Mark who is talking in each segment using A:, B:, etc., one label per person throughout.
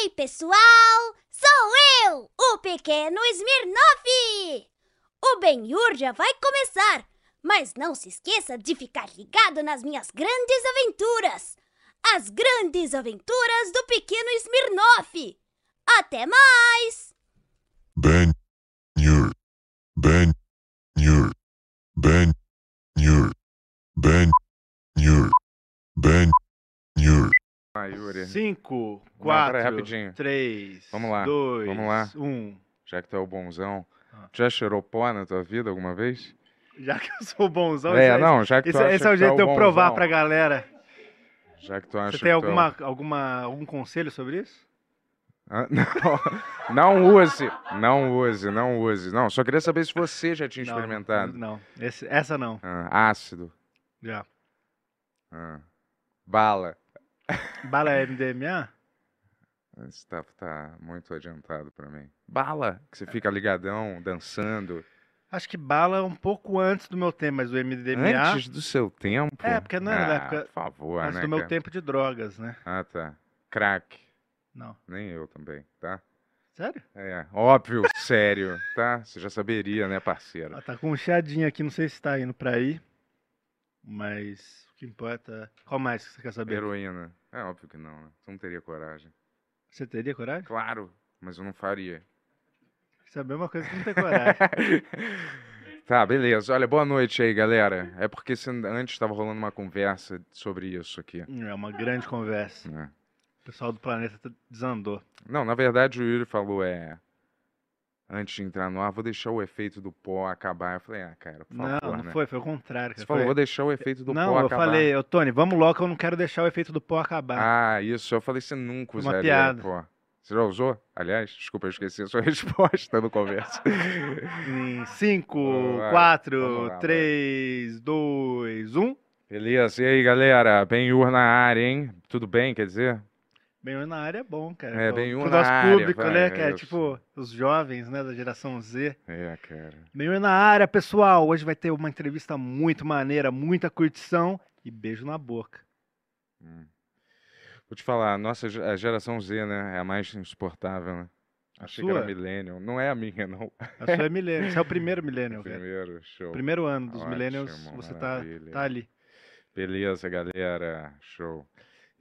A: Ei, pessoal! Sou eu, o pequeno Smirnoff! O Ben-Hur já vai começar, mas não se esqueça de ficar ligado nas minhas grandes aventuras! As grandes aventuras do pequeno Smirnoff! Até mais!
B: Ben Nur. Ben Nur. Ben Nur. Ben. Ben
C: Ah, Yuri,
D: 5,
C: Não, peraí,
D: 4,
C: rapidinho.
D: 3,
C: Vamos lá,
D: 2,
C: vamos lá.
D: 1.
C: já que tu é o bonzão,
D: Ah.
C: já cheirou pó na tua vida alguma vez?
D: Já que eu sou bonzão,
C: é,
D: esse,
C: não, já que tu
D: esse,
C: acha
D: esse é o
C: tu
D: jeito de eu provar pra galera.
C: Já que tu acha
D: Você tem
C: tu é o-
D: alguma, alguma, algum conselho sobre isso?
C: Não, não use, não use, não use. Não, só queria saber se você já tinha
D: Não,
C: experimentado.
D: Não, esse- essa não.
C: Ah, ácido,
D: Já.
C: ah, bala.
D: Bala é MDMA?
C: Esse tá, tá muito adiantado pra mim. Bala, que você fica ligadão, dançando.
D: Acho que bala é um pouco antes do meu tempo, mas o MDMA
C: Antes do seu tempo?
D: É, porque não era da
C: ah,
D: época-
C: Por favor,
D: antes
C: né,
D: do meu
C: cara?
D: tempo de drogas, né?
C: Ah, tá. Crack.
D: Não.
C: Nem eu também, tá?
D: Sério?
C: É, óbvio, sério, tá? Você já saberia, né, parceiro?
D: Ela tá com um chiadinho aqui, não sei se tá indo pra aí. Mas o que importa. Qual mais que você quer saber?
C: Heroína. É óbvio que não, né? Tu não teria coragem.
D: Você teria coragem?
C: Claro, mas eu não faria.
D: Isso é a mesma coisa que não ter coragem.
C: tá, beleza. Olha, boa noite aí, galera. É porque antes estava rolando uma conversa sobre isso aqui.
D: é uma grande conversa.
C: né?
D: O pessoal do planeta desandou.
C: Não, na verdade o Yuri falou, é. Antes de entrar no ar, vou deixar o efeito do pó acabar. Eu falei, ah, cara, por
D: não,
C: favor,
D: não
C: né?
D: foi, foi o contrário.
C: Você falou,
D: Foi-
C: vou deixar o efeito do
D: não,
C: pó
D: eu
C: acabar.
D: falei, ô Tony, vamos logo que eu não quero deixar o efeito do pó acabar.
C: Ah, isso. Eu falei, você nunca
D: Foi uma
C: usaria
D: piada.
C: o pó. Você já usou? Aliás, desculpa, eu esqueci a sua resposta no começo.
D: Em 5,
C: Vai,
D: 4,
C: vamos lá, vai.
D: 3, 2, 1.
C: Beleza, e aí, galera? Ben-Hur na área, hein? Tudo bem, quer dizer?
D: Bem na área é bom, cara.
C: É, Ben-Hur
D: pro
C: na
D: nosso
C: área,
D: público,
C: vai,
D: né? Que é
C: é,
D: tipo os jovens, né? Da geração Z.
C: É, cara.
D: Bem na área, pessoal. Hoje vai ter uma entrevista muito maneira, muita curtição e beijo na boca.
C: Hum. Vou te falar, a nossa a geração Z, né? É a mais insuportável, né?
D: A
C: Achei que era
D: sua?
C: Millennium. Não é a minha, não.
D: A sua é millennial. Você é o primeiro millennial, cara.
C: Primeiro, show.
D: Primeiro ano dos
C: Ótimo,
D: millennials, você tá, tá ali.
C: Beleza, galera. Show.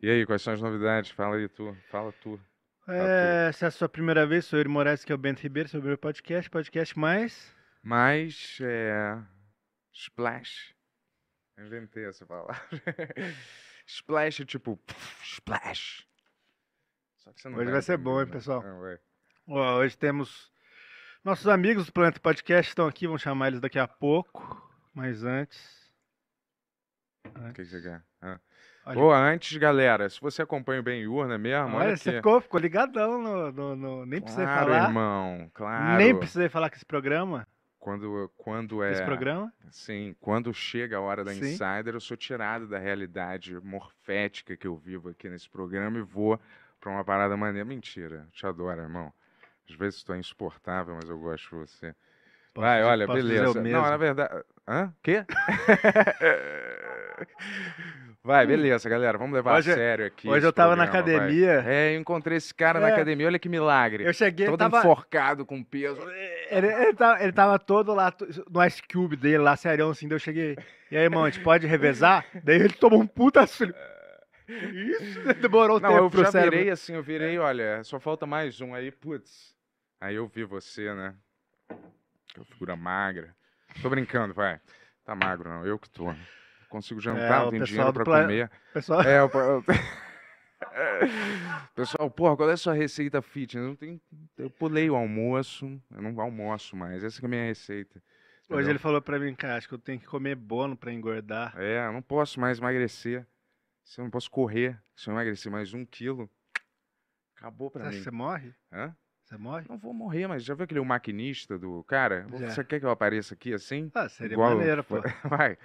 C: E aí, quais são as novidades? Fala aí tu. Fala tu.
D: É, se é a sua primeira vez, sou Yuri Moraes, que é o Bento Ribeiro, seu primeiro podcast, podcast mais...
C: Mas, é... Splash. Inventei essa palavra. splash é tipo... Splash. Só que você não
D: Hoje vai ser bom, hein,
C: né?
D: pessoal?
C: Não.
D: Ó, hoje temos nossos amigos do Planeta Podcast estão aqui, vamos chamar eles daqui a pouco. Mas antes.
C: O que que você quer? Ah.
D: Olha,
C: Ô, antes, galera, se você acompanha o Ben-Hur, não é mesmo?
D: olha,
C: Olha
D: você
C: aqui.
D: ficou, ficou ligadão no, no- no- Nem precisei
C: Claro,
D: falar.
C: irmão, claro.
D: Nem precisei falar que esse programa.
C: Quando, quando é...
D: Esse programa.
C: Sim, quando chega a hora da
D: Sim.
C: Insider, eu sou tirado da realidade morfética que eu vivo aqui nesse programa e vou pra uma parada maneira. Mentira, te adoro, irmão. Às vezes tu é insuportável, mas eu gosto de você.
D: Posso
C: Vai, olha, beleza. Não, na verdade. Hã? Quê? Vai, beleza, galera. Vamos levar
D: Hoje-
C: a sério aqui.
D: hoje eu tava na
C: programa, vai.
D: academia.
C: É, eu encontrei esse cara na
D: É.
C: academia. Olha que milagre.
D: Eu cheguei,
C: Todo
D: tava,
C: enforcado com peso.
D: ele, ele tava, ele tava todo lá no Ice Cube dele, lá, serião, assim, daí eu cheguei. E aí, irmão, a gente pode revezar? daí ele tomou um puta. Isso demorou
C: Não,
D: tempo
C: eu
D: pro
C: já
D: cérebro.
C: virei assim, eu virei, olha, só falta mais um aí, putz. Aí eu vi você, né? Que figura magra. Tô brincando, vai. Tá magro, não. Eu que tô. Consigo jantar,
D: É,
C: não
D: o
C: tenho dinheiro
D: do
C: pra
D: pla-
C: comer.
D: Pessoal,
C: É, eu- Pessoal, porra, qual é a sua receita fitness? Eu, tenho... eu pulei o almoço, eu não almoço mais. Essa que é a minha receita.
D: hoje
C: entendeu?
D: ele falou pra mim, cara, acho que eu tenho que comer bono pra engordar.
C: É, eu não posso mais emagrecer. Se eu não posso correr, se eu emagrecer mais um quilo, acabou
D: acha
C: mim.
D: você morre?
C: Hã?
D: Você morre?
C: Não vou morrer, mas já viu aquele maquinista do cara?
D: Já.
C: Você quer que eu apareça aqui assim?
D: Ah, seria
C: Igual-
D: maneiro, pô.
C: Vai.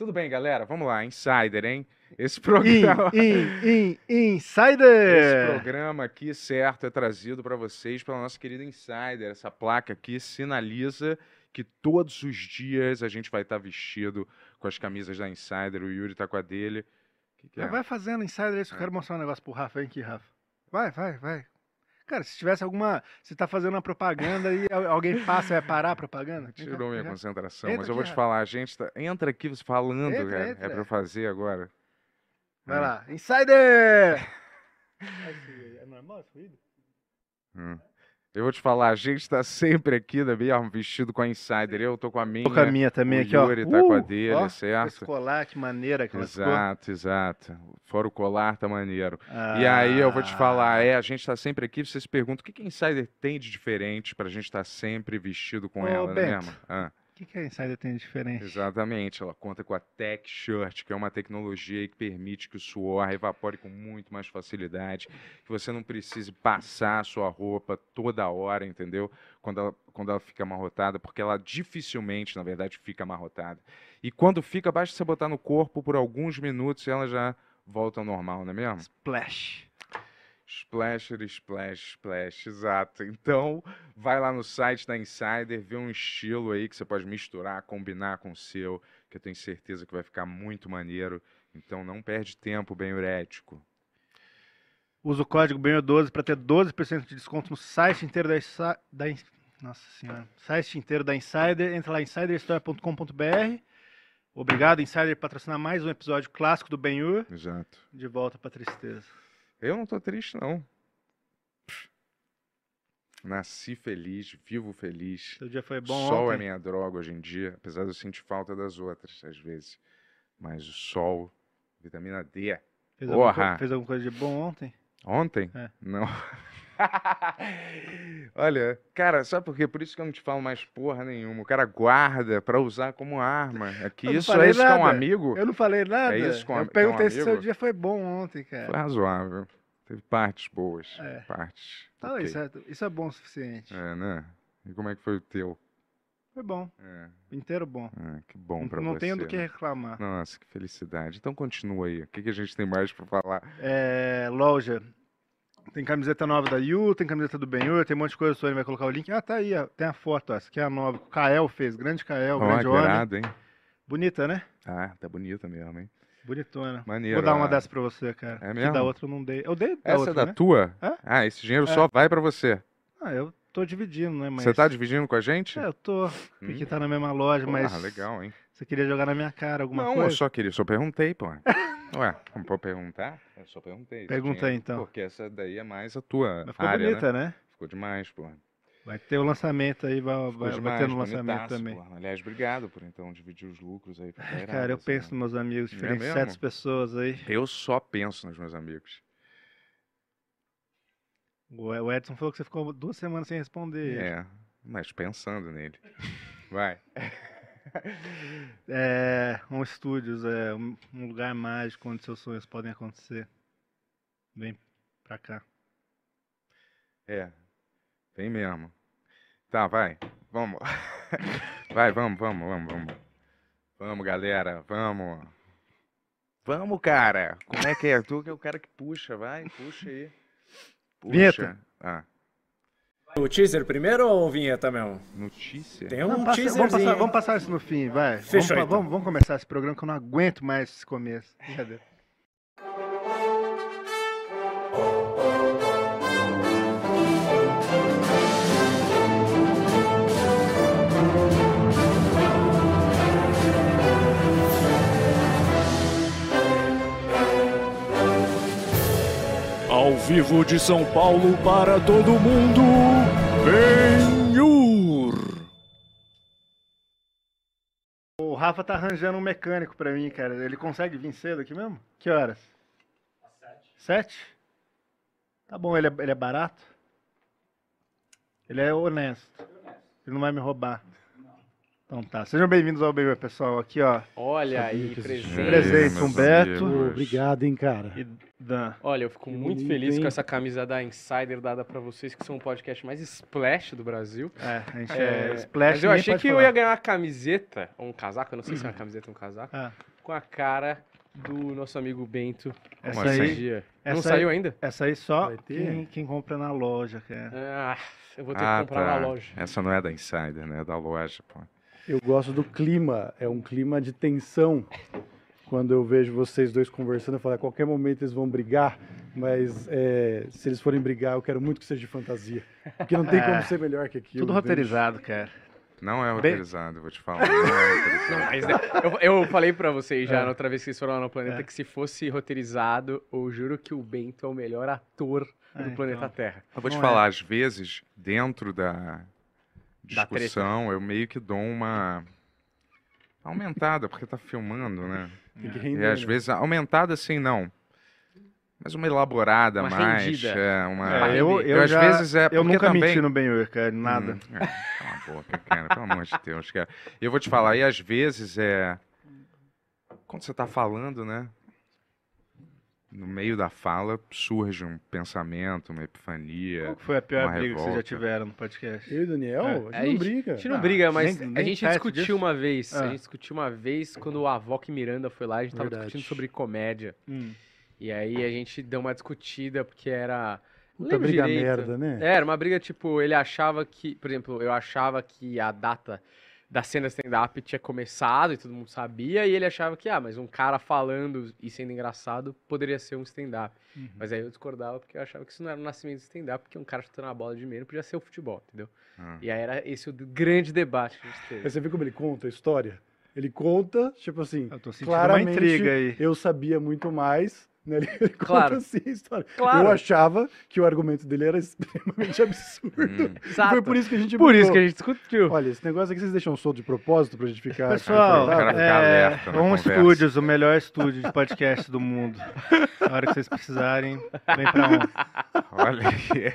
C: Tudo bem, galera. Vamos lá. Insider, hein? Esse
D: In,
C: programa.
D: in, in,
C: Esse
D: insider!
C: programa aqui, certo, é trazido para vocês pela nossa querida Insider. Essa placa aqui sinaliza que todos os dias a gente vai estar vestido com as camisas da Insider. O Yuri tá com a dele. Que que é?
D: Vai fazendo insider se eu
C: É.
D: quero mostrar um negócio pro Rafa. Vem aqui, Rafa. Vai, vai, vai. Cara, se tivesse alguma. Você tá fazendo uma propaganda e al- alguém passa, vai parar a propaganda?
C: Tirou minha
D: cá.
C: concentração,
D: Entra
C: mas eu vou te falar, a gente tá... Entra aqui você falando,
D: Entra,
C: cara.
D: entra.
C: É pra eu fazer agora.
D: Vai
C: Hum.
D: lá. Insider! É normal esse ruído?
C: Hum. Eu vou te falar, a gente tá sempre aqui da mesmo, vestido com a Insider. Eu tô com a minha.
D: Tô com a minha também
C: o
D: aqui, ó.
C: Yuri tá com a
D: Uh,
C: dele,
D: ó,
C: certo?
D: Esse colar, que maneira que ela ficou.
C: Exato, exato. Fora o colar, tá maneiro. E aí eu vou te
D: Ah.
C: falar, é, a gente tá sempre aqui, você se pergunta o que que a Insider tem de diferente pra gente estar sempre vestido com
D: Ô,
C: ela, é
D: Bento.
C: mesmo? Ah,
D: O que, que a Insider tem de diferente?
C: exatamente, ela conta com a Tech Shirt, que é uma tecnologia que permite que o suor evapore com muito mais facilidade, que você não precise passar a sua roupa toda hora, entendeu? Quando ela, quando ela fica amarrotada, porque ela dificilmente, na verdade, fica amarrotada. E quando fica, basta você botar no corpo por alguns minutos e ela já volta ao normal, não é mesmo?
D: Splash.
C: Splasher, splash, splash, exato. Então, vai lá no site da Insider, vê um estilo aí que você pode misturar, combinar com o seu, que eu tenho certeza que vai ficar muito maneiro. Então, não perde tempo, bem urético.
D: Usa o código BENHO12 para ter 12% de desconto no site inteiro da, Insi- da In- Nossa senhora. Site inteiro da Insider. Entra lá em insiderstore.com.br. Obrigado, Insider, por patrocinar mais um episódio clássico do Benhur.
C: Exato.
D: De volta pra tristeza.
C: Eu não tô triste, não. Nasci feliz, vivo feliz.
D: Seu dia foi bom
C: sol é
D: ontem?
C: minha droga hoje em dia, apesar de eu sentir falta das outras, às vezes. Mas o sol, vitamina D.
D: Fez alguma,
C: Porra.
D: co- fez alguma coisa de bom ontem?
C: Ontem?
D: É.
C: Não. Olha, cara, sabe por quê? Por isso que eu não te falo mais porra nenhuma. O cara guarda pra usar como arma. É que isso é isso que é um
D: nada.
C: amigo.
D: Eu não falei nada.
C: isso com
D: eu
C: com um
D: perguntei se seu dia foi bom ontem,
C: Foi
D: cara.
C: razoável. Teve partes boas.
D: É.
C: Partes.
D: Tá,
C: ok.
D: isso, é, isso é bom o suficiente.
C: É, né? E como é que foi o teu?
D: Foi bom.
C: É,
D: Inteiro bom.
C: é, que bom
D: Não,
C: pra
D: não
C: você.
D: tenho do que
C: né?
D: reclamar.
C: Nossa, que felicidade. Então continua aí. O que, que a gente tem mais pra falar?
D: É, loja. Tem camiseta nova da Yu, tem camiseta do Benhur, tem um monte de coisa. O Sony vai colocar o link. Ah, tá aí, ó. Tem a foto, ó. Essa aqui é a nova. que O Kael fez. Grande Kael,
C: Ó,
D: grande homem.
C: hein?
D: Bonita, né?
C: Ah, tá bonita mesmo, hein?
D: Bonitona.
C: Maneiro.
D: Vou dar uma
C: ah.
D: dessa pra você, cara.
C: É
D: Que
C: mesmo?
D: da outra eu não dei. Eu dei da
C: Essa
D: outra,
C: é da
D: né?
C: tua?
D: É?
C: Ah, esse dinheiro
D: É.
C: só vai pra você.
D: Ah, eu tô dividindo, né? Mas...
C: Você tá dividindo com a gente?
D: É, eu tô.
C: Hum.
D: Porque tá na mesma loja, mas.
C: Ah, legal, hein?
D: Você queria jogar na minha cara alguma
C: não, eu
D: coisa?
C: só queria, só perguntei, pô. Ué, não pode perguntar? Eu só perguntei.
D: aí, então.
C: Porque essa daí é mais a tua
D: Mas ficou
C: área, né?
D: bonita, né?
C: Ficou demais, pô.
D: Vai ter o lançamento aí, vai, vai, vai
C: demais,
D: ter no lançamento também.
C: pô. Aliás, obrigado por então dividir os lucros aí. Pra
D: Ai, cara, eu penso nos meus amigos,
C: É
D: diferentes
C: mesmo?
D: sete pessoas aí.
C: Eu só penso nos meus amigos.
D: O o Edson falou que você ficou duas semanas sem responder.
C: É, mas pensando nele. Vai.
D: É, um estúdios, é um, lugar mágico onde seus sonhos podem acontecer. Vem pra cá.
C: É, vem mesmo. Tá, vai. Vamos. Vai, vamos, vamos, vamos, vamos. Vamos, galera, vamos. Vamos, cara. Como é que é? Tu que é o cara que puxa, vai, puxa aí. Puxa.
D: Vinheta.
C: Ah,
E: O teaser primeiro ou vinheta mesmo?
C: notícia?
E: Tem um
D: Não, passa-
E: teaserzinho.
D: vamos, passar, vamos passar isso no fim, vai.
E: Fechou,
D: vamos,
E: então.
D: vamos, vamos começar esse programa que eu não aguento mais esse começo. Brincadeira.
F: Ao vivo de São Paulo para todo mundo, Benhur.
D: O Rafa tá arranjando um mecânico pra mim, cara. Ele consegue vir cedo aqui mesmo? Que horas? Sete. Sete? Tá bom, ele é, ele é barato? Ele é honesto. Ele não vai me roubar. Então tá. Sejam bem-vindos ao Baby, pessoal. Aqui, ó.
G: Olha aí, presente.
D: Presente, Humberto.
C: amigos.
H: Obrigado, hein, cara.
D: E Dan.
G: Olha, eu fico
H: Que
G: muito feliz
H: hein?
G: com essa camisa da Insider dada pra vocês, que são o podcast mais splash do Brasil.
D: É, a gente
G: É,
D: é, splash.
G: mas eu achei que eu
D: falar.
G: ia ganhar uma camiseta, ou um casaco, eu não sei se é uma camiseta ou um casaco,
D: Ah,
G: com a cara do nosso amigo Bento.
D: essa
C: assim?
D: aí,
G: dia. Não
D: essa
G: saiu
D: aí-
G: ainda?
D: essa aí só
H: Vai ter?
D: quem, quem compra na loja, cara.
G: Ah, eu vou ter
C: Ah,
G: que comprar
C: tá.
G: na loja.
C: Essa não é da Insider, né? É da loja, pô.
H: Eu gosto do clima. É um clima de tensão.
D: quando eu vejo vocês dois conversando, eu falo, a qualquer momento eles vão brigar, mas é, se eles forem brigar, eu quero muito que seja de fantasia. Porque não tem
C: É.
D: como ser melhor que aquilo. entende?
C: Tudo
D: roteirizado,
C: cara. Não é roteirizado, vou te falar. Não é roteirizado.
G: Mas né, eu, eu falei pra vocês já
C: É.
G: na outra vez que vocês foram lá no planeta
C: É.
G: que se fosse roteirizado, eu juro que o Bento é o melhor ator
C: É,
G: do planeta
C: então.
G: Terra.
C: Eu vou te
G: Não
C: falar,
G: é.
C: às vezes, dentro da. Discussão, eu meio que dou uma aumentada, porque tá filmando, né?
D: Tem que
C: e
D: render,
C: às
D: né?
C: vezes, aumentada assim, não. Mas uma elaborada
D: Uma
C: mais.
D: rendida.
C: É, uma...
D: É, eu- eu
C: às
D: já-
C: vezes é.
D: eu nunca
C: também...
D: menti no Ben-Hur, cara, nada.
C: Hum, é, cala a boca, cara, pelo amor de Deus, cara. E eu vou te falar, e às vezes é. Quando você tá falando, né? No meio da fala surge um pensamento, uma epifania.
D: Qual que foi a pior briga que vocês já
C: revolta.
D: tiveram no podcast?
H: Eu e o Daniel?
D: É.
H: A gente
G: A
H: não
G: gente-
H: briga.
G: A gente não
D: Ah,
G: briga, mas
D: nem-
G: a
D: nem
G: gente
D: perto
G: discutiu
D: disso?
G: uma vez. A
D: Ah.
G: gente discutiu uma vez quando a Voc Miranda foi lá, a gente tava
H: Verdade.
G: discutindo sobre comédia.
D: Hum.
G: E aí a gente deu uma discutida porque era. não
H: Puta
G: lembro
H: briga
G: direito.
H: merda, né?
G: É, era uma briga tipo, ele achava que, por exemplo, eu achava que a data da cena stand-up tinha começado e todo mundo sabia, e ele achava que, ah, mas um cara falando e sendo engraçado poderia ser um stand-up.
D: Uhum.
G: Mas aí eu discordava porque eu achava que isso não era o nascimento do stand-up, porque um cara chutando a bola de meio podia ser o futebol, entendeu?
C: Ah.
G: E aí era esse o grande debate que a gente teve.
H: Mas você vê como ele conta a história? Ele conta, tipo assim,
D: tô sentindo
H: claramente
D: uma intriga aí.
H: eu sabia muito mais, né? Ele
G: Claro.
H: assim a história.
G: Claro.
H: Eu achava que o argumento dele era extremamente absurdo.
G: Exato.
H: Foi por isso que a gente
G: Por isso que a gente discutiu.
H: Olha, esse negócio aqui vocês deixam solto de propósito pra gente ficar...
D: Pessoal,
H: confortável?
D: é, On Studios, o melhor estúdio de podcast do mundo. Na hora que vocês precisarem, vem pra On.
C: Olha aí.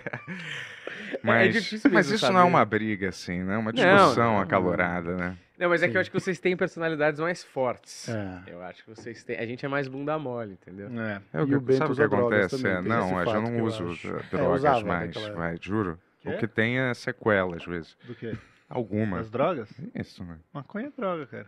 C: Mas,
G: difícil
C: mas isso não é
G: saber.
C: uma briga, assim, né? Uma
G: Não,
C: discussão
G: não.
C: acalorada, né?
G: Não, mas é que eu acho que vocês têm personalidades mais fortes.
H: É.
G: Eu acho que vocês têm. A gente é mais bunda mole, entendeu?
D: É.
C: É o
H: E
C: que,
H: o Bento
C: sabe o que acontece?
H: também,
C: É, não, eu já não
H: que eu
C: uso
H: É,
C: drogas
H: usava
C: mais,
H: época.
C: vai, juro.
D: Quê?
C: O que tem é sequela, às vezes.
D: Do quê?
C: Algumas.
D: As drogas?
C: Isso, né?
D: Maconha é droga, cara.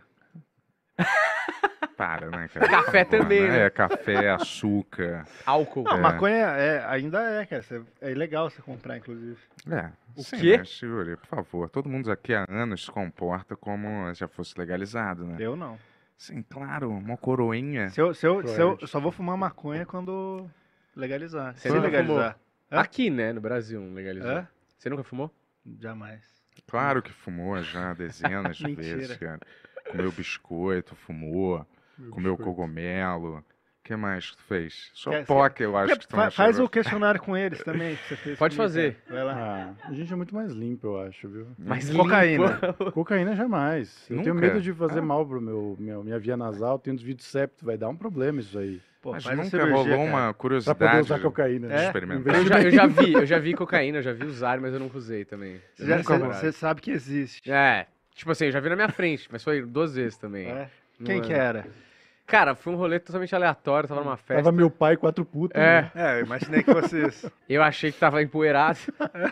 C: Para, né, cara?
G: Café também, né?
C: É, café, açúcar.
G: Álcool.
D: Não,
C: É.
D: maconha é, ainda é, cara. É ilegal você comprar, inclusive.
C: É.
G: O
C: sim,
G: quê?
C: Mas, Yuri, por favor, todo mundo aqui há anos se comporta como se já fosse legalizado, né?
D: Eu não.
C: Sim, claro, uma coroinha.
D: Se eu, se eu, se eu, só vou fumar maconha quando legalizar.
G: Você
D: Se legalizar. Hã?
G: Aqui, né, no Brasil, não legalizou.
D: Hã?
G: Você nunca fumou?
D: Jamais.
C: Claro que fumou já dezenas de vezes, cara. Comeu biscoito, fumou, comeu
H: biscoito.
C: cogumelo. O que mais que tu fez? Só
D: Quer-
C: POC, eu acho que tu não
D: Fa- faz
C: chegou.
D: o questionário com eles também. Que você fez
G: Pode
D: comigo,
G: fazer.
D: cara. Vai lá.
H: Ah, a gente é muito mais limpo, eu acho, viu?
G: Mas
D: Cocaína.
G: limpo.
H: Cocaína jamais. Eu tenho
C: Nunca?
H: medo de fazer
C: Ah.
H: mal pro meu, meu- minha via nasal, tenho desvio de septo, vai dar um problema isso aí.
D: Pô,
C: Mas
D: faz a
C: nunca
D: cirurgia,
C: rolou
D: cara.
C: uma
H: Pra
C: curiosidade
H: poder usar cocaína.
C: de
D: É?
C: experimentar.
G: Eu já, eu já vi, eu já vi cocaína, eu já vi usar, mas eu nunca usei também.
D: Você, já-
C: Nunca
D: você-
C: vou.
D: você sabe que existe.
G: É, tipo assim, eu já vi na minha frente, mas foi duas vezes também.
D: É. Quem
G: é.
D: que era?
G: Cara, foi um rolê totalmente aleatório, tava numa festa.
H: Tava meu pai e quatro putas.
G: É.
H: né?
D: É, eu imaginei que fosse isso.
G: Eu achei que tava empoeirado.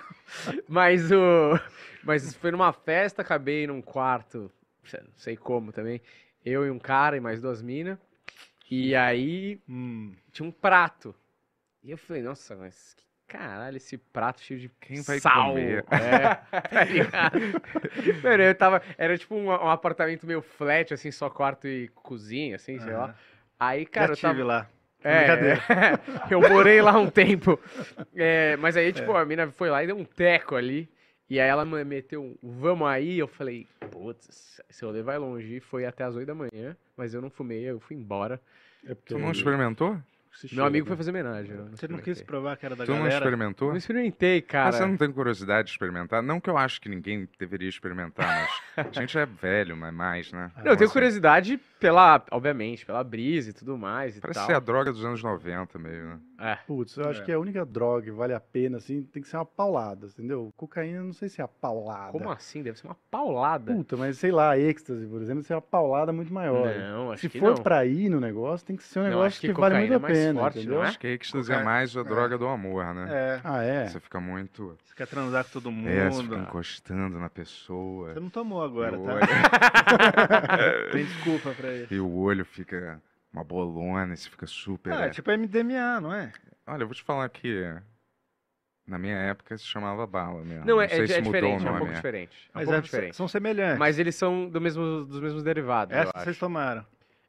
G: mas o. Mas foi numa festa, acabei num quarto, não sei como também. Eu e um cara e mais duas minas. E aí
D: Hum.
G: tinha um prato. E eu falei, nossa, mas que caralho, esse prato cheio de
C: Quem vai
G: sal.
C: comer?
G: É, tá ligado? Mano, eu tava. Era tipo um, um apartamento meio flat, assim, só quarto e cozinha, assim, sei lá. Aí, cara,
D: Já
G: eu tava.
D: tive lá.
G: É, eu morei lá um tempo. É, mas aí, tipo, a mina foi lá e deu um teco ali. E aí ela me meteu um vamos aí. Eu falei, putz, esse rolê vai longe. Foi até as 8 da manhã, mas eu não fumei, eu fui embora.
H: É porque
C: Tu não experimentou?
H: Se
G: Meu amigo
H: né?
G: foi fazer homenagem. eu
D: Você não quis
G: experimentei.
D: provar que era da
C: Tu não
D: galera?
C: experimentou?
G: Não experimentei,
C: Mas
G: cara.
C: você não tem curiosidade de experimentar? Não que eu acho que ninguém deveria experimentar, mas a gente é velho, mas mais, né?
G: Não, eu tenho
C: Assim,
G: curiosidade pela, obviamente, pela brisa e tudo mais e
C: Parece
G: tal.
C: ser a droga dos anos 90 meio, né?
G: É.
H: Putz, eu acho
D: É.
H: que a única droga que vale a pena, assim, tem que ser uma paulada, entendeu? Cocaína, não sei se é a paulada.
G: Como assim? Deve ser uma paulada.
H: Puta, mas sei lá, êxtase, por exemplo, ser uma paulada muito maior.
G: Não, acho
H: Se
G: que
H: for
G: não.
H: pra ir no negócio, tem que ser um
G: Não,
H: negócio
G: acho que
H: que, vale muito a
G: é
H: pena,
G: forte,
H: entendeu?
G: não é?
C: Acho que êxtase é mais a
D: é.
C: droga do amor, né?
D: É.
H: Ah, é?
C: Você fica muito.
D: Você quer transar com todo mundo.
C: É, você fica encostando na pessoa.
D: Você não tomou agora,
C: o
D: tá?
C: olho-
D: Tem desculpa pra isso.
C: E o olho fica uma bolona, e você fica super.
D: Ah, é tipo MDMA, não é?
C: Olha, eu vou te falar que na minha época se chamava bala mesmo.
G: Não, é,
C: sei
G: é,
C: se
G: é
C: mudou
G: diferente,
C: o
G: é um
C: nome.
G: pouco
C: é.
G: diferente. É um
D: Mas
G: pouco
D: é-
G: diferente.
D: são semelhantes.
G: Mas eles são do mesmo, dos mesmos derivados,
D: Essa
G: eu acho.
D: vocês tomaram.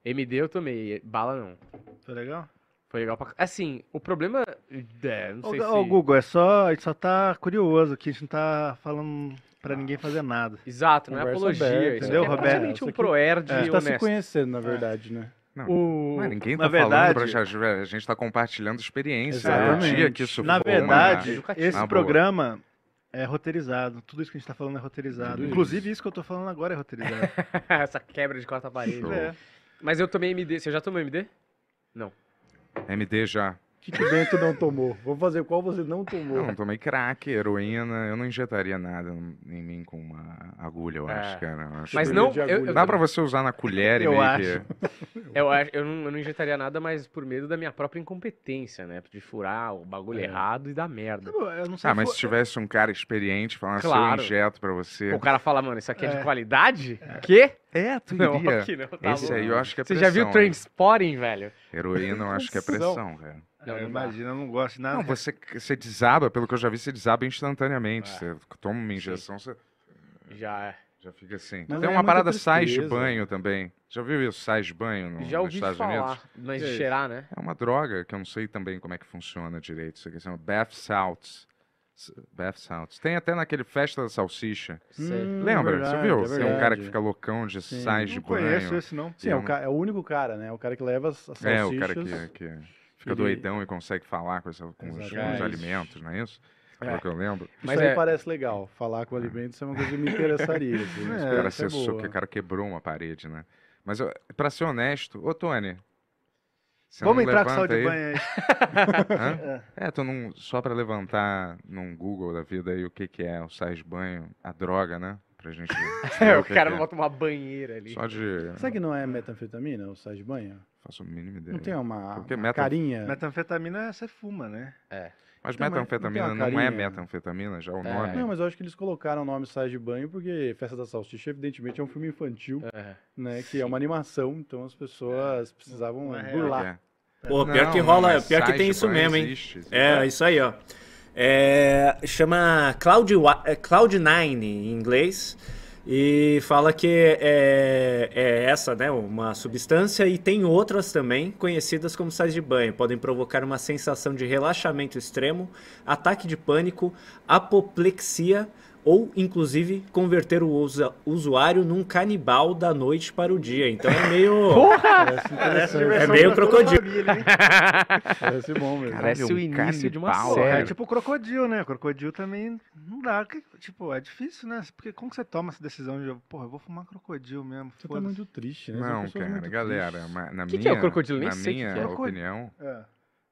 G: MD eu tomei, bala não.
D: Foi legal?
G: Foi legal pra... Assim, o problema... É, não
D: Ô,
G: sei se...
D: ô, Google, é só, a gente só tá curioso aqui, a gente não tá falando pra ninguém fazer nada.
G: Exato, não é apologia.
H: aberta,
D: entendeu,
G: aqui é
D: Roberto?
G: praticamente
H: Isso
G: um proerd
H: A gente tá se conhecendo, na verdade, né?
C: Não,
G: O...
C: mas ninguém
D: Na
C: tá falando
D: verdade-
C: pra já, a gente tá compartilhando experiência.
H: Exatamente.
C: O dia que isso
D: Na
C: for uma-
D: verdade,
G: educativo.
D: esse
C: boa.
D: programa é roteirizado. Tudo isso que a gente tá falando é roteirizado.
H: Tudo
D: Inclusive isso que eu tô falando agora é roteirizado.
G: Essa quebra de quarta parede.
D: É.
G: Mas eu tomei MD. Você já tomou MD?
C: MD já.
H: O que, Bento não tomou? Vou fazer qual você não tomou.
C: Não, tomei crack, heroína. Eu não injetaria nada em mim com uma agulha, eu
G: É.
C: acho, cara. Eu acho
G: Mas
C: que-
G: não, eu, eu,
C: Dá pra você usar na colher e
D: Eu
C: meio
D: acho.
C: que...
G: eu, acho- eu não, eu não injetaria nada, mas por medo da minha própria incompetência, né? De furar o bagulho
H: É.
G: errado e dar merda.
D: Eu não sei
C: Ah, mas
D: fo-
C: se tivesse um cara experiente falando assim,
G: Claro.
C: eu injeto pra você.
G: O cara fala, mano, isso aqui é, de
D: É.
G: qualidade? Quê?
C: É, tu
G: Não,
C: iria.
G: aqui não, tá
C: Esse
G: bom.
C: aí eu acho que é
G: Você
C: pressão.
G: já viu? Trainspotting, velho?
C: Heroína eu acho que é
G: Pressão.
C: pressão, cara.
G: Não,
D: É, imagina, eu não gosto de nada.
C: Não, você, você desaba, pelo que eu já vi, você desaba instantaneamente.
G: É.
C: Você toma uma injeção, você
G: Já é.
C: já fica assim.
H: Mas
C: Tem
H: é
C: uma
H: muita
C: parada sais de banho também. Já viu isso, sais de banho no,
G: Já
C: nos
G: ouvi
C: Estados
G: falar,
C: Unidos?
G: mas
D: é
G: cheirar, né?
C: É uma droga que eu não sei também como é que funciona direito. Isso aqui chama bath salts. Bath salts. Tem até naquele Festa da Salsicha.
H: Hum,
C: Lembra?
H: verdade,
C: Você viu?
H: é
C: Tem um cara que fica loucão de
H: Sim.
C: sais de
D: não conheço
C: banho.
D: esse não.
H: Sim, é o,
C: um-
H: é o único cara, né? O cara que leva as, as
C: É,
H: salsichas.
C: o cara que, que fica
H: Ele-
C: doidão e consegue falar com, essa- com os, com os alimentos, não é isso?
G: É.
C: Que eu lembro.
H: Isso
G: Mas
H: aí
G: é-
H: parece legal. Falar com alimentos é uma coisa que me interessaria. assim,
D: É,
C: O cara acessou
H: boa.
C: que o cara quebrou uma parede, né? Mas pra ser honesto, ô Tony. você
D: Vamos entrar com sal de banho aí.
C: Hã? É, tu não. Só pra levantar num Google da vida aí o que, que é o sais de banho, a droga, né? Pra gente.
G: É,
C: saber
G: o
C: que
G: cara
C: que é.
G: bota uma banheira ali.
C: Só de.
H: Será que não é metanfetamina, o sais de banho?
C: Faço a mínima ideia.
H: Não tem uma,
C: Porque
H: uma
C: metan-
H: carinha?
D: Metanfetamina você fuma, né?
C: Mas
H: Então, mas não tem
C: metanfetamina
H: uma
C: não é metanfetamina, já o
G: É.
C: nome.
H: Não, mas eu acho que eles colocaram o nome Sais de Banho porque Festa da Salsicha, evidentemente, é um filme infantil,
G: É.
H: né? Que é uma animação, então as pessoas precisavam
D: Não é real.
H: burlar.
I: Pô, pior
C: Não,
I: que
C: não,
I: rola, pior que tem isso mesmo, hein?
C: existe,
I: É, isso aí, ó. É, chama Cloud, Wa- é, Cloud9 em inglês. E fala que é, é essa, né? Uma substância e tem outras também, conhecidas como sais de banho. Podem provocar uma sensação de relaxamento extremo, ataque de pânico, apoplexia ou, inclusive, converter o usa- usuário num canibal da noite para o dia. Então é meio.
H: Interessante.
I: É meio crocodilo.
D: família?
H: Parece bom mesmo.
G: Parece o início de uma
D: Pô, é
G: série.
D: tipo crocodilo, né? Crocodilo também não dá. Tipo, é difícil, né? Porque como você toma essa decisão de, porra, eu vou fumar crocodilo mesmo?
H: Você tá muito triste, né? São
C: Não, cara,
H: muito
C: galera, na
G: Que
C: minha,
G: que é o crocodilo? Nem
C: na
G: sei o
C: minha
G: que é.
C: opinião,
D: É.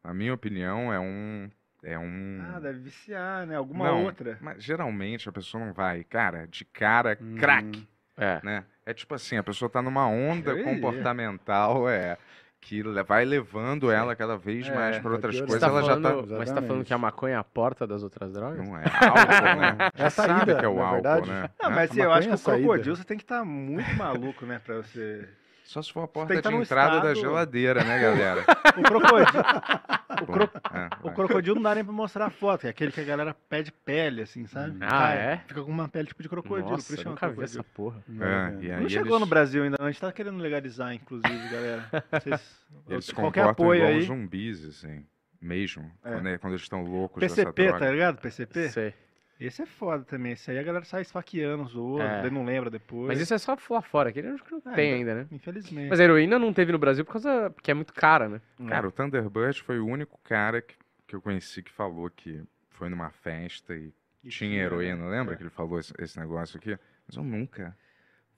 C: na minha opinião é um é um
D: Ah, deve viciar, né? Alguma
C: não,
D: outra.
C: Mas geralmente a pessoa não vai, cara, de cara,
H: Hum.
C: crack,
G: É.
C: né? É tipo assim, a pessoa tá numa onda comportamental, é que vai levando ela cada vez
D: É,
C: mais para
H: vai
C: outras coisas,
G: tá
C: ela já tá
G: falando, mas você tá falando que a maconha é a porta das outras drogas?
C: não é álcool, né?
H: É a saída,
C: que é o álcool,
H: verdade.
C: né?
D: Não,
C: Né?
D: mas eu acho que
H: é
D: o
H: saída.
D: crocodilo você tem que estar muito maluco, né? Pra você.
C: Só se for a porta de
D: tá num
C: entrada da
D: estado-
C: geladeira, né, galera?
D: O crocodilo. o, cro-
C: É,
D: o
C: vai.
D: crocodilo não dá nem pra mostrar a foto, é aquele que a galera pede pele, assim, sabe?
G: Ah,
D: Cai,
G: é?
D: Fica com uma pele tipo de crocodilo, por
G: Nossa,
D: isso
G: eu
D: chama
G: nunca vi
D: crocodilo.
G: essa porra.
C: É, e aí
D: Não chegou
C: eles-
D: no Brasil ainda, não. A gente tá querendo legalizar, inclusive, galera. Vocês,
C: Eles se
D: qualquer
C: comportam
D: apoio
C: igual
D: aí.
C: zumbis, assim, mesmo,
D: É.
C: quando, é- quando eles estão loucos dessa
D: PCP, tá ligado? PCP?
G: Sei.
D: Esse é foda também. Esse aí a galera sai esfaqueando os outros,
G: É.
D: não lembra depois.
G: Mas isso é só lá fora, aqui acho que não
D: É,
G: tem
D: ainda-
G: ainda, né?
D: Infelizmente.
G: Mas a heroína não teve no Brasil por causa porque é muito cara, né?
C: Cara, o Thunderbird foi o único cara que, que eu conheci que falou que foi numa festa e,
D: E
C: tinha heroína. Lembra
D: É.
C: que ele falou esse, esse negócio aqui? Mas eu nunca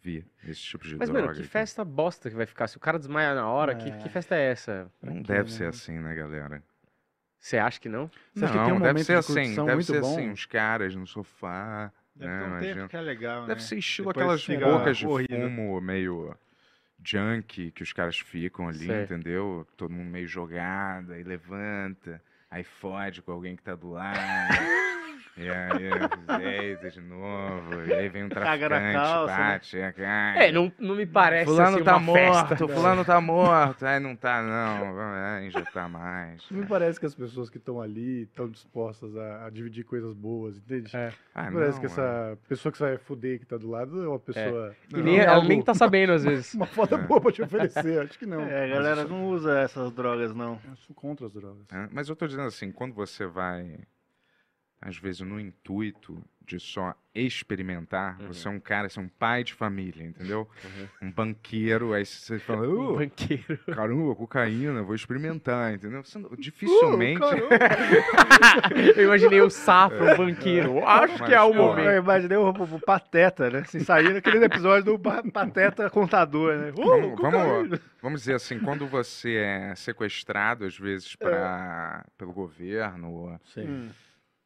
C: vi esse tipo de
G: Mas,
C: droga.
G: mano, que
C: aqui.
G: festa bosta que vai ficar. Se o cara desmaia na hora, que,
H: É.
G: que festa é essa?
C: Não
H: Aqui,
C: deve
H: né?
C: ser assim, né, galera?
G: Você acha que não?
H: Você acha que
C: não,
H: tem um
C: deve
H: momento
C: ser
H: de
C: assim, deve ser
H: bom?
C: assim, uns caras no sofá,
D: Deve
C: né,
D: ter um tempo que é legal,
C: Deve
D: né?
C: ser estilo
D: Depois
C: aquelas bocas de fumo meio junk que os caras ficam ali,
G: Sei.
C: entendeu? Todo mundo meio jogado, aí levanta, aí fode com alguém que tá do lado. E aí, deita de novo. E aí vem um
D: Caga na
C: traficante,
D: calça, né?
C: bate. É,
G: É, não, não me parece
C: Fulano
G: assim,
C: tá
G: uma festa.
C: morto, fulano tá morto. Aí não tá, não. Vai injetar mais.
H: Me parece que as pessoas que estão ali estão dispostas a, a dividir coisas boas, entende?
G: É.
C: Ah,
H: Me parece
C: não,
H: que essa pessoa que você vai fuder que tá do lado é uma pessoa.
G: E nem, ela nem tá sabendo, às vezes.
H: Uma foda
C: É.
H: boa pra te oferecer, acho que não.
D: É, a galera não usa essas drogas, não.
H: Eu sou contra as drogas.
C: É, Mas eu tô dizendo assim, quando você vai, às vezes, no intuito de só experimentar,
G: Uhum.
C: você é um cara, você é um pai de família, entendeu? Um banqueiro, aí você fala,
G: Um
C: "Uh,
G: banqueiro.
C: caramba, cocaína, vou experimentar, entendeu? Você não- dificilmente...
G: Eu imaginei o Safra, o banqueiro. Acho que é o
C: Mas,
G: momento.
D: Eu imaginei o, o- o Pateta, né? Assim, saindo aquele episódio do Pa- Pateta contador, né? Uh,
C: Vamos, vamos, vamos dizer assim, quando você é sequestrado, às vezes, pra, pelo governo,
H: Sim.
D: Hum.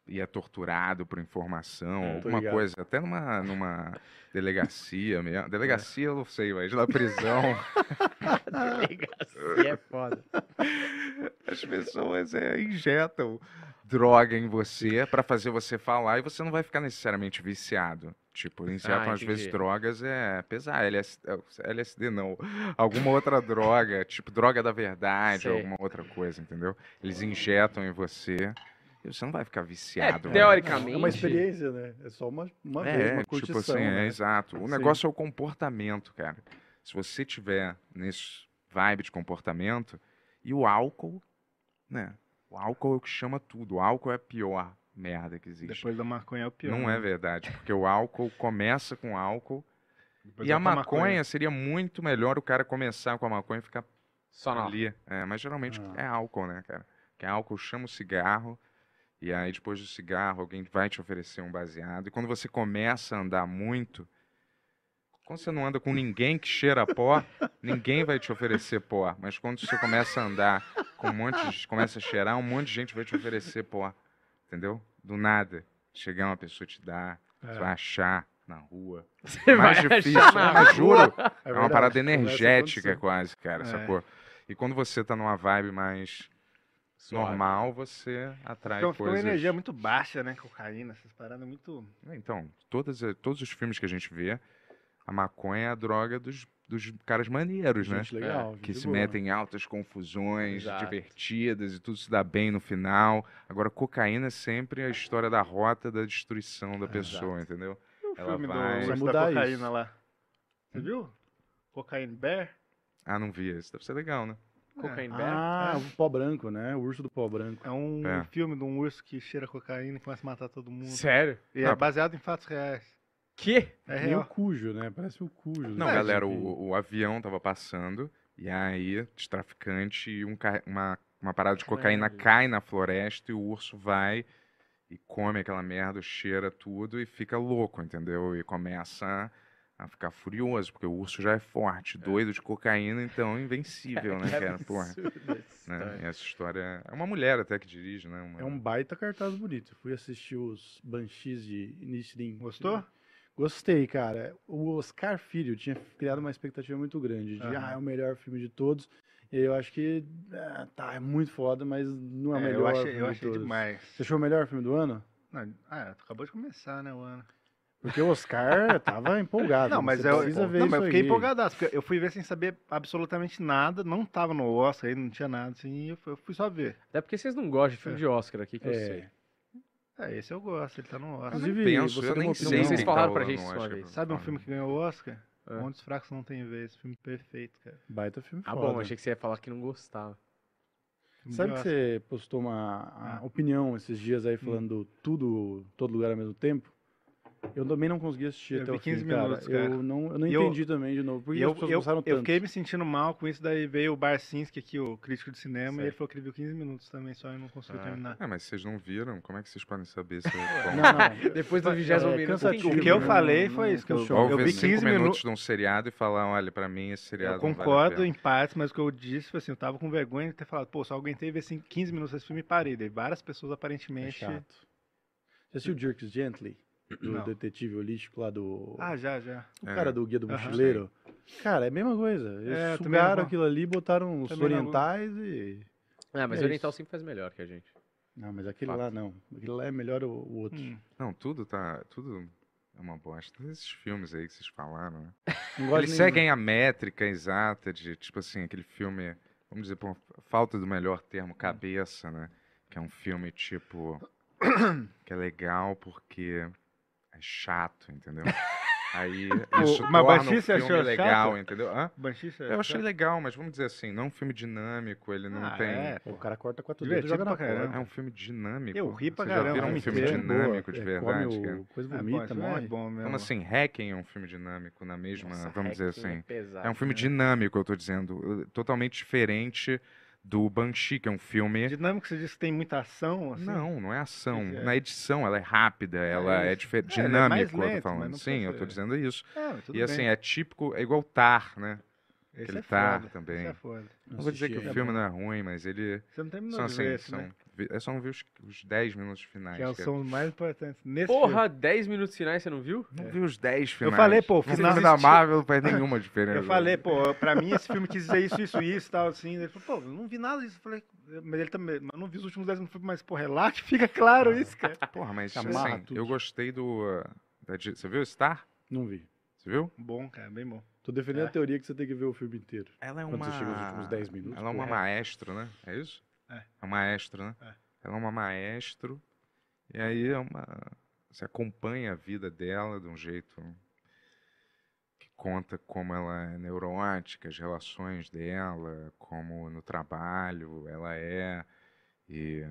C: E é torturado por informação,
H: tô
C: alguma
H: ligado.
C: coisa, até numa, numa delegacia mesmo. Delegacia eu não sei, mas na prisão
G: Delegacia é foda.
C: as pessoas é, injetam droga em você pra fazer você falar e você não vai ficar necessariamente viciado. Tipo, injetam
G: Ah,
C: às vezes drogas é pesar, LSD, LSD não, alguma outra droga, tipo droga da verdade,
G: Sei.
C: alguma outra coisa, entendeu? Eles injetam em você você não vai ficar viciado. né?
G: teoricamente-
H: É uma experiência, né? É só uma, uma vez,
C: É,
H: uma
C: tipo
H: curtição.
C: assim, é
H: né?
C: exato. O
H: Sim.
C: negócio é o comportamento, cara. Se você tiver nesse vibe de comportamento, e o álcool, né? O álcool é o que chama tudo. O álcool é a pior merda que existe.
D: Depois da maconha é o pior.
C: Não
D: né?
C: é verdade, porque o álcool começa com álcool
D: Depois
C: e a
D: pra
C: maconha, seria muito melhor o cara começar com a maconha e ficar
G: Só
C: ali. É, mas geralmente
H: Ah.
C: é álcool, né, cara? Que álcool chama o cigarro, e aí depois do cigarro alguém vai te oferecer um baseado. E quando você começa a andar muito, quando você não anda com ninguém que cheira pó, ninguém vai te oferecer pó. Mas quando você começa a andar com um monte de, começa a cheirar, um monte de gente vai te oferecer pó. Entendeu? Do nada. Chegar uma pessoa te dar, você vai achar na rua.
G: Você
C: Mais
G: vai
C: difícil, mas juro.
H: É
C: É uma parada energética quase, cara,
D: É.
C: sacou? E quando você tá numa vibe mais normal, você atrai
D: Fica, fica uma
C: coisas...
D: energia muito baixa, né? Cocaína, essas paradas muito.
C: Então, todas, todos os filmes que a gente vê, a maconha é a droga dos, dos caras maneiros, né?
H: Gente legal.
C: Que
H: gente
C: se
H: boa.
C: metem em altas confusões,
G: Exato.
C: divertidas e tudo se dá bem no final. Agora, cocaína é sempre a história da rota da destruição da pessoa, entendeu?
D: O
C: Ela
D: filme
C: vai-
D: do
H: mudar
D: da cocaína
H: isso.
D: lá. Você viu? Cocaine Bear?
C: Ah, não vi esse. Deve ser legal, né?
G: Cocaine Bear?
H: Ah, o pó branco, né? O urso do pó branco.
D: É um
C: É.
D: filme de um urso que cheira cocaína e começa a matar todo mundo.
G: Sério?
D: E é
C: Ah,
D: baseado em fatos reais.
G: Que?
D: É
H: Nem o
D: real.
H: cujo, né? Parece o cujo.
C: Não,
H: né?
C: galera, o, o avião tava passando e aí os traficantes e um ca- uma, uma parada de cocaína
H: Caralho.
C: cai na floresta e o urso vai e come aquela merda, cheira tudo e fica louco, entendeu? E começa a, ficar furioso, porque o urso já é forte, doido de cocaína, então invencível, né, cara? Porra. Né?
G: história.
C: E essa história é uma mulher até que dirige, né? Uma-
H: É um baita cartaz bonito. Eu fui assistir os Banshees de Inisherin.
D: Gostou?
H: Gostei, cara. O Oscar Filho tinha criado uma expectativa muito grande de,
D: Aham.
H: ah, é o melhor filme de todos. E eu acho que, ah, tá, é muito foda, mas não é o
D: É,
H: melhor
D: eu achei,
H: filme
D: eu
H: de
D: achei
H: todos.
D: demais.
H: Você achou o melhor filme do ano?
D: Não, ah, acabou de começar, né, o ano.
H: Porque o Oscar tava empolgado.
D: Não, mas
H: você
D: eu,
H: precisa ver
D: não,
H: isso
D: mas eu fiquei
H: aí.
D: empolgadaço, porque eu fui ver sem saber absolutamente nada, não tava no Oscar, aí não tinha nada, assim, eu fui, eu fui só ver.
G: Até porque vocês não gostam de filme
D: É.
G: de Oscar aqui, que eu
H: É.
G: sei.
D: É, esse eu gosto, ele tá no Oscar.
H: Inclusive,
C: penso,
H: você
C: eu
H: tem
C: nem sei
H: opinião.
G: Vocês falaram
C: tá
G: pra gente isso
C: pra
D: Sabe um
C: falar.
D: filme que ganhou o Oscar?
G: É.
D: Onde os fracos não têm vez, filme perfeito, cara.
H: Baita filme
G: Ah,
H: foda.
G: bom, achei que você ia falar que não gostava.
D: Filme
H: Sabe que
D: Oscar.
H: você postou uma
D: Ah.
H: opinião esses dias aí falando tudo, todo lugar ao mesmo tempo? Eu também não consegui assistir
D: Eu
H: até
D: vi
H: o fim,
D: 15
H: cara.
D: minutos, cara.
H: Eu não, eu não
D: eu-
H: entendi também de novo. Por
D: E
H: que
D: eu,
H: as pessoas
D: eu,
H: gostaram
D: eu
H: tanto?
D: fiquei me sentindo mal com isso, daí veio o Barcinski aqui, o crítico de cinema,
H: Sei.
D: e ele falou que ele viu 15 minutos também, só e não conseguiu
C: Ah,
D: terminar.
C: é, mas vocês não viram? Como é que vocês podem saber se é bom?
H: Não, não.
G: Depois do vigésimo
H: É,
G: minuto,
H: cansativo,
G: tem
D: O que eu falei
H: não
D: foi isso, que eu, eu vi
C: cinco
D: 15
C: minutos
D: minutos.
C: de um seriado e falar, olha, pra mim esse seriado
D: Eu
C: vale
D: concordo
C: pena.
D: em partes, mas o que eu disse foi assim, eu tava com vergonha de ter falado, pô, só aguentei ver assim, 15 minutos desse filme e parei. Daí várias pessoas
H: É
D: aparentemente.
H: chato. Você assistiu Jerks Gently? Do
D: Não.
H: detetive holístico lá do.
D: Ah, já, já.
H: o
C: É.
H: cara do Guia do. Mochileiro. Cara, é a mesma coisa. Eles
D: É,
H: sugaram aquilo ali, botaram os
D: também não-
H: orientais e.
G: É, mas
H: É
G: o Oriental
H: isso.
G: sempre faz melhor que a gente.
H: Não, mas aquele
C: Fato.
H: lá não. Aquele lá é melhor o, o outro.
D: Hum.
C: Não, tudo tá. Tudo é uma bosta. Esses filmes aí que vocês falaram, né? Eles seguem a métrica exata de, tipo assim, aquele filme, vamos dizer, por falta do melhor termo, cabeça, né? Que é um filme, tipo, que é legal porque chato, entendeu? Aí isso
D: mas
C: torna o filme
D: achou
C: legal,
D: chato?
C: entendeu? Hã? Eu achei
D: chato?
C: legal, mas vamos dizer assim, não é um filme dinâmico, ele não
D: Ah,
C: tem...
D: é,
H: O cara corta quatro dedos e joga na
D: caramba.
H: porta.
C: É um filme dinâmico.
D: Eu ri pra
C: Vocês já
D: caramba,
C: um
D: filme
C: dinâmico de
H: É,
C: verdade? Cara?
H: o, coisa
D: É,
H: vomita,
D: esse filme
H: morre.
D: é bom mesmo.
C: Como assim, Hacking é um filme dinâmico na mesma,
G: Nossa,
C: vamos dizer
G: Hacking
C: assim.
G: É, pesado,
C: É um filme
G: né?
C: dinâmico, eu tô dizendo. Totalmente diferente do Banshee, que é um filme.
D: Dinâmico, você disse que tem muita ação, assim?
C: Não, não é ação.
D: é?
C: Na edição, ela é rápida, ela é,
D: isso.
C: diferente.
D: É, é mais
C: Dinâmico, eu
D: lento,
C: tô
D: mas
C: falando. Sim, eu tô dizendo isso.
D: É, tudo
C: E assim,
D: bem.
C: é típico, é igual Tar, né?
D: Esse
C: aquele
D: é
C: Tar
D: foda,
C: também.
D: esse é foda.
C: Não vou dizer que o filme não é ruim, mas ele.
D: Você não terminou
C: São
D: de
C: assim,
D: ver esse,
C: são,
D: né?
C: É só não ver os, os 10 minutos finais.
D: Que é
C: cara.
D: são os mais importantes. Nesse
G: Porra, 10 minutos finais você não viu?
C: Não vi os 10 finais.
D: falei, pô, o
C: o
D: final
C: filme da Marvel não faz nenhuma diferença.
D: Eu falei, pô, pra mim esse filme quis dizer isso, isso, isso e tal, assim. Ele falou, pô, eu não vi nada disso. Eu falei, mas ele também, mas eu não vi os últimos 10 minutos. Mas, pô, relaxa, fica claro isso, cara.
C: Porra, mas
H: Amarra
C: assim,
H: tudo.
C: eu gostei do. uh, da você viu Star?
H: Não vi.
C: Você viu?
D: Bom, cara, bem bom.
H: Tô defendendo
D: É.
H: a teoria que você tem que ver o filme inteiro.
C: Ela é
H: Quando
C: uma.
H: você chega nos últimos 10 minutos,
C: Ela é uma
H: porra.
C: maestro, né? É isso?
D: É.
C: É um maestro, né?
D: É.
C: Ela é uma maestro. E aí é uma. Você acompanha a vida dela de um jeito que conta como ela é neurótica, as relações dela, como no trabalho ela é. E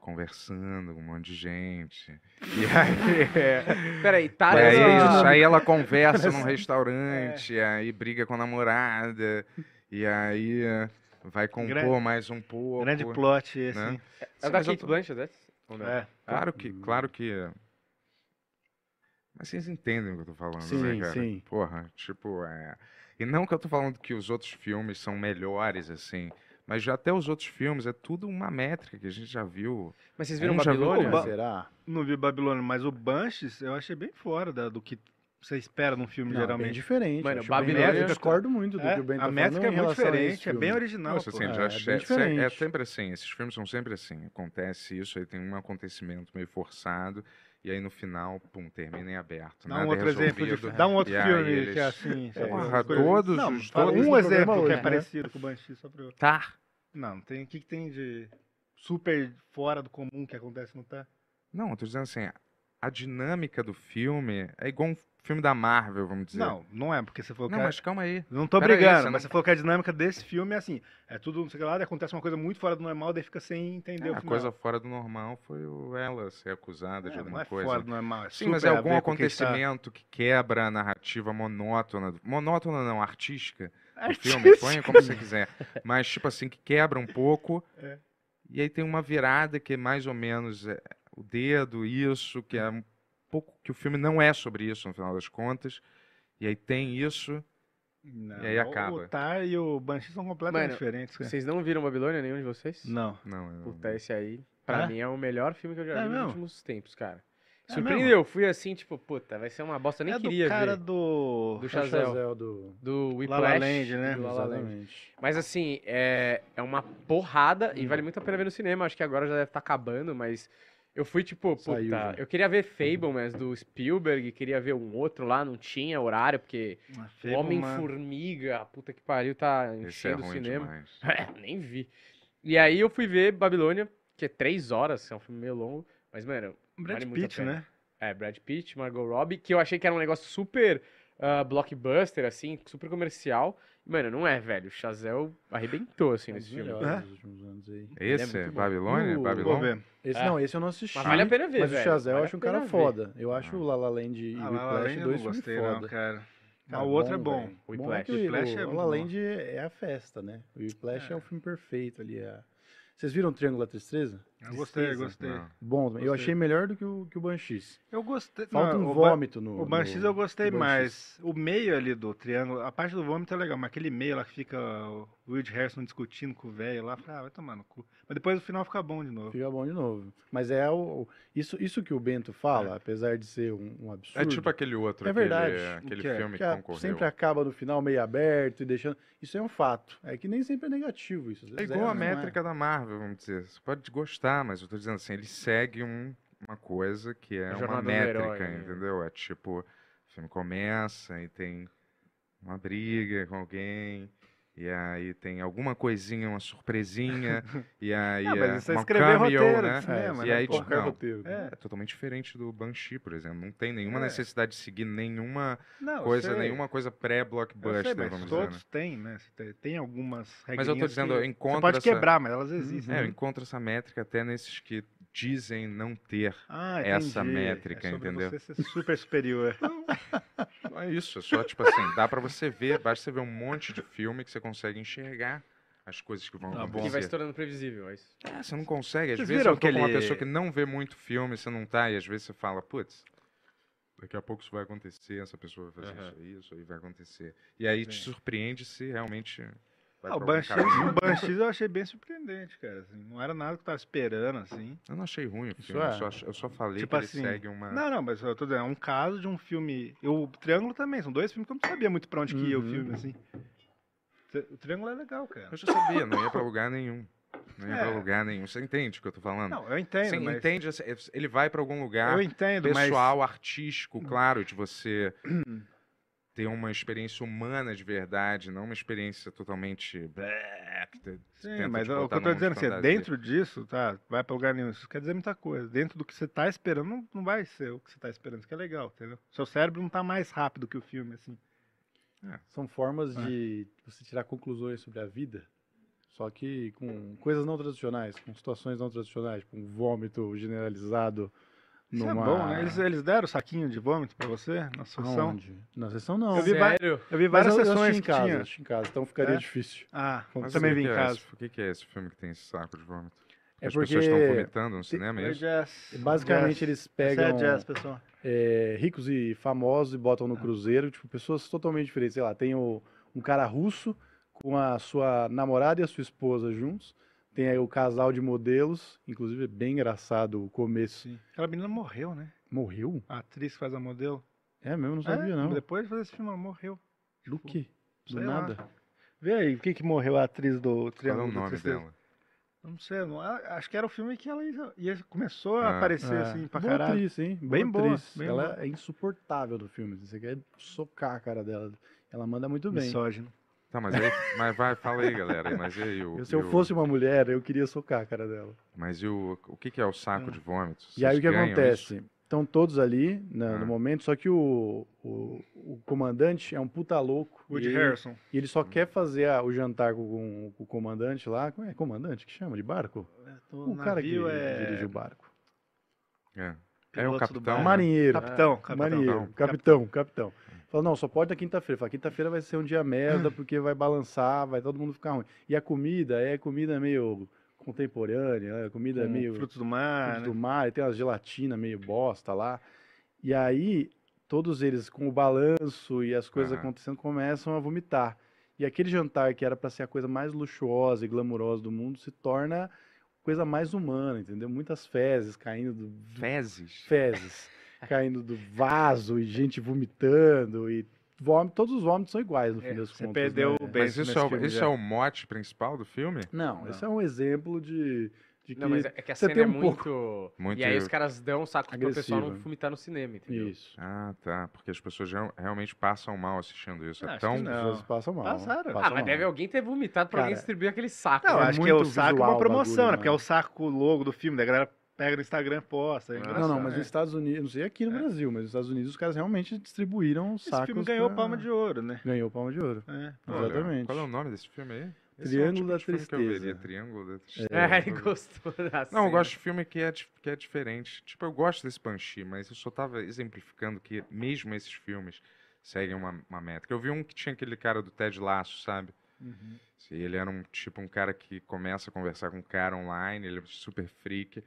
C: conversando com um monte de gente. E aí.
G: Peraí, tá
C: aí, isso, aí ela conversa num restaurante, aí briga com a namorada, e aí vai compor
D: Grande-
C: mais um pouco.
D: Grande plot esse,
C: né?
G: É
C: Sim,
G: da Kate Blanchett, é?
D: É.
C: Claro que, claro que. Mas vocês entendem o que eu tô falando, né,
H: Sim,
C: cara?
H: sim.
C: Porra, tipo, é. E não que eu tô falando que os outros filmes são melhores, assim. Mas já até os outros filmes é tudo uma métrica que a gente já viu.
G: Mas vocês viram
C: Um já viu
G: Babilônia?
D: Ba-
H: Será?
D: Não vi Babilônia, mas o Banshees eu achei bem fora da- do que você espera num filme,
H: Não, bem
D: geralmente.
H: diferente.
G: Mano, Babilônia-
H: eu discordo muito do
D: É,
H: que o Ben tá
D: a métrica é muito diferente, é bem original.
C: Nossa, assim,
H: É,
C: já
H: é bem
C: é,
H: diferente.
C: sempre assim. Esses filmes são sempre assim. Acontece isso, aí tem um acontecimento meio forçado, e aí no final, pum, termina em aberto.
D: Dá
C: nada
D: um outro exemplo de
C: resolvido.
D: Dá um outro filme
C: eles-
D: que é assim.
C: Porra, todos
D: Não,
C: os- todos
D: um exemplo
H: programas
D: que é
H: hoje, né?
D: parecido com o Banshee, só pra eu...
C: Tá.
D: Não, tem, o que, que tem de super fora do comum que acontece no Tá?
C: Não, eu tô dizendo assim, a dinâmica do filme é igual um filme da Marvel, vamos dizer.
D: Não, não é, porque você falou que
C: Não, mas calma aí.
D: Não tô
C: Pera aí,
D: brigando,
C: você
D: mas
C: não-
D: você falou que a dinâmica desse filme é assim. É tudo, não sei o que lá, acontece uma coisa muito fora do normal, daí fica sem entender
C: É,
D: o
C: a
D: final.
C: coisa fora do normal foi o- ela ser acusada de
D: É,
C: alguma
D: não é
C: coisa.
D: fora do normal, é
C: Sim, mas é
D: a
C: algum
D: ver com o que tá-
C: acontecimento que quebra a narrativa monótona. Monótona não, artística. do filme,
D: Artística.
C: põe como você quiser. Mas, tipo assim, que quebra um pouco.
D: É.
C: E aí tem uma virada que é mais ou menos é, o dedo, isso, que é um pouco. que o filme não é sobre isso, no final das contas. E aí tem isso.
D: Não,
C: E aí acaba.
D: O Tar e o Banshee são completamente
G: Mano,
D: diferentes. cara.
G: Vocês não viram Babilônia, nenhum de vocês?
D: Não.
C: Não, eu não-
G: Puta, esse aí, pra
D: É?
G: mim, é o melhor filme que eu já
D: É
G: vi
D: mesmo?
G: nos últimos tempos, cara.
D: É
G: Surpreendeu, fui assim, tipo, puta, vai ser uma bosta, eu nem
D: é
G: queria
D: do cara
G: ver.
D: do...
G: Do. Chazelle
H: do...
G: Do
D: La
G: Whiplash.
D: La Land, né?
G: do La La Land.
H: Exatamente.
G: Mas assim, é, é uma porrada
D: Hum.
G: e vale muito a pena ver no cinema. Acho que agora já deve estar acabando, mas eu fui tipo, puta,
H: Saiu
G: eu queria ver Fablemans do Spielberg, queria ver um outro lá, não tinha horário, porque
D: Ah.
G: Homem-Formiga, puta que pariu, tá
C: Esse é
G: enchendo o cinema. É, nem vi. E aí eu fui ver Babilônia, que é três horas, é um filme meio longo, mas, mano,
D: Brad
G: vale
D: Pitt, né?
G: É, Brad Pitt, Margot Robbie, que eu achei que era um negócio super ah, blockbuster, assim, super comercial. Mano, não é, velho. O Chazelle arrebentou, assim,
H: É um
G: nesse filme.
D: É?
H: dos últimos anos aí.
C: Esse
G: é
C: é
G: bom.
C: Babilônia?
H: O-
D: Vou
C: Babilônia?
D: ver.
H: Esse
G: É.
H: não, esse eu não assisti.
G: Mas vale a pena ver,
H: Mas
G: velho.
H: o Chazelle
G: Vale
H: eu acho um cara
G: ver.
H: foda. Eu acho
C: Ah.
H: o La La Land e
D: Ah, La
H: Whiplash dois filmes
D: gostei,
H: foda.
D: não, cara.
H: Cara,
D: o outro é bom.
G: O
H: Bom
G: Whiplash.
H: o,
D: é
H: o La
D: bom.
H: Land é a festa, né? O Whiplash é.
D: É.
H: o filme perfeito ali. é- Vocês viram Triângulo da Tristeza?
D: Eu gostei, gostei.
C: Não.
H: Bom, também. eu
D: Gostei.
H: achei melhor do que o, que o Banshees.
D: Eu gostei.
H: Falta
D: não,
H: um vômito no.
D: O Banshees
H: no-
D: eu gostei mais. O meio ali do triângulo, a parte do vômito é legal, mas aquele meio lá que fica o Will Harrison discutindo com o velho lá, ah, vai tomar no cu. Mas depois no final fica bom de novo.
H: Fica bom de novo. Mas é o. Isso, isso que o Bento fala, apesar de ser um, um absurdo.
C: É tipo aquele outro,
H: É
C: aquele,
H: verdade.
C: aquele
D: O que é?
C: filme
H: que
C: que
H: a-
C: concorreu.
H: sempre acaba no final meio aberto e deixando. Isso é um fato. É que nem sempre é negativo isso.
C: É igual a
H: mas não é.
C: métrica da Marvel, vamos dizer. Você pode gostar tá, mas eu tô dizendo assim, ele segue um- uma coisa que é uma métrica,
G: herói, né?
C: entendeu? É tipo, o filme começa e tem uma briga com alguém, e aí tem alguma coisinha, uma surpresinha, e aí
D: Ah,
C: é
D: mas isso é escrever
C: cameo,
D: roteiro
C: né?
D: de cinema,
C: e
D: né,
C: aí, tipo, não,
H: roteiro.
D: É.
C: é totalmente diferente do Banshee, por exemplo. Não tem nenhuma
D: É.
C: necessidade de seguir nenhuma
D: Não,
C: coisa,
D: sei.
C: nenhuma coisa pré-blockbuster,
D: mas
C: vamos dizer, né?
D: todos têm, né? Tem- algumas regras.
C: Mas eu tô dizendo, eu encontro
D: Você pode
C: essa-
D: quebrar, mas elas existem.
C: É, eu
D: né?
C: encontro essa métrica até nesses que dizem não ter.
D: Ah,
C: essa métrica,
D: é sobre
C: entendeu?
D: Você ser super superior.
C: Não é isso, é só tipo assim, dá pra você ver, basta você ver um monte de filme que você consegue enxergar as coisas que vão
D: Tá bom.
G: Que vai
C: acontecer.
G: se tornando previsível, é isso.
C: É, você não consegue, às
D: Vocês
C: vezes
D: viram
C: eu tô com uma
D: aquele-
C: pessoa que não vê muito filme, você não tá, e às vezes você fala, putz, daqui a pouco isso vai acontecer, essa pessoa vai fazer
G: Aham.
C: isso, isso, aí vai acontecer. E aí te surpreende se realmente
D: Ah, o
C: pra caminho.
D: o Banshees eu achei bem surpreendente, cara. assim, não era nada que eu tava esperando, assim.
C: Eu não achei ruim o
H: Isso
C: filme, eu,
H: é.
C: só, ach- eu só falei
D: Tipo
C: que ele
D: assim,
C: segue uma...
D: Não, não, mas eu tô dizendo, é um caso de um filme. Eu, o Triângulo também, são dois filmes que eu não sabia muito pra onde que ia o
H: Uhum.
D: filme, assim. O Triângulo é legal, cara.
C: Eu já sabia, não ia pra lugar nenhum. Não ia pra
D: É.
C: lugar nenhum. Você entende o que eu tô falando?
D: Não, eu entendo,
C: Você
D: mas.
C: entende, assim, ele vai pra algum lugar
D: Eu entendo, mas.
C: pessoal, artístico, claro, de você ter uma experiência humana de verdade, não uma experiência totalmente... que
D: Sim, mas
C: te
D: o que eu
C: de
D: dizendo assim, é
C: fantasia.
D: dentro disso, tá? Vai pra lugar nenhum. Isso quer dizer muita coisa. Dentro do que você tá esperando, não, não vai ser o que você tá esperando. Isso que é legal, entendeu? Seu cérebro não tá mais rápido que o filme, assim.
H: São formas
D: É.
H: de você tirar conclusões sobre a vida, só que com coisas não tradicionais, com situações não tradicionais, tipo um vômito generalizado
D: Isso
H: numa...
D: é bom, né? Eles, eles deram saquinho de vômito pra você na sessão?
H: Aonde? Na sessão não.
D: Eu vi
G: Sério?
D: Eu vi várias
H: eu, eu
D: sessões
H: assisti em casa,
D: tinha.
H: em casa, então ficaria
D: É?
H: difícil.
D: Ah,
C: Mas
D: também vi em
C: é
D: casa.
C: esse- O que que é esse filme que tem esse saco de vômito?
H: É
C: As
H: porque
C: pessoas estão vomitando no cinema, é
D: Oi,
C: isso?
D: Jazz.
H: basicamente
D: Jazz.
H: eles
D: é
H: pegam
D: Jazz, pessoal.
H: é, ricos e famosos e botam no cruzeiro, tipo, pessoas totalmente diferentes. Sei lá, tem o- um cara russo com a sua namorada e a sua esposa juntos. Tem aí o casal de modelos, inclusive é bem engraçado o começo.
D: Aquela menina morreu, né?
H: Morreu?
D: A atriz que faz a modelo.
H: É mesmo, não sabia
D: É,
H: não.
D: Depois de fazer esse filme, ela morreu.
H: Do que? Do
D: Sei lá.
H: nada.
D: Vê aí, o que que morreu a atriz do
C: Qual é
D: Triângulo
C: o nome dela?
D: Não sei, não, acho que era o filme que ela ia, ia- começou a
C: Ah.
D: aparecer
H: É.
D: assim pra
H: boa
D: caralho.
H: atriz, hein? Boa
D: Bem boa, bem
H: ela
D: boa.
H: é insuportável no filme. Você quer socar a cara dela. Ela manda muito bem.
D: Misógino.
C: Tá, mas aí, mas vai, fala aí, galera. Mas aí o...
H: Eu, se eu
C: o-
H: fosse uma mulher, eu queria socar a cara dela.
C: Mas e o, o que que é o saco de vômito?
H: E aí
C: Vocês
H: o que acontece?
C: isso?
H: Estão todos ali na-
C: Ah.
H: no momento, só que o, o, o comandante é um puta louco.
D: Woody
H: e ele,
D: Harrison.
H: e ele só quer fazer a- o jantar com, com o comandante lá. Como é comandante que chama? De barco?
D: O,
H: O, cara que
D: é...
H: dirige o barco.
C: É. É o capitão. né?
H: Marinheiro.
D: Capitão, capitão.
H: Marinheiro. Capitão, capitão. Fala, não, só pode na quinta-feira. Fala, quinta-feira vai ser um dia merda, porque vai balançar, vai todo mundo ficar ruim. E a comida é comida meio contemporânea, é comida
D: Com
H: meio
D: frutos do mar,
H: frutos
D: né?
H: do mar, e tem umas gelatina meio bosta lá. E aí, todos eles com o balanço e as coisas
C: Aham.
H: acontecendo começam a vomitar. E aquele jantar que era para ser a coisa mais luxuosa e glamurosa do mundo se torna coisa mais humana, entendeu? Muitas fezes caindo do
C: Fezes.
H: fezes caindo do vaso e gente vomitando e vômito, todos os vômitos são iguais no fim
D: É,
H: das
D: você
H: contas.
D: perdeu
H: né?
D: o
C: Mas
D: beijo
C: isso, é, o,
D: filme
C: isso
D: já.
C: é o mote principal do filme?
H: Não, esse é um exemplo de, de que
G: Não, mas é que a
H: você
G: cena
H: tem
G: é
H: um
G: muito...
C: Muito
G: E aí os caras dão um saco pro pessoal não
H: agressiva.
G: vomitar no cinema, entendeu?
H: isso.
C: Ah, tá. Porque as pessoas real- realmente passam mal assistindo isso. É
D: acho
C: tão.
D: que
H: As
D: Não.
H: pessoas passam mal.
D: Passaram.
H: passam
G: Ah, mas
H: mal.
G: deve alguém ter vomitado pra alguém
H: Cara,
G: distribuir aquele saco.
D: Não,
H: É
D: acho que é
H: muito
D: o saco é uma promoção,
H: bagulho,
D: né? Porque é
H: mano.
D: o saco logo do filme, daí a galera pega no Instagram posta. É
G: Não,
H: Não, mas
D: né?
H: nos Estados Unidos, não sei aqui no
D: É.
H: Brasil, mas nos Estados Unidos os caras realmente distribuíram
D: Esse
H: sacos.
D: filme ganhou
H: pra-
D: palma de ouro, né?
H: Ganhou palma de ouro.
D: É.
C: Olha,
H: Exatamente.
C: Qual é o nome desse filme aí? Esse
H: Triângulo
C: é
H: da
C: tipo
H: Tristeza.
C: Triângulo da Tristeza.
G: É, ele gostou da
C: Não, eu gosto de filme que é, que é diferente. Tipo, eu gosto desse Banshee, mas eu só tava exemplificando que mesmo esses filmes seguem uma, uma métrica. Eu vi um que tinha aquele cara do Ted Lasso, sabe?
D: Uhum.
C: Se ele era um tipo um cara que começa a conversar com um cara online, ele é super freak,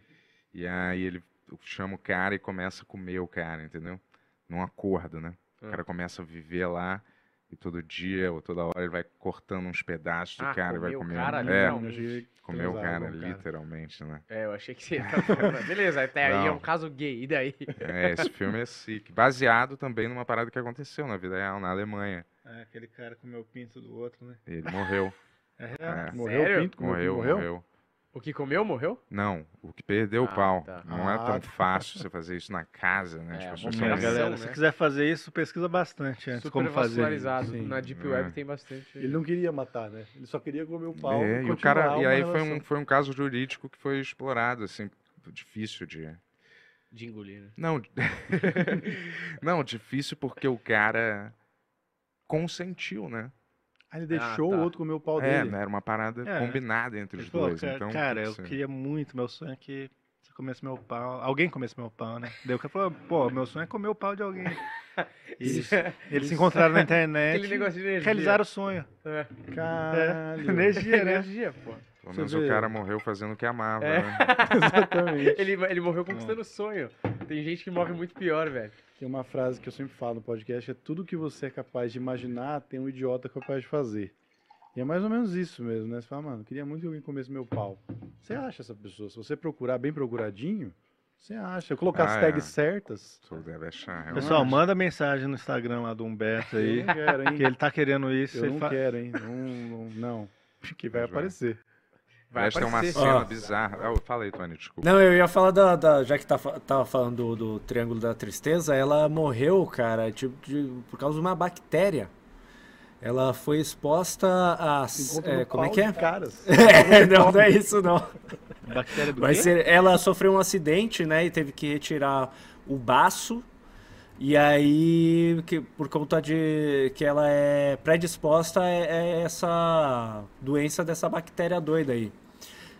C: e aí ele chama o cara e começa a comer o cara, entendeu? Num acordo, né? O
G: Ah.
C: cara começa a viver lá e todo dia ou toda hora ele vai cortando uns pedaços do
G: Ah,
C: cara e vai
G: comer o
C: comendo.
G: cara,
C: é,
G: literalmente.
C: comer o cara,
H: com o cara.
C: literalmente, né?
G: É, eu achei que você ia tá falando. Beleza, até aí é
C: Não.
G: um caso gay, e daí?
C: É, esse filme é sick. Baseado também numa parada que aconteceu na vida real, na Alemanha.
D: É, aquele cara comeu o pinto do outro, né?
C: Ele morreu.
D: É real.
C: É,
H: Morreu
G: Sério?
H: o Pinto?
C: Morreu,
H: morreu?
C: morreu.
G: O que comeu morreu?
C: Não, o que perdeu o
G: Ah,
C: pau.
G: tá.
C: Não é
H: Ah,
C: tão
H: tá.
C: fácil você fazer isso na casa, né?
G: É,
D: É,
G: Ação,
D: galera,
G: né?
D: se quiser fazer isso, pesquisa bastante antes
G: Super
D: como fazer.
H: Sim.
G: Na Deep
C: É.
G: Web tem bastante.
H: Ele não queria matar, né? Ele só queria comer o pau.
C: É, e o cara, e aí foi um, foi um caso jurídico que foi explorado, assim, difícil de.
G: De engolir, né?
C: Não, não, difícil porque o cara consentiu, né?
H: Aí ele deixou
G: tá.
H: o outro comer o pau
C: É,
H: dele.
C: né, era uma parada
D: É.
C: combinada entre os
D: falou,
C: dois.
D: cara,
C: então,
D: cara, eu
C: ser-
D: queria muito, meu sonho é que você comesse meu pau, alguém comesse meu pau, né? Daí o cara falou, pô, meu sonho é comer o pau de alguém. Eles, eles se encontraram na internet,
G: Aquele negócio de energia.
D: realizaram o sonho.
G: É.
H: Caralho.
D: Energia, né?
G: energia, pô.
C: Pelo menos o cara morreu fazendo o que amava,
G: É.
C: né?
H: Exatamente.
G: Ele, ele morreu conquistando o sonho. Tem gente que morre muito pior, velho.
H: Tem uma frase que eu sempre falo no podcast, é tudo que você é capaz de imaginar, tem um idiota capaz de fazer. E é mais ou menos isso mesmo, né? Você fala, mano, queria muito que alguém comesse meu pau. Você acha essa pessoa? Se você procurar bem procuradinho, você acha. Colocar as
C: Ah,
H: tags
C: é.
H: certas.
C: Achar.
D: Pessoal, manda mensagem no Instagram lá do Humberto
H: Eu
D: aí,
H: não quero, hein?
D: que ele tá querendo isso.
H: Eu não
D: fa-
H: quero, hein? Não, não, não. Que vai
C: Mas vai.
H: aparecer.
G: Vai
C: Aliás, tem uma cena bizarra. Ah, fala aí, Tony, desculpa.
I: Não, eu ia falar da, da- já que tá, tava falando do, do Triângulo da Tristeza, ela morreu, cara, tipo, de- por causa de uma bactéria. Ela foi exposta a. É, como é que é?
H: Caras.
I: É, não, não é isso não.
D: Bactéria do
I: Mas
D: quê?
I: ser- ela sofreu um acidente, né, e teve que retirar o baço. E aí, que, por conta de que ela é predisposta a, a essa doença dessa bactéria doida aí.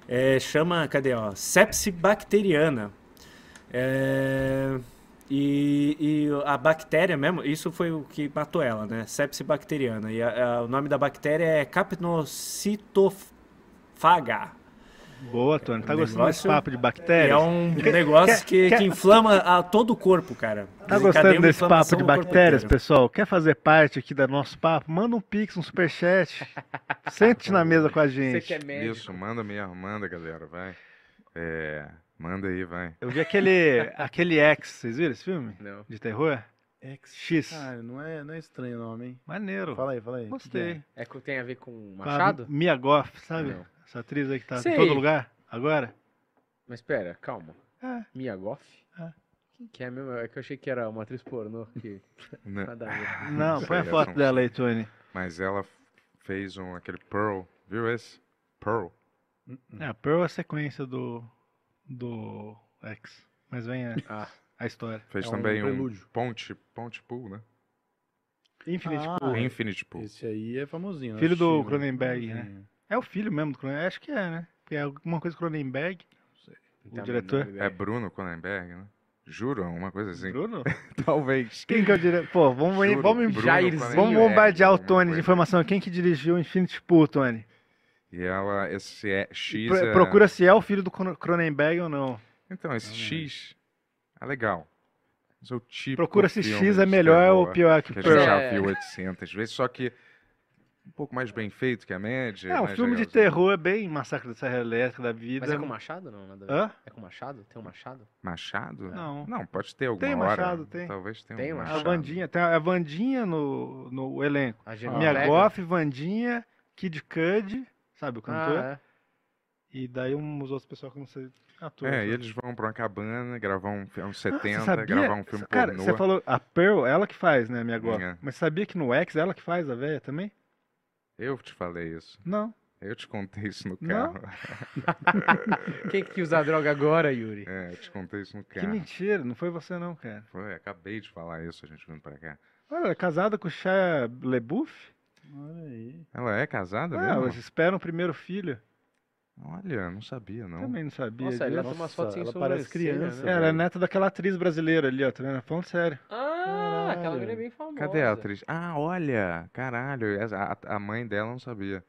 I: É, chama, cadê, ó? Sepse bacteriana. É, e, e a bactéria mesmo, isso foi o que matou ela, né? Sepse bacteriana. E a- a- o nome da bactéria é Capnocitofaga.
D: Boa, Tony. Tá gostando desse papo de
I: É
D: bactérias?
I: um negócio que,
D: quer-
I: que inflama a todo o corpo, cara.
D: Tá gostando desse papo de bactérias, pessoal? Quer fazer parte aqui do nosso papo? Manda um pix, um superchat. Sente na mesa com a
G: Você
D: gente.
G: que é médico.
C: Isso, manda mesmo, manda, galera, vai. É, manda aí, vai.
D: Eu vi aquele, aquele X, vocês viram esse filme?
G: Não.
D: De terror? X.
H: Ah, não é, não é estranho o nome, hein?
D: Maneiro.
H: Fala aí, fala aí.
D: Gostei.
G: É que tem a ver com Machado?
D: Mia Goff, sabe?
G: Não.
D: Essa atriz aí que tá
G: Sei.
D: em todo lugar agora.
G: Mas pera, calma.
D: É.
G: Mia Goff?
D: É.
G: Quem que é mesmo? É que eu achei que era uma atriz pornô. Que...
C: Né?
G: Nada a ver.
D: Não, põe a
C: essa
D: foto
C: não
D: dela aí, Tony.
C: Mas ela fez um, aquele Pearl, viu esse? Pearl.
D: É, a Pearl é a sequência do, do X. Mas vem a,
G: Ah,
D: a história.
C: Fez
H: É um
C: também um,
H: prelúdio.
C: Ponte, Ponte Pool, né?
D: Infinite
H: Ah,
D: Pool.
C: Infinite Pool.
H: Esse aí é famosinho.
D: Filho do
H: assisti,
D: Cronenberg, né? É o filho mesmo do Cronenberg? Acho que é, né? Porque é alguma coisa Cronenberg.
G: não
D: O
G: tem
D: diretor?
C: É Bruno Cronenberg, né? Juro, uma coisa assim.
D: Bruno?
C: Talvez.
D: Quem que é o diretor? Pô, vamos,
C: Juro,
D: vamos,
C: Bruno
D: vamos bombardear o
C: alguma
D: Tony de
C: coisa.
D: informação. Quem que dirigiu Infinite Pool, Tony?
C: E ela, esse é, X
D: Pro-
C: é...
D: Procura se é o filho do Cron- Cronenberg ou não.
C: Então, esse X é legal. Mas é o tipo
D: Procura se X é melhor ou pior que
C: Que a gente já
G: É.
C: viu 800 vezes, só que um pouco mais bem feito que a média.
D: É, um filme de
C: legalzinho.
D: terror é bem Massacre da Serra Elétrica da vida.
G: Mas é com Machado não? Nada ver.
D: Hã?
G: É com Machado? Tem um Machado?
C: Machado?
D: Não.
C: Não, pode ter alguma
D: Tem
C: hora.
D: Machado, tem.
C: Talvez tenha
G: Tem
C: um
G: Machado.
D: A Vandinha, tem a Vandinha no, no elenco.
G: A Jennifer
D: Mia? Goff, Vandinha, Kid Cudi, sabe o cantor?
G: Ah, é.
D: E daí uns outros pessoal que eu não sei. Ator,
C: É, e eles vão pra uma cabana, gravar um filme anos
D: Ah, você
C: 70,
D: sabia?
C: gravar um filme
D: Cara,
C: pornô.
D: você falou, a Pearl, ela que faz, né, minha Goff.
C: É.
D: Mas sabia que no X ela que faz a véia também?
C: Eu te falei isso.
D: Não.
C: Eu te contei isso no
D: Não?
C: carro.
G: Quem que usa droga agora, Yuri?
C: É, eu te contei isso no
D: Que
C: carro.
D: mentira, não foi você não, cara.
C: Foi, acabei de falar isso, a gente vindo pra cá.
D: Olha, ela é casada com o Shia LeBouf?
H: Olha aí.
C: Ela é casada
D: Ah,
C: mesmo?
D: elas esperam o primeiro filho.
C: Olha, não sabia, não.
D: Também não sabia
G: Nossa, ele
D: disso.
G: toma umas
H: Nossa,
G: fotos sem
H: ela parece criança,
G: né?
D: É, ela é neta daquela atriz brasileira ali, ó, tá vendo? Falando sério.
G: Ah, aquela
H: Caralho.
G: menina é bem famosa.
C: Cadê a atriz? Ah, olha, caralho, a, a mãe dela não sabia.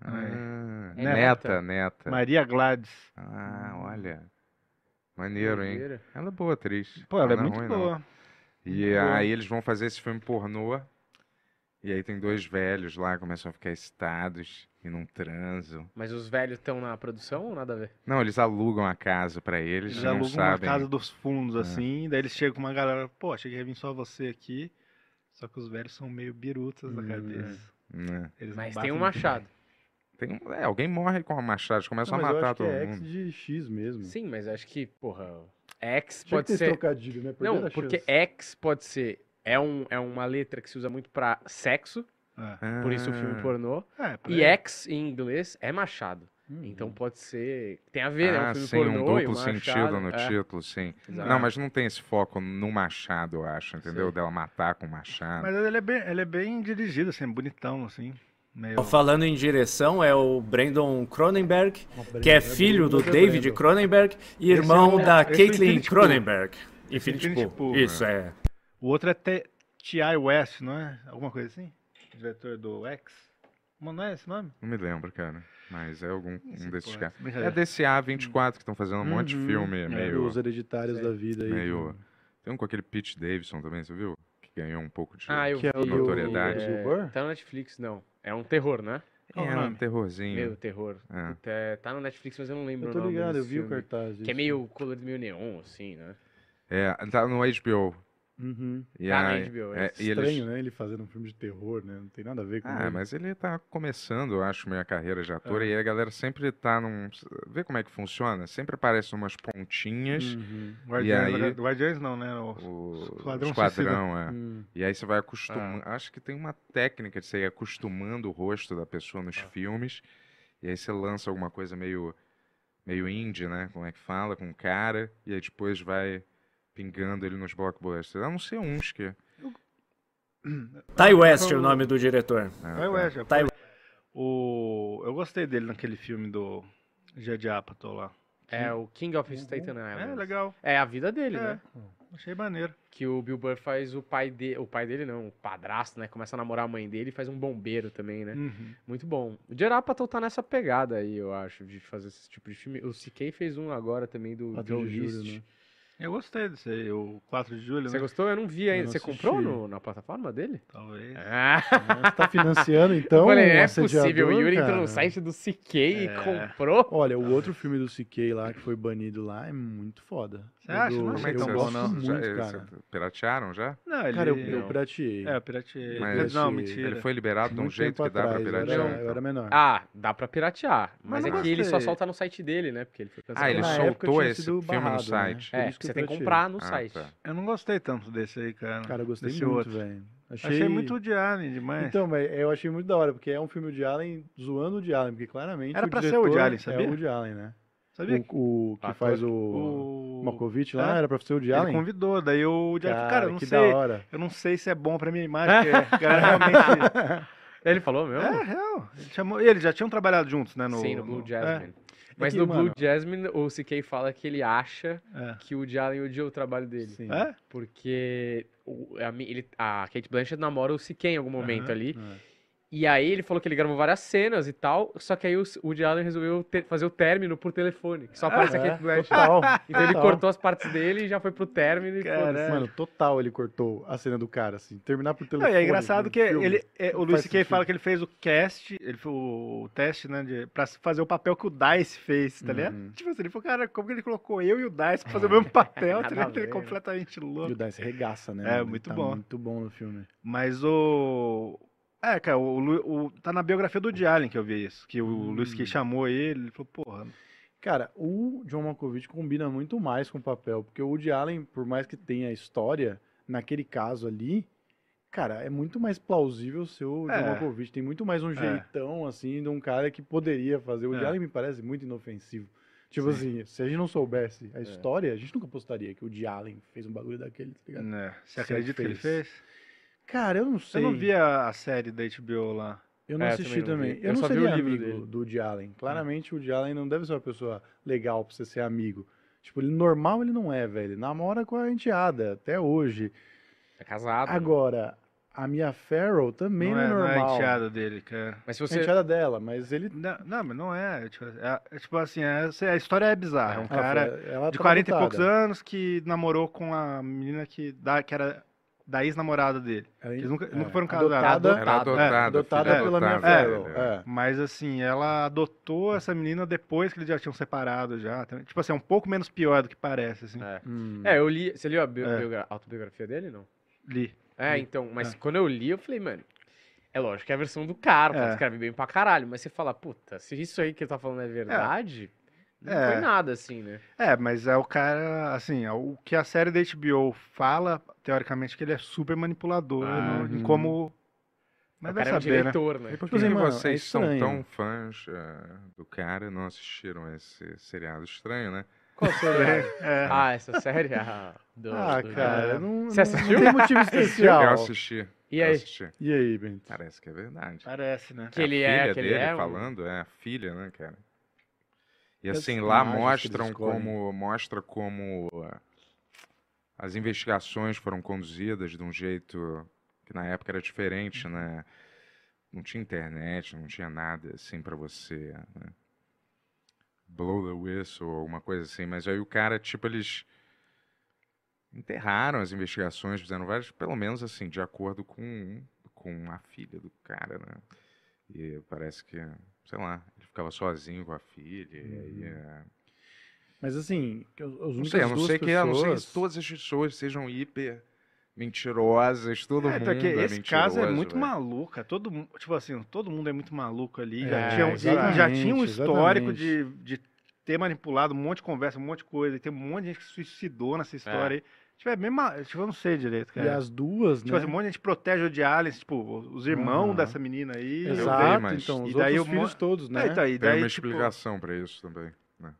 C: Ah,
G: É
C: neta, neta.
D: Maria Gladys.
C: Ah, olha. Maneiro, hein? Ela é boa atriz.
D: Pô, ela é
C: não
D: muito
C: ruim, não.
D: boa.
C: E
D: boa.
C: aí eles vão fazer esse filme pornô. E aí tem dois velhos lá, começam a ficar excitados e não transam.
G: Mas os velhos estão na produção ou nada a ver?
C: Não, eles alugam a casa pra eles,
D: Eles
C: não
D: alugam uma
C: sabem.
D: casa dos fundos, assim, daí eles chegam com uma galera, pô, achei que ia vir só você aqui. Só que os velhos são meio birutas da
H: Hum.
D: cabeça.
C: né?
D: Eles não
G: Mas tem um machado.
C: Tem um- é, alguém morre com a machado, começa
H: Não,
C: a matar
H: acho que
C: todo
H: é X
C: mundo.
H: de X mesmo.
G: Sim, mas acho que, porra, X
H: Tinha
G: pode
H: que ter esse
G: ser.
H: trocadilho, né?
G: Não,
H: a
G: porque. X pode ser. É, um, é uma letra que se usa muito pra sexo,
D: É.
G: por isso o filme
C: Ah,
G: pornô.
D: É,
G: E
D: aí.
G: X em inglês é machado.
H: Uhum.
G: Então pode ser. Tem a ver, né?
C: Ah,
G: Um filme
C: sim,
G: pornô
C: um
G: e
C: duplo
G: machado,
C: sentido no
G: é.
C: título, sim.
G: Exato.
C: Não, mas não tem esse foco no machado, eu acho, entendeu?
H: Sei.
C: Dela matar com o machado.
D: Mas ele é, bem, ele é bem dirigido, assim, bonitão, assim. Meio...
I: Falando em direção, é o Brandon Cronenberg, que é
H: é
I: filho do
H: Brandon,
I: David. Cronenberg e irmão
D: é
I: da
D: é Pool.
I: Cronenberg. Infinity,
D: Infinity
I: Pool.
D: Pool,
I: Isso, é.
D: O outro é T.I. West, não é? Alguma coisa assim? Diretor do X? Mano, não é esse nome?
C: Não me lembro, cara. Mas é algum um desses caras. É desse A24 que estão fazendo um monte de
H: Uhum.
C: filme
H: É,
C: meio.
H: Os hereditários
G: Sei.
H: da vida aí.
C: meio- Tem um com aquele Pete Davidson também, você viu? Que ganhou um pouco de.
G: Ah, eu
H: Que é o
G: vi.
C: Notoriedade.
G: é? Tá no Netflix, não. É um terror, né?
C: É,
D: o
C: um terrorzinho.
G: Meio terror.
C: É.
G: É, tá no Netflix, mas eu não lembro
H: Eu
G: o
H: tô
G: nome
H: ligado, eu vi o
G: filme.
H: cartaz.
G: Que é meio colorido, meio neon, assim, né?
C: É, tá no HBO.
H: Uhum.
C: E
G: na
C: aí-
G: HBO,
C: é,
G: é.
C: e
H: Estranho,
C: eles...
H: né? Ele fazendo um filme de terror, né? Não tem nada a ver com
C: Ah,
H: ele.
C: mas ele tá começando, eu acho, minha carreira de ator,
H: É.
C: e aí a galera sempre tá num. Vê como é que funciona? Sempre aparecem umas pontinhas,
H: Uhum.
D: Guardiões,
C: aí-
D: Guardiões não, né? O-
C: o
D: Esquadrão
C: esquadrão, é.
H: Hum.
C: E aí você vai acostumando.
G: Ah.
C: Acho que tem uma técnica de você ir acostumando o rosto da pessoa nos
G: Ah.
C: filmes. E aí você lança alguma coisa meio, meio indie, né? Como é que fala, com o cara. E aí depois vai pingando ele nos blockbusters. A não ser uns que.
I: Ty West é o nome do diretor.
C: ah,
D: É o
C: tá.
D: West, por- o... Eu gostei dele naquele filme do Jed Apatow lá.
G: É o King of Staten Island.
D: É, legal.
G: É a vida dele,
D: É.
G: né?
D: Achei maneiro.
G: Que o Bill Burr faz o pai dele. O pai dele não, o padrasto, né? Começa a namorar a mãe dele e faz um bombeiro também, né?
D: Uhum.
G: Muito bom. O Gerard Apatow tá nessa pegada aí, eu acho, de fazer esse tipo de filme. O CK fez um agora também do
H: 4
G: Joe
H: julho,
G: List.
H: né?
D: Eu gostei desse aí, o 4 de julho,
G: Você
D: né?
G: gostou? Eu não vi ainda.
H: não
G: Você
H: assisti.
G: comprou no- na plataforma dele?
D: Talvez.
G: Ah,
H: Você tá financiando, então,
G: eu falei,
H: um
G: é possível. O Yuri entrou no site do CK e
D: É.
G: comprou.
H: Olha, o outro filme do CK lá, que foi banido lá, é muito foda.
D: Você
H: O
D: acha?
H: do-
D: Não
C: é
H: eu
D: tão bom,
H: gosto
D: não.
C: já,
H: muito,
C: eh,
H: cara.
C: piratearam já?
D: Não, ele...
H: Cara, eu, eu pirateei.
D: É, eu pirateei.
C: Mas
D: não,
H: ele-
D: mentira.
C: Ele foi liberado de um jeito que dá pra
H: eu era-
C: piratear.
H: Eu
C: então.
H: era menor.
G: Ah, dá pra piratear. Mas,
D: Mas
G: é que ele só solta no site dele, né? Porque ele foi
C: Ah, ele
G: cancelado.
H: época
C: soltou esse filme no
H: né?
C: site.
G: É,
H: isso que
G: você tem que comprar no
C: Ah,
G: site.
C: tá.
D: Eu não gostei tanto desse aí, cara.
H: Cara, eu gostei
D: desse
H: muito,
D: outro.
H: velho.
D: Achei... muito de Alien demais.
H: Então, mas eu achei muito da hora, porque é um filme de Allen zoando o de Allen, porque claramente
D: Era
H: o
D: pra ser o Woody Allen,
H: É
D: sabia?
H: o Woody Allen, né?
D: Sabia?
H: O, o que
G: Ator.
H: faz o,
D: O...
H: Malkovich lá
D: É.
H: era pra ser o
D: Ele
H: Allen?
D: convidou, daí o Allen falou, cara, eu não
H: que
D: sei,
H: da hora.
D: eu não sei se é bom pra minha imagem, porque realmente...
G: Ele falou mesmo?
D: É, real. Ele chamou... e eles já tinham trabalhado juntos, né? No,
G: Sim, no Blue
D: é,
G: Jasmine. Mas
H: que,
G: no
H: mano-
G: Blue Jasmine, o CK fala que ele acha
D: É.
G: que o Woody Allen odiou o trabalho dele.
H: Sim.
D: É?
G: Porque o- a, ele, a Kate Blanchett namora o CK em algum momento ali.
H: É.
G: E aí ele falou que ele gravou várias cenas e tal, só que aí o Woody Allen resolveu ter- fazer o término por telefone, que só aparece a
H: É,
G: Kate Blanchett.
H: total,
G: Então ele
H: total.
G: cortou as partes dele e já foi pro término e foda-se.
H: Mano, total ele cortou a cena do cara, assim. Terminar por
D: Não,
H: telefone.
D: e é engraçado
H: no
D: que
H: filme.
D: ele, é, o
H: Não
D: Luiz C.K. fala que ele fez o cast, ele foi o teste, né, de, pra fazer o papel que o Dice fez, tá ligado?
H: Uhum.
D: Tipo assim, ele falou, cara, como que ele colocou eu e o Dice pra fazer o mesmo papel, tá ligado? Ele é
G: ver,
D: completamente
H: E
D: louco.
H: o Dice regaça, né?
D: É,
H: mano? Ele
D: muito
H: tá
D: bom.
H: muito bom no filme.
D: Mas o... É, cara, o, Lu- o- tá na biografia do Woody Allen que eu vi isso, que o
H: Hum.
D: Luiz C.K. chamou ele, ele falou, porra,
H: Cara, o John Malkovich combina muito mais com o papel, porque o Woody Allen, por mais que tenha história, naquele caso ali, cara, é muito mais plausível ser o
D: É.
H: John Malkovich. Tem muito mais um jeitão, assim, de um cara que poderia fazer. O Woody
D: É.
H: Allen me parece muito inofensivo. Tipo
D: Sim.
H: assim, se a gente não soubesse a história, a gente nunca apostaria que o Woody Allen fez um bagulho daquele, tá ligado?
D: né, você acredita que ele
H: fez. Cara, eu não sei.
D: Eu não vi a, a série da HBO lá.
H: Eu não
G: É,
H: assisti
G: também não
H: também. Eu,
G: Eu
H: não
G: só vi o
H: seria
G: livro
H: amigo
G: dele.
H: do Woody Allen. Claramente o Woody Allen não deve ser uma pessoa legal pra você ser amigo. Tipo, ele normal ele não é, velho. Ele namora com a enteada até hoje.
G: É casado.
H: Agora, a Mia Farrow também não,
D: não, é, não é a
H: normal.
D: enteada dele, cara.
G: Mas se
H: É
G: você.
H: a enteada dela, mas ele...
D: Não, não, mas não é. é, Tipo, é, é tipo assim, é- a história é bizarra. É um
H: ela
D: cara
H: foi- ela
D: de
H: tá
D: 40 e
H: adotada.
D: poucos anos que namorou com a menina que, da, que era da ex-namorada dele.
H: Ela-
D: Eles nunca,
H: é,
D: nunca foram casados.
H: adotada-
C: Era adotada.
H: adotada
C: filha
H: pela Mia
C: adotável
H: Farrow.
C: dele,
H: É.
D: Mas assim, ela adotou essa menina depois que eles já tinham separado já. Tipo assim, é um pouco menos pior do que parece, assim.
G: É.
H: Hum.
G: É, eu li. Você leu a bio-
D: É.
G: biogra- autobiografia dele, não?
D: Li.
G: É,
D: Li.
G: então, mas
D: É.
G: quando eu li, eu falei, mano. É lógico que é a versão do cara
D: É.
G: escreve bem pra caralho, mas você fala, puta, se isso aí que ele tá falando é verdade, não
D: É.
G: foi nada assim, né?
D: É, mas é o cara, assim, é o que a série da HBO fala, teoricamente, que ele é super manipulador
G: Ah,
D: no- em
H: uhum.
D: como. Mas
G: o
D: vai
G: é um
D: saber, né?
G: diretor, né?
H: É
C: Por
H: porque,
C: que, que
H: mano, é
C: vocês são tão fãs eh, do cara e não assistiram esse seriado estranho, né?
G: Qual série?
D: É.
G: Ah, essa série? Ah, do-
H: Ah,
G: do-
H: cara, não,
G: Você
H: não-
G: assistiu?
H: não tem motivo especial.
C: Eu assisti.
G: E aí?
C: assisti.
H: E aí, Bento?
C: Parece que é verdade.
D: Parece, né?
G: Que ele
C: a
G: é, que ele
C: dele
G: é um-
C: falando, é a filha, né, cara? E
H: As
C: assim, lá mostram como mostra como ah, as investigações foram conduzidas de um jeito que na época era diferente, né? Não tinha internet, não tinha nada assim pra você né? blow the whistle ou alguma coisa assim, mas aí o cara, tipo, eles enterraram as investigações, fizeram várias, pelo menos assim, de acordo com, com a filha do cara, né? E parece que, sei lá, ele ficava sozinho com a filha. E aí, é...
H: Mas assim, os-
C: Não sei, eu não sei que, não sei todas as pessoas sejam hiper mentirosas, todo
D: É,
C: mundo
D: então, que
C: é
D: esse caso é muito cara. Todo, tipo assim, todo mundo é muito maluco ali.
H: É,
D: já, tinha, um- e já tinha um histórico de, de ter manipulado um monte de conversa, um monte de coisa. E tem um monte de gente que se suicidou nessa história aí. Tipo, é mesmo, tipo, eu não sei direito,
H: E
D: cara.
H: as duas,
D: Tipo
H: né?
D: assim, um monte de gente protege o de aliens, tipo, os irmãos
H: Aham.
D: dessa menina aí.
H: Exato,
C: mas-
H: então, os
D: E daí
H: outros
D: o mo-
H: filhos todos, né?
D: É, então, e
C: Tem
D: daí,
C: uma
D: tipo,
C: explicação pra isso também. né?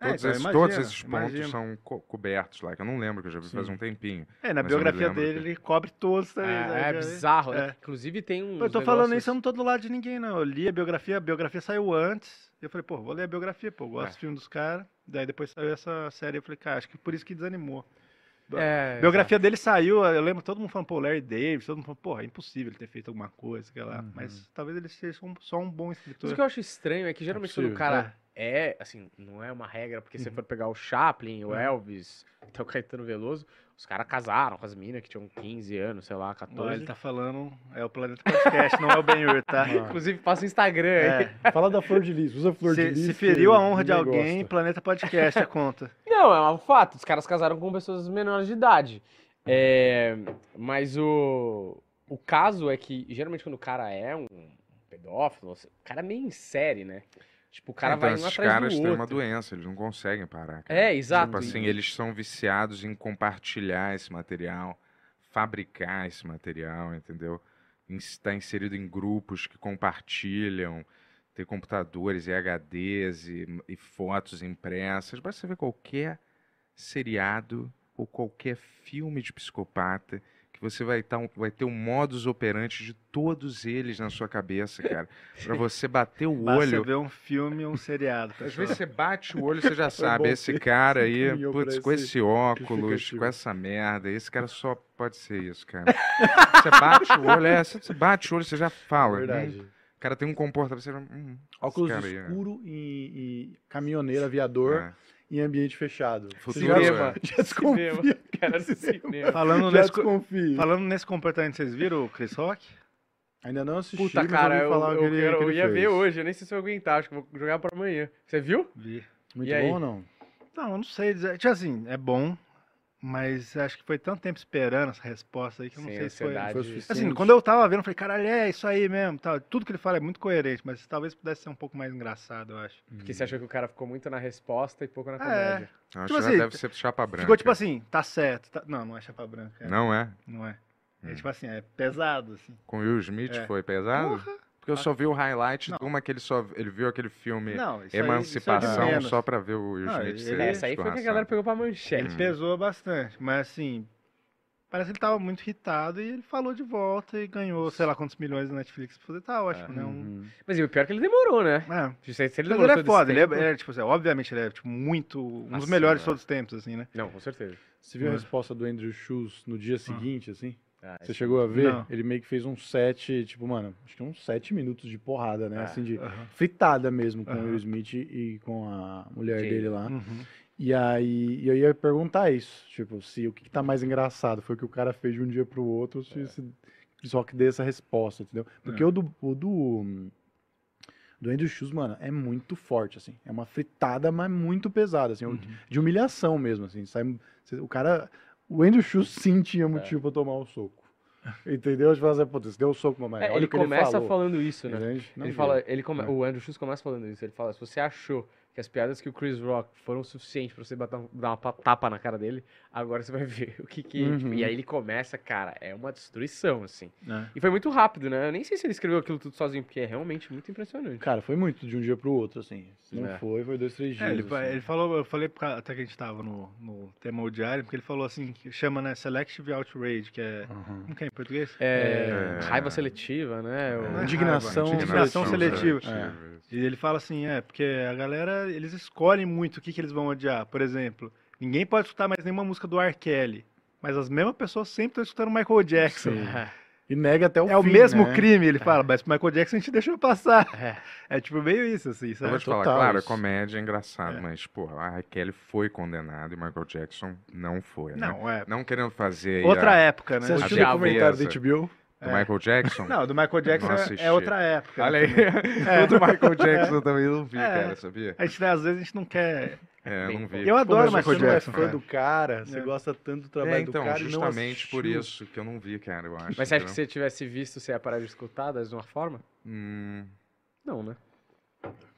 D: É,
C: Todos,
D: então,
C: esses,
D: imagina,
C: todos esses pontos
D: imagina.
C: são co- cobertos lá, que eu não lembro, que eu já vi faz
H: Sim.
C: um tempinho.
D: É, na
C: eu
D: biografia dele
C: que-
D: ele cobre todos também.
G: É, é bizarro, né?
D: é.
G: Inclusive tem um.
D: Eu tô falando isso, eu não tô do lado de ninguém, não. Eu li a biografia, a biografia saiu antes. Eu falei, pô, vou ler a biografia, pô, eu gosto
G: É.
D: do filme dos caras. Daí depois saiu essa série, eu falei, cara, acho que por isso que desanimou.
G: É,
D: A biografia dele saiu, eu lembro todo mundo falando, pô, Larry Davis, todo mundo falando, porra, é impossível ele ter feito alguma coisa, sei lá.
H: Uhum.
D: Mas talvez ele seja um- só um bom
G: Mas
D: escritor.
G: o que eu acho estranho é que geralmente quando o cara é, assim, não é uma regra, porque se
D: Uhum.
G: for pegar o Chaplin, o
D: Uhum.
G: Elvis, até o Caetano Veloso, os caras casaram com as minas que tinham 15 anos, sei lá,
D: Ó,
G: 14.
D: ele tá falando, é o Planeta Podcast, não é o Ben-Hur, tá?
H: Ah.
G: Inclusive, passa o Instagram aí.
D: É.
H: Fala da Flor de Lis, usa Flor de
D: Se,
H: Lis.
D: se feriu a honra de alguém,
H: gosta.
D: Planeta Podcast a conta.
G: Não, é um fato. Os caras casaram com pessoas menores de idade. É, mas o, o caso é que, geralmente, quando o cara é um pedófilo, o cara é meio em série, né? Tipo, o cara
C: então,
G: vai um
C: esses
G: atrás
C: caras
G: do
C: têm
G: outro.
C: uma doença, eles não conseguem parar. cara.
G: É, exato.
C: Tipo assim, eles são viciados em compartilhar esse material, fabricar esse material, entendeu? Está inserido em grupos que compartilham, tem computadores e HDs e, e fotos impressas. Basta você ver qualquer seriado ou qualquer filme de psicopata que você vai, tá vai ter um modus operandi de todos eles na sua cabeça, cara. Pra você bater o
D: Basta
C: olho
D: ver um filme ou um seriado.
C: às
D: pessoal.
C: vezes você bate o olho, você já
H: Foi
C: sabe, esse
H: ter
C: cara aí, putz, com
H: esse
C: óculos, com essa merda, esse cara só pode ser isso, cara. você bate o olho, é, você você bate o olho, você já fala.
H: Verdade.
C: hum, o cara tem um comportamento, hum,
H: Óculos
C: cara aí, é.
H: escuro e, e caminhoneiro, aviador
C: É.
H: em ambiente fechado.
C: Futuro,
H: já, já desconfia.
G: Cinema. Cara cinema.
D: Falando
H: Já
D: nesse,
H: desconfia.
D: falando nesse comportamento, vocês viram o Chris Rock?
H: Ainda não assisti,
G: Puta,
H: mas
G: cara, eu,
H: falar o
G: eu,
H: que ele,
G: eu ia ver
H: fez.
G: hoje, eu nem sei se eu vou aguentar, acho que eu vou jogar pra amanhã. Você viu?
D: Vi.
H: Muito
G: E aí?
H: bom ou não?
D: Não, eu não sei dizer. Tipo assim, é bom, mas acho que foi tanto tempo esperando essa resposta aí que eu não
G: Sem
D: sei se foi.
H: Foi
D: Assim,
H: suficiente.
D: quando eu tava vendo, eu falei, caralho, é isso aí mesmo. Tal. Tudo que ele fala é muito coerente, mas talvez pudesse ser um pouco mais engraçado, eu acho.
G: Porque você achou que o cara ficou muito na resposta e pouco na
D: É.
G: comédia.
C: Eu Acho
D: Tipo
C: que
D: assim,
C: deve ser chapa branca.
D: Ficou tipo assim, tá certo. tá- Não, não é chapa branca. é.
C: Não é?
D: Não é. É
C: Hum.
D: tipo assim, é pesado, assim.
C: Com Will Smith
D: É.
C: foi pesado? Porque eu só vi o highlight
D: Não.
C: de uma que ele só ele viu aquele filme
D: Não, isso aí- isso é
C: Emancipação só pra ver o Will
D: Não,
C: Smith
D: ele-
C: ser
D: ele-
G: Essa aí foi que a galera pegou pra manchete.
D: Ele pesou bastante, mas assim, parece que ele tava muito irritado e ele falou de volta e ganhou, sei lá quantos milhões da Netflix pra fazer, tá ótimo, né? Um,
H: Uhum.
G: Mas e o pior é que ele demorou, né?
D: é.
G: Se se ele
D: Mas
G: demorou
D: ele é foda, ele é, é, tipo assim, obviamente ele é tipo, muito, um dos
C: Nossa,
D: melhores de todos os tempos, assim, né?
G: Não, com certeza.
H: Você viu a
D: Uhum.
H: resposta do Andrew Schultz no dia seguinte, assim?
G: Ah,
H: Você chegou a ver?
D: Não.
H: Ele meio que fez um set, tipo, mano, acho que uns sete minutos de porrada, né?
G: Ah,
H: assim, de
D: Aham.
H: fritada mesmo com o
D: Aham.
H: Will Smith e com a mulher
G: Jay.
H: dele lá.
D: Uhum.
H: E aí e eu ia perguntar isso, tipo, se o que, que tá mais engraçado foi o que o cara fez de um dia pro outro, ou se, se só que dê essa resposta, entendeu? Porque
D: É.
H: o do, o do do Andrew Schultz, mano, é muito forte, assim. É uma fritada, mas muito pesada, assim,
D: Uhum.
H: de humilhação mesmo, assim. Sai, o cara, o Andrew Schultz sim tinha motivo pra tomar o soco. Entendeu? Tipo, assim, putz, deu um soco, mamãe.
G: É, ele
H: ele
G: começa
H: falou.
G: falando isso, né?
H: Entende? Não
G: ele fala, ele come...
H: É.
G: O Andrew Schultz começa falando isso. Ele fala: se você achou que as piadas que o Chris Rock foram o suficiente pra você botar, um- dar uma pa- tapa na cara dele, agora você vai ver o que que. tipo,
H: Uhum.
G: e aí ele começa, cara, é uma destruição, assim.
D: É.
G: E foi muito rápido, né? Eu nem sei se ele escreveu aquilo tudo sozinho, porque é realmente muito impressionante.
H: Cara, foi muito de um dia pro outro, assim. Se não
G: É.
H: foi, foi dois, três dias.
D: É, ele,
H: assim.
D: ele falou, eu falei até que a gente tava no, no tema o diário, porque ele falou assim, que chama, né, Selective Outrage, que é.
H: Aham.
D: Como que é em português?
G: É,
C: É.
G: raiva seletiva, né?
D: É
H: Indignação
D: indignação
H: seletiva.
D: seletiva. E ele fala assim, é, porque a galera, eles escolhem muito o que, que eles vão odiar. Por exemplo, ninguém pode escutar mais nenhuma música do R. Kelly, mas as mesmas pessoas sempre estão escutando Michael Jackson.
H: Sim. E nega até o
D: É o
H: fim,
D: mesmo
H: né?
D: crime, ele fala, mas pro Michael Jackson a gente deixou passar.
G: É.
D: É tipo meio isso, assim,
C: Eu
D: sabe?
C: vou te falar,
H: total
C: claro,
H: isso.
C: comédia é engraçado,
D: É.
C: mas, pô, a. Kelly foi condenado e Michael Jackson não foi, né?
D: Não, é.
C: Não querendo fazer
D: Outra
C: a-
D: época, né?
H: Você assistiu o documentário da. HBO?
C: Do Michael Jackson.
D: Não, do Michael Jackson
C: Não
D: é- é outra época.
C: Olha aí.
D: É.
C: O do Michael Jackson eu também não vi,
D: É.
C: cara, sabia?
D: A gente, né, às vezes a gente não quer.
C: É, eu não vi.
D: Eu adoro
H: Pô, mas
D: Michael
H: você não
D: Jackson.
H: é fã do cara, você
D: É.
H: gosta tanto do
C: É,
H: trabalho
C: então,
H: do cara e não
C: justamente por isso que eu não vi, cara, eu acho.
G: Mas você acha que se você tivesse visto, você ia parar de escutar da mesma forma?
C: Hum,
G: Não, né?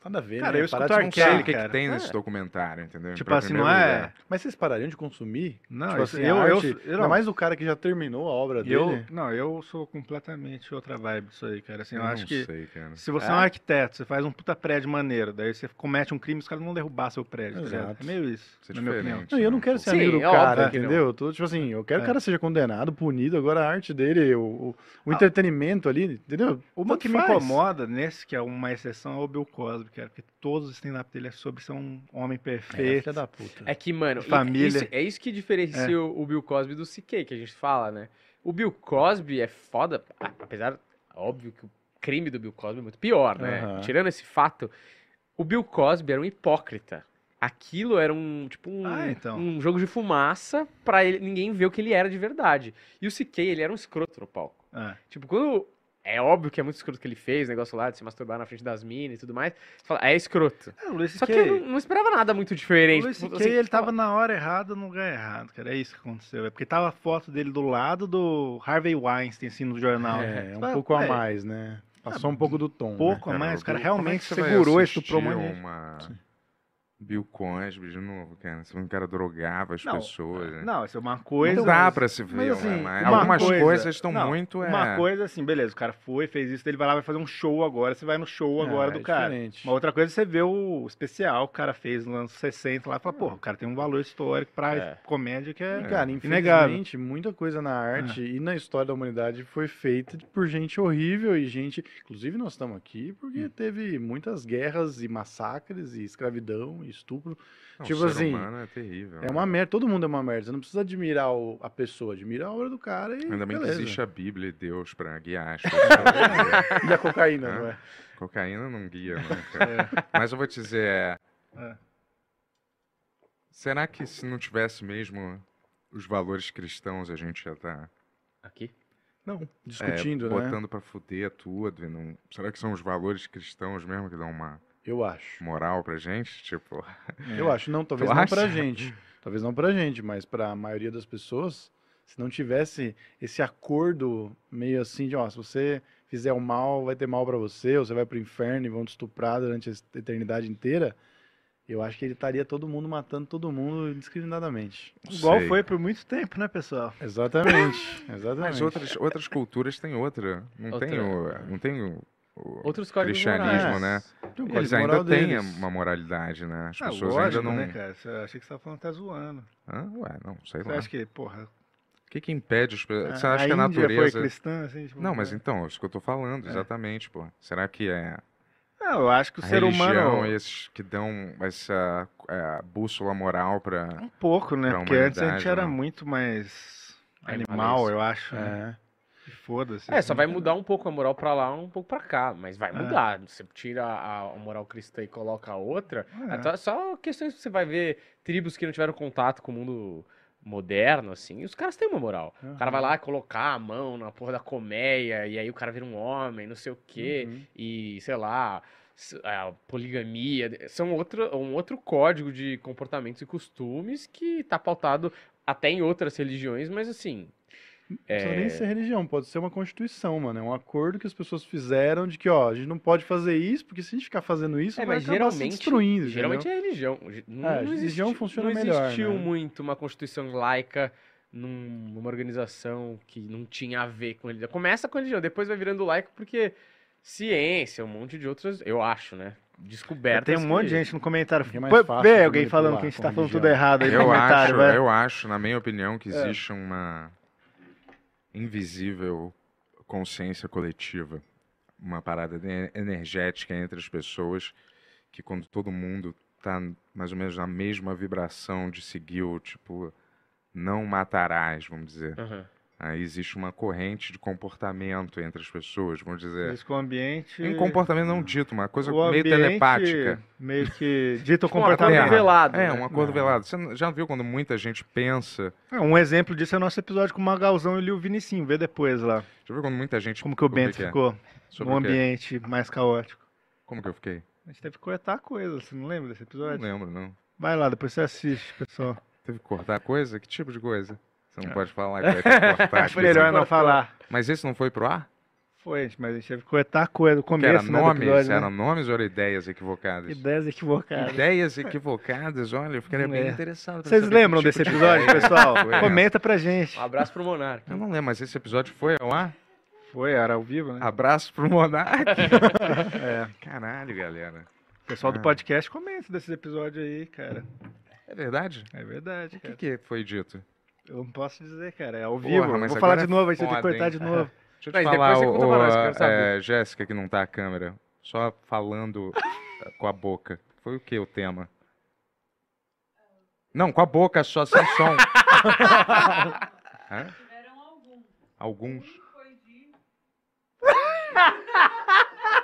H: Nada a ver,
D: Cara,
H: né?
D: eu escuto Kelly,
C: o que, tem
G: É.
C: nesse documentário, entendeu?
D: Tipo
C: Pra
D: assim, não é-
C: lugar.
H: Mas vocês parariam de consumir?
D: Não,
H: tipo
D: eu-
H: assim,
D: eu-
H: a
D: eu-
H: arte,
D: eu
H: ainda
D: não.
H: mais do cara que já terminou a obra
D: eu,
H: dele.
D: não, eu sou completamente outra vibe disso aí, cara. Assim, eu,
C: Eu
D: acho
C: não
D: que
C: sei, cara.
D: se você é?
H: É?
D: um arquiteto, você faz um puta prédio maneiro, daí você comete um crime, os caras não vão derrubar seu prédio, tá?
H: Exato.
D: É meio isso,
C: Isso é
D: na minha opinião.
H: Não, eu não
C: né,
H: quero ser
G: Sim,
H: amigo do
G: é
H: cara,
G: não.
H: entendeu? Eu tô, tipo assim, eu quero que
D: É.
H: o cara seja condenado, punido, agora a arte dele, o, o, o entretenimento ali, entendeu?
D: Uma
H: Tanto
D: que me incomoda nesse, que é uma exceção, é o Bill Cosby, cara, porque todos os stand-up dele é sobre ser um homem
H: É,
D: perfeito.
H: filha da puta.
G: É que, mano,
D: Família.
G: isso- é isso que diferencia o, o Bill Cosby do CK, que a gente fala, né? O Bill Cosby é foda, apesar, óbvio que o crime do Bill Cosby é muito pior, né?
H: Aham.
G: Tirando esse fato, o Bill Cosby era um hipócrita. Aquilo era um, tipo, um,
D: Ah, então.
G: um jogo de fumaça pra ele, ninguém ver o que ele era de verdade. E o CK, ele era um escroto no palco.
D: É.
G: Tipo, quando. É óbvio que é muito escroto que ele fez, o negócio lá de se masturbar na frente das minas e tudo mais. Você fala, é escroto.
D: É, o Luis
G: Só que eu não, não esperava nada muito
D: O
G: diferente.
D: Luis
G: Tipo,
D: C.K.
G: assim,
D: ele tava na hora errada no lugar errado, cara. É isso que aconteceu. É porque tava a foto dele do lado do Harvey Weinstein, assim, no jornal.
H: É, um
D: Fala,
H: pouco a
D: "Ué,
H: mais, né? Passou um pouco do tom. né?
D: pouco a
C: Cara,
D: mais, o cara
C: é
D: realmente segurou e estuprou um
C: uma Bill Cosby de novo, cara. Se um cara drogava as
D: Não,
C: pessoas. né?
D: Não, isso é uma coisa.
C: Não dá pra se ver,
D: mas, assim,
C: né? Mas
D: uma
C: algumas
D: coisa-
C: coisas estão
D: não,
C: muito. É...
D: Uma coisa assim, beleza, o cara foi, fez isso, ele vai lá vai fazer um show agora, você vai no show agora
H: É,
D: do
H: é
D: cara.
H: diferente.
D: Uma outra coisa é você vê o especial que o cara fez nos anos 60 lá e fala, porra, o cara tem um valor histórico pra
G: É.
D: comédia que é,
H: E, cara, infelizmente, muita coisa na arte e na história da humanidade foi feita por gente horrível e gente. Inclusive, nós estamos aqui porque
C: Hum.
H: teve muitas guerras e massacres e escravidão e estupro.
C: Não,
H: tipo
C: o ser
H: assim,
C: humano é terrível.
H: É
C: né?
H: uma merda, todo mundo é uma merda. Você não precisa admirar o- a pessoa, admira a obra do cara e.
C: Ainda bem que
H: beleza.
C: existe a Bíblia e Deus pra guiar as pessoas.
H: E a cocaína, não é?
C: Cocaína não guia, não, cara. Mas eu vou te dizer, é...
D: É.
C: será que se não tivesse mesmo os valores cristãos, a gente já tá
G: Aqui?
H: Não, discutindo,
C: é,
H: né?
C: botando pra fuder tudo? Não... Será que são os valores cristãos mesmo que dão uma
H: Eu acho.
C: moral pra gente? Tipo,
H: Eu acho. Não, talvez
C: Tu
H: não pra gente. Talvez não pra gente, mas pra maioria das pessoas, se não tivesse esse acordo meio assim de, ó, se você fizer o mal, vai ter mal pra você, ou você vai pro inferno e vão te estuprar durante a eternidade inteira, eu acho que ele estaria todo mundo matando todo mundo indiscriminadamente.
D: Igual foi por muito tempo, né, pessoal?
H: Exatamente. Exatamente.
C: Mas outras, outras culturas têm outra. Não tem
G: Outra-
C: o, não tem o
G: Outros códigos
C: cristianismo,
G: morais.
C: né?
H: Tem um
C: Eles ainda têm
H: deles.
C: uma moralidade, né? As
D: Ah,
C: pessoas
D: lógico,
C: ainda não.
D: né, cara? Você- achei que você tava falando até zoando.
C: Hã? Ué, não, sei
D: Você
C: lá.
D: acha que, porra,
C: O que, que impede pessoas. Você
D: a
C: acha que a
D: Índia foi
C: natureza.
D: cristã, assim? Tipo,
C: Não, mas
D: é.
C: então, isso que eu tô falando,
D: É.
C: exatamente, pô. Será que é
D: Não, eu acho que o
C: a
D: ser
C: religião,
D: humano...
C: esses que dão essa é, bússola moral pra.
D: Um pouco, né? Porque antes a gente era
C: não.
D: muito mais animal, eu acho. né?
H: É.
D: E Foda-se.
G: É, só
D: assim.
G: vai mudar um pouco a moral pra lá, um pouco pra cá, mas vai
D: É.
G: mudar. Você tira a, a moral cristã e coloca a outra,
D: É.
G: até só questões que você vai ver tribos que não tiveram contato com o mundo moderno, assim, os caras têm uma moral. O cara vai lá colocar a mão na porra da colmeia, e aí o cara vira um homem, não sei o quê,
H: Uhum.
G: e sei lá, a poligamia, são outro, um outro código de comportamentos e costumes que tá pautado até em outras religiões, mas assim,
H: Não precisa
G: É.
H: nem ser religião, pode ser uma constituição, mano. É um acordo que as pessoas fizeram de que, ó, a gente não pode fazer isso, porque se a gente ficar fazendo isso,
G: É,
H: vai
G: mas
H: acabar se
G: geralmente,
H: destruindo.
G: geralmente
H: entendeu?
G: é religião. Não,
H: É,
G: não
H: religião
G: existe-
H: funciona
G: não
H: melhor,
G: existiu
H: né?
G: muito uma constituição laica num- numa organização que não tinha a ver com religião. Começa com religião, depois vai virando laico porque ciência, um monte de outras, eu acho, né? Descobertas.
D: Tem um monte de gente no comentário.
H: Que é mais fácil
D: alguém falando que a gente tá falando
H: religião.
D: tudo errado aí no
C: Eu
D: comentário,
C: acho,
D: vai.
C: eu acho, na minha opinião,
H: É.
C: que existe uma invisível consciência coletiva, uma parada energética entre as pessoas, que quando todo mundo tá mais ou menos na mesma vibração de seguir o tipo não matarás, vamos dizer.
G: Aham.
C: Aí existe uma corrente de comportamento entre as pessoas, vamos dizer.
D: Diz que o ambiente.
C: Um comportamento não dito, uma coisa
D: o
C: meio telepática.
D: Meio que dita o
G: Tipo um acordo
D: comportamento.
G: velado.
C: É,
G: né?
C: um acordo velado. Você não- já viu quando muita gente pensa.
D: É, Um exemplo disso é o nosso episódio com o Magalzão e o Vinicinho. Vê depois lá.
C: Já viu quando muita gente.
D: Como que o Bento
C: que é?
D: ficou
C: Sobre quê?
D: ambiente mais caótico.
C: Como que eu fiquei?
D: A gente teve que cortar coisa, você não lembra desse
C: Não
D: episódio?
C: lembro, não.
D: Vai lá, depois você assiste, pessoal.
C: Teve que cortar coisa? Que tipo de coisa? Você
D: É.
C: não pode falar que vai ter que cortar.
D: Acho melhor não falar.
C: Mas esse não foi pro ar?
D: Foi, mas a gente teve que cortar coisa. O
C: Que era
D: começo né, do
C: nomes?
D: episódio, né?
C: Eram nomes ou eram ideias equivocadas?
D: Ideias equivocadas.
C: Ideias equivocadas, olha, eu ficaria bem
D: É.
C: interessado. pra
D: Vocês lembram
C: tipo
D: desse
C: de
D: episódio,
C: ideia
D: pessoal?
C: foi essa.
D: Comenta pra gente.
G: Um abraço pro Monark.
C: Eu não lembro, mas esse episódio foi ao ar?
D: Foi, era ao vivo, né?
C: Abraço pro Monark.
D: É.
C: Caralho, galera.
D: O pessoal do
C: Ah.
D: podcast comenta desses episódios aí, cara.
C: É verdade?
D: É verdade,
C: O que,
D: cara.
C: que foi dito?
D: Eu não posso dizer, cara. É ao
C: Porra,
D: vivo.
C: mas
D: Vou falar de
C: é
D: novo, a gente vai ter que cortar
C: hein?
D: de novo.
C: Deixa eu te falar,
G: depois você conta pra nós, quero saber.
C: é, Jéssica, que não tá a câmera, só falando eh, com a boca. Foi o que o tema? Não, com a boca só, sem som. Hã? Alguns.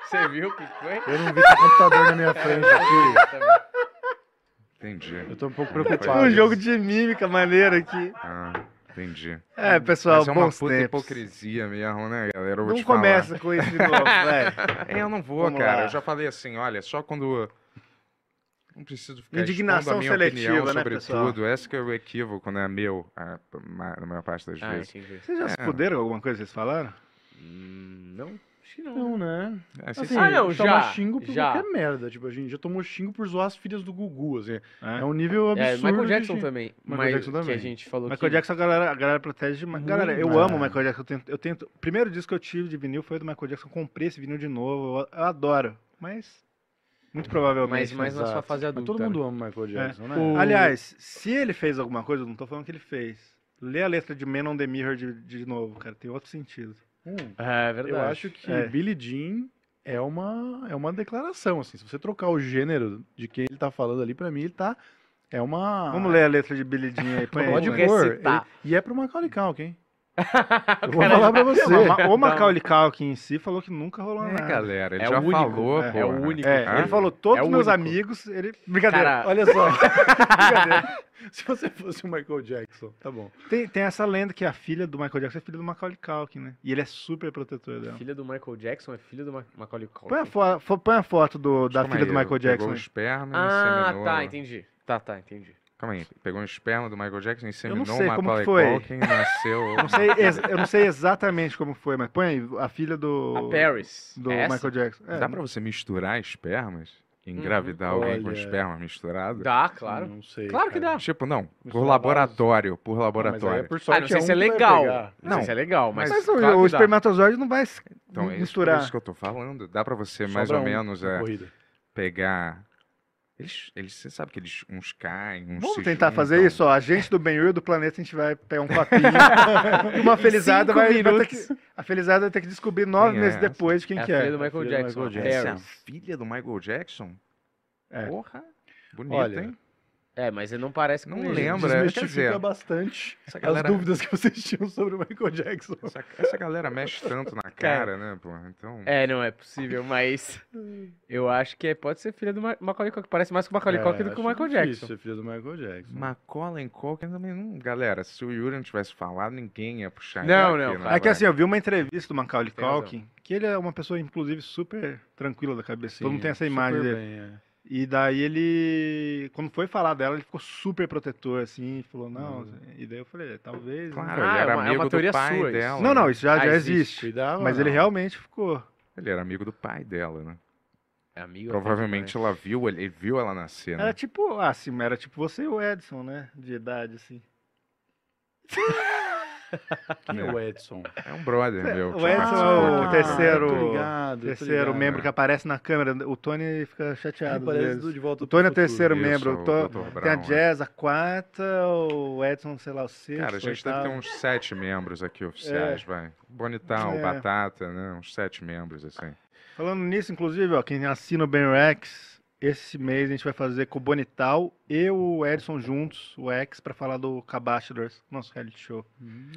G: Você viu o que foi?
H: Eu não vi esse computador na minha frente aqui.
C: Entendi.
H: Eu tô um pouco
C: Foi
H: preocupado.
D: Um jogo de mímica maneiro aqui.
C: Ah, entendi.
D: É, pessoal,
C: Mas é uma puta
D: tempos.
C: hipocrisia mesmo, né, galera? Eu vou
D: Não
C: te falar.
D: começa com isso de novo, velho.
C: É, eu não vou,
D: Vamos
C: cara.
D: lá.
C: Eu já falei assim, olha, só quando. Não preciso ficar
D: Indignação
C: minha
D: seletiva,
C: opinião
D: né,
C: sobre
D: pessoal?
C: tudo. Esse que é o equívoco, né, meu, a, na maior parte das
G: Ah,
C: vezes.
G: entendi.
D: Vocês já se
C: É.
D: fuderam com alguma coisa que vocês falaram?
G: Hum, não, acho que não.
H: Não, né?
C: É,
H: Assim,
C: vocês-
G: Ah, não,
H: toma
G: já,
H: xingo por
G: já.
H: qualquer merda. Tipo, a gente já tomou xingo por zoar as filhas do Gugu, assim. É,
D: É.
H: um nível absurdo.
G: É, Michael Jackson também.
H: Michael
G: mas
H: Jackson
G: que
H: também.
G: a gente falou
D: Michael
G: que...
D: Jackson a galera, a galera protege demais. Galera, eu
H: Muito.
D: amo o
H: É.
D: Michael Jackson. Eu tento, eu tento. O primeiro disco que eu tive de vinil foi do Michael Jackson. Eu comprei esse vinil de novo. Eu, eu adoro. Mas. Muito provavelmente.
G: Mas, mas na sua fase
H: Mas
G: adulta.
H: todo
G: né?
H: mundo ama Michael Jackson, né?
G: O-
D: Aliás, se ele fez alguma coisa, eu não tô falando que ele fez. Lê a letra de Man on the Mirror de, de novo, cara. Tem outro sentido.
H: Hum,
G: É verdade.
H: eu acho que
D: É.
H: Billie Jean é uma, é uma declaração, assim. Se você trocar o gênero de quem ele tá falando ali, pra mim, ele tá... É uma...
D: Vamos ler a letra de Billy Jean aí.
H: Pode pôr. E é pro Macaulay Culkin, hein?
G: O
H: Eu vou falar pra você.
D: O Macaulay Culkin em si falou que nunca rolou
C: É,
D: nada.
C: galera, ele
G: É
C: já
G: o único,
C: falou,
D: é,
G: é o único.
D: É,
C: Ah,
D: ele falou todos
G: É
D: os meus
G: único.
D: amigos. Ele... Brincadeira.
G: Cara,
H: Olha só. Brincadeira. Se você fosse o Michael Jackson, tá bom.
D: Tem, tem essa lenda que a filha do Michael Jackson é filha do Macaulay Culkin, né? E ele é super protetor dela.
G: Filha do Michael Jackson é filha do Ma- Macaulay Culkin.
D: Põe a, fo põe a foto do, da filha
C: aí,
D: do Michael
C: pegou
D: Jackson. aí.
C: esperma e
G: Ah, tá, entendi. Tá, tá, entendi.
C: Calma aí, pegou um esperma do Michael Jackson, inseminou
D: sei
C: o
D: como
C: Macaulay
D: que foi.
C: Culkin, nasceu...
D: Não sei eu não sei exatamente como foi, mas põe aí, a filha do,
G: A Paris.
D: do
G: é essa?
D: Michael Jackson. É,
C: Dá pra você misturar espermas? Engravidar alguém com
H: Olha.
C: esperma misturado?
G: Dá, claro.
H: Não sei.
G: Claro que
H: cara.
G: dá.
C: Tipo, não, por
H: Misturar
C: laboratório, por
H: Não,
C: laboratório.
H: é por
G: Ah,
H: sorte
G: não sei
H: é
G: se é
H: que
G: legal. Não,
C: Não,
G: sei se é legal, mas.
D: Mas o,
G: claro
D: o
G: que
D: espermatozoide não vai
C: Então, é isso, por
D: misturar.
C: isso que eu tô falando. Dá pra você
H: Sobra
C: mais ou
H: um
C: menos é, pegar... Eles, eles, você sabe que eles, uns caem, uns
D: Vamos
C: se
D: tentar fazer
C: juntam.
D: isso, ó. A gente do Ben-Hur do planeta, a gente vai pegar um copinho e uma felizada vai, vai ter que, A felizada vai ter que descobrir nove
C: Quem é
D: meses
C: essa?
D: depois de quem
G: É a
D: que
G: filha
D: é.
G: do Michael
H: filha do
G: Jackson.
H: Michael
G: a
C: Essa é a filha do Michael Jackson?
D: É.
C: Porra, bonita,
H: Olha,
C: hein?
G: É, mas ele não parece com
C: Não
G: ele.
C: lembra. quer dizer,
H: bastante
C: Essa
H: as
C: galera,
H: dúvidas que vocês tinham sobre o Michael Jackson.
C: essa, essa galera mexe tanto na cara, né, pô? Então...
G: É, não é possível, mas eu acho que é- pode ser filha do Ma- Macaulay Culkin. Parece mais com o Macaulay Culkin do que o
H: É,
G: Michael Jackson.
H: ser filho do Michael Jackson.
C: Macaulay Culkin também não... Galera, se o Yuri não tivesse falado, ninguém ia puxar
G: Não,
C: ele
G: não,
C: aqui,
G: claro.
D: É que assim, eu vi uma entrevista do Macaulay. Culkin, que ele é uma pessoa, inclusive, super tranquila da cabeça. Todo mundo tem essa imagem
H: super
D: dele.
H: bem, é.
D: E daí ele, quando foi falar dela, ele ficou super protetor, assim, falou, não.
H: Hum.
D: E daí eu falei, talvez. né?
C: Claro,
G: Ah,
C: ele
G: é
C: era
G: uma- é
C: amigo
G: uma teoria
C: do pai
G: sua
C: dela.
D: Não, não,
C: né?
D: isso já,
G: Ah,
D: já
G: existe.
D: existe.
H: Cuidado,
D: Mas
H: não.
D: ele realmente ficou.
C: Ele era amigo do pai dela, né?
G: É amigo
C: Provavelmente ela viu, ele viu ela nascer, né?
D: Era tipo, ah, assim, era tipo você e o Edson, né? De idade, assim.
H: Quem é o Edson?
C: É um brother meu. que
D: O Edson é o terceiro-
H: Ah, ligado,
D: Terceiro
H: ligado.
D: membro que aparece na câmera. O Tony fica chateado.
H: do De Volta
D: O Tony é o terceiro
C: Isso,
D: membro.
C: o
D: O To-
C: Dr.
D: Tem a
C: Brown, é.
D: Jazz a quarta, o Edson, sei lá, o sexto.
C: Cara, a gente deve ter uns sete membros aqui oficiais, vai. Bonitão,
D: É.
C: Batata, né? Uns sete membros, assim.
D: Falando nisso, inclusive, ó, quem assina o Ben Rex, esse mês a gente vai fazer com o Bonital e o Edson juntos, o X, pra falar do Cabastadors, nosso reality show.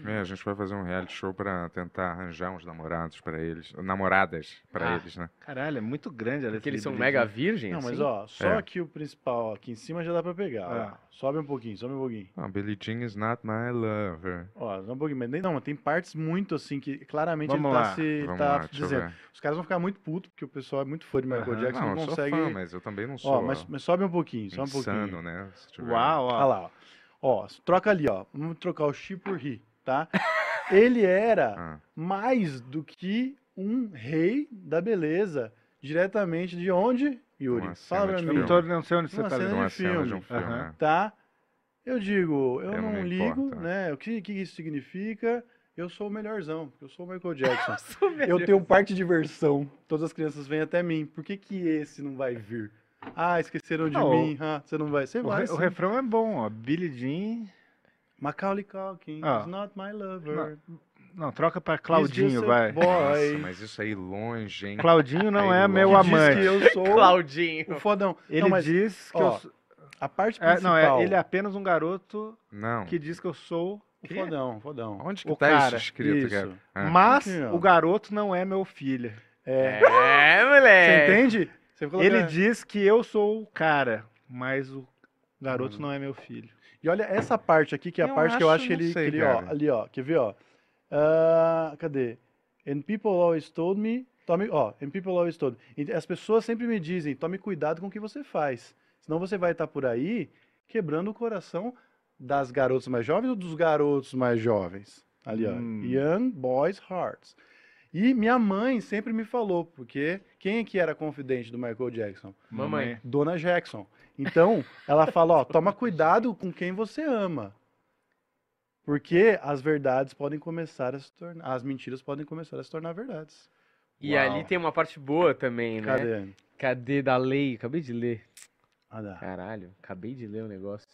C: É, a gente vai fazer um reality show pra tentar arranjar uns namorados pra eles. Namoradas pra
G: Ah.
C: eles, né?
D: Caralho, é muito grande
G: Porque eles são mega virgens,
H: Não, mas
G: assim?
H: ó, só
C: É.
H: aqui o principal, ó, aqui em cima já dá pra pegar. ó.
D: Ah.
H: Sobe um pouquinho, sobe um pouquinho.
C: Ah, Billie Jean is not my lover.
H: Ó, só um pouquinho, mas nem- não, mas tem partes muito assim que claramente
D: Vamos
H: ele tá
D: lá,
H: se
C: Vamos
H: tá
C: lá,
H: dizendo. Os caras vão ficar muito putos porque o pessoal é muito fã de Michael
D: Aham.
H: Jackson,
C: Não,
H: não,
C: eu sou
H: consegue.
C: fã, mas eu também não sou
H: Ó, mas, mas sobe um pouquinho, só um
C: insano,
H: pouquinho.
C: Né? Se tiver-
D: Uau,
H: Olha lá, ó. Ó, troca ali, ó. Vamos trocar o Xi por Ri, tá? Ele era
C: Ah,
H: mais do que um rei da beleza, diretamente de onde, Yuri?
C: Uma
H: Fala pra mim.
D: Eu não, tô, não sei onde você
H: Uma
D: tá
H: cena
C: de
D: lendo.
C: uma cena de um
H: filme.
C: filme, né?
H: Tá? Eu digo, eu,
C: Eu não
H: não ligo,
C: importo,
H: né? O que, que isso significa? Eu sou o melhorzão, porque eu sou o Michael Jackson. eu tenho um parque de diversão. Todas as crianças vêm até mim. Por que, que esse não vai vir? Ah, esqueceram de
D: Não,
H: mim. Ah, você não vai. Você
D: O,
H: vai.
D: re- o refrão é bom, ó. Billie Jean.
H: Macaulay Culkin
D: Ah.
H: is not my lover.
D: Não, troca pra Claudinho, vai.
H: Boy.
C: Nossa, mas isso aí longe, hein?
D: Claudinho não
C: Aí
D: é
C: longe.
D: meu
H: Que diz
D: amante.
H: que eu sou
G: Claudinho.
H: o fodão.
D: Ele
H: não, mas,
D: diz que
H: ó,
D: eu sou.
H: a parte
D: É,
H: principal.
D: não, é, ele é apenas um garoto
C: Não.
D: que diz que eu sou.
H: o fodão, fodão.
C: Onde que
D: o
C: tá
D: cara,
C: isso escrito,
H: isso.
C: cara? Ah,
D: Mas o garoto não é meu filho.
H: É.
G: É,
H: Você
G: moleque.
H: entende? Coloca-
D: Ele diz que eu sou o cara, mas o garoto
H: Hum.
D: não é meu filho.
H: E olha essa parte aqui, que é a
C: Eu
H: parte que eu
C: acho,
H: acho que ele,
C: sei,
H: que ele ó, ali, ó, quer ver, ó? Ah, cadê? And people always told me, tome, ó, and people always told me. E As pessoas sempre me dizem, tome cuidado com o que você faz, senão você vai estar por aí quebrando o coração das garotas mais jovens ou dos garotos mais jovens. Ali, ó,
D: Hum.
H: young boys hearts. E minha mãe sempre me falou, porque quem é que era confidente do Michael Jackson?
G: Mamãe.
H: Dona Jackson. Então, ela fala, ó, toma cuidado com quem você ama. Porque as verdades podem começar a se tornar, as mentiras podem começar a se tornar verdades.
G: E
H: Uau.
G: ali tem uma parte boa também, né?
H: Cadê?
G: Cadê da lei? Acabei de ler.
H: Ah, dá.
G: Caralho, acabei de ler o negócio.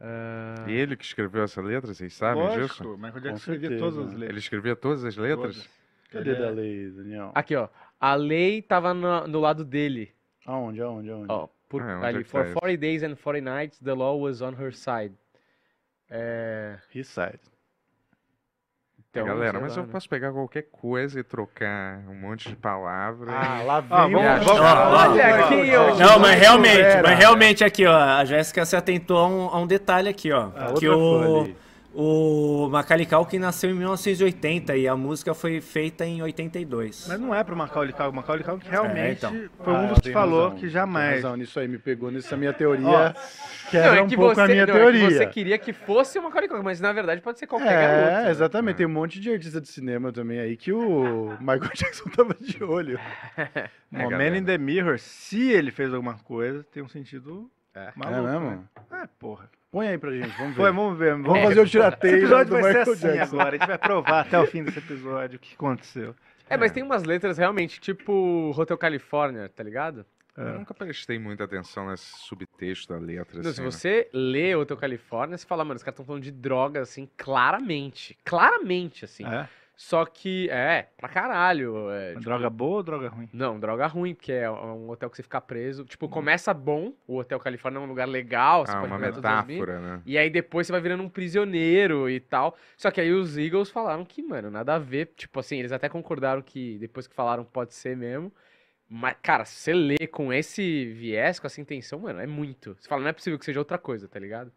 G: Ah,
C: Ele que escreveu essa letra, vocês sabem disso?
D: Lógico, o Michael Jackson escrevia todas as
C: Ele
D: letras.
C: escrevia todas as letras?
D: Todas.
H: Cadê
D: é-
H: da lei, Daniel?
G: Aqui, ó. A lei tava no, no lado dele.
H: Aonde, aonde, aonde?
G: Ó, por,
C: Ah, onde é
G: ali. For
C: tá isso?
G: 40 days and 40 nights, the law was on her side. É,
H: His side.
G: então,
C: Galera, mas
G: lá,
C: eu
G: né?
C: posso pegar qualquer coisa e trocar um monte de palavras.
H: Ah, lá
D: Ah,
H: vem
D: vamos-
H: o...
D: vamos-
G: Olha aqui, ó.
I: Não, mas realmente, mas realmente aqui, ó, a Jéssica se atentou a um, a um detalhe aqui, ó.
H: A
I: que
H: outra
I: o,
H: ali.
I: O Macaulay Culkin nasceu em 1980 e a música foi feita em 82.
D: Mas não é pro Macaulay Culkin. O Macaulay Culkin realmente
I: então.
D: foi um
H: Ah,
D: dos que
H: tem
D: falou
H: razão,
D: que
H: tem
D: jamais.
H: razão nisso aí, me pegou nessa minha teoria.
D: Ó,
H: Quebra
G: Não, é
H: um
G: que
H: pouco
G: você,
H: a minha
G: não, é que
H: teoria.
G: você queria que fosse o Macaulay Culkin, mas na verdade pode ser qualquer
H: É,
G: garoto. né?
H: exatamente. Tem um monte de artista de cinema também aí que o Michael Jackson tava de olho.
C: É,
D: O Man
C: galera.
D: in the Mirror, se ele fez alguma coisa, tem um sentido maluco.
H: é mesmo?
D: né? É, porra.
H: Põe aí pra gente, vamos ver.
D: Foi, vamos ver.
H: Vamos fazer o
D: Esse
H: tirateio
D: episódio
H: do
D: vai ser assim
H: Jackson.
D: agora. A gente vai provar até o fim desse episódio o que aconteceu.
G: É, mas tem umas letras realmente, tipo Hotel California, tá ligado?
C: Eu nunca prestei muita atenção nesse subtexto da letra.
G: Não,
C: assim,
G: se
C: né?
G: você lê Hotel California, você fala, mano, os caras estão falando de drogas, assim, claramente. Claramente, assim.
D: É?
G: Só que, é, pra caralho. É, tipo,
D: Droga boa ou droga ruim?
G: Não, droga ruim, porque é um hotel que você fica preso.
H: Hum.
G: Tipo, começa bom, o Hotel Califórnia é um lugar legal, você
C: Ah,
G: pode
C: uma metáfora, né?
G: E aí depois você vai virando um prisioneiro e tal. Só que aí os Eagles falaram que, mano, nada a ver. Tipo assim, eles até concordaram que depois que falaram pode ser mesmo. Mas, cara, se você lê com esse viés, com essa intenção, mano, é muito. Você fala, não é possível que seja outra coisa, tá ligado?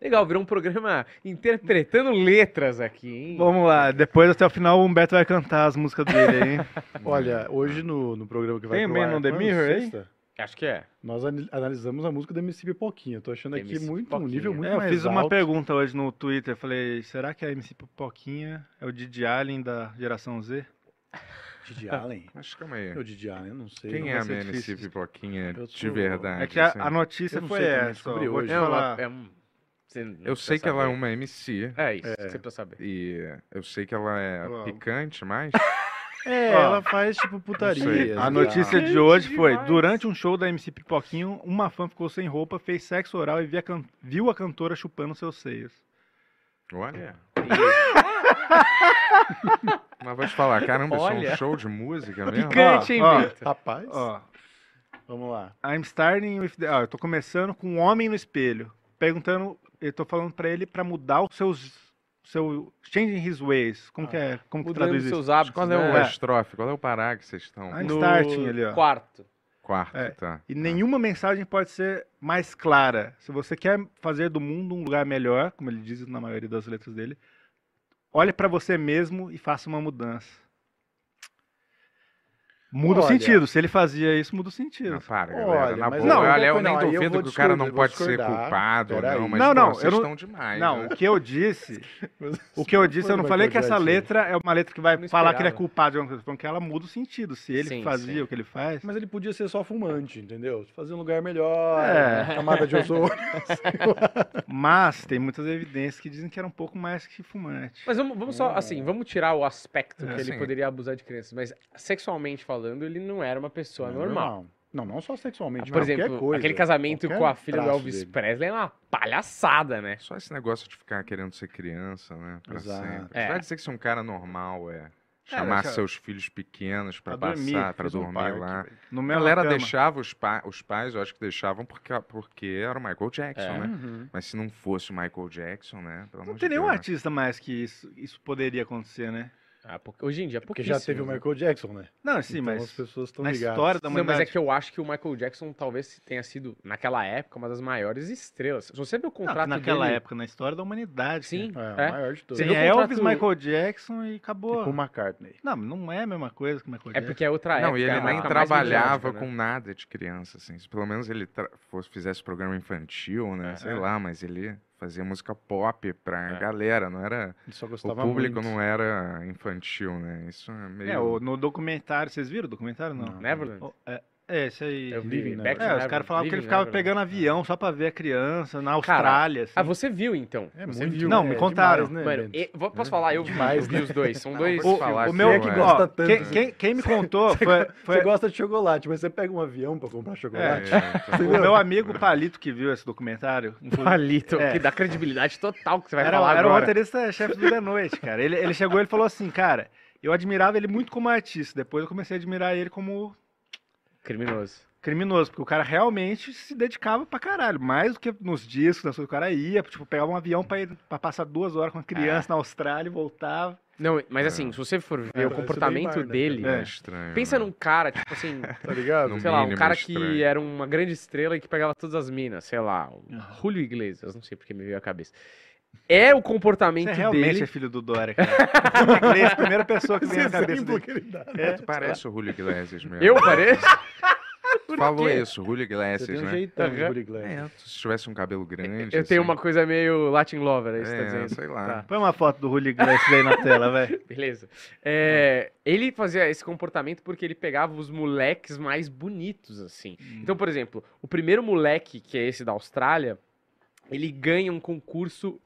G: Legal, virou um programa interpretando letras aqui, hein?
D: Vamos lá, depois até o final o Humberto vai cantar as músicas dele, hein?
H: Olha, hoje no, no programa que vai
D: Tem
H: pro
D: Man
H: ar,
D: on the? Mirror aí?
H: Sexta?
G: Acho que é.
H: Nós analisamos a música da MC Pipoquinha. Eu tô achando aqui
G: MC
H: muito, um nível muito
D: É, eu
H: mais
D: fiz uma pergunta hoje no Twitter. Falei, será que a MC Pipoquinha é o Didi Allen da geração Z?
H: Didi Allen?
C: Calma aí.
H: É o Didi Allen, eu não sei.
C: Quem
H: não
C: é a MC
H: difícil.
C: Pipoquinha
H: Eu
C: de verdade?
D: É que a,
C: assim?
D: a notícia
H: Eu não
D: foi essa.
H: hoje.
G: É, uma, é um...
C: Eu sei que ela é uma MC.
G: É isso, você precisa saber.
C: E eu sei que ela é
D: Uau.
C: picante, mas.
H: É,
D: Ó,
H: ela faz tipo putaria.
D: A notícia de hoje foi:
G: demais.
D: durante um show da MC Pipoquinho, uma fã ficou sem roupa, fez sexo oral e via can- viu a cantora chupando seus seios.
C: Olha. mas vou te falar, caramba, isso é
G: Olha.
C: um show de música mesmo?
G: Picante, hein,
D: ó?
H: Rapaz,
D: Ó,
H: vamos lá.
D: I'm starting with the... ó, eu tô começando com um homem no espelho, perguntando, eu tô falando pra ele pra mudar os seus seu changing his ways. Como que é? Como que traduz isso?
G: seus hábitos,
C: Qual é o
G: né?
C: estrofe? Qual é o parágrafo que vocês estão?
D: I'm
G: No
D: starting ali, ó.
G: quarto.
C: Quarto,
D: É.
C: tá.
D: E nenhuma mensagem pode ser mais clara. Se você quer fazer do mundo um lugar melhor, como ele diz na maioria das letras dele, olhe pra você mesmo e faça uma mudança. Muda o
H: Olha.
D: sentido. Se ele fazia isso, muda o sentido.
C: Não, para,
H: Olha,
C: galera. Na
H: mas
C: boa,
D: não,
C: olha, eu
H: não,
C: nem
H: eu
C: duvido que o cara não pode ser culpado ou não, mas
D: Não,
C: pô,
D: não,
C: vocês
D: eu não-
C: estão demais.
D: Não,
C: né?
D: o que eu disse, o que eu disse, eu não falei que essa letra é uma letra que vai falar que ele é culpado de alguma coisa, falando que ela muda o sentido. Se ele
G: Sim,
D: fazia
G: sim.
D: o que ele faz.
H: Mas ele podia ser só fumante, entendeu? Fazer um lugar melhor,
D: É.
H: camada de ozônio.
D: Mas tem muitas evidências que dizem que era um pouco mais que fumante.
G: Mas vamos, vamos só, assim, vamos tirar o aspecto
D: É,
G: que ele
C: sim.
G: poderia abusar de crianças, mas sexualmente falando, ele não era uma pessoa normal.
H: Não, não só sexualmente.
G: Por
H: qualquer
G: exemplo,
H: coisa,
G: aquele casamento
H: qualquer
G: com a filha do Elvis
H: dele.
G: Presley é uma palhaçada, né?
C: Só esse negócio de ficar querendo ser criança, né? Pra
H: Exato.
C: sempre.
G: É.
C: Vai dizer que se um cara normal é chamar
D: cara,
C: seus filhos pequenos pra,
D: pra dormir,
C: passar,
H: um
C: dormir
H: parque,
C: lá.
D: No
C: A
D: mesmo
C: galera
D: cama.
C: deixava os, pa os pais, eu acho que deixavam porque, porque era o Michael Jackson,
G: É.
C: né?
H: Uhum.
C: Mas se não fosse o Michael Jackson, né? Pelo
D: Não tem
C: de
D: nenhum
C: Deus.
D: artista mais que isso, isso poderia acontecer, né?
G: Ah, porque hoje em dia,
H: Porque
G: pouquíssimo.
H: já teve o Michael Jackson, né?
D: Não, sim,
H: então
D: mas
H: as pessoas estão
D: na
H: ligadas.
D: história da
G: Não, mas é que eu acho que o Michael Jackson talvez tenha sido, naquela época, uma das maiores estrelas. Se você ver o
D: Não,
G: contrato
D: naquela
G: dele...
D: época, na história da humanidade.
G: Sim,
H: É,
G: é.
H: o maior de todos.
G: Você
D: Tem
G: viu o
D: Elvis,
G: contrato-
D: Michael Jackson e acabou.
H: Tipo o McCartney.
D: Não, não é a mesma coisa que o Michael
G: É
D: Jackson.
G: porque é outra época.
C: Não, e ele
G: é
C: nem trabalhava
G: né?
C: com nada de criança, assim. Se pelo menos ele tra- fosse, fizesse programa infantil, né?
G: É,
C: Sei
D: é.
C: lá, mas ele fazia música pop pra
G: É.
C: galera, não era... O público
H: muito.
C: não era infantil, né? Isso é meio...
D: É, o- no documentário, vocês viram o documentário? Não.
H: Não.
G: Neverland?
D: O- É, é, esse aí.
G: Eu
H: Living
G: to
D: É, os caras falavam que ele ficava
G: Neverland.
D: pegando avião só pra ver a criança na Austrália. assim.
G: Ah, você viu então?
H: É
G: você
H: muito.
G: viu?
D: Não,
H: é
D: me contaram.
H: demais, né,
G: Mano, e- vou- posso falar? Eu vi,
H: Demais,
G: eu vi os dois. São dois.
D: O,
C: falar
D: o meu,
C: eu,
H: que
C: é.
H: gosta
D: ó,
H: tanto,
D: quem,
H: né?
D: quem, quem me contou foi, foi
H: Você gosta de chocolate, mas você pega um avião pra comprar
C: É,
H: chocolate.
C: então,
D: o meu amigo Palito que viu esse documentário.
G: Palito,
D: É.
G: que dá credibilidade total que você vai
D: Era,
G: falar
D: era o
G: agora.
D: roteirista-chefe do The Noite, cara. Ele, ele chegou e ele falou assim, cara, eu admirava ele muito como artista. Depois eu comecei a admirar ele como
G: Criminoso.
D: criminoso, porque o cara realmente se dedicava pra caralho. Mais do que nos discos, nas coisas, o cara ia, tipo, pegava um avião pra, ir, pra passar duas horas com a criança na Austrália e voltava.
G: Não, mas assim, se você for ver
H: É,
G: o
H: parece
G: comportamento
H: Neymar, né,
G: dele,
C: é
D: É.
C: estranho.
G: pensa
C: né?
G: num cara, tipo assim,
H: Tá ligado?
C: No
G: sei lá, um cara
C: estranho.
G: que era uma grande estrela e que pegava todas as minas, sei lá, o Julio Iglesias, não sei porque me veio à cabeça. É o comportamento
D: Você realmente
G: dele.
D: é filho do Dória, cara. Inglês, a primeira pessoa que vem na cabeça dele.
H: que ele dá.
D: É,
C: Tu parece o Julio Iglesias mesmo.
G: Eu pareço?
C: Tu falou
G: quê?
C: isso, Julio
H: Você
C: Iglesias,
H: tem um
C: né?
H: jeitão
G: Aham.
H: Julio Iglesias.
C: É, se tivesse um cabelo grande.
G: Eu tenho
C: assim.
G: uma coisa meio Latin Lover, é isso que você tá
C: É,
G: dizendo.
C: sei lá.
G: Tá.
D: Põe uma foto do Julio Iglesias aí na tela, velho.
G: Beleza. É, ele fazia esse comportamento porque ele pegava os moleques mais bonitos, assim. Então, por exemplo, o primeiro moleque, que é esse da Austrália, ele ganha um concurso.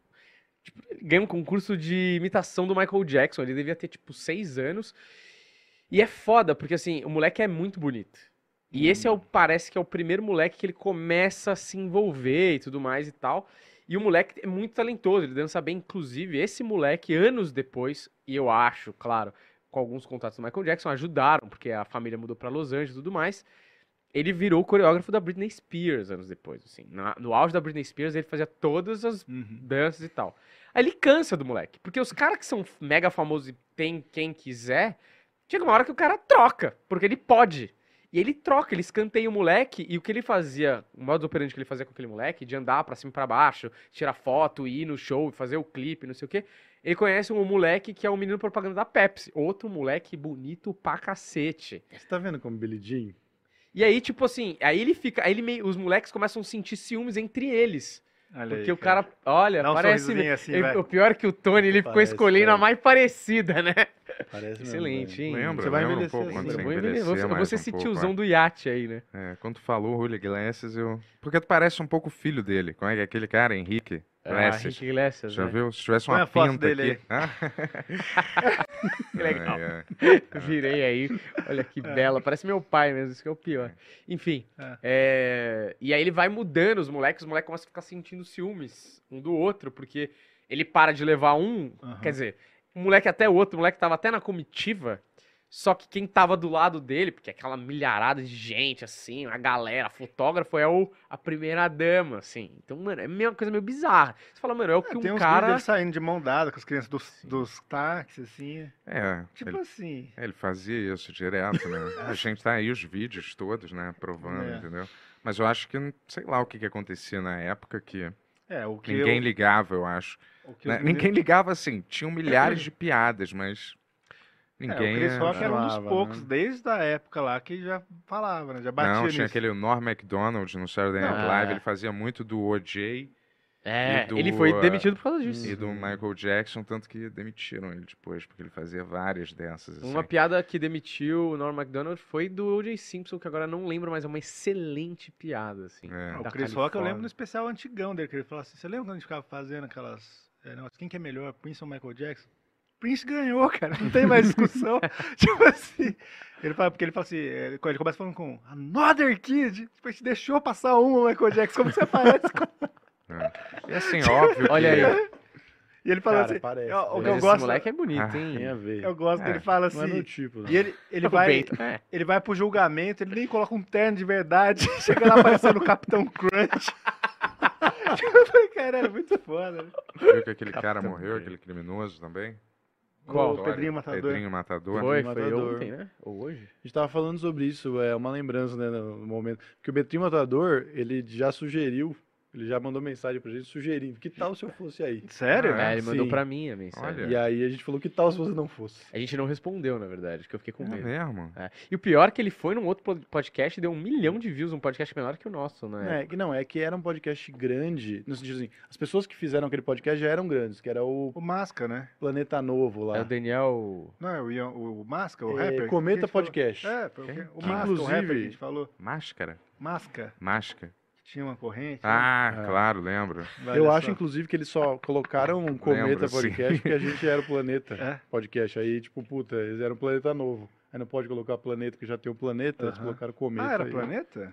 G: Tipo, ele ganha um concurso de imitação do Michael Jackson. Ele devia ter, tipo, seis anos. E é foda, porque assim, o moleque é muito bonito. E esse é o, parece que é o primeiro moleque que ele começa a se envolver e tudo mais e tal. E o moleque é muito talentoso, ele dança bem. Inclusive, esse moleque, anos depois, e eu acho, claro, com alguns contatos do Michael Jackson, ajudaram, porque a família mudou pra Los Angeles e tudo mais. Ele virou o coreógrafo da Britney Spears anos depois, assim. Na- no auge da Britney Spears, ele fazia todas as danças e tal. Aí ele cansa do moleque, porque os caras que são mega famosos e tem quem quiser, chega uma hora que o cara troca, porque ele pode. E ele troca, ele escanteia o moleque, e o que ele fazia, o modo operante que ele fazia com aquele moleque, de andar pra cima e pra baixo, tirar foto, ir no show, fazer o clipe, não sei o quê, ele conhece um moleque que é um menino propaganda da Pepsi. Outro moleque bonito pra cacete.
H: Você tá vendo como Billy Jean?
G: E aí, tipo assim, aí ele fica. Aí ele meio, os moleques começam a sentir ciúmes entre eles.
D: Olha
G: Porque
D: aí,
G: o cara, olha,
D: Dá um
G: parece.
D: assim,
G: o pior é que o Tony, ele ficou
H: Parece,
G: escolhendo a
H: cara.
G: mais parecida, né?
H: Parece mesmo,
G: Excelente,
H: velho.
G: hein?
C: Lembra,
D: Você vai
C: lembra um
D: envelhecer
C: pouco quando
D: assim.
C: você
G: Eu vou,
C: envelhecer
G: vou, eu vou ser
C: um
G: esse tiozão
C: é.
G: do iate aí, né?
C: É, quando tu falou Julio Iglesias, eu... Porque tu parece um pouco o filho dele. Como é que é aquele cara, Henrique Iglesias?
G: Rick Iglesias,
C: Já
G: né?
C: viu? Se tivesse uma
D: a foto
C: pinta
D: dele
C: aqui...
G: Que legal.
C: É, é.
G: Virei aí. Olha que bela. Parece meu pai mesmo, isso que é o pior. Enfim.
D: É.
G: é, E aí ele vai mudando os moleques, os moleques começam a ficar sentindo ciúmes um do outro, porque ele para de levar um.
D: Aham.
G: Quer dizer, um moleque até o outro, o moleque tava até na comitiva. Só que quem tava do lado dele, porque aquela milharada de gente, assim, a galera, fotógrafo, é o, a primeira dama, assim. Então, mano, é uma coisa meio bizarra. Você fala, mano, é o
D: É,
G: que
D: tem
G: um
D: uns
G: cara.
D: dele saindo de mão dada com as crianças dos, dos táxis, assim.
C: É,
D: Tipo
C: ele,
D: assim.
C: ele fazia isso direto, né? A gente tá aí os vídeos todos, né? Provando,
D: É.
C: entendeu? Mas eu acho que, sei lá o que, que acontecia na época que
D: É, o que
C: ninguém
D: eu,
C: ligava, eu acho. né? Ninguém ligava assim, tinham milhares de piadas, mas
D: É,
C: ninguém...
D: o Chris Rock era um dos poucos,
H: né?
D: desde a época lá, que já falava, né? Já batia
C: Não,
D: nisso.
C: tinha aquele Norm MacDonald no Saturday Night
G: Não.
C: Live,
G: É.
C: ele fazia muito do O.J.
G: É,
C: E do,
G: ele foi
C: uh,
G: demitido por causa disso.
C: e do Michael Jackson, tanto que demitiram ele depois, porque ele fazia várias dessas, assim.
G: Uma piada que demitiu o Norm MacDonald foi do O.J. Simpson, que agora não lembro, mas é uma excelente piada, assim.
C: É.
D: O
G: da
D: Chris Rock eu lembro no especial antigão dele, que ele falou assim, você lembra quando a gente ficava fazendo aquelas... É, negócio, quem que é melhor, Prince ou Michael Jackson? Prince ganhou, cara, não tem mais discussão. tipo assim, ele fala, porque ele fala assim, é, ele começa falando com Another Kid, tipo, a gente deixou passar um Michael Jackson, como você parece com...
C: E assim, óbvio.
G: Olha aí.
D: E ele fala
H: Cara,
D: assim,
H: parece,
D: eu- o que
H: velho.
D: eu
G: Esse
D: gosto,
G: moleque é bonito,
C: Ah,
G: hein?
H: Tem a ver.
D: eu gosto que
C: É,
D: ele fala
H: Não é
D: assim,
H: meu tipo, né?
D: e ele, ele
G: O
D: vai...
G: Bento, é.
D: Ele vai pro julgamento, ele nem coloca um terno de verdade. Chega lá parecendo o Capitão Crunch. eu falei, caralho, muito foda. Né?
C: Viu que aquele cara
H: Capitão
C: morreu,
H: Crunch.
C: aquele criminoso também?
G: Qual?
D: O Pedrinho Matador.
C: Pedrinho Matador.
G: Foi,
H: Matador.
G: foi ontem, né? Ou hoje?
H: A gente tava falando sobre isso, é uma lembrança, né, no momento. Porque o Betrinho Matador, ele já sugeriu, ele já mandou mensagem pra gente sugerindo, que tal se eu fosse aí?
D: Sério?
C: Ah,
G: É, ele mandou
H: sim.
G: pra mim a mensagem.
C: Olha.
H: E aí a gente falou, que tal se você não fosse?
G: A gente não respondeu, na verdade, que eu fiquei com
C: É
G: medo.
C: mesmo?
G: É. E o pior é que ele foi num outro pod- podcast e deu um milhão de views, um podcast menor que o nosso, né?
H: É, que não, é que era um podcast grande, no sentido assim, as pessoas que fizeram aquele podcast já eram grandes, que era o
D: O Masca, né?
H: Planeta Novo lá.
G: É o Daniel.
D: Não, é o, Ian- o Masca, o
H: É,
D: rapper?
H: Cometa
D: falou.
H: Podcast.
D: É, porque
C: Quem?
D: o
H: Que,
D: Masca, o rapper que a gente falou.
C: Máscara?
D: Masca,
C: Máscara.
D: Tinha uma corrente.
C: Ah,
H: É.
C: claro, lembro.
D: Olha
H: Eu
D: só.
H: acho, inclusive, que eles só colocaram um Cometa
C: Lembro, sim.
H: Podcast porque a gente era o Planeta
D: É?
H: Podcast. Aí, tipo, puta, eles eram Planeta Novo. Aí não pode colocar Planeta, que já tem o Planeta, eles colocaram Cometa.
D: Ah, era
H: aí.
D: Planeta?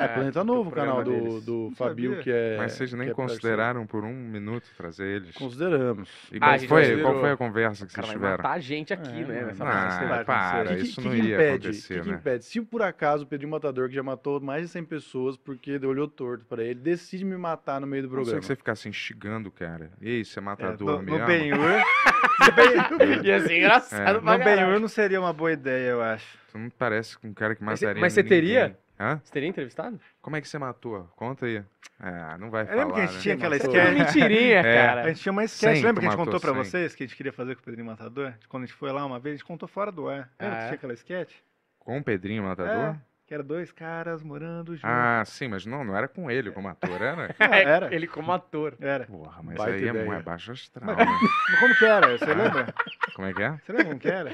H: É,
G: É,
H: Planeta Novo,
G: o
H: canal
G: programa
H: do,
G: deles.
H: do Fabio,
D: sabia.
H: que é.
C: Mas vocês nem
H: que é
C: consideraram por um minuto trazer eles.
H: Consideramos.
C: E
G: Ah,
C: qual,
G: a gente
C: foi,
G: considerou.
C: qual foi a conversa que
G: cara
C: vocês
G: vai
C: tiveram?
G: matar a gente aqui,
H: É,
G: né? Nessa
C: Ah, para,
D: acontecer.
C: isso
H: que,
C: não
H: que
C: ia
H: impede?
C: acontecer,
H: que, que
C: né?
H: impede? Se por acaso o Pedrinho Matador, que já matou mais de 100 pessoas porque olhou torto pra ele, decide me matar no meio do
C: Não sei
H: programa.
C: que você ficasse instigando, cara. Ei, você é
D: É,
C: matador
D: no,
C: mesmo?
D: no Ben-Hur.
G: Ia ser engraçado
C: É.
G: pra
D: no. Ben-Hur não seria uma boa ideia, eu acho.
C: Tu não parece um cara que mataria
G: mas você
C: ninguém.
G: teria?
C: Hã?
G: Você teria entrevistado?
C: Como é que você matou? Conta aí. Ah, não vai
D: Eu
C: falar,
D: lembro que a gente
C: né?
D: tinha aquela
H: Matou.
G: Que
D: sketch.
G: mentirinha,
C: É.
G: cara.
D: A gente tinha uma sketch,
C: Cem,
D: lembra que a gente contou
C: matou
D: pra
C: cem.
D: vocês que a gente queria fazer com o Pedrinho Matador? Quando a gente foi lá uma vez, a gente contou fora do ar. Lembra
G: Ah,
D: que
G: é?
D: tinha aquela sketch?
C: Com o Pedrinho Matador?
D: É, que era dois caras morando juntos.
C: Ah, sim, mas não, não era com ele como ator, era?
D: Não,
G: É,
D: era.
G: Ele como ator.
D: Era.
C: Porra, mas
H: Baita
C: aí é,
H: ideia.
C: é baixo astral,
D: Mas-
C: né?
D: Mas como que era? Você lembra?
C: Como é que é?
D: Você lembra como que era?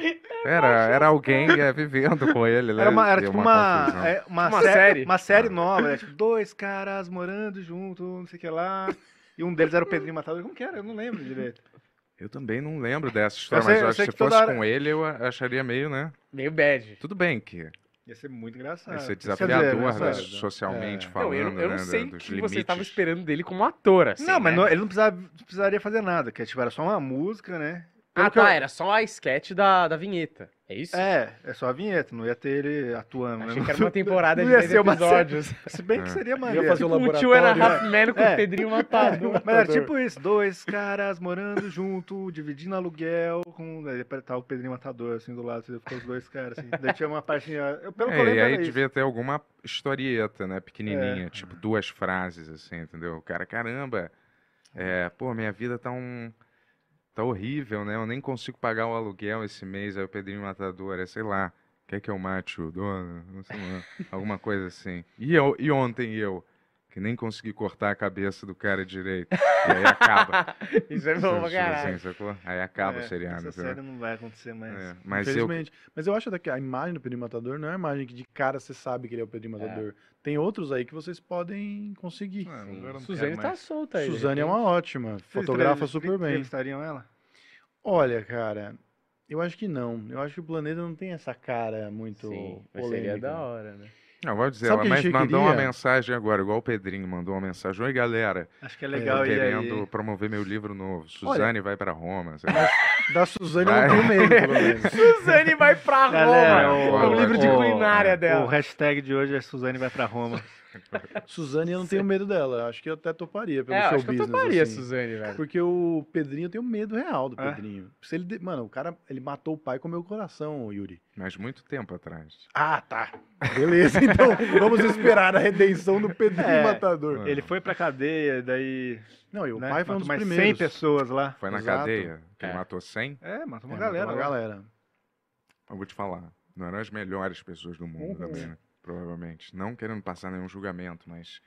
C: Era, era alguém é, vivendo com ele, né?
D: Era, uma, era
C: Deu
D: tipo uma,
C: confusão.
D: é, uma,
G: Tipo uma
D: sé-
G: série?
D: Uma série nova, era tipo dois caras morando junto, não sei o que lá. E um deles era o Pedrinho Matador. Como que era? Eu não lembro direito.
C: Eu também não lembro dessa história,
D: sei-
C: mas eu que se fosse
D: hora-
C: com ele, eu acharia meio, né?
G: Meio bad.
C: Tudo bem que
D: Ia ser muito engraçado.
C: ia ser
D: Quer dizer,
C: desafiador,
D: né,
C: socialmente
H: É.
C: falando,
G: não, eu, não- eu
C: né,
G: não sei o que você estava esperando dele como ator, assim.
D: Não, mas
G: né?
D: não- ele não, precisava, precisaria fazer nada, que tipo, era só uma música, né?
G: Ah,
D: Pelo que
G: tá,
D: eu-
G: era só a sketch da, da vinheta. É isso?
D: É, é só a vinheta, não ia ter ele atuando.
G: Achei
D: né?
G: que era uma temporada
D: Não
G: de
D: ia
G: 10
D: ser uma
G: episódios.
D: Se bem que
C: É.
D: seria
H: Ia
D: maneiro.
H: fazer o
G: Tipo um Two and a
H: laboratório.
G: Half Men com
D: É.
G: o Pedrinho Matador.
D: Mas era tipo isso, dois caras morando junto, dividindo aluguel, com. Daí tá o Pedrinho Matador, assim, do lado, assim, ficou os dois caras, assim. Daí tinha uma partinha. Eu, pelo que eu
C: É, e aí
D: era isso.
C: devia ter alguma historieta, né, pequenininha,
D: É.
C: tipo duas frases, assim, entendeu? O cara, caramba, é, pô, minha vida tá um... Tá horrível, né? Eu nem consigo pagar o aluguel esse mês, aí o Pedrinho Matador, é, sei lá, Quer que eu mate o dono? Não sei Alguma coisa assim. E, eu, e ontem eu, que nem consegui cortar a cabeça do cara direito. E aí acaba.
G: Isso é bom pra caralho.
C: Aí acaba
D: É,
C: o seriado.
D: Essa série não vai acontecer mais.
C: É, Mas eu.
H: Infelizmente. Mas eu acho até que a imagem do Pedrinho Matador não é uma imagem que de cara você sabe que ele é o Pedrinho Matador. Tem outros aí que vocês podem conseguir.
D: Ah, eu
G: Suzane tá
D: mais.
G: solta aí.
H: Suzane é uma ótima,
D: Vocês
H: fotografa super bem.
D: Entrevistariam ela?
H: Olha, cara, eu acho que não. Eu acho que o planeta não tem essa cara muito
G: Sim,
H: polêmica.
G: seria da hora, né?
C: Não, vou dizer,
H: Sabe
C: ela
H: o
C: mas mandou uma
H: queria?
C: mensagem agora, igual o Pedrinho mandou uma mensagem. Oi, galera.
D: Acho que é legal
C: Tô
D: ir
C: querendo
D: aí.
C: promover meu livro novo. Suzane vai pra Roma. sei lá.
H: Da Suzane
C: Vai.
H: eu não tenho medo, pelo menos.
G: Suzane vai pra
D: Galera,
G: Roma.
C: o-
G: É um livro de
C: o-
G: culinária
D: O
G: dela.
D: hashtag de hoje é Suzane vai pra Roma.
H: Suzane eu não tenho medo dela. Acho que eu até toparia pelo
G: É,
H: seu
G: acho que eu
H: business.
G: toparia,
H: assim.
G: Suzane, velho.
H: Porque o Pedrinho eu tenho medo real do
D: É?
H: Pedrinho. Se ele, Mano, o cara, ele matou o pai com o meu coração, Yuri.
C: Mas muito tempo atrás.
H: Ah, tá. Beleza, então vamos esperar a redenção do Pedrinho
D: É.
H: Matador.
D: Ele foi pra cadeia, daí.
H: Não, e o
D: né,
H: pai foi um
D: matou
H: dos
D: mais 100
H: primeiros.
D: pessoas lá.
C: Foi na
H: Exato.
C: cadeia que
G: É.
C: matou 100?
D: É, matou uma
H: É,
D: galera.
H: Uma
D: lá.
H: galera.
C: Eu vou te falar. Não eram as melhores pessoas do mundo
H: Uhum.
C: também, né? Provavelmente. Não querendo passar nenhum julgamento, mas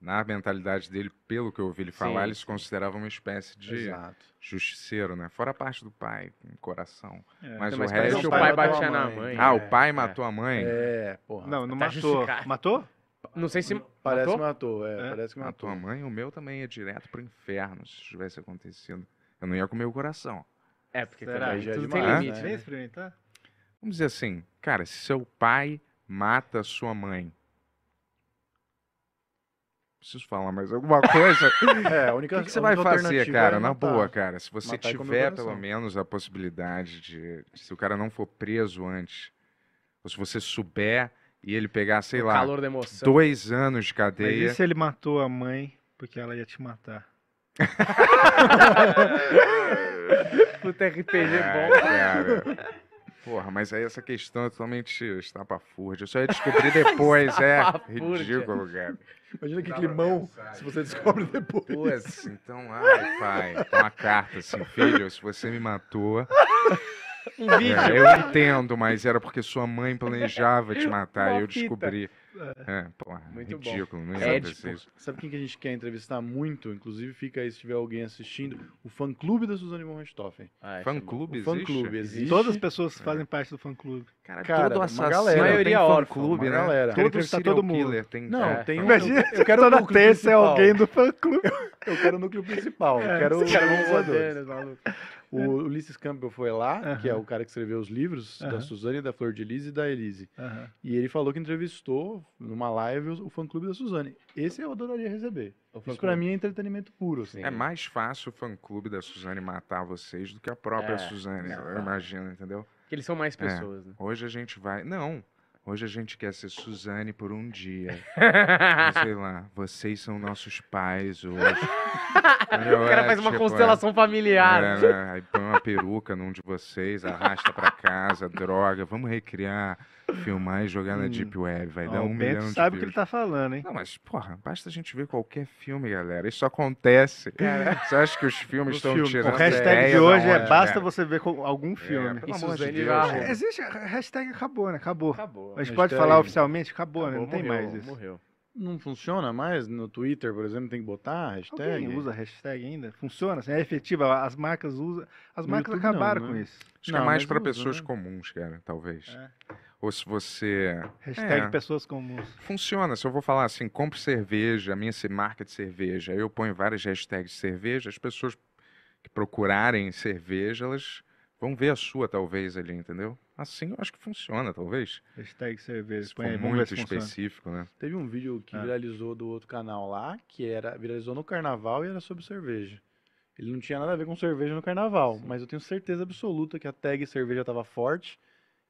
C: na mentalidade dele, pelo que eu ouvi ele falar,
G: Sim,
C: ele se considerava uma espécie de
H: Exato.
C: justiceiro, né? Fora a parte do pai, com coração.
D: É.
C: Mas
G: Não,
C: o resto.
G: que o
H: pai matou
G: batia na
H: mãe.
G: mãe.
C: Ah, o
G: É,
C: pai
G: é.
C: matou a mãe?
H: É, porra.
D: Não, não
G: Tá
D: matou.
G: justificado.
D: Matou?
G: Não sei se
H: Parece que
G: matou?
H: matou, é,
D: É?
H: parece que
C: Matou
H: matou.
C: a mãe, o meu também ia direto pro inferno se isso tivesse acontecido. Eu não ia comer o coração.
G: É, porque
D: Será?
G: também
H: Já é
G: tudo tem limite,
H: né?
G: né?
D: Vem experimentar?
C: Vamos dizer assim, cara, se seu pai mata sua mãe. Preciso falar mais alguma coisa?
H: É, a
C: O
H: única
C: que, que você vai fazer,
H: alternativa
C: cara?
H: é
C: Na boa, cara. Se você
H: Matar o
C: tiver pelo menos a possibilidade de. Se o cara não for preso antes, ou se você souber e ele pegar, sei
G: o
C: lá,
G: calor da emoção.
C: dois anos de
D: Mas
C: cadeia.
D: e se ele matou a mãe porque ela ia te matar?
G: Puta RPG
C: Ai,
G: bom.
C: cara. Porra, mas aí essa questão é totalmente estapafúrdia. Eu só ia descobrir depois, é ridículo, cara.
H: Imagina que climão se você descobre depois.
C: Putz, então, ai, pai, uma carta assim, filho, se você me matou.
G: Um vídeo.
C: É, eu entendo, mas era porque sua mãe planejava te matar e eu
G: fita.
C: descobri. É, porra,
G: Muito bom.
C: ridículo, não ia
G: É, tipo.
H: Sabe quem que a gente quer entrevistar muito? Inclusive, fica aí se tiver alguém assistindo. O fã-clube da Suzane von Richthofen.
G: Ah,
C: Fã
G: é bom.
C: clube existe?
H: fã-clube existe.
D: Todas as pessoas fazem parte do fã-clube.
C: Cara,
H: Cara,
C: todo
H: uma
C: assassino
H: galera.
C: tem
G: Maioria
C: fã
G: órfã,
C: clube,
H: uma
C: né?
H: galera.
C: Todo serial
D: todo mundo.
C: killer tem
H: Não,
G: É,
H: tem um.
D: Imagina,
H: eu, eu quero o
D: toda
H: núcleo
D: terça é
H: principal.
D: alguém do fã-clube.
H: Eu quero o núcleo principal.
C: É,
H: eu quero
G: Os caras
H: O Ulisses Campbell foi lá, que é o cara que escreveu os livros da. Suzane, da Flor de Lis e da Elise. E ele falou que entrevistou numa live o, o fã-clube da Suzane. Esse eu adoraria receber.
G: O
H: Isso pra mim é entretenimento puro. Assim.
C: É mais fácil o fã-clube da Suzane matar vocês do que a própria
G: É,
C: Suzane,
G: não,
C: eu imagino, entendeu?
G: Porque eles são mais
C: É.
G: pessoas, né?
C: Hoje a gente vai. Não. Hoje a gente quer ser Suzane por um dia. Sei lá, vocês são nossos pais hoje.
G: o cara faz uma
C: tipo,
G: constelação familiar.
C: É, né? Aí põe uma peruca num de vocês, arrasta pra casa, droga, vamos recriar, filmar e jogar na
D: Hum.
C: Deep Web. Vai
D: Ó,
C: dar um
D: o Bento
C: milhão de
D: sabe o que ele tá falando, hein?
C: Não, mas, porra, basta a gente ver qualquer filme, galera. Isso acontece. Você acha que os filmes estão
H: filmes.
C: tirando
D: O hashtag
C: ideia
D: de hoje é basta
C: né?
D: você ver algum filme.
C: É, pelo
G: E
C: amor de Deus.
D: Existe, a hashtag acabou, né? Acabou.
G: Acabou.
D: A gente
H: Hashtag-
D: pode falar oficialmente? Acabou, né?
G: Acabou,
D: Não tem
G: morreu,
D: mais isso.
G: Morreu.
H: Não funciona mais? No Twitter, por exemplo, tem que botar a hashtag?
D: Alguém usa hashtag ainda? Funciona? Assim, é efetiva? As marcas usam. As
H: No
D: marcas
H: YouTube não,
D: acabaram
H: né?
D: com isso.
C: Acho que
H: Não,
C: é mais
H: mas usa,
C: pessoas
H: né?
C: comuns, cara, talvez.
D: É.
C: Ou se você.
D: Hashtag
C: É.
D: pessoas comuns.
C: Funciona. Se eu vou falar assim, compre cerveja, a minha se- marca de cerveja, aí eu ponho várias hashtags de cerveja, as pessoas que procurarem cerveja, elas vão ver a sua, talvez, ali, entendeu? Assim eu acho que funciona, talvez.
D: Hashtag cerveja.
C: Se
D: Põe aí, vamos
C: muito
D: funciona.
C: específico, né?
H: Teve um vídeo que
D: Ah.
H: viralizou do outro canal lá, que era viralizou no carnaval e era sobre cerveja. Ele não tinha nada a ver com cerveja no carnaval, mas eu tenho certeza absoluta que a tag cerveja estava forte.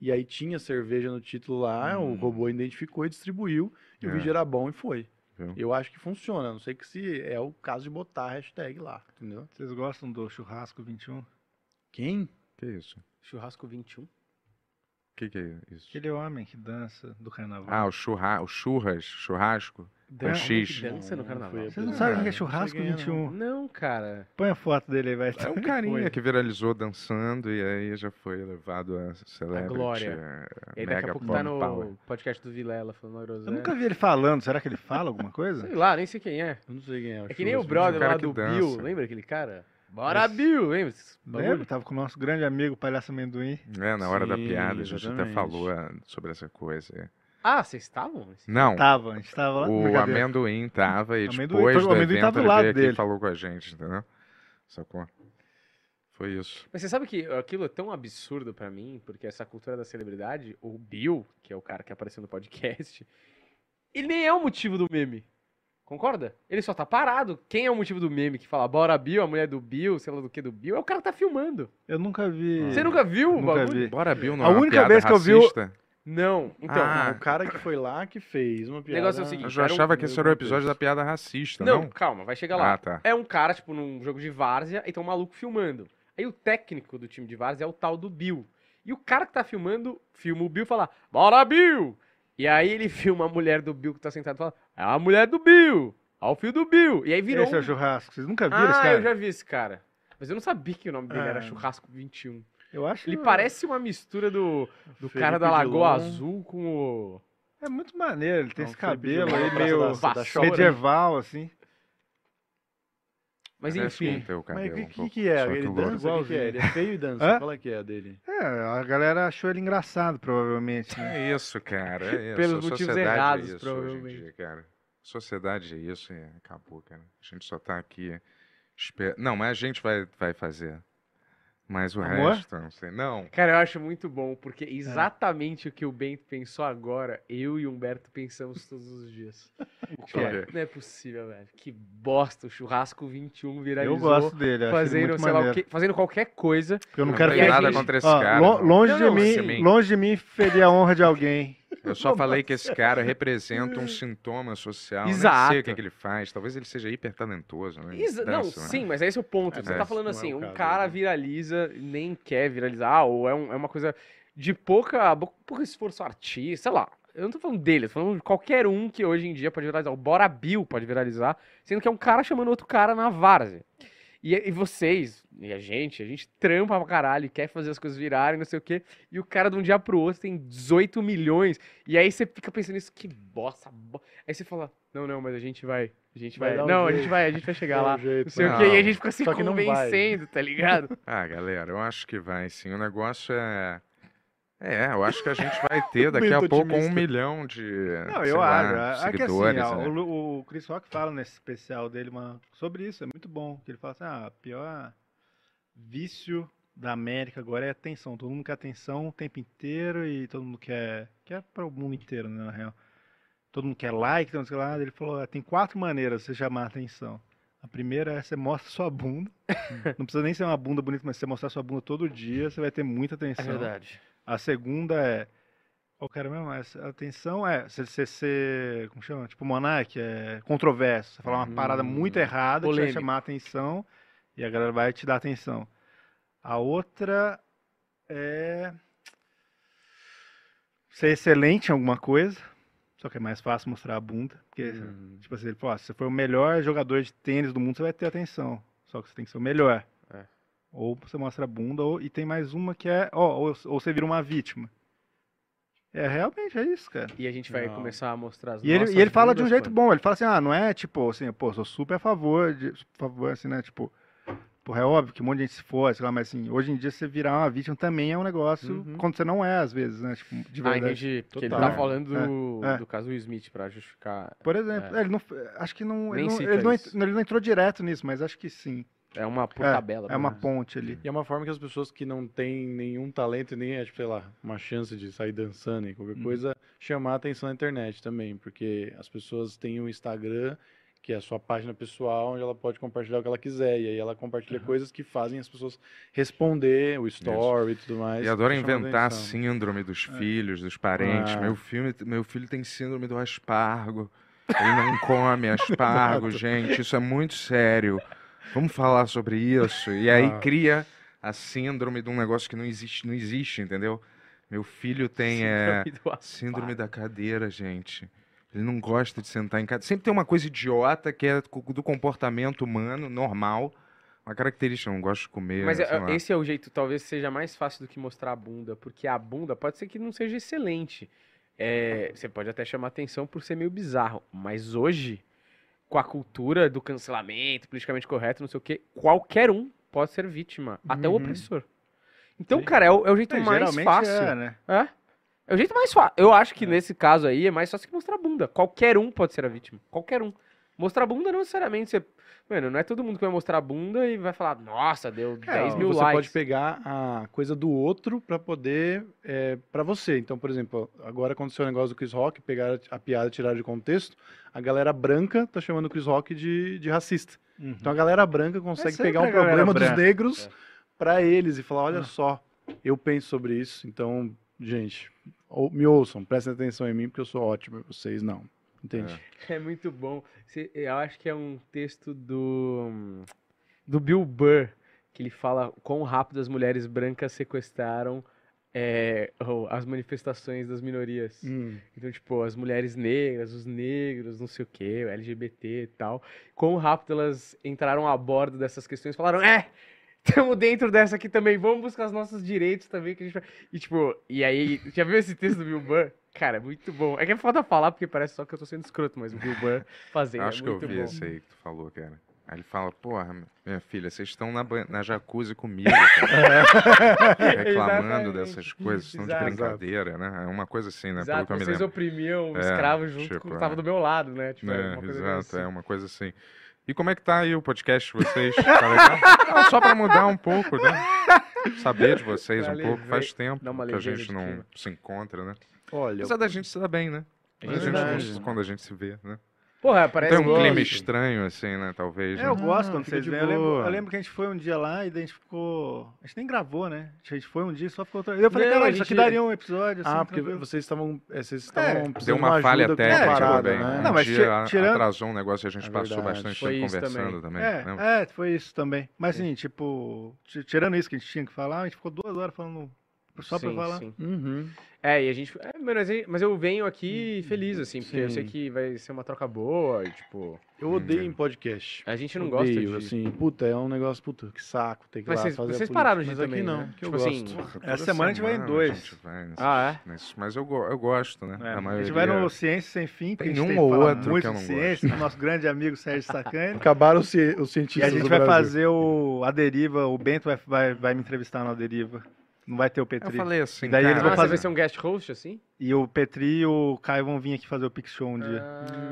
H: E aí tinha cerveja no título lá, o
C: Hum.
H: robô identificou e distribuiu, e o
C: É.
H: vídeo era bom e foi.
C: Viu?
H: Eu acho que funciona, não sei que se é o caso de botar a hashtag lá, entendeu?
D: Vocês gostam do churrasco 21?
H: Quem?
C: Que isso?
G: Churrasco 21.
C: O que, que é isso?
D: Aquele homem que dança do carnaval.
C: Ah, o, churra, o churras, churrasco.
D: Dan-
C: com X.
G: Dança no carnaval.
H: foi
D: Vocês não sabem o que é
H: não
D: churrasco
H: cheguei, não.
D: 21?
G: Não, cara.
D: Põe a foto dele aí, vai.
C: É um carinha
D: Foi.
C: que viralizou dançando e aí já foi levado a celebrity.
G: glória.
C: eh,
G: E aí daqui a pouco tá no
C: power.
G: podcast do Vilela falando groselha.
D: Eu nunca vi ele falando. Será que ele fala alguma coisa?
G: Sei lá, nem sei quem é.
H: Eu não sei quem é.
G: É que nem o
H: Churras,
G: brother lá do
C: dança.
G: Bill. Lembra aquele cara? Bora, Bill! Bagulho?
D: Lembra? Tava com o nosso grande amigo, Palhaço Amendoim.
C: É, na hora da
H: Sim,
C: piada a gente até falou ah, sobre essa coisa.
G: Ah, vocês estavam?
C: Não,
D: Tava, a gente tava lá.
C: o amendoim tava e
D: Amendoim-
C: depois
D: o
C: do
D: amendoim
C: evento
D: tava do lado dele.
C: falou com a gente, entendeu? Sacou? Foi isso.
G: Mas você sabe que aquilo é tão absurdo pra mim, porque essa cultura da celebridade, o Bill, que é o cara que apareceu no podcast, ele nem é o motivo do meme. Concorda? Ele só tá parado. Quem é o motivo do meme que fala bora Bill, a mulher do Bill, sei lá do que do Bill? É o cara que tá filmando.
D: Eu nunca vi.
G: Você nunca viu o
D: Nunca
G: bagulho?
D: vi.
C: Bora, Bill, não
D: A
C: é uma
D: única
C: piada
D: vez que eu vi o-
C: racista?
G: Não. Então,
C: Ah,
H: Ah, o cara que foi lá que fez uma piada.
G: negócio é o seguinte,
C: Eu já
G: era um-
C: achava que esse era o episódio da piada racista,
G: Não,
C: não?
G: calma, vai chegar lá.
C: Ah, tá.
G: É um cara, tipo, num jogo de várzea, e tem um maluco filmando. Aí o técnico do time de várzea é o tal do Bill. E o cara que tá filmando, filma o Bill e fala, bora Bill! E aí ele filma a mulher do Bill que tá sentado e fala, é a mulher do Bill! Olha o fio do Bill! E aí virou
D: Esse é o churrasco. Vocês nunca viram esse
G: Ah,
D: cara?
G: eu já vi esse cara. Mas eu não sabia que o nome dele era
D: Ah.
G: Churrasco 21.
D: Eu acho
G: Ele parece uma mistura do, do
H: Felipe
G: cara da Lagoa
H: Dilon.
G: Azul com o...
D: é muito maneiro. Ele tem
H: Não,
D: esse cabelo
H: Dilon
D: aí meio
G: vassoura.
D: medieval, assim.
G: Mas enfim,
C: com o
H: Mas
C: cabelo,
H: o que,
C: um
H: que, que é? Ele dança? O que, é? Ele é feio e dança.
D: Hã?
H: Qual é que é a dele?
D: É, a galera achou ele engraçado, provavelmente. né?
C: É isso, cara. É isso.
G: Pelos
C: a
G: motivos
C: sociedade
G: errados,
C: é isso
G: provavelmente.
C: dia, cara. Sociedade é isso e acabou, cara. A gente só tá aqui. esper- Não, mas a gente vai, vai fazer. Mas o
D: Amor?
C: resto, não sei. Não.
G: Cara, eu acho muito bom, porque exatamente o que o Bento pensou agora, eu e o Humberto pensamos todos os dias. Tipo,
C: quê?
G: não é possível, velho. Que bosta, o churrasco 21 viralizou.
D: Eu gosto dele,
G: Fazendo,
D: muito
G: sei lá o
D: maneiro.
G: quê, fazendo qualquer coisa.
D: Porque eu não
C: Não
D: quero
G: E a
C: nada
G: gente-
C: contra esse
D: Ó,
C: cara.
D: longe,
G: Não,
D: de
G: não,
D: mim, longe de mim ferir a honra de alguém.
C: Eu só falei que esse cara representa um sintoma social. Nem
G: Exato.
C: sei o que, que ele faz. Talvez ele seja hiper talentoso, né?
G: Exa- não,
C: né?
G: sim, mas é esse o ponto.
H: É,
G: Você tá falando
H: não é
G: assim,
H: o
G: um
H: caso
G: cara
H: dele.
G: viraliza, nem quer viralizar, ou é, um- é uma coisa de pouca, pouco esforço artista, sei lá. Eu não tô falando dele, eu tô falando de qualquer um que hoje em dia pode viralizar. O Bora Bill pode viralizar, sendo que é um cara chamando outro cara na várzea. E, e vocês, e a gente, a gente trampa pra caralho, quer fazer as coisas virarem, não sei o quê. E o cara de um dia pro outro tem 18 milhões. E aí você fica pensando nisso, que bosta. bo-". Aí você fala, não, não, mas a gente vai. A gente
H: Vai
G: vai.
H: dar um
G: não, a gente vai, a gente vai chegar
H: um
G: lá.
H: jeito,
G: não sei o
C: vai.
G: quê. E a
C: Não,
G: gente fica se
H: não
G: convencendo, tá ligado?
C: Ah, galera, eu acho que vai sim. O negócio é. É, eu acho que a gente vai ter daqui a pouco um
H: otimista.
C: milhão de.
D: Não, eu
C: lá,
D: acho. É que assim,
C: né?
D: o, o Chris Rock fala nesse especial dele uma, sobre isso, é muito bom. Que ele fala assim, ah, pior vício da América agora é atenção. Todo mundo quer atenção o tempo inteiro e todo mundo quer. Quer para o mundo inteiro, né, na real. Todo mundo quer like, então, sei lá. Ele falou, "Ah, tem quatro maneiras de você chamar a atenção. A primeira é você mostra sua bunda. Não precisa nem ser uma bunda bonita, mas se você mostrar sua bunda todo dia, você vai ter muita atenção.
G: verdade.
D: A segunda é. Qual que era mesmo? Essa- A atenção é você ser. Como chama? Tipo, Monark, é controverso. Você falar uma parada muito errada que vai chamar a atenção e a galera vai te dar atenção. A outra é. Ser excelente em alguma coisa. Só que é mais fácil mostrar a bunda. Porque,
G: Hum.
D: tipo assim, ele falou, "Ó, se você for o melhor jogador de tênis do mundo, você vai ter atenção. Só que você tem que ser o melhor.
G: É.
D: Ou você mostra a bunda, ou, e tem mais uma que é. ó, ou, ou você vira uma vítima. É, realmente, é isso, cara.
G: E a gente vai
H: Não.
G: começar a mostrar as
D: E ele,
G: nossas
D: e ele fala de um jeito bom. Ele fala assim, ah, não é tipo assim, pô, sou super a favor de. a favor, assim, né? Tipo, porra, é óbvio que um monte de gente se for, sei lá, mas assim, hoje em dia você virar uma vítima também é um negócio
G: Uhum.
D: quando você não é, às vezes, né? Tipo, de
G: Ah,
D: verdade.
G: entendi. Porque ele tá falando do,
D: É, é.
G: do caso Will Smith pra justificar.
D: Por exemplo,
G: É.
D: ele não. Acho que não. Ele não,
G: cita
D: ele, não, ele não entrou direto nisso, mas acho que sim.
G: É uma por
D: É,
G: tabela.
D: É uma
G: mas-
D: ponte ali.
H: E é uma forma que as pessoas que não têm nenhum talento e nem, é, tipo, sei lá, uma chance de sair dançando e qualquer
D: Uhum.
H: coisa, chamar a atenção na internet também, porque as pessoas têm o Instagram, que é a sua página pessoal, onde ela pode compartilhar o que ela quiser, e aí ela compartilha coisas que fazem as pessoas responder, o story e tudo mais.
C: E adora
H: a
C: inventar
H: atenção.
C: síndrome dos filhos, dos parentes.
H: Ah.
C: Meu, filme, meu filho tem síndrome do aspargo. Ele não come aspargo, gente. Isso é muito sério. Vamos falar sobre isso. E aí
H: Ah.
C: cria a síndrome de um negócio que não existe, não existe, entendeu? Meu filho tem é,
G: Síndrome asfalto.
C: síndrome da cadeira, gente. Ele não gosta de sentar em cadeira. Sempre tem uma coisa idiota que é do comportamento humano, normal. Uma característica, não gosto de comer.
G: Mas é, esse é o jeito, talvez seja mais fácil do que mostrar a bunda, porque a bunda pode ser que não seja excelente. É, você pode até chamar atenção por ser meio bizarro, mas hoje, com a cultura do cancelamento, politicamente correto, não sei o quê, qualquer um pode ser vítima, até o
D: Uhum.
G: opressor. Então, cara, é o, é o jeito
D: É,
G: mais
D: geralmente
G: fácil.
D: é, né?
G: É. É o jeito mais fácil. Eu acho que nesse caso aí é mais fácil que mostrar a bunda. Qualquer um pode ser a vítima. Qualquer um. Mostrar bunda não necessariamente você. Mano, não é todo mundo que vai mostrar a bunda e vai falar, nossa, deu 10
H: É,
G: mil
H: você
G: likes.
H: pode pegar a coisa do outro pra poder é, para você. Então, por exemplo, agora aconteceu o negócio do Chris Rock, pegaram a piada, tiraram de contexto. A galera branca tá chamando o Chris Rock de, de racista.
D: Uhum.
H: Então a galera branca consegue
D: sempre
H: pegar um problema dos
D: branca.
H: negros pra eles e falar, olha
D: Ah.
H: só, eu penso sobre isso. Então, gente, ou- me ouçam, prestem atenção em mim porque eu sou ótimo, e vocês não. Entende?
G: É muito bom. Eu acho que é um texto do. do Bill Burr, que ele fala quão rápido as mulheres brancas sequestraram é, as manifestações das minorias.
H: Hum.
G: Então, tipo, as mulheres negras, os negros, não sei o quê, o LGBT e tal. Quão rápido elas entraram a bordo dessas questões e falaram, é, estamos dentro dessa aqui também, vamos buscar os nossos direitos também. Que a gente. E, tipo, e aí, já viu esse texto do Bill Burr? Cara, é muito bom. É que é foda falar porque parece só que eu tô sendo escroto, mas o Bill Burr fazendo
C: Acho
G: é
C: que eu vi
G: bom.
C: esse aí que tu falou, cara. Aí ele fala, porra, minha filha, vocês estão na, na jacuzzi comigo, cara. reclamando dessas coisas, estão de brincadeira, né? É uma coisa assim, né?
G: Exato,
C: Pelo que
G: vocês oprimiam os
C: É,
G: escravos junto
C: tipo,
G: com o
C: é.
G: tava do meu lado, né? Tipo, era
C: É,
G: uma coisa
C: exato,
G: assim.
C: é uma coisa assim. E como é que tá aí o podcast de vocês? Tá legal? Só pra mudar um pouco, né? Saber de vocês um pouco. Faz tempo que a gente não se encontra, né?
H: Olha,
C: Apesar da gente se dar bem, né?
G: É
C: A gente quando a gente se vê, né?
G: Porra, parece
C: Tem um clima estranho, assim, né? Talvez.
D: É, eu
C: né?
D: gosto
H: Ah,
D: quando vocês vêm. Eu lembro, eu lembro que a gente foi um dia lá e daí a gente ficou. A gente nem gravou, né? A gente foi um dia e só ficou. Eu falei,
G: Não,
D: caralho,
G: a
D: isso aqui
G: gente-
D: daria um episódio. Assim,
H: ah, porque
D: tranquilo.
H: vocês estavam, é, vocês estavam precisando
C: Deu
H: de
C: uma falha
H: uma
C: técnica
H: parada,
C: também.
H: né?
C: Um
D: Não, mas
C: dia
D: tirando-
C: atrasou um negócio e a gente
H: É
C: passou bastante
G: Foi
C: tempo conversando também.
D: É,
C: né?
D: é, foi isso também. Mas assim, tipo, ti- tirando isso que a gente tinha que falar, a gente ficou duas horas falando só pra
G: Sim,
D: falar.
G: sim.
H: Uhum.
G: É, e a gente. é, mas eu- mas eu venho aqui feliz, assim, porque eu sei
H: Sim.
G: que vai ser uma troca boa e, tipo.
H: Eu odeio em podcast.
G: A gente não
H: Odeio,
G: gosta de.
H: assim, puta, é um negócio, puta, que saco, tem que ir
G: Mas
H: lá
G: vocês-
H: fazer a
G: vocês pararam de
H: Mas
G: ir
H: aqui
G: também,
H: não,
G: né?
H: que eu
G: Tipo assim,
H: gosto.
C: Porra,
D: Essa semana a gente vai em dois.
C: vai
G: Ah, é?
C: mas eu, eu gosto, né?
D: É,
C: A
D: a
C: maioria...
D: gente vai no Ciência Sem Fim, porque
C: Tem
D: a gente
C: um
D: tem
C: ou
D: que
C: outro
D: muito
C: que eu
D: de
C: não
D: ciência, com o nosso grande amigo Sérgio Sacani.
H: Acabaram os, ci- os
D: E
H: cientistas
D: a gente vai fazer o A Deriva, o Bento vai, vai, vai me entrevistar no A Deriva. Não vai ter o
C: Eu
D: Petri.
C: falei assim,
D: E daí eles
C: cara,
D: vão
G: Ah,
D: fazer-
G: você vai ser um guest host, assim?
D: E o Petri e o Caio vão vir aqui fazer o Pix Show um dia.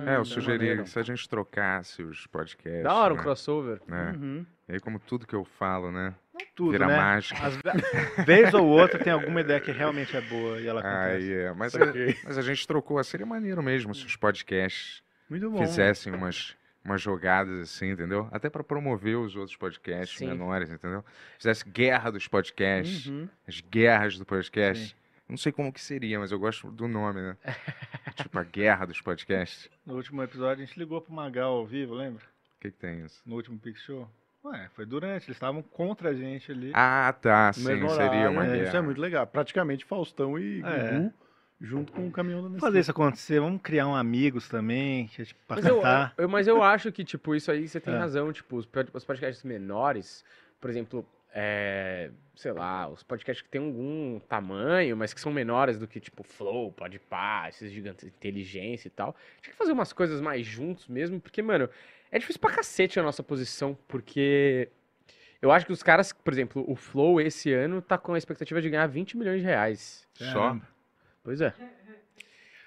C: É, eu sugeri que se a gente trocasse os podcasts.
G: Da hora um
C: né?
G: crossover.
C: né?
H: Uhum.
C: E aí, como tudo que eu falo, né?
D: Tudo,
C: Vira
D: né?
C: mágica.
D: Às ve- vez ou outra tem alguma ideia que realmente é boa e ela acontece.
C: Aí, é. Mas,
H: Saquei.
C: mas a gente trocou. Seria maneiro mesmo se os podcasts
H: Muito bom.
C: fizessem umas, umas jogadas assim, entendeu? Até para promover os outros podcasts
G: Sim.
C: menores, entendeu? Fizesse guerra dos podcasts,
H: Uhum.
C: as guerras do podcast.
D: Sim.
C: Não sei como que seria, mas eu gosto do nome, né? tipo, a guerra dos podcasts.
D: No último episódio a gente ligou pro Magal ao vivo, lembra?
C: O que, que tem isso?
D: No último Pix Show. Ué, foi durante, eles estavam contra a gente ali.
C: Ah, tá, sim, seria uma
H: é,
C: guerra.
H: Isso é muito legal. Praticamente Faustão e
D: É.
H: Gugu junto com o caminhão da
D: Vamos
H: Nestlé.
D: fazer isso acontecer, vamos criar um amigos também, que é, tipo, pra
G: Mas eu,
D: cantar.
G: eu- mas eu acho que, tipo, isso aí você tem
D: É.
G: razão. Tipo, os, os podcasts menores, por exemplo, é, sei lá, os podcasts que tem algum tamanho, mas que são menores do que, tipo, Flow, Podpah, esses gigantes, inteligência e tal. Tinha que fazer umas coisas mais juntos mesmo, porque, mano, é difícil pra cacete a nossa posição, porque eu acho que os caras, por exemplo, o Flow esse ano tá com a expectativa de ganhar 20 milhões de reais.
C: Só?
G: Pois é.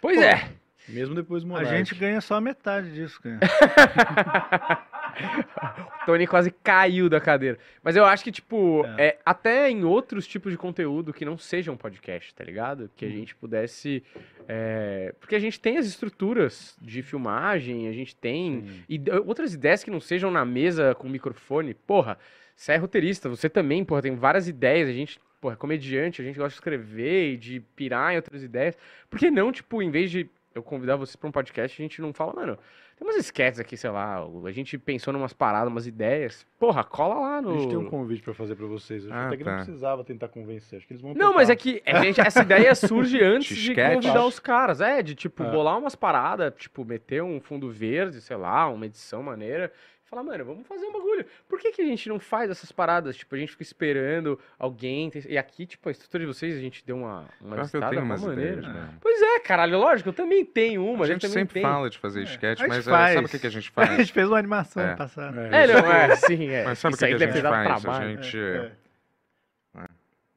G: Pois é.
H: Mesmo depois do
D: A gente ganha só metade disso, cara.
G: O Tony quase caiu da cadeira. Mas eu acho que, tipo, é, até em outros tipos de conteúdo que não sejam podcast, tá ligado? Que a gente pudesse. é, porque a gente tem as estruturas de filmagem, a gente tem. E outras ideias que não sejam na mesa com microfone. Porra, você é roteirista, você também, porra, tem várias ideias. A gente, porra, é comediante, a gente gosta de escrever e de pirar em outras ideias. Por que não, tipo, em vez de eu convidar vocês pra um podcast, a gente não fala, mano, Tem umas sketches aqui, sei lá, a gente pensou numas paradas, umas ideias. Porra, cola lá
H: A
G: no.
H: gente tem um convite pra fazer pra vocês. Eu acho
C: Ah,
H: até que
C: tá.
H: não precisava tentar convencer. Acho que eles vão
G: Não, mas
H: topar.
G: é que a gente- essa ideia surge antes de convidar os caras. É, de tipo,
H: É.
G: bolar umas paradas, tipo, meter um fundo verde, sei lá, uma edição maneira. Falar, mano, vamos fazer um bagulho. Por que, que a gente não faz essas paradas? Tipo, a gente fica esperando alguém. E aqui, tipo, a estrutura de vocês, a gente deu uma, uma
C: que eu
G: listada,
C: tenho
G: uma maneira.
C: ideias, né?
G: Pois é, caralho, lógico, eu também tenho uma.
C: A gente
G: também
C: sempre
G: tem.
C: fala de fazer sketch,
D: A gente
C: mas é,
D: faz.
C: sabe o que, que a gente
D: A
C: faz?
D: gente fez uma animação
C: É.
D: ano passado.
G: É, não, é, sim, é.
C: Mas sabe o que, que a gente faz?
G: trabalho.
C: A gente.
D: É,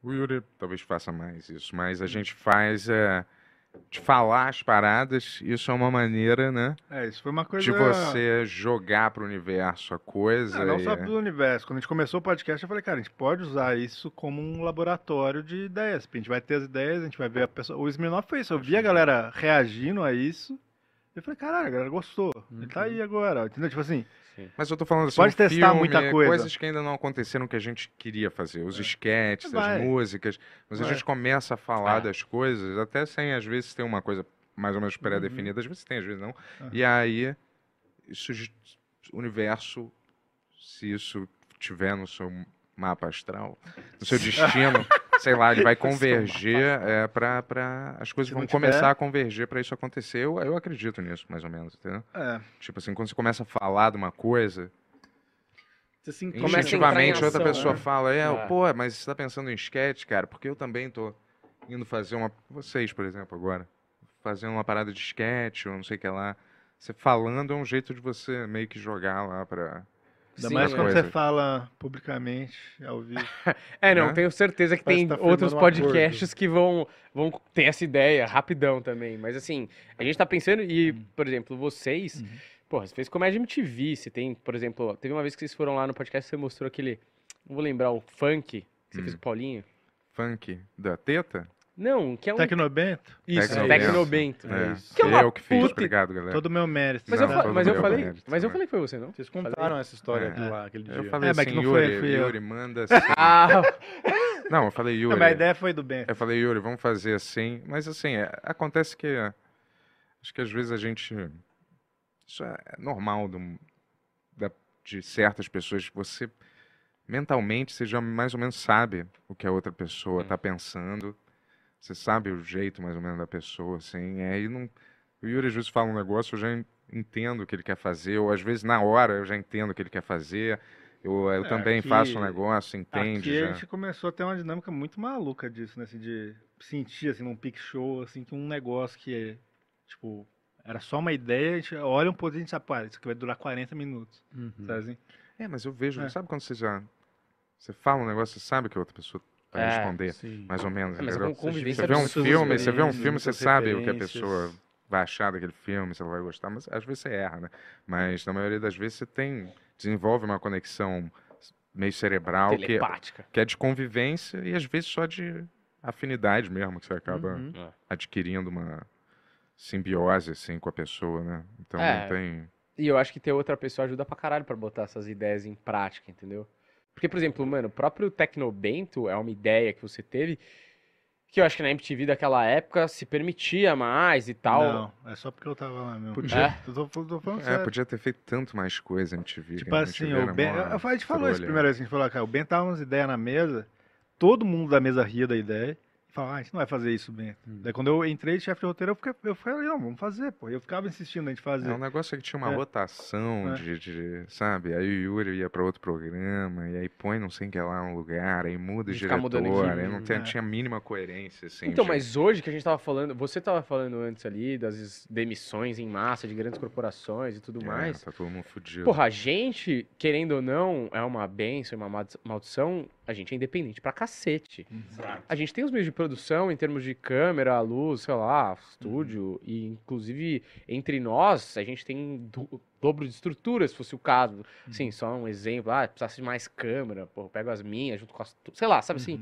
C: O Yuri talvez faça mais isso, mas a gente faz é, de falar as paradas, isso é uma maneira, né?
D: É, isso foi uma coisa.
C: De você jogar pro universo a coisa.
D: Ah, não
C: e-
D: só do universo. Quando a gente começou o podcast, eu falei, cara, a gente pode usar isso como um laboratório de ideias. A gente vai ter as ideias, a gente vai ver a pessoa. O Smirnoff foi isso. Eu vi a galera reagindo a isso. Eu falei, caralho, a galera gostou. Ele tá aí agora. Entendeu? Tipo assim,
C: Mas eu tô falando assim,
D: Pode
C: um
D: testar
C: filme,
D: muita coisa.
C: coisas que ainda não aconteceram que a gente queria fazer. Os sketches,
D: Vai.
C: as músicas. Mas a
D: Vai.
C: gente começa a falar
G: É.
C: das coisas, até sem, às vezes, ter uma coisa mais ou menos
D: Uhum.
C: pré-definida. Às vezes tem, às vezes não. E aí, isso, o universo, se isso tiver no seu mapa astral, no seu destino, sei lá, ele vai converger é, para pra as coisas vão começar
D: tiver-
C: a converger para isso acontecer. Eu, eu acredito nisso, mais ou menos, entendeu?
D: é.
C: Tipo assim, quando você começa a falar de uma coisa,
H: Você se
G: Começa a entrar em
C: instintivamente outra pessoa
G: né?
C: fala, é,
G: É.
C: pô, mas você tá pensando em sketch, cara, porque eu também tô indo fazer uma. Vocês, por exemplo, agora. Fazendo uma parada de sketch ou não sei o que lá. Você falando é um jeito de você meio que jogar lá pra.
D: Ainda
G: Sim,
D: mais quando
C: coisa.
D: você fala publicamente, ao vivo.
G: É, não,
C: né?
G: tenho certeza que
H: Parece
G: tem
H: que tá
G: outros
H: um
G: podcasts que vão, vão ter essa ideia rapidão também. Mas assim, a gente tá pensando, e,
H: Uhum.
G: por exemplo, vocês, porra, você fez comédia MTV, você tem, por exemplo, teve uma vez que vocês foram lá no podcast, você mostrou aquele, não vou lembrar, o funk, que você
C: Hum.
G: fez com o Paulinho.
C: Funk da teta?
G: Não, que é um...
D: Tecnobento,
G: Isso,
C: Tecnobento.
G: Tecnobento.
C: É,
H: isso.
G: Que é uma
C: eu que fiz,
G: puta-
C: obrigado, galera.
D: todo o meu mérito.
G: Mas,
C: Não,
G: eu, fa- mas eu falei,
C: mérito,
G: mas eu
C: né?
G: falei que foi você, não?
H: Vocês contaram essa história
C: É.
H: aqui lá, aquele
C: Eu
H: dia.
C: falei
D: É, mas
C: assim,
D: que não foi-
C: Yuri,
D: fui eu.
C: Yuri, manda assim.
G: Ah,
C: Não, eu falei,
D: Não,
C: Yuri.
D: mas a ideia foi do Bento.
C: Eu falei, Yuri, vamos fazer assim. Mas assim, é, acontece que. é, acho que às vezes a gente. Isso é é normal do- da- de certas pessoas. Você mentalmente você já mais ou menos sabe o que a outra pessoa está pensando. Você sabe o jeito mais ou menos da pessoa, assim. Aí não. O Yuri às vezes fala um negócio, eu já en- entendo o que ele quer fazer, ou às vezes na hora eu já entendo o que ele quer fazer. Eu, eu
D: É,
C: também
D: aqui-
C: faço um negócio, entende
D: Aqui
C: já.
D: a gente começou a ter uma dinâmica muito maluca disso, né? Assim, de sentir, assim, num pick show, assim, que um negócio que é, tipo, era só uma ideia, a gente olha um pouco e a gente sabe, pô, isso aqui vai durar 40 minutos,
H: Uhum.
D: sabe assim?
C: É, mas eu vejo,
D: É.
C: sabe quando você já. Você fala um negócio, você sabe que a outra pessoa vai
G: É,
C: responder,
H: Sim.
C: mais ou menos.
G: É, convivência
C: Você vê um
H: muitas
C: filme, você vê um filme, você sabe o que a pessoa vai achar daquele filme, se ela vai gostar, mas às vezes você erra, né? Mas na maioria das vezes você tem. desenvolve uma conexão meio cerebral que,
G: telepática.
C: que é de convivência e às vezes só de afinidade mesmo, que você acaba
H: Uhum.
C: adquirindo uma simbiose assim com a pessoa, né? Então
G: É.
C: não tem.
G: E eu acho que ter outra pessoa ajuda pra caralho pra botar essas ideias em prática, entendeu? Porque, por exemplo, mano, o próprio Tecnobento é uma ideia que você teve que eu acho que na MTV daquela época se permitia mais e tal.
D: Não, é só porque eu tava lá mesmo.
C: Podia-
D: É? Eu tô, tô falando
C: É,
D: sério.
C: podia ter feito tanto mais coisa em MTV.
D: Tipo
C: cara,
D: assim, o Ben. a gente falou isso primeira vez que a gente falou, cara. O Ben tava umas ideias na mesa, todo mundo da mesa ria da ideia. E falava, ah, a gente não vai fazer isso, Ben.
C: Hum.
D: Daí quando eu entrei de chefe de roteiro, eu, fiquei, eu falei, não, vamos fazer, pô. Eu ficava insistindo a gente fazer.
C: É um negócio que tinha uma
D: É.
C: rotação
D: É.
C: de, de- sabe? Aí o Yuri ia pra outro programa, e aí põe não sei em que lá um lugar, aí muda
G: mudando
C: diretor, aí não tem-
D: é.
C: tinha a mínima coerência, assim.
G: Então,
C: de-
G: mas hoje que a gente tava falando, você tava falando antes ali das demissões em massa de grandes corporações e tudo
C: É,
G: mais.
C: tá todo mundo fudido.
G: Porra, a gente, querendo ou não, é uma benção, uma maldi- maldição, a gente é independente pra cacete. A gente tem os meios de produção em termos de câmera, luz, sei lá, estúdio, e inclusive entre nós, a gente tem do- dobro de estrutura, se fosse o caso. Sim, só um exemplo, ah, precisasse de mais câmera, pô, eu pego as minhas junto com as. Sei lá, sabe assim?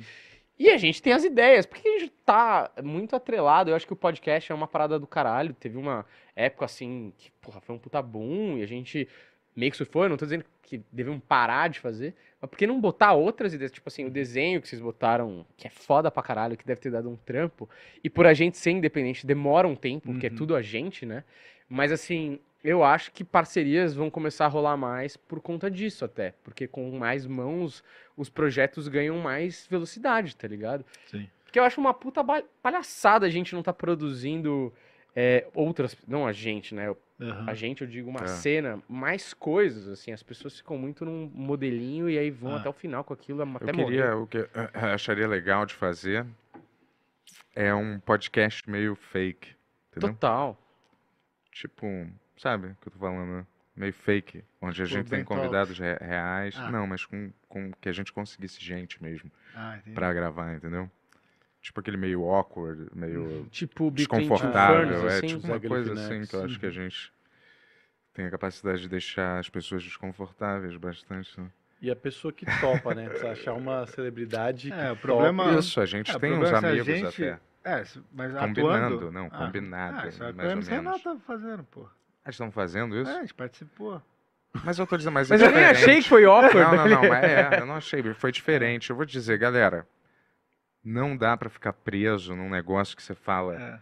G: E a gente tem as ideias, porque a gente tá muito atrelado. Eu acho que o podcast é uma parada do caralho. Teve uma época assim que, porra, foi um puta boom e a gente meio que surfou. Eu não tô dizendo que devemos parar de fazer, mas por que não botar outras ideias? Tipo assim, o desenho que vocês botaram, que é foda pra caralho, que deve ter dado um trampo. E por a gente ser independente, demora um tempo, porque é
D: Uhum.
G: tudo a gente, né? Mas assim, eu acho que parcerias vão começar a rolar mais por conta disso até. Porque com mais mãos, os projetos ganham mais velocidade, tá ligado?
D: Sim.
G: Porque eu acho uma puta palhaçada a gente não tá produzindo é, outras. Não a gente, né?
D: Aham.
G: A gente, eu digo uma
C: É.
G: cena, mais coisas, assim. As pessoas ficam muito num modelinho e aí vão
D: Ah.
G: até o final com aquilo, até
C: Eu
G: morrer.
C: queria, o que eu acharia legal de fazer é um podcast meio fake, entendeu?
G: Total.
C: Tipo, sabe o que eu tô falando? né? Meio fake, onde a gente tem convidados re- reais.
D: Ah.
C: Não, mas com, com que a gente conseguisse gente mesmo
D: Ah,
C: pra gravar, entendeu? Tipo aquele meio awkward, meio
G: Tipo, Between Two
C: desconfortável. É
G: assim.
C: tipo uma coisa assim que eu acho que a gente tem a capacidade de deixar as pessoas desconfortáveis bastante. né?
H: E a pessoa que topa, né? Precisa achar uma celebridade
D: É, o problema-
H: topa.
C: Isso, a gente
D: É,
C: tem uns
D: é a
C: amigos
D: gente-
C: até.
D: É, mas
C: Combinando,
D: atuando...
C: não,
D: Ah,
C: combinado,
D: Ah, isso é
C: mais ou menos.
D: Renato tá fazendo, pô.
C: Eles estão fazendo isso?
D: É, a gente participou.
C: Mas eu tô dizendo, mas,
G: Mas
C: é
G: eu nem achei que foi awkward.
C: Não, não, não,
G: né?
C: mas é, eu não achei, foi diferente. Eu vou te dizer, galera, não dá pra ficar preso num negócio que você fala,
D: É.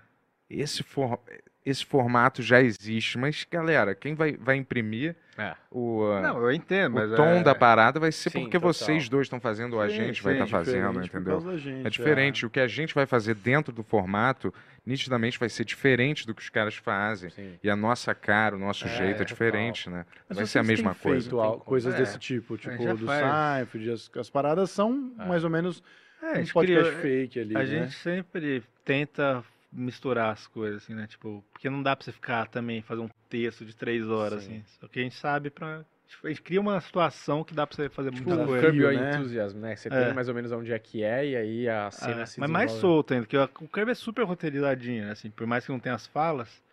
C: esse, for, esse formato já existe, mas, galera, quem vai, vai imprimir
G: É.
C: o,
D: Não, eu entendo, mas
C: o tom
D: é...
C: da parada vai ser
G: Sim,
C: porque
G: total.
C: vocês dois estão fazendo ou a
D: Sim,
C: gente vai
D: sim,
C: estar fazendo,
H: Diferente por
C: entendeu?
H: gente,
C: É diferente. O que a gente vai fazer dentro do formato, nitidamente vai ser diferente do que os caras fazem.
G: Sim.
C: E a nossa cara, o nosso
H: É,
C: jeito é
H: total.
C: diferente, né?
H: Mas
C: vai ser a
H: têm
C: mesma coisa.
H: feito coisas
D: É,
H: desse tipo, tipo do
D: faz.
H: Seinfeld, as, as paradas são mais ou menos
D: É, a
H: um
D: gente
H: podcast
D: cria-
H: fake ali,
D: A
H: né?
D: gente sempre tenta misturar as coisas, assim, né? Tipo, porque não dá pra você ficar também, fazer um texto de três horas,
G: Sim.
D: assim. Só que a gente sabe pra... A gente cria uma situação que dá pra você fazer
H: Tipo,
D: muita coisa.
G: Curb
H: né?
G: Enthusiasm, né? Você
D: É.
G: tem mais ou menos onde é que é e aí a cena
D: É,
G: se
D: mas mais solto ainda, porque o Kirby é super roteirizadinho, né? Assim, por mais que não tenha as falas,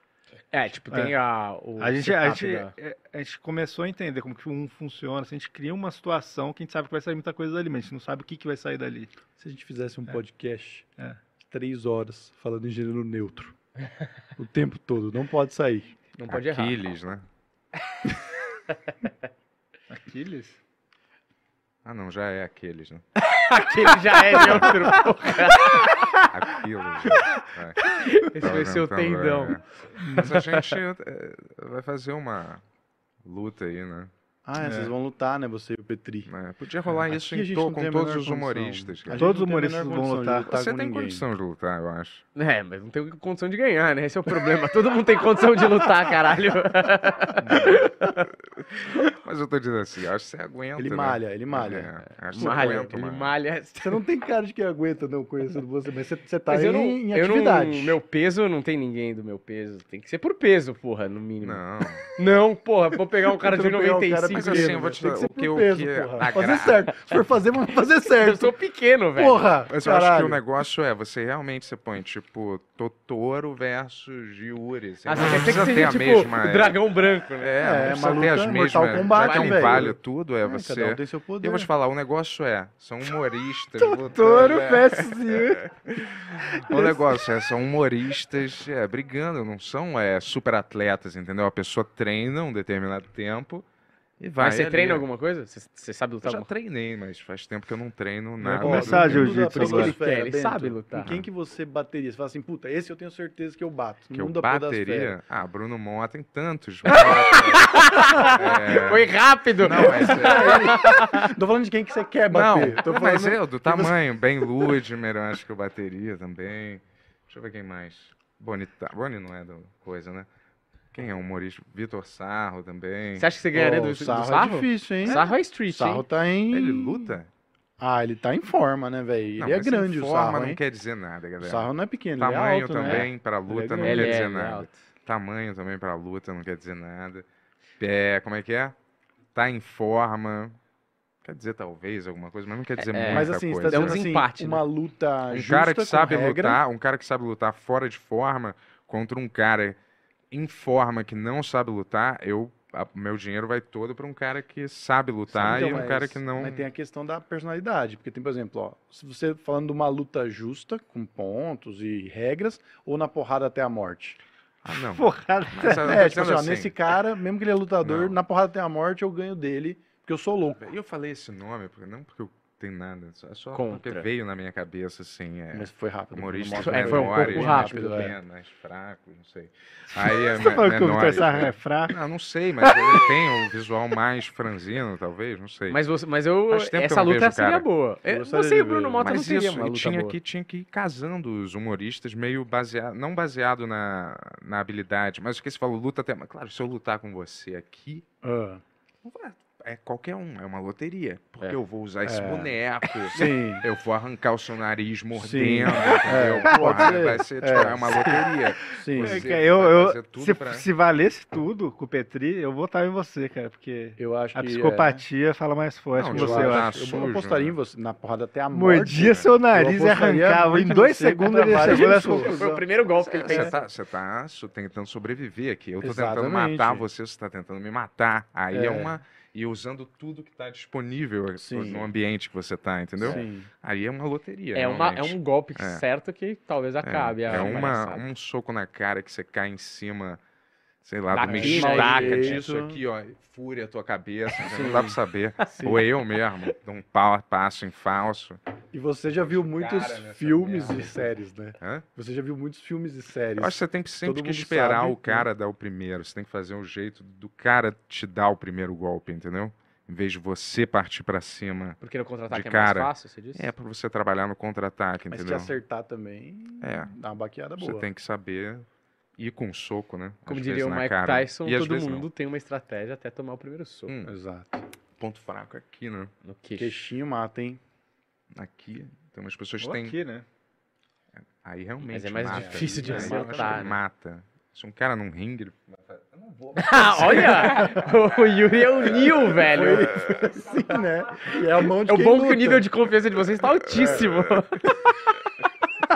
G: É, tipo, tem a, o
D: a gente, a, gente,
G: da-
D: é, a gente começou a entender como que um funciona, assim, a gente cria uma situação que a gente sabe que vai sair muita coisa dali, mas a gente não sabe o que, que vai sair dali.
H: Se a gente fizesse um podcast
D: É.
H: de três horas falando em gênero neutro o tempo todo, não pode sair.
G: Não pode errar.
C: Aquiles, né?
D: Aquiles?
C: Ah, não, já é Aquiles, né?
G: Aquele já é neutro.
C: Aquiles. né? É.
G: Esse vai ser o tendão.
C: é. Mas a gente é, vai fazer uma luta aí, né?
H: Ah, é, vocês vão lutar, né? Você e o Petri.
C: É, Podia rolar
H: Aqui
C: isso em to- com todos os humoristas.
D: Todos os humoristas vão lutar.
H: lutar
C: Você
H: com
C: tem
H: ninguém.
C: condição de lutar, eu acho.
G: É, mas não tem condição de ganhar, né? Esse é o problema. Todo mundo tem condição de lutar, caralho.
C: Mas eu tô dizendo assim, acho que você aguenta.
H: Ele
C: né?
H: malha, ele malha.
C: É, acho que você
G: malha,
C: aguenta,
G: ele
C: mano.
G: malha.
H: Você não tem cara de que aguenta, não, conhecendo você, mas você, você tá
G: Mas eu não,
H: em
G: eu não,
H: atividade.
G: meu peso não tem ninguém do meu peso. Tem que ser por peso, porra, no mínimo.
C: Não.
G: Não, porra, vou pegar um cara de
H: Tentando pegar um cara
G: 95
C: Mas assim, eu vou
H: né?
C: te
H: Tem ser
C: o que o
H: peso,
C: que a
H: Fazer
C: gra-
H: certo. Se for fazer, vamos fazer
G: Eu
H: certo.
G: sou pequeno, velho.
H: Porra,
C: Mas eu acho que o negócio é, você realmente você põe, tipo, Totoro versus Yuri. Assim,
G: Ah,
C: não
G: você quer que
C: precisa ter
G: seja
C: a
G: tipo
C: mesma...
G: o dragão branco, né?
C: É,
H: É, uma
C: ter as
H: luta
C: mesmas...
H: Kombat,
C: já que é um
H: velho.
C: vale tudo, é,
H: É,
C: você...
H: Cada um tem seu poder.
C: E eu vou te falar, o negócio é, são humoristas
H: Totoro
C: lutando, é.
H: versus Yuri.
C: O negócio é, são humoristas é, brigando, não são é, super atletas, entendeu? A pessoa treina um determinado tempo e vai
G: Mas você
C: ali.
G: treina alguma coisa? Você, você sabe
C: Eu
G: lutar
C: já
G: alguma
C: treinei, mas faz tempo que eu não treino
H: Ó,
C: nada.
D: começar
H: no mundo
D: jiu-jitsu
H: da
G: Ele quer, ele sabe lutar.
H: Em quem que você bateria? Você fala assim, puta, esse eu tenho certeza que eu bato.
C: Que eu
H: da
C: bateria? Ah, Bruno Mota tem tantos. É,
G: Foi rápido!
C: Não, mas é,
H: Tô falando de quem que você quer
C: não,
H: bater. Tô falando...
C: mas é do tamanho. Ben Ludmer, eu acho que eu bateria também. Deixa eu ver quem mais. Boni, tá- Boni não é do coisa, né? Quem é o humorista? Vitor Sarro também.
G: Você acha que você ganharia
H: Pô,
G: do,
H: o
G: do
H: Sarro,
G: Sarro?
H: é difícil, hein?
G: Sarro é street,
H: Sarro
G: hein?
H: tá em...
C: Ele luta?
H: Ah, ele tá em forma, né, velho?
C: Não,
H: Ele é
C: mas em
H: grande, o
C: forma
H: Sarro,
C: não
H: hein?
C: quer dizer nada,
H: O
C: galera.
H: Sarro não é pequeno, ele é
C: Tamanho
H: alto,
C: também
H: né?
C: pra
H: Ele é
C: luta não.
G: Ele
C: quer
G: é,
C: dizer
G: ele é
C: nada.
G: alto.
C: Tamanho também pra luta não quer dizer nada. É, como é que é? Tá em forma. Quer dizer talvez alguma coisa, mas não quer dizer
G: É,
C: muita
H: Mas assim, você
C: coisa.
H: tá
G: É um
H: dizendo assim,
G: desempate,
H: uma luta
C: um
H: justa,
C: cara que sabe
H: regra.
C: lutar, um cara que sabe lutar fora de forma contra um cara em forma que não sabe lutar, eu a- meu dinheiro vai todo pra um cara que sabe lutar
H: Então,
C: e um
H: mas-
C: cara que não
H: Mas tem a questão da personalidade, porque tem, por exemplo, ó, se você falando de uma luta justa, com pontos e regras, ou na porrada até a morte.
C: Ah, não.
D: Porrada.
C: Mas
H: É, tipo assim,
C: assim,
H: nesse cara, mesmo que ele é lutador,
C: Não.
H: na porrada até a morte eu ganho dele, porque eu sou louco.
C: E eu falei esse nome porque não porque eu tem nada. Só, é só
G: Contra.
C: porque veio na minha cabeça, assim. É,
H: Mas foi rápido.
C: humoristas
H: não
G: É, foi um pouco rápido,
C: mais
H: é.
C: mais fracos, não sei. Aí é
D: Você tá falando que o
C: né?
D: é fraco?
C: Não, não sei, mas ele tem o visual mais franzino, talvez, não sei.
G: Mas, você, mas eu, essa
C: eu não
G: luta
C: vejo,
G: seria
C: cara.
G: boa.
H: Eu
G: Você e o Bruno. Mota não
C: Mas
G: seria
C: isso,
G: uma
C: e
G: luta
C: tinha
G: boa.
C: que, tinha que ir casando os humoristas meio baseado, não baseado na, na habilidade, mas o que você falou, luta até. Claro, se eu lutar com você aqui,
H: Ah,
C: é qualquer um, é uma loteria. Porque
G: É.
C: eu vou usar esse
H: É.
C: boneco,
H: sim.
C: eu vou arrancar o seu nariz mordendo, entendeu?
H: É, pode
C: Porra,
H: ser.
C: vai ser, tipo,
H: É.
C: é uma loteria.
H: Sim.
C: Você
D: É eu, eu- se,
C: pra-
D: se valesse tudo com o Petri, eu votava em você, cara, porque
H: Eu acho
D: a
H: que.
D: psicopatia fala mais forte
C: Não,
D: que
C: eu
D: você, eu
C: acho.
D: acho.
H: Eu,
C: sujo,
H: apostaria
C: né?
H: em você na porrada até a morte.
D: Mordia seu nariz e arrancava. Em dois segundos ele chegou nessa.
G: Foi o primeiro golpe que ele
C: Você
G: fez.
C: tá, você tá tentando sobreviver aqui. Eu tô tentando matar você, você tá tentando me matar. Aí é,
H: É.
C: uma. E usando tudo que tá disponível
H: Sim.
C: no ambiente que você tá, entendeu?
H: Sim.
C: Aí é uma loteria.
G: É, uma, é um golpe
C: É.
G: certo que talvez acabe.
C: É, é uma, um soco na cara que você cai em cima, sei lá,
G: Daqui, né,
C: estaca
H: direito.
C: disso aqui, ó, fúria a tua cabeça,
H: Sim.
C: não dá pra saber.
H: Sim.
C: Ou eu mesmo, dou um pau, passo em falso.
H: E você já viu muitos filmes
C: merda.
H: e séries, né?
C: Hã?
H: Você já viu muitos filmes e séries.
C: Eu acho que você tem que sempre
H: Todo
C: que esperar
H: sabe,
C: o cara dar o primeiro. Você tem que fazer um jeito do cara te dar o primeiro golpe, entendeu? Em vez de você partir pra cima.
G: Porque no contra-ataque é mais
C: cara.
G: fácil, você disse?
C: É pra você trabalhar no contra-ataque,
H: Mas se
C: entendeu?
H: acertar também,
C: É.
H: dá uma baqueada boa.
C: Você tem que saber ir com um soco, né?
G: Como
C: Às
G: diria o Mike
C: cara.
G: Tyson,
C: E
G: todo
C: vezes não.
G: mundo tem uma estratégia até tomar o primeiro soco.
C: Hum,
H: Exato.
C: ponto fraco aqui, né?
G: No queixo.
H: Queixinho mata, hein?
C: Aqui tem umas pessoas que
D: Ou
C: têm.
D: aqui, né?
C: Aí realmente
G: Mas é mais
C: mata.
G: difícil de acertar, né?
C: Mata. Se um cara num ringue, ele eu não vou.
G: Ah, olha! o Yuri é o Neil, velho.
H: Sim, né? E é a mão de
G: É o
H: quem
G: bom que o
H: luta.
G: nível de confiança de vocês está altíssimo.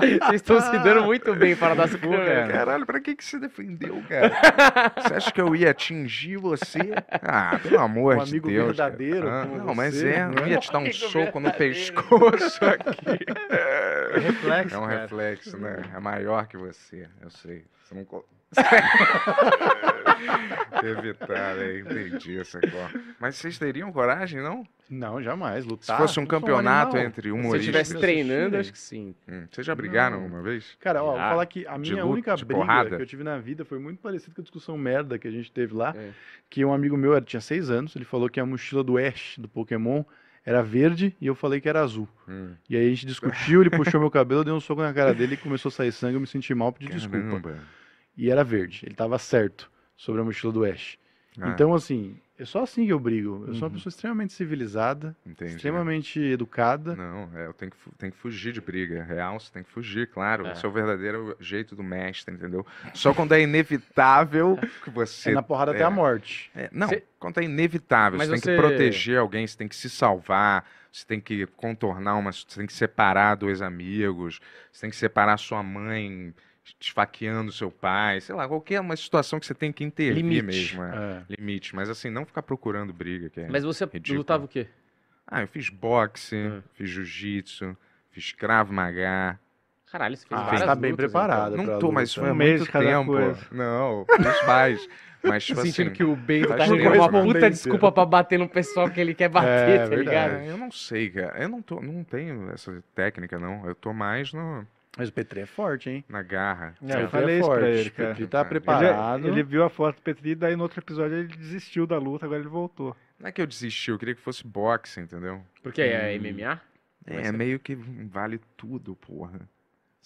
G: Vocês estão se dando muito bem para das câmeras.
C: Caralho, pra que, que você defendeu, cara? Você acha que eu ia atingir você? Ah, pelo amor
H: Um
C: de
H: amigo
C: Deus. cara.
H: verdadeiro
C: Ah, não, mas
H: você,
C: é,
H: não
C: não ia te dar um soco no pescoço aqui.
D: É reflexo,
C: É um
D: cara.
C: reflexo, né? É maior que você, eu sei. Você não. Co- Evitar, né? Entendi essa cor. Mas vocês teriam coragem, não?
H: Não, jamais.
C: Se
H: Lutar.
C: fosse um campeonato entre
G: Se eu
C: humoristas.
G: estivesse treinando, acho que sim.
C: Hum, Vocês já brigaram
H: Não.
C: uma vez?
H: Cara, ó, vou
G: Já.
H: falar que a minha
C: luta,
H: única briga
C: porrada?
H: que eu tive na vida foi muito parecida com a discussão merda que a gente teve lá.
G: É.
H: Que um amigo meu tinha seis anos, ele falou que a mochila do Ash, do Pokémon, era verde e eu falei que era azul.
C: Hum.
H: E aí a gente discutiu, ele puxou meu cabelo, eu dei um soco na cara dele e começou a sair sangue, eu me senti mal, pedi desculpa. E era verde, ele tava certo sobre a mochila do Ash.
C: Ah,
H: Então, assim, é só assim que eu brigo. Eu sou uma
C: Uhum.
H: pessoa extremamente civilizada,
C: entendi.
H: extremamente educada.
C: Não, é, eu tenho que, tenho que fugir de briga. Real, você tem que fugir, claro.
G: É.
C: Esse é o verdadeiro jeito do mestre, entendeu? Só quando é inevitável que você.
H: É na porrada até
C: é,
H: a morte.
C: é, não,
G: Cê-
C: quando é inevitável,
G: Mas
C: você tem
G: você-
C: que proteger alguém, você tem que se salvar, você tem que contornar uma. Você tem que separar dois amigos, você tem que separar sua mãe esfaqueando seu pai, sei lá, qualquer uma situação que você tem que intervir
G: Limite.
C: mesmo. é.
H: É.
C: Limite, mas assim, não ficar procurando briga. Que é...
G: Mas você
C: Ridículo.
G: lutava o quê?
C: Ah, eu fiz boxe,
G: Hum.
C: fiz jiu-jitsu, fiz Krav Maga.
G: Caralho, você fez
H: Ah,
G: várias
H: tá bem
G: lutas,
H: preparado.
G: então.
C: Não tô, mas foi há
D: Um mês
C: muito
D: de cada
C: tempo.
D: coisa.
C: Não, fiz mais. Mas, tipo
G: Sentindo
C: assim,
G: que o Bento tá
C: tempo,
G: uma puta desculpa pra bater no pessoal que ele quer bater,
H: É,
G: tá
H: verdade.
G: ligado?
C: cara, eu não sei, cara. Eu não, tô, não tenho essa técnica, não. Eu tô mais no,
H: Mas o Petri é forte, hein?
C: na garra.
D: É, eu falei
H: é
D: isso pra
H: forte.
D: ele, cara.
H: Petri tá
C: Ele-
H: preparado.
D: Ele, ele viu a foto do Petri, daí no outro episódio ele desistiu da luta, agora ele voltou.
C: Não é que eu desisti, eu queria que fosse boxe, entendeu?
G: Porque é. MMA?
C: É,
G: ser.
C: meio que vale tudo, porra.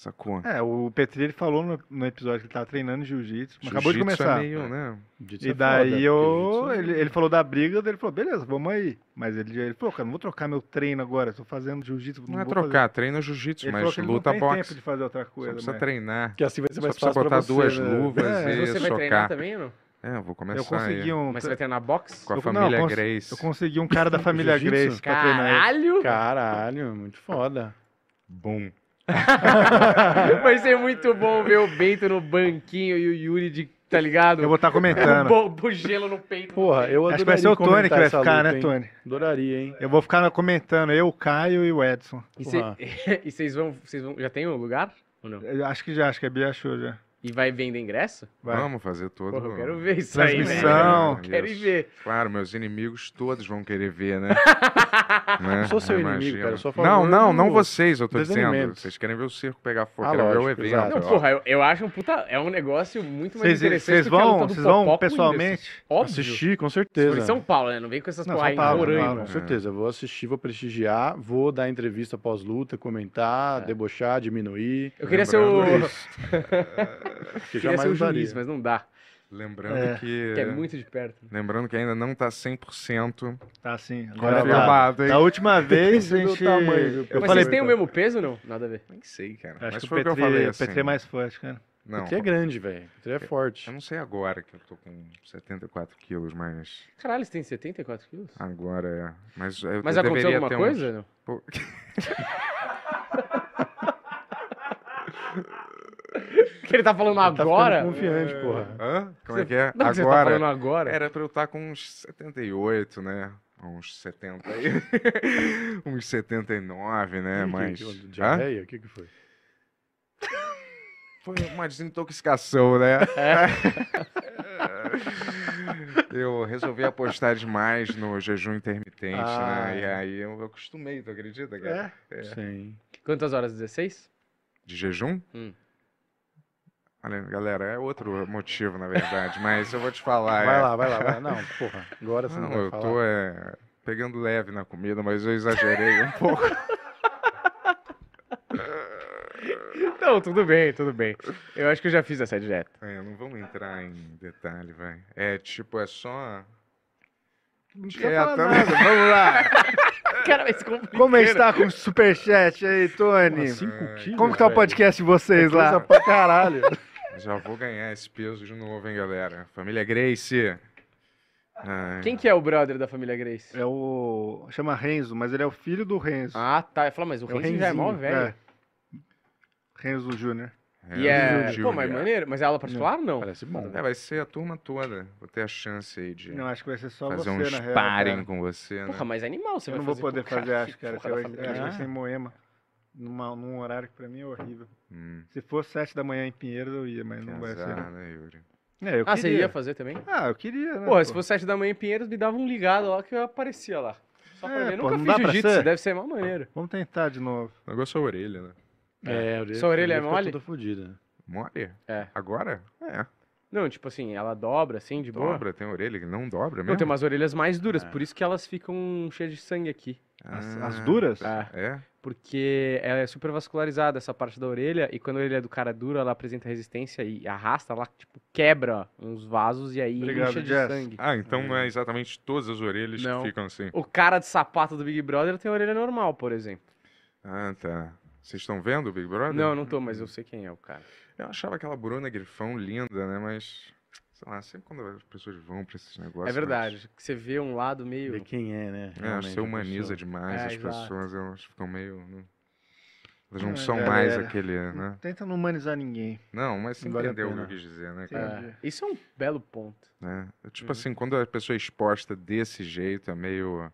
C: Sacou?
D: É, o Petri ele falou no, no episódio que ele tava treinando jiu-jitsu, mas acabou de
C: Jiu-jitsu
D: começar.
C: É meio, né?
D: E
H: é
D: daí
H: foda,
D: eu,
H: porque
D: ele, ele falou da briga, ele falou, beleza, vamos aí. Mas ele, ele falou, cara, não vou trocar meu treino agora, tô fazendo jiu-jitsu.
C: Não é
D: vou fazer."
C: trocar, treina jiu-jitsu, mas
D: falou que ele
C: luta
D: não tem tempo
C: boxe.
D: de fazer outra
C: Só
D: coisa,
C: precisa
D: né?
C: treinar.
H: Que assim vai ser
C: Só
H: mais
C: precisa
H: fácil
C: botar
H: você,
C: duas
H: né?
C: luvas
D: É,
C: e
G: Você vai
C: socar.
G: treinar também ou não?
C: É, eu vou começar
D: Eu consegui
C: aí.
D: um...
G: Mas você vai treinar boxe?
C: Com a
D: eu- não,
C: família
D: cons-
C: Grace.
D: Eu consegui um cara da família? Grace pra treinar.
G: Caralho!
H: Caralho, muito foda.
C: Bum.
G: Vai ser muito bom ver o Bento no banquinho e o Yuri de, tá ligado?
D: Eu vou estar
G: Com
D: comentando.
G: bo- com gelo no peito.
H: Porra, eu adoraria
D: Acho que vai ser o Tony que vai ficar,
H: luta,
D: né,
H: hein?
D: Tony?
H: Adoraria, hein?
D: Eu vou ficar comentando, eu, o Caio e o Edson.
G: E vocês vão, vão. Já tem um lugar? Ou não?
D: Eu acho que já, acho que a Bia achou já.
G: E vai vender ingresso?
D: Vai.
C: Vamos fazer todo.
G: Porra, eu quero ver isso aí,
D: Transmissão.
G: velho. Quero ir
C: Isso.
G: ver.
C: Claro, meus inimigos todos vão querer ver, né? né?
H: Eu sou seu
C: Eu
H: inimigo,
C: imagino.
H: cara, eu sou a
C: Não,
H: favor
C: não,
H: do
C: não vocês, eu tô dizendo. Vocês querem ver o circo pegar fogo,
H: Ah,
C: querem ver o
H: lógico,
C: evento.
H: exato.
G: Não, porra, eu, eu acho um puta. É um negócio muito mais
D: Vocês
G: interessante
D: vocês
G: do que a luta
D: vão,
G: do
D: vocês vão pessoalmente?
G: Óbvio.
H: Assistir, com certeza.
G: em São Paulo, né? Não vem com essas
D: Não,
G: porra
D: Paulo,
G: Roraima.
D: São Paulo.
H: Com certeza, eu vou assistir, vou prestigiar, vou dar entrevista pós-luta, comentar, debochar, diminuir.
G: Eu queria ser o.
C: Lembrando
H: Que
G: ser
H: jamais
G: o juiz,
H: daria.
G: mas não dá.
C: Lembrando
D: É,
C: que.
G: Que é muito de perto.
C: Lembrando que ainda não tá 100%.
D: Tá sim. Agora tá.
C: Confirmado, hein?
D: Da última vez a gente...
H: tamanho, viu?
D: eu
G: mas
D: falei,
G: vocês têm o mesmo peso, não? Nada a ver.
C: Nem sei, cara.
D: Acho
C: Mas
D: que o
C: foi o que eu
D: Petri,
C: falei
D: o
C: assim.
D: Petri é mais forte, cara.
C: Não,
H: Aqui é grande, velho. Aqui é forte.
C: eu não sei agora que eu tô com 74 quilos, mas
G: Caralho, você tem 74 quilos?
C: agora é. Mas eu,
G: Mas
C: eu
G: aconteceu alguma
C: ter
G: coisa?
C: Uns...
G: Não?
C: Pô,
G: Que ele tá falando
H: Tá ficando
G: agora?
H: confiante, porra.
C: Hã? Como é que é?
G: Não, que você tá
C: agora.
G: falando agora.
C: Era pra eu estar com uns 78, né? Uns 70 aí. uns 79, né?
H: Ih,
C: Mas.
H: que- que-? Diarreia? O que que foi?
C: Foi uma desintoxicação, né? eu resolvi apostar demais no jejum intermitente,
H: Ah.
C: né? E aí eu acostumei, tu acredita, cara? É.
H: Sim.
G: Quantas horas? 16?
C: De jejum?
G: Hum.
C: Olha, galera, é outro motivo, na verdade, mas eu vou te falar.
H: Vai
C: é-
H: lá, vai lá, vai lá. Não, porra. Agora você não,
C: Não,
H: vai
C: eu
H: falar.
C: tô é, pegando leve na comida, mas eu exagerei um pouco.
G: Não, tudo bem, tudo bem. Eu acho que eu já fiz essa dieta.
C: É, não vamos entrar em detalhe, vai. É tipo, é só.
D: Não
C: Dieta,
D: nada, vamos lá.
G: Cara, se complicar.
D: Como é que está com o superchat aí, Tony?
H: Porra, cinco quilos,
D: Como que tá o podcast de vocês
H: Coisa
D: lá?
H: pra caralho.
C: Já vou ganhar esse peso de novo, hein, galera. Família Grace. Ai,
G: Quem que é o brother da família Grace?
D: É o... Chama Renzo, mas ele é o filho do Renzo.
G: Ah, tá. Eu falo, mas o
D: É
G: Renzo já é mó
D: Renzinho,
G: velho.
D: é. Renzo Júnior.
G: E é.
C: Renzo
G: Pô, mas
C: Júnior.
G: maneiro. Mas é aula particular ou não?
H: Parece bom.
C: É, vai ser a turma toda. Vou ter a chance aí de
D: Não, acho que vai ser só
C: fazer
D: você,
C: um
D: real.
C: sparring com você, né?
G: Porra, mas é animal. Você
D: Eu
G: vai
D: não vou
G: fazer
D: poder
G: pro cara
D: fazer, acho, cara.
G: da
D: vai, acho que vai ser em Moema. Numa, num horário que pra mim é horrível.
C: Hum,
D: Se fosse sete da manhã em Pinheiros, eu ia, mas
C: que
D: não vai ser.
C: azar, né, Yuri?
D: É, eu
G: Ah, você
D: queria.
G: ia fazer também?
D: Ah, eu queria, né?
G: Porra,
D: pô?
G: se fosse 7 da manhã em Pinheiros, me dava um ligado lá que eu aparecia lá. Só pra
D: É,
G: ver.
D: pô,
G: Nunca
D: não
G: fiz
D: dá pra
G: jiu-jitsu,
D: ser?
G: deve ser mó maneiro.
D: Vamos tentar de novo.
C: O negócio é a orelha, né?
H: É, a orelha,
G: Sua orelha é mole?
H: toda fodida.
C: Mole?
G: É.
C: Agora? É.
G: Não, tipo assim, ela dobra assim, de boa.
C: Dobra, tem orelha que não dobra mesmo?
G: Não, tem umas orelhas mais duras,
H: É.
G: por isso que elas ficam cheias de sangue aqui.
D: As,
C: Ah,
D: as duras?
G: É.
C: É?
G: Porque ela é super vascularizada, essa parte da orelha, e quando a orelha do cara é dura, ela apresenta resistência e arrasta, ela, tipo, quebra uns vasos e aí
D: Obrigado,
G: incha de
D: Jess.
G: sangue.
C: Ah, então não é exatamente todas as orelhas
G: Não.
C: que ficam assim.
G: O cara de sapato do Big Brother tem orelha normal, por exemplo.
C: Ah, tá. Vocês estão vendo o Big Brother?
G: Não, não tô, mas eu sei quem é o cara.
C: Eu achava aquela Bruna Grifão linda, né? Mas, sei lá, sempre quando as pessoas vão pra esses negócios...
G: É verdade, que você vê um lado meio...
H: Ver quem é, né?
C: É, acho
H: realmente,
C: que você humaniza demais
G: É,
C: as
G: exato.
C: pessoas, elas ficam meio... né? Elas não
D: É,
C: são
D: galera.
C: mais aquele, né?
D: Tenta não humanizar ninguém.
C: Não, mas você
H: Não a
C: entendeu o que eu quis dizer, né, cara?
G: É, isso é um belo ponto.
C: É. É Tipo
G: Uhum.
C: assim, quando a pessoa é exposta desse jeito, é meio...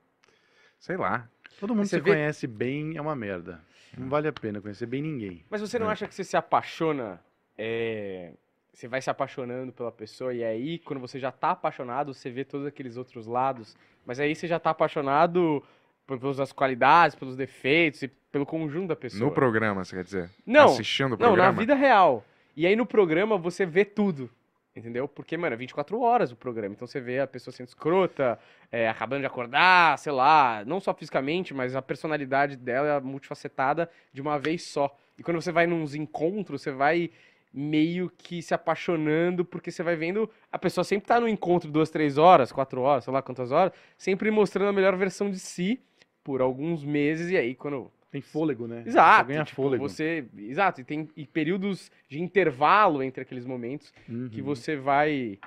C: Sei lá.
H: Todo mundo
G: Você
H: que
G: vê-
H: conhece bem é uma merda. Não vale a pena conhecer bem ninguém.
G: Mas você não
C: É.
G: acha que você se apaixona, é, você vai se apaixonando pela pessoa e aí quando você já tá apaixonado, você vê todos aqueles outros lados, mas aí você já tá apaixonado por- pelas qualidades, pelos defeitos e pelo conjunto da pessoa.
C: No programa, você quer dizer?
G: Não,
C: Assistindo o
G: Não,
C: programa?
G: na vida real. E aí no programa você vê tudo. Entendeu? Porque, mano, é 24 horas o programa. Então você vê a pessoa sendo escrota, é, acabando de acordar, sei lá, não só fisicamente, mas a personalidade dela é multifacetada de uma vez só. E quando você vai nos encontros, você vai meio que se apaixonando, porque você vai vendo. A pessoa sempre tá no encontro duas, três horas, quatro horas, sei lá quantas horas, sempre mostrando a melhor versão de si por alguns meses, e aí quando
H: Tem fôlego, né?
G: Exato.
H: Você ganha
G: tipo,
H: fôlego.
G: Você, exato, e tem e períodos de intervalo entre aqueles momentos
H: Uhum.
G: que você vai.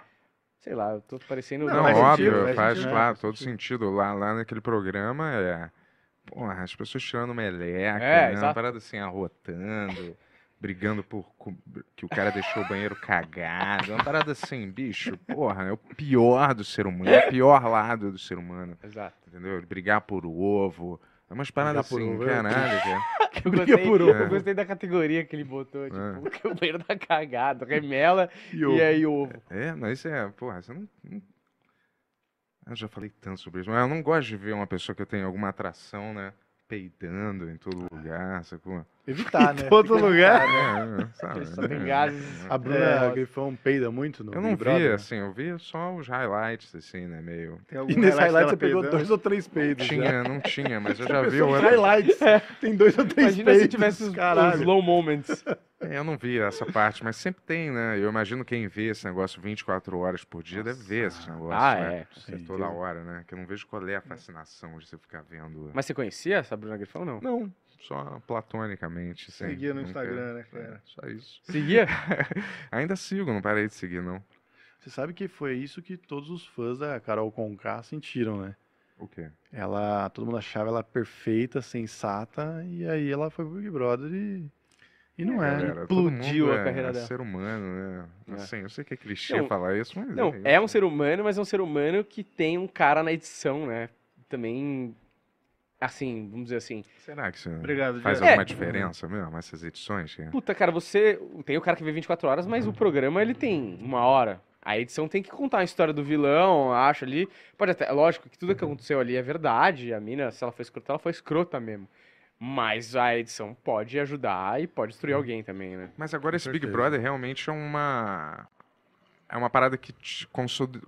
G: Sei lá, eu tô parecendo.
C: Não,
D: faz
C: óbvio,
D: sentido, faz
C: faz,
D: sentido.
C: claro,
D: Faz
C: todo
D: sentido.
C: sentido. Lá, lá naquele programa é. Porra, as pessoas tirando meleca,
G: É,
C: né? Uma parada assim, arrotando, brigando por que o cara deixou o banheiro cagado. Uma parada assim, bicho, porra, é o pior do ser humano, é o pior lado do ser humano.
G: Exato.
C: Entendeu? Brigar por ovo, É umas paradas
H: por
C: assim,
H: ovo,
C: caralho, cara.
G: Eu
H: Briga
G: gostei,
H: por
C: ovo.
G: eu gostei da categoria que ele botou, tipo,
C: É.
G: que o banheiro tá cagado, remela
H: E
G: e,
H: ovo.
G: aí ovo.
C: É, mas isso é, porra, você não, não- Eu já falei tanto sobre isso, mas eu não gosto de ver uma pessoa que eu tenho alguma atração, né? Peidando em todo lugar, sacou?
H: Evitar, né?
D: Todo
H: Fica
D: lugar.
C: É, é, sabe?
G: Só tem
C: É.
G: gases.
H: A Bruna
G: É.
H: Grifão peida muito no
C: Eu não vi,
H: né?
C: assim, eu vi só os highlights, assim, né? Meio.
H: E nesse highlight você pegou
D: peidando?
H: dois ou três peidos. já.
C: Tinha, não tinha, mas eu já vi
H: São highlights. Tem dois ou três
G: Imagina
H: peidos.
G: se tivesse os, os
H: caralho.
G: low moments.
C: É, Eu não vi essa parte, mas sempre tem, né? Eu imagino quem vê esse negócio 24 horas por dia deve ver esse negócio.
G: Ah,
C: né?
G: é.
H: Sim,
C: Toda hora, né? Que eu não vejo qual é a fascinação de você ficar vendo.
G: Mas você conhecia essa Bruna Grifão, não?
C: Não, só platonicamente. Assim,
D: Seguia no
C: nunca-
D: Instagram, né, cara?
C: É, só isso.
G: Seguia?
C: Ainda sigo, não parei de seguir, não.
H: Você sabe que foi isso que todos os fãs da Carol Conká sentiram, né?
C: O quê?
H: Ela, todo mundo achava ela perfeita, sensata, e aí ela foi pro Big Brother e, e não é.
C: Galera, todo
G: explodiu a
C: é-
G: carreira
C: é
G: dela.
C: ser humano, né?
G: É.
C: Assim, eu sei que é clichê
G: Não,
C: falar isso, mas
G: Não,
C: isso.
G: é um ser humano, mas é um ser humano que tem um cara na edição, né? Também, assim, vamos dizer assim.
C: Será que isso
D: Obrigado,
C: faz
D: Diego.
C: alguma
G: É.
C: diferença mesmo, essas edições?
G: Puta, cara, você. Tem o cara que vê 24 horas, mas o programa ele tem uma hora. A edição tem que contar a história do vilão, acho ali. Pode até. Lógico que tudo que aconteceu ali é verdade. A mina, se ela foi escrota, ela foi escrota mesmo. Mas a edição pode ajudar e pode destruir alguém também, né?
C: Mas agora
H: Com
C: esse Big
H: certeza.
C: Brother realmente é uma. É uma parada que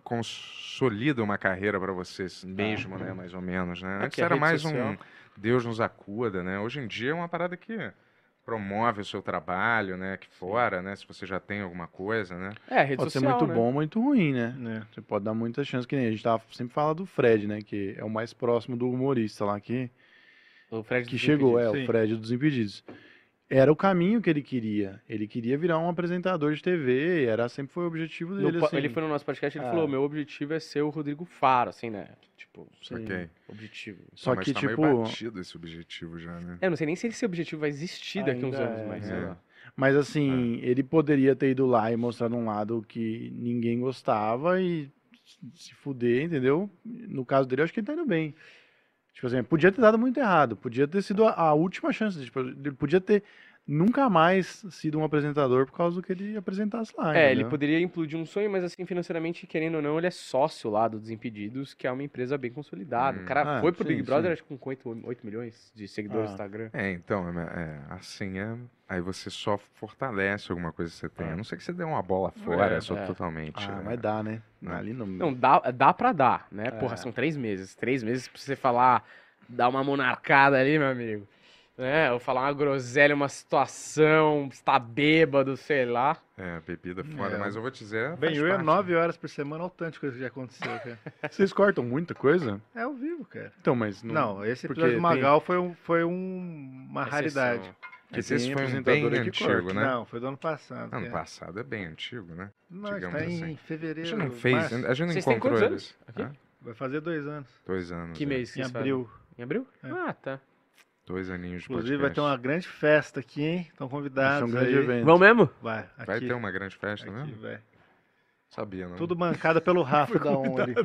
C: consolida uma carreira pra você mesmo, né? Mais ou menos, né?
G: É
C: Antes
G: que
C: era mais
G: social-
C: um Deus nos acuda, né? Hoje em dia é uma parada que promove o seu trabalho, né? Aqui fora, né? Se você já tem alguma coisa, né?
G: É, a rede
H: Pode ser
G: social.
H: muito
G: né?
H: bom ou muito ruim, né?
D: É.
H: Você pode dar muitas chances, que nem a gente tava, sempre fala do Fred, né? Que é o mais próximo do humorista lá que,
G: O Fred
H: que
G: dos
H: chegou, é,
G: Impedidos.
H: o Fred dos Impedidos. Era o caminho que ele queria. Ele queria virar um apresentador de TV, era sempre foi o objetivo
G: No
H: dele,
G: po-
H: assim.
G: Ele foi no nosso podcast ele
H: Ah.
G: falou: meu objetivo é ser o Rodrigo Faro, assim, né? Tipo,
H: Sim.
C: Ok.
G: objetivo.
H: Só
C: Mas
H: que,
C: tá
H: tipo...
C: meio batido esse objetivo já, né?
G: É, eu não sei nem se esse objetivo vai existir daqui uns anos,
H: é,
G: mas sei
C: é.
H: Mas assim, ele poderia ter ido lá e mostrado um lado que ninguém gostava e se fuder, entendeu? No caso dele, eu acho que ele tá indo bem. Tipo assim, podia ter dado muito errado, podia ter sido a, a última chance. Tipo, ele podia ter nunca mais sido um apresentador por causa do que ele apresentasse lá.
G: É, ele
H: entendeu?
G: poderia implodir um sonho, mas assim, financeiramente, querendo ou não, ele é sócio lá do Desimpedidos, que é uma empresa bem consolidada.
C: Hum.
G: O cara
H: Ah,
G: foi pro
H: sim,
G: Big Brother,
H: sim.
G: acho que com 8, 8 milhões de seguidores
H: Ah.
G: no Instagram.
C: É, então, é, é, assim, é, aí você só fortalece alguma coisa que você tem. A não ser que você dê uma bola fora,
G: É,
C: só
G: é.
C: totalmente.
H: Ah,
C: é.
H: mas dá, né?
C: Não.
H: Ali não.
G: Não, dá, dá pra dar, né?
H: É.
G: Porra, são três meses. Três meses pra você falar, dar uma monarcada ali, meu amigo. Né? Ou falar uma groselha, uma situação, estar bêbado, sei lá.
C: É, bebida fora,
D: É.
C: mas eu vou te dizer.
D: Bem, eu ia
C: parte.
D: nove horas por semana, olha o tanto de coisa que já aconteceu, cara.
H: Vocês cortam muita coisa?
D: É ao vivo, cara.
H: Então, mas
D: Não, esse
H: porque
D: episódio do
H: tem-
D: Magal foi, um, foi um- uma raridade.
G: Exceção.
C: Mas
H: tem
C: esse foi um bem
H: que
C: antigo, né?
D: Não, foi do ano passado.
C: Ano
D: cara.
C: passado é bem antigo, né?
D: Não,
C: digamos
D: está em
C: assim. A
D: fevereiro.
C: gente não fez,
D: março.
C: a gente não encontrou eles.
D: Vai fazer dois anos.
C: Dois anos.
G: Que
C: é.
G: mês
D: Em
G: vocês fazem?
D: abril.
G: Em abril?
D: É.
G: Ah, tá.
C: Dois aninhos de
D: Inclusive vai
C: podcast.
D: ter uma grande festa aqui, hein? Estão
H: Isso é
D: convidados.
H: um grande
D: aí.
H: evento.
G: Vão mesmo?
D: Vai, aqui,
C: Vai ter uma grande festa,
D: aqui,
C: né?
D: vai.
C: Sabia, não?
D: Tudo bancada pelo Rafa da ONG.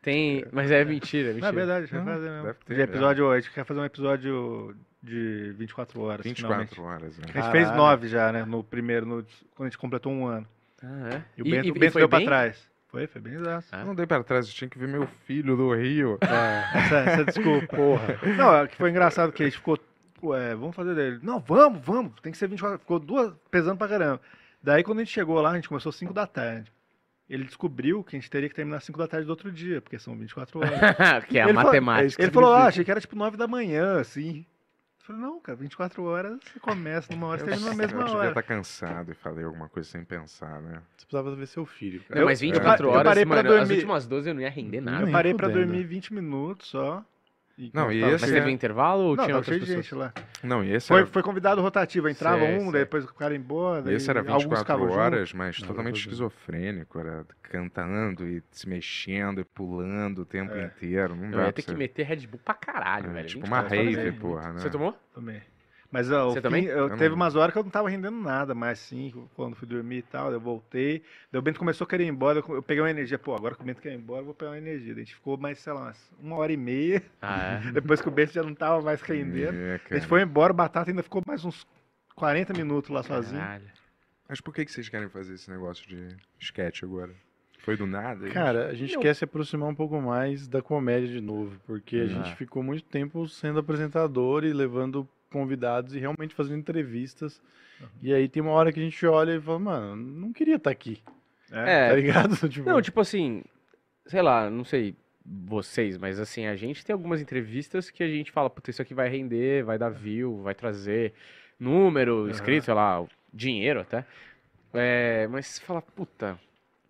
G: Tem. Mas é mentira, é
D: Não,
G: mentira.
D: é verdade, vai
C: Não,
D: fazer mesmo.
C: deve ter,
D: de episódio, a gente quer fazer um episódio de 24 horas.
C: 24
D: finalmente.
C: horas, né?
D: A gente fez nove já, né? No primeiro, no- quando a gente completou um ano.
G: Ah, é?
D: E o Bento, o Bento
G: foi
D: deu pra
G: bem?
D: trás. Foi, foi bem exato.
C: Eu não dei pra trás, eu tinha que ver meu filho do Rio.
D: Essa, essa desculpa. Porra. Não, é que foi engraçado que a gente ficou. Ué, vamos fazer dele. Não, vamos, vamos. Tem que ser 24. Ficou duas pesando pra caramba. Daí quando a gente chegou lá, a gente começou às 5 da tarde. Ele descobriu que a gente teria que terminar às 5 da tarde do outro dia, porque são 24 horas.
G: que é a
D: Ele falou-
G: matemática.
H: é que
D: Ele falou, ah, achei que era tipo 9 da manhã, assim. Eu falei, não, cara, 24 horas você começa numa hora, você termina na
C: eu
D: mesma
C: devia
D: hora.
C: estar cansado e falei alguma coisa sem pensar, né?
H: Você precisava ver seu filho, cara.
G: Não, mas
D: Eu-
G: 24
D: eu
G: horas,
D: parei pra
G: mano, as
D: dormir.
G: últimas 12 eu não ia render nada.
D: Eu parei pra dormir 20 minutos só.
C: Não, e esse
G: Mas
C: é-
G: teve intervalo ou
D: Não,
G: tinha
D: tava
G: outras pessoas?
D: gente lá.
C: Não, e esse
D: Foi,
C: era,
D: foi convidado rotativo, entrava
G: Sei,
D: um,
G: sei.
D: depois o cara ia embora.
C: esse era
D: alguns
C: 24
D: ficavam junto.
C: horas, mas
H: Não,
C: totalmente esquizofrênico. Era cantando e se mexendo e pulando o tempo
D: É.
C: inteiro. Não
G: Eu ia ter que meter Red Bull pra caralho,
C: É,
G: velho.
C: tipo
G: 24
C: uma
G: horas
C: rave,
G: é
C: porra, né?
G: Você tomou?
D: Também. Mas ó,
G: Você
D: o
G: também?
D: fim- eu,
C: Eu
D: teve
C: não-
D: umas horas que eu não tava rendendo nada, mas sim, quando fui dormir e tal, eu voltei. Daí o Bento começou a querer ir embora, eu, eu peguei uma energia. Pô, agora que o Bento quer ir embora, eu vou pegar uma energia. Daí a gente ficou mais, sei lá, umas uma hora e meia.
G: Ah, é?
D: Depois que o Bento já não tava mais rendendo.
C: É,
D: A gente foi embora, o Batata ainda ficou mais uns 40 minutos lá sozinho.
G: Caralho.
C: Mas por que, que vocês querem fazer esse negócio de sketch agora? Foi do nada?
H: Cara, a gente
G: Não.
H: quer se aproximar um pouco mais da comédia de novo, porque a
G: Ah.
H: gente ficou muito tempo sendo apresentador e levando convidados e realmente fazendo entrevistas. E aí tem uma hora que a gente olha e fala, mano, não queria estar aqui,
G: É,
H: tá ligado? Tipo,
G: Não, tipo assim, sei lá, não sei vocês, mas assim, a gente tem algumas entrevistas que a gente fala, puta, isso aqui vai render, vai dar view, vai trazer número, inscrito, sei lá, dinheiro até. É, mas você fala, puta,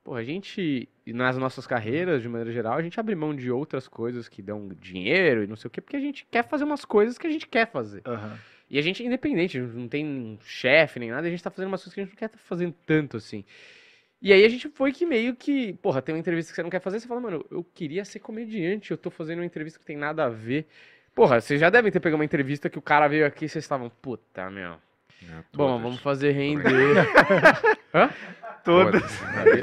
G: pô, a gente, nas nossas carreiras, de maneira geral, a gente abre mão de outras coisas que dão dinheiro e não sei o quê, porque a gente quer fazer umas coisas que a gente quer fazer.
D: Aham.
G: E a gente é independente, a gente não tem um chefe nem nada, a gente tá fazendo umas coisas que a gente não quer tá fazendo tanto assim. E aí a gente foi que meio que, porra, tem uma entrevista que você não quer fazer, você fala, mano, eu queria ser comediante, eu tô fazendo uma entrevista que tem nada a ver. Porra, vocês já devem ter pegado uma entrevista que o cara veio aqui e vocês estavam, puta, meu.
C: É,
G: Bom, vamos fazer render. Hã?
C: Todas.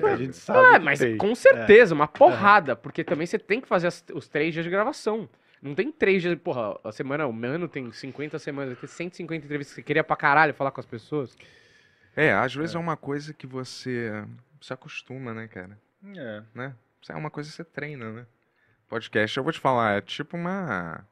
H: a gente sabe
G: Ah,
H: que
G: mas
H: tem.
G: com certeza, uma porrada, porque também você tem que fazer as- os três dias de gravação. Não tem três dias, porra, a semana, o ano tem 50 semanas, vai ter 150 entrevistas que você queria pra caralho falar com as pessoas.
C: É, às vezes é. uma coisa que você se acostuma, né, cara?
D: É.
C: Né? Isso é uma coisa que você treina, né? Podcast, eu vou te falar, é tipo uma.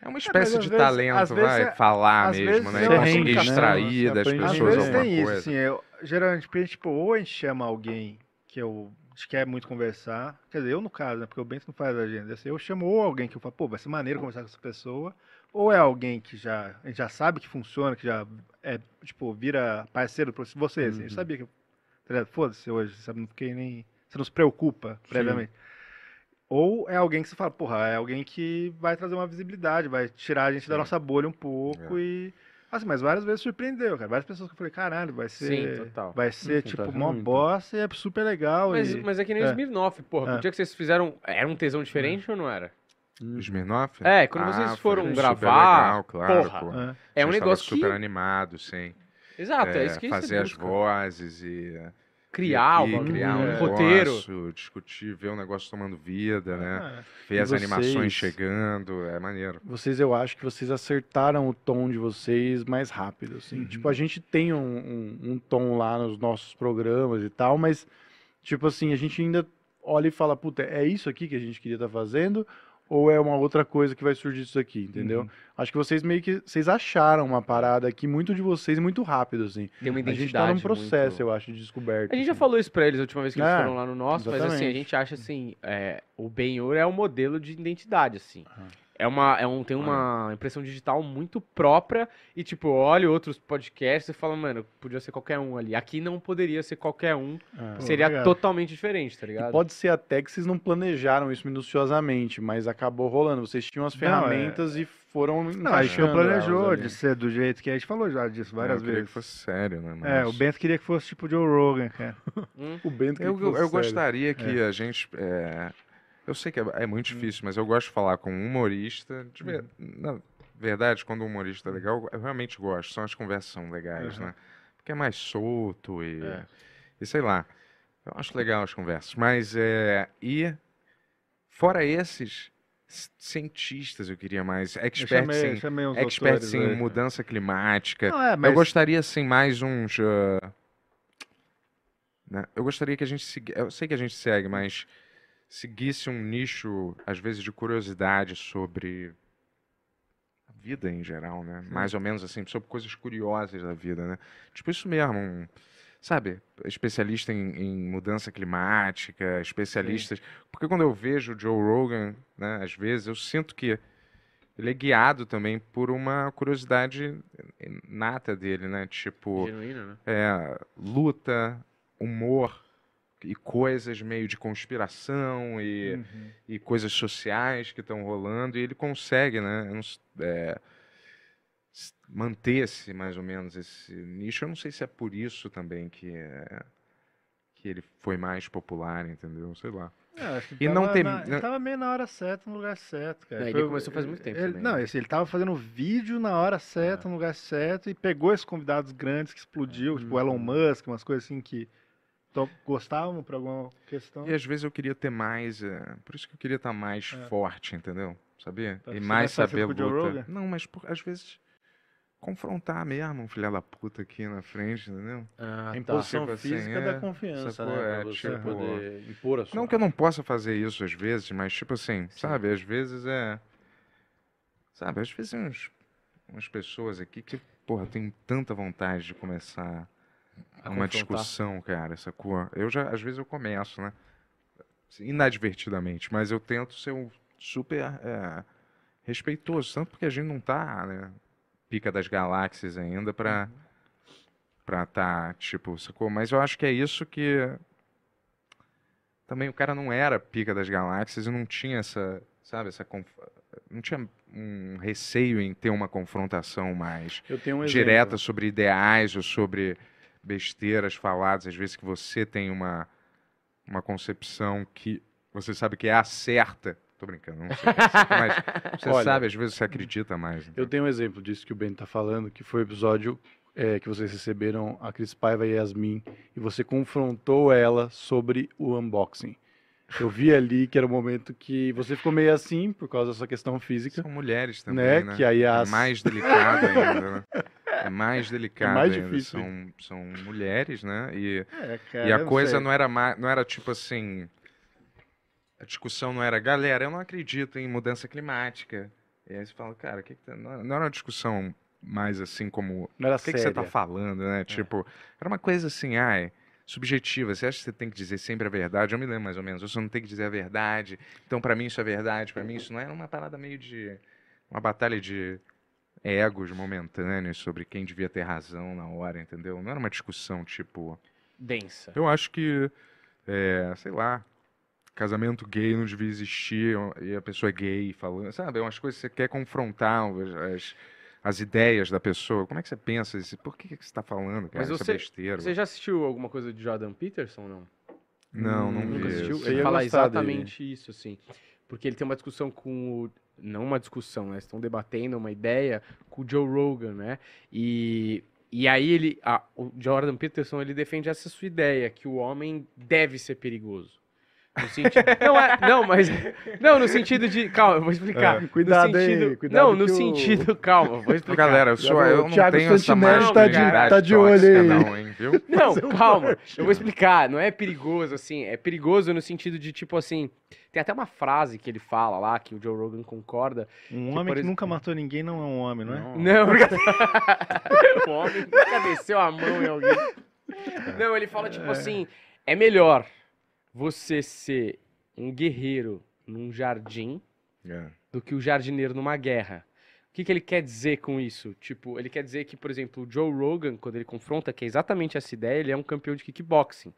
C: É uma espécie
D: às
C: de
D: vezes-
C: talento, vai
D: é-
C: falar mesmo, né? E
D: é
C: conseguir
H: né?
C: extrair
H: Você
C: das
H: aprende
D: Às
C: pessoas
D: vezes
C: alguma
D: tem isso,
C: coisa.
D: assim, eu, geralmente, tipo, ou a gente chama alguém que eu quer muito conversar, quer dizer, eu no caso, né, porque o Bento não faz agenda, assim, eu chamo ou alguém que eu falo, pô, vai ser maneiro conversar com essa pessoa, ou é alguém que já, a gente já sabe que funciona, que já é, tipo, vira parceiro pra você, assim, eu sabia que, tá foda-se hoje, sabe, não fiquei nem, você não se preocupa previamente. Ou é alguém que você fala, porra, é alguém que vai trazer uma visibilidade, vai tirar a gente da
C: Sim.
D: nossa bolha um pouco
C: É.
D: e. Assim, mas várias vezes surpreendeu, cara. Várias pessoas que eu falei, caralho, vai ser.
G: Sim, total.
D: Vai ser,
H: Sim,
D: tipo,
H: tá
D: uma
H: muito.
D: bosta e é super legal.
G: Mas,
D: e...
G: mas é que nem o
D: é.
G: Smirnoff, porra.
D: É.
G: O dia que vocês fizeram. Era um tesão diferente ou não era?
C: O Smirnoff?
G: É, quando vocês
C: foi
G: foram
C: super
G: gravar,
C: legal, claro,
G: porra,
C: pô.
D: É.
G: É um negócio que.
C: super animado, sim.
G: Exato, é,
C: É,
G: isso que
C: fazer
G: você
C: as vozes e
G: Criar, bagulho,
C: criar um
G: um roteiro.
C: discutir, ver o negócio tomando vida, né?
D: Ah,
C: Ver
H: E
C: as animações
H: vocês?
C: chegando, é maneiro.
H: Vocês, eu acho que vocês acertaram o tom de vocês mais rápido, assim.
C: Uhum.
H: Tipo, a gente tem um, um, um tom lá nos nossos programas e tal, mas, tipo assim, a gente ainda olha e fala, puta, é isso aqui que a gente queria estar fazendo? Ou é uma outra coisa que vai surgir disso aqui, entendeu?
C: Uhum.
H: Acho que vocês meio que, vocês acharam uma parada aqui muito de vocês, muito rápido, assim.
G: Tem uma
H: A
G: identidade.
H: gente tá num processo,
G: muito-
H: eu acho, de descoberta.
G: A gente já
H: assim.
G: falou isso pra eles a última vez que eles
H: É,
G: foram lá no nosso, mas assim, a
H: exatamente.
G: gente acha assim, é, o Benhur é um modelo de identidade, assim.
H: Aham.
G: É uma, é um, tem uma impressão digital muito própria e, tipo, olha outros podcasts e fala, mano, podia ser qualquer um ali. Aqui não poderia ser qualquer um,
H: É.
D: Pô,
G: seria
D: obrigado.
G: totalmente diferente, tá
H: E
G: ligado?
H: pode ser até que vocês não planejaram isso minuciosamente, mas acabou rolando. Vocês tinham as
D: Não,
H: ferramentas e foram
D: Não, a gente não planejou de ser do jeito que a gente falou já disso várias
C: eu queria
D: vezes.
C: que fosse sério, né?
D: É,
C: mas-
D: o Bento queria que fosse tipo Joe Rogan, cara.
H: O Bento que
C: Eu,
H: fosse
C: eu
H: sério.
C: gostaria que a gente. é, eu sei que é, é muito difícil, mas eu gosto de falar com um humorista. de ver- Na verdade, quando o humorista é legal, eu realmente gosto. São as conversas são legais,
D: Uhum.
C: né? Porque é mais solto e,
G: É.
C: e sei lá. Eu acho legal as conversas. Mas é. E fora esses cientistas, eu queria mais.
D: Eu
C: Experts
D: chamei,
C: em,
D: chamei
C: experts em
D: aí.
C: mudança climática.
D: Não, é,
C: Eu
D: mas
C: gostaria, assim, mais uns. né, Eu gostaria que a gente seguisse. Eu sei que a gente segue, mas seguisse um nicho, às vezes, de curiosidade sobre a vida em geral, né? Mais ou menos assim, sobre coisas curiosas da vida, né? Tipo isso mesmo, um, sabe? Especialista em, em mudança climática, especialistas. Porque quando eu vejo o Joe Rogan, né, às vezes, eu sinto que ele é guiado também por uma curiosidade nata dele, né? Tipo,
G: Genuíno, né?
C: é, luta, humor e coisas meio de conspiração e,
D: Uhum.
C: e coisas sociais que estão rolando e ele consegue, né? é, manter-se mais ou menos esse nicho. Eu não sei se é por isso também que é, que ele foi mais popular, entendeu? Sei lá.
D: É, acho que
C: E
D: ele
C: não
D: tava
C: tem-
D: na- ele tava meio na hora certa, no lugar certo, cara.
G: Não, ele
D: Foi-
G: começou faz muito tempo
D: ele-
G: também,
D: Não,
G: né?
D: ele tava fazendo vídeo na hora certa, no lugar certo, e pegou esses convidados grandes que explodiu, tipo o Elon
C: Uhum.
D: Musk, umas coisas assim que gostavam por alguma questão.
C: E às vezes eu queria ter mais. é, por isso que eu queria estar mais
D: É.
C: forte, entendeu? Sabia?
D: Pra
C: e mais saber luta.
D: Rogan?
C: Não, mas por- às vezes confrontar mesmo um filho da puta aqui na frente, entendeu?
G: Ah,
H: A
G: tá.
H: imposição
C: Tipo assim,
H: física
C: é,
H: da confiança,
C: sacou?
H: né? Pra
C: É,
H: você
C: tipo,
H: poder impor a sua.
C: Não que eu não possa fazer isso às vezes, mas tipo assim,
G: Sim.
C: sabe? Às vezes é. Sabe, às vezes uns, umas pessoas aqui que, porra, tem tanta vontade de começar uma discussão, cara, sacou? Eu já, às vezes eu começo, né? Inadvertidamente, mas eu tento ser um super é, respeitoso, tanto porque a gente não tá, né? Pica das galáxias ainda pra, pra tá, tipo, sacou? Mas eu acho que é isso que. Também o cara não era pica das galáxias e não tinha essa, sabe, essa. conf- Não tinha um receio em ter uma confrontação mais
H: um
C: direta sobre ideais ou sobre besteiras faladas, às vezes que você tem uma, uma concepção que você sabe que é a certa. Tô brincando, não sei. mas você
H: Olha,
C: sabe, às vezes você acredita mais.
H: Eu
C: entendeu?
H: tenho um exemplo disso que o Ben tá falando, que foi o episódio é, que vocês receberam a Cris Paiva e a Yasmin, e você confrontou ela sobre o unboxing. Eu vi ali que era o momento que você ficou meio assim, por causa dessa questão física,
C: São mulheres também,
H: né?
C: né?
H: Que aí
C: É
H: as...
C: mais delicado ainda, né? É mais delicado
H: mais
C: ainda.
H: difícil.
C: São, são mulheres, né? E,
D: É, cara,
C: e a coisa
D: sei.
C: não era mais, não era tipo assim. A discussão não era, galera, eu não acredito em mudança climática. E aí você fala, cara, que que tá- não, era- uma discussão mais assim como.
H: Não era
C: O que, que você tá falando, né? Tipo, era uma coisa assim, ai, subjetiva. Você acha que você tem que dizer sempre a verdade? Eu me lembro mais ou menos. Você não tem que dizer a verdade. Então, pra mim, isso é verdade. Pra mim, isso não é uma parada meio de. Uma batalha de egos momentâneos sobre quem devia ter razão na hora, entendeu? Não era uma discussão tipo.
G: Densa.
C: Eu acho que, é, sei lá, casamento gay não devia existir e a pessoa é gay falando, sabe? É umas coisas que você quer confrontar as, as, as ideias da pessoa. Como é que você pensa isso? Por que, que você está falando, cara?
G: Mas
C: Essa
G: você-
C: besteira.
G: Você já assistiu alguma coisa de Jordan Peterson, não?
C: Não, não
H: Hum,
C: vi.
G: Nunca assistiu?
C: isso.
H: Você
G: Ele
H: ia
G: fala
H: gostar dele.
G: exatamente isso, assim. Porque ele tem uma discussão com o. Não uma discussão, né? Estão debatendo uma ideia com o Joe Rogan, né? E, e aí ele. ah, o Jordan Peterson ele defende essa sua ideia, que o homem deve ser perigoso. No sentido. não, é, não, mas. Não, no sentido de. Calma, eu vou explicar.
H: É, cuidado
G: no
H: aí,
G: sentido,
H: cuidado
G: Não, no
H: que o-
G: sentido. Calma, vou explicar.
C: Galera, eu, sou, eu
H: o
C: não
H: Thiago
C: tenho essa
H: tá de- tá de olho aí.
C: não, hein, viu?
G: Não,
H: um
G: calma. Eu vou explicar. Não é perigoso, assim. É perigoso no sentido de, tipo assim. Tem até uma frase que ele fala lá, que o Joe Rogan concorda.
D: Um
G: que,
D: homem que nunca matou ninguém não é um homem, não é?
G: Não, o homem nunca desceu a mão em alguém. Não, ele fala, tipo assim: é melhor você ser um guerreiro num jardim
C: É.
G: do que o jardineiro numa guerra. O que, que ele quer dizer com isso? Tipo, ele quer dizer que, por exemplo, o Joe Rogan, quando ele confronta, que é exatamente essa ideia, ele é um campeão de kickboxing.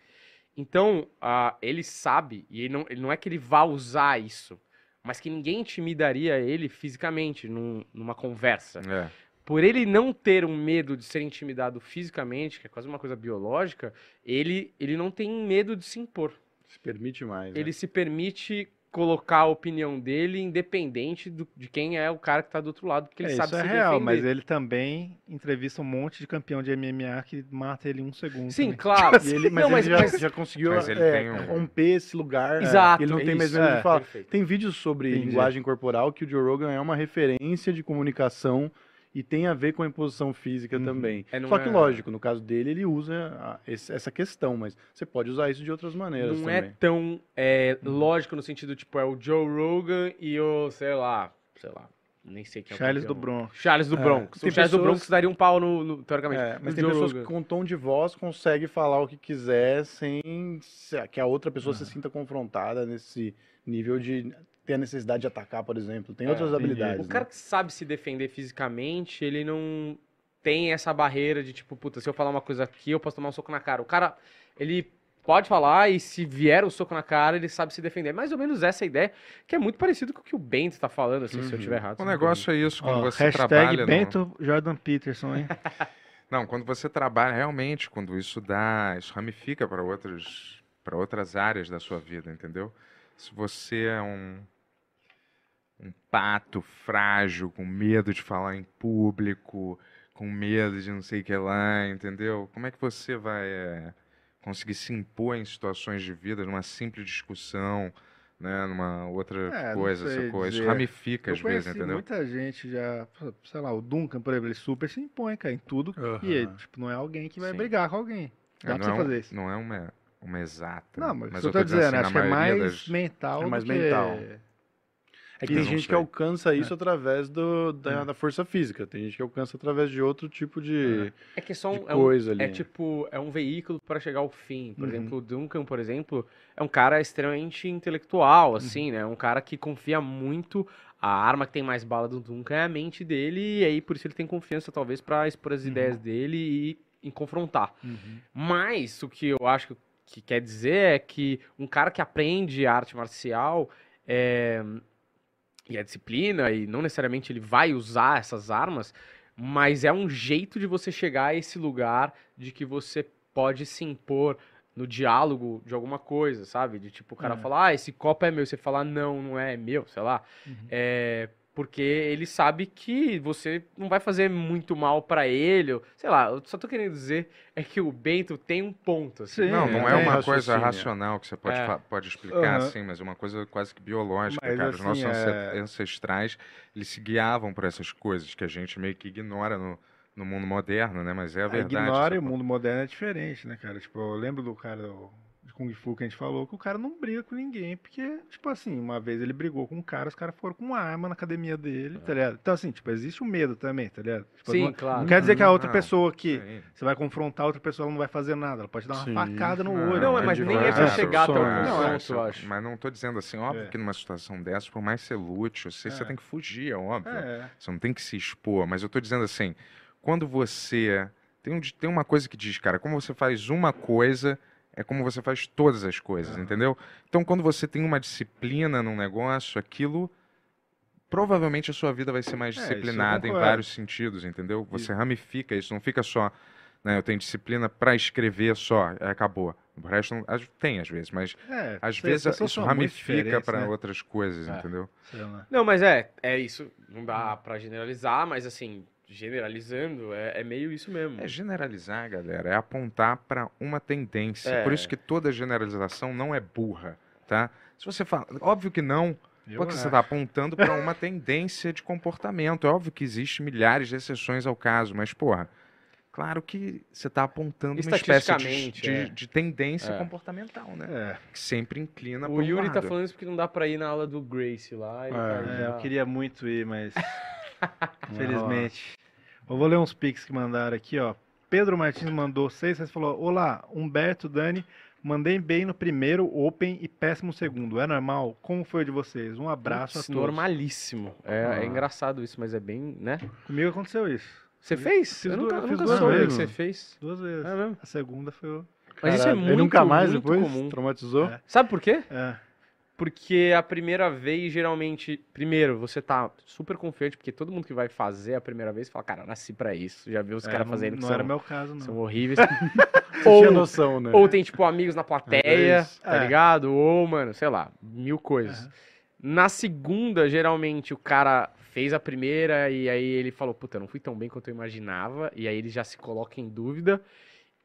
G: Então, ah, ele sabe, e ele não, ele não é que ele vá usar isso, mas que ninguém intimidaria ele fisicamente num- numa conversa.
C: É.
G: Por ele não ter um medo de ser intimidado fisicamente, que é quase uma coisa biológica, ele, ele não tem medo de se impor.
H: Se permite mais. né?
G: Ele se permite colocar a opinião dele independente do- de quem é o cara que tá do outro lado, porque ele
D: É,
G: sabe
D: isso é
G: se
D: real,
G: defender.
D: mas ele também entrevista um monte de campeão de MMA que mata ele em um segundo.
G: Sim,
D: também.
G: claro.
H: E ele, mas
G: Não,
H: ele
G: mas-
H: já,
G: mas-
H: já conseguiu
C: Mas ele
H: é,
C: tem um-
H: romper esse lugar.
G: Exato,
H: Ele não tem mais
G: isso,
H: medo
D: é,
H: de falar.
G: Perfeito.
H: Tem vídeos sobre
D: Entendi.
H: linguagem corporal que o Joe Rogan é uma referência de comunicação e tem a ver com a imposição física
D: Uhum.
H: também.
G: É, não
H: Só que,
G: é-
H: lógico, no caso dele, ele usa a- esse- essa questão, mas você pode usar isso de outras maneiras
G: Não
H: também.
G: é tão é, lógico no sentido, tipo, é o Joe Rogan e o, sei lá, sei lá, nem sei quem é o
D: Charles do. Bronx.
G: Charles do
H: É,
G: Bronx.
H: tem
G: o Charles do
H: pessoas-
G: Bronx daria um pau no, no- teoricamente.
H: É, mas
G: no
H: tem
G: Joe
H: pessoas
G: Rogan.
H: que com tom de voz conseguem falar o que quiser sem se- que a outra pessoa se sinta confrontada nesse nível de ter a necessidade de atacar, por exemplo. Tem
G: É,
H: outras
D: entendi.
H: habilidades.
G: O cara
H: né?
G: que sabe se defender fisicamente, ele não tem essa barreira de tipo, puta, se eu falar uma coisa aqui, eu posso tomar um soco na cara. O cara, ele pode falar e se vier o soco na cara, ele sabe se defender. Mais ou menos essa ideia, que é muito parecido com o que o Bento tá falando, assim, se eu
H: Uhum.
G: tiver errado.
C: O negócio é isso, quando
D: Ó,
C: você
D: hashtag
C: trabalha... no-
D: Bento Jordan Peterson, hein?
C: Não, quando você trabalha realmente, quando isso dá, isso ramifica para outras, para outras áreas da sua vida, entendeu? Se você é um um pato frágil, com medo de falar em público, com medo de não sei o que lá, entendeu? Como é que você vai é, conseguir se impor em situações de vida, numa simples discussão, né, numa outra
D: É,
C: coisa, essa coisa? Isso ramifica
D: Eu
C: às vezes, entendeu?
D: muita gente já, sei lá, o Duncan, por exemplo, ele super se impõe, cara, em tudo. E ele, tipo, não é alguém que vai
C: Sim.
D: brigar com alguém. Dá
C: É,
D: pra
C: não,
D: você
C: é um-
D: fazer isso.
C: não é uma, uma exata.
D: Não, mas,
C: mas
D: eu tô
C: tô dizendo
D: dizendo,
C: assim,
D: acho que é mais
C: das-
D: mental
H: É
D: do
H: mais
D: que...
H: mental. É que tem gente que
C: sei.
H: alcança isso
D: É.
H: através do, da, da força física. Tem gente que alcança através de outro tipo de,
G: É que é só
H: de
G: um, é um-
H: coisa ali.
G: É tipo, é um veículo para chegar ao fim. Por
D: Uhum.
G: exemplo, o Duncan, por exemplo, é um cara extremamente intelectual,
H: Uhum.
G: assim, né? Um cara que confia muito. A arma que tem mais bala do Duncan é a mente dele, e aí por isso ele tem confiança, talvez, para expor as ideias dele e, e confrontar.
D: Uhum.
G: Mas o que eu acho que, que quer dizer é que um cara que aprende arte marcial é, e a disciplina, e não necessariamente ele vai usar essas armas, mas é um jeito de você chegar a esse lugar de que você pode se impor no diálogo de alguma coisa, sabe? De tipo, o cara
D: É.
G: falar, ah, esse copo é meu, você falar, não, não é, é meu, sei lá.
D: Uhum.
G: É, porque ele sabe que você não vai fazer muito mal pra ele, ou- sei lá, eu só tô querendo dizer é que o Bento tem um ponto, assim.
D: Sim,
C: Não,
D: É,
C: não é
D: tem
C: uma coisa
H: raciocínio.
C: racional que você pode,
G: É.
C: pode explicar
D: Aham.
C: assim, mas é uma coisa quase que biológica,
D: Mas,
C: cara. Os nossos
D: assim, é-
C: ancestrais, eles se guiavam por essas coisas que a gente meio que ignora no, no mundo moderno, né? Mas é a
D: A
C: verdade.
D: ignora e o mundo moderno é diferente, né, cara? Tipo, eu lembro do cara do- Kung Fu que a gente falou que o cara não briga com ninguém, porque, tipo assim, uma vez ele brigou com um cara, os caras foram com uma arma na academia dele, tá ligado? Então, assim, tipo, existe o medo também, tá ligado? Tipo,
G: Sim,
D: não,
G: claro.
D: não quer dizer que a outra
C: Não,
D: pessoa que
C: Sim.
D: você vai confrontar a outra pessoa, ela não vai fazer nada, ela pode dar uma
H: Sim.
D: facada no
C: Não,
D: olho.
G: Não,
H: é
G: mas nem é pra chegar até o
C: é,
G: eu acho.
C: Mas não tô dizendo assim, óbvio
D: É.
C: que numa situação dessa, por mais ser lútil, você, você
D: É.
C: tem que fugir, é óbvio.
D: É,
C: Você não tem que se expor, mas eu tô dizendo assim, quando você. Tem, um, tem uma coisa que diz, cara, como você faz uma coisa, é como você faz todas as coisas,
D: Aham.
C: entendeu? Então, quando você tem uma disciplina num negócio, aquilo. Provavelmente a sua vida vai ser mais
D: É,
C: disciplinada em vários sentidos, entendeu? Você ramifica isso, não fica só. Né, eu tenho disciplina para escrever só, é, acabou. O resto não, tem às vezes, mas
D: é.
C: às vezes
D: pessoas
C: isso ramifica para
D: né?
C: outras coisas,
G: É.
C: entendeu?
G: Não, mas é, é isso. Não dá pra generalizar, mas assim, generalizando, é, é meio isso mesmo.
C: É generalizar, galera, é apontar para uma tendência.
G: É.
C: Por isso que toda generalização não é burra, tá? Se você fala, óbvio que não,
D: Eu
C: porque você
D: acho.
C: está apontando para uma tendência de comportamento. É óbvio que existe milhares de exceções ao caso, mas porra, claro que você está apontando uma espécie de, de,
G: é.
C: de tendência
G: É.
C: comportamental, né?
D: É,
C: Que sempre inclina
G: O
C: para um
G: Yuri tá
C: lado.
G: falando isso porque não dá pra ir na aula do Grace lá. E o
H: É,
D: é,
G: já-
D: eu queria muito ir, mas infelizmente. Eu vou ler uns pics que mandaram aqui, ó. Pedro Martins mandou seis reais e falou: Olá, Humberto, Dani, mandei bem no primeiro Open e péssimo segundo. É normal? Como foi o de vocês? Um abraço
G: Putz,
D: a todos.
G: normalíssimo. É,
D: Ah.
G: é engraçado isso, mas é bem, né?
D: Comigo aconteceu isso.
G: Você fez?
D: Fiz
G: eu nunca,
D: fiz
G: nunca
D: duas
G: soube que você fez.
D: Duas vezes.
G: É mesmo?
D: A segunda foi o.
G: Mas isso é
H: Caralho,
G: muito,
H: nunca mais
G: muito
H: depois?
G: comum.
H: Traumatizou?
D: É.
G: Sabe por quê?
D: É.
G: Porque a primeira vez, geralmente, primeiro, você tá super confiante, porque todo mundo que vai fazer a primeira vez fala, cara, eu nasci pra isso. Já viu os
D: É,
G: caras fazendo
D: Não
G: são,
D: era meu caso, não.
G: são horríveis. Ou,
H: tinha noção, né?
G: ou tem, tipo, amigos na plateia,
H: É
G: tá
D: É.
G: ligado? Ou, mano, sei lá, mil coisas.
D: Aham.
G: Na segunda, geralmente, o cara fez a primeira e aí ele falou, puta, eu não fui tão bem quanto eu imaginava. E aí ele já se coloca em dúvida.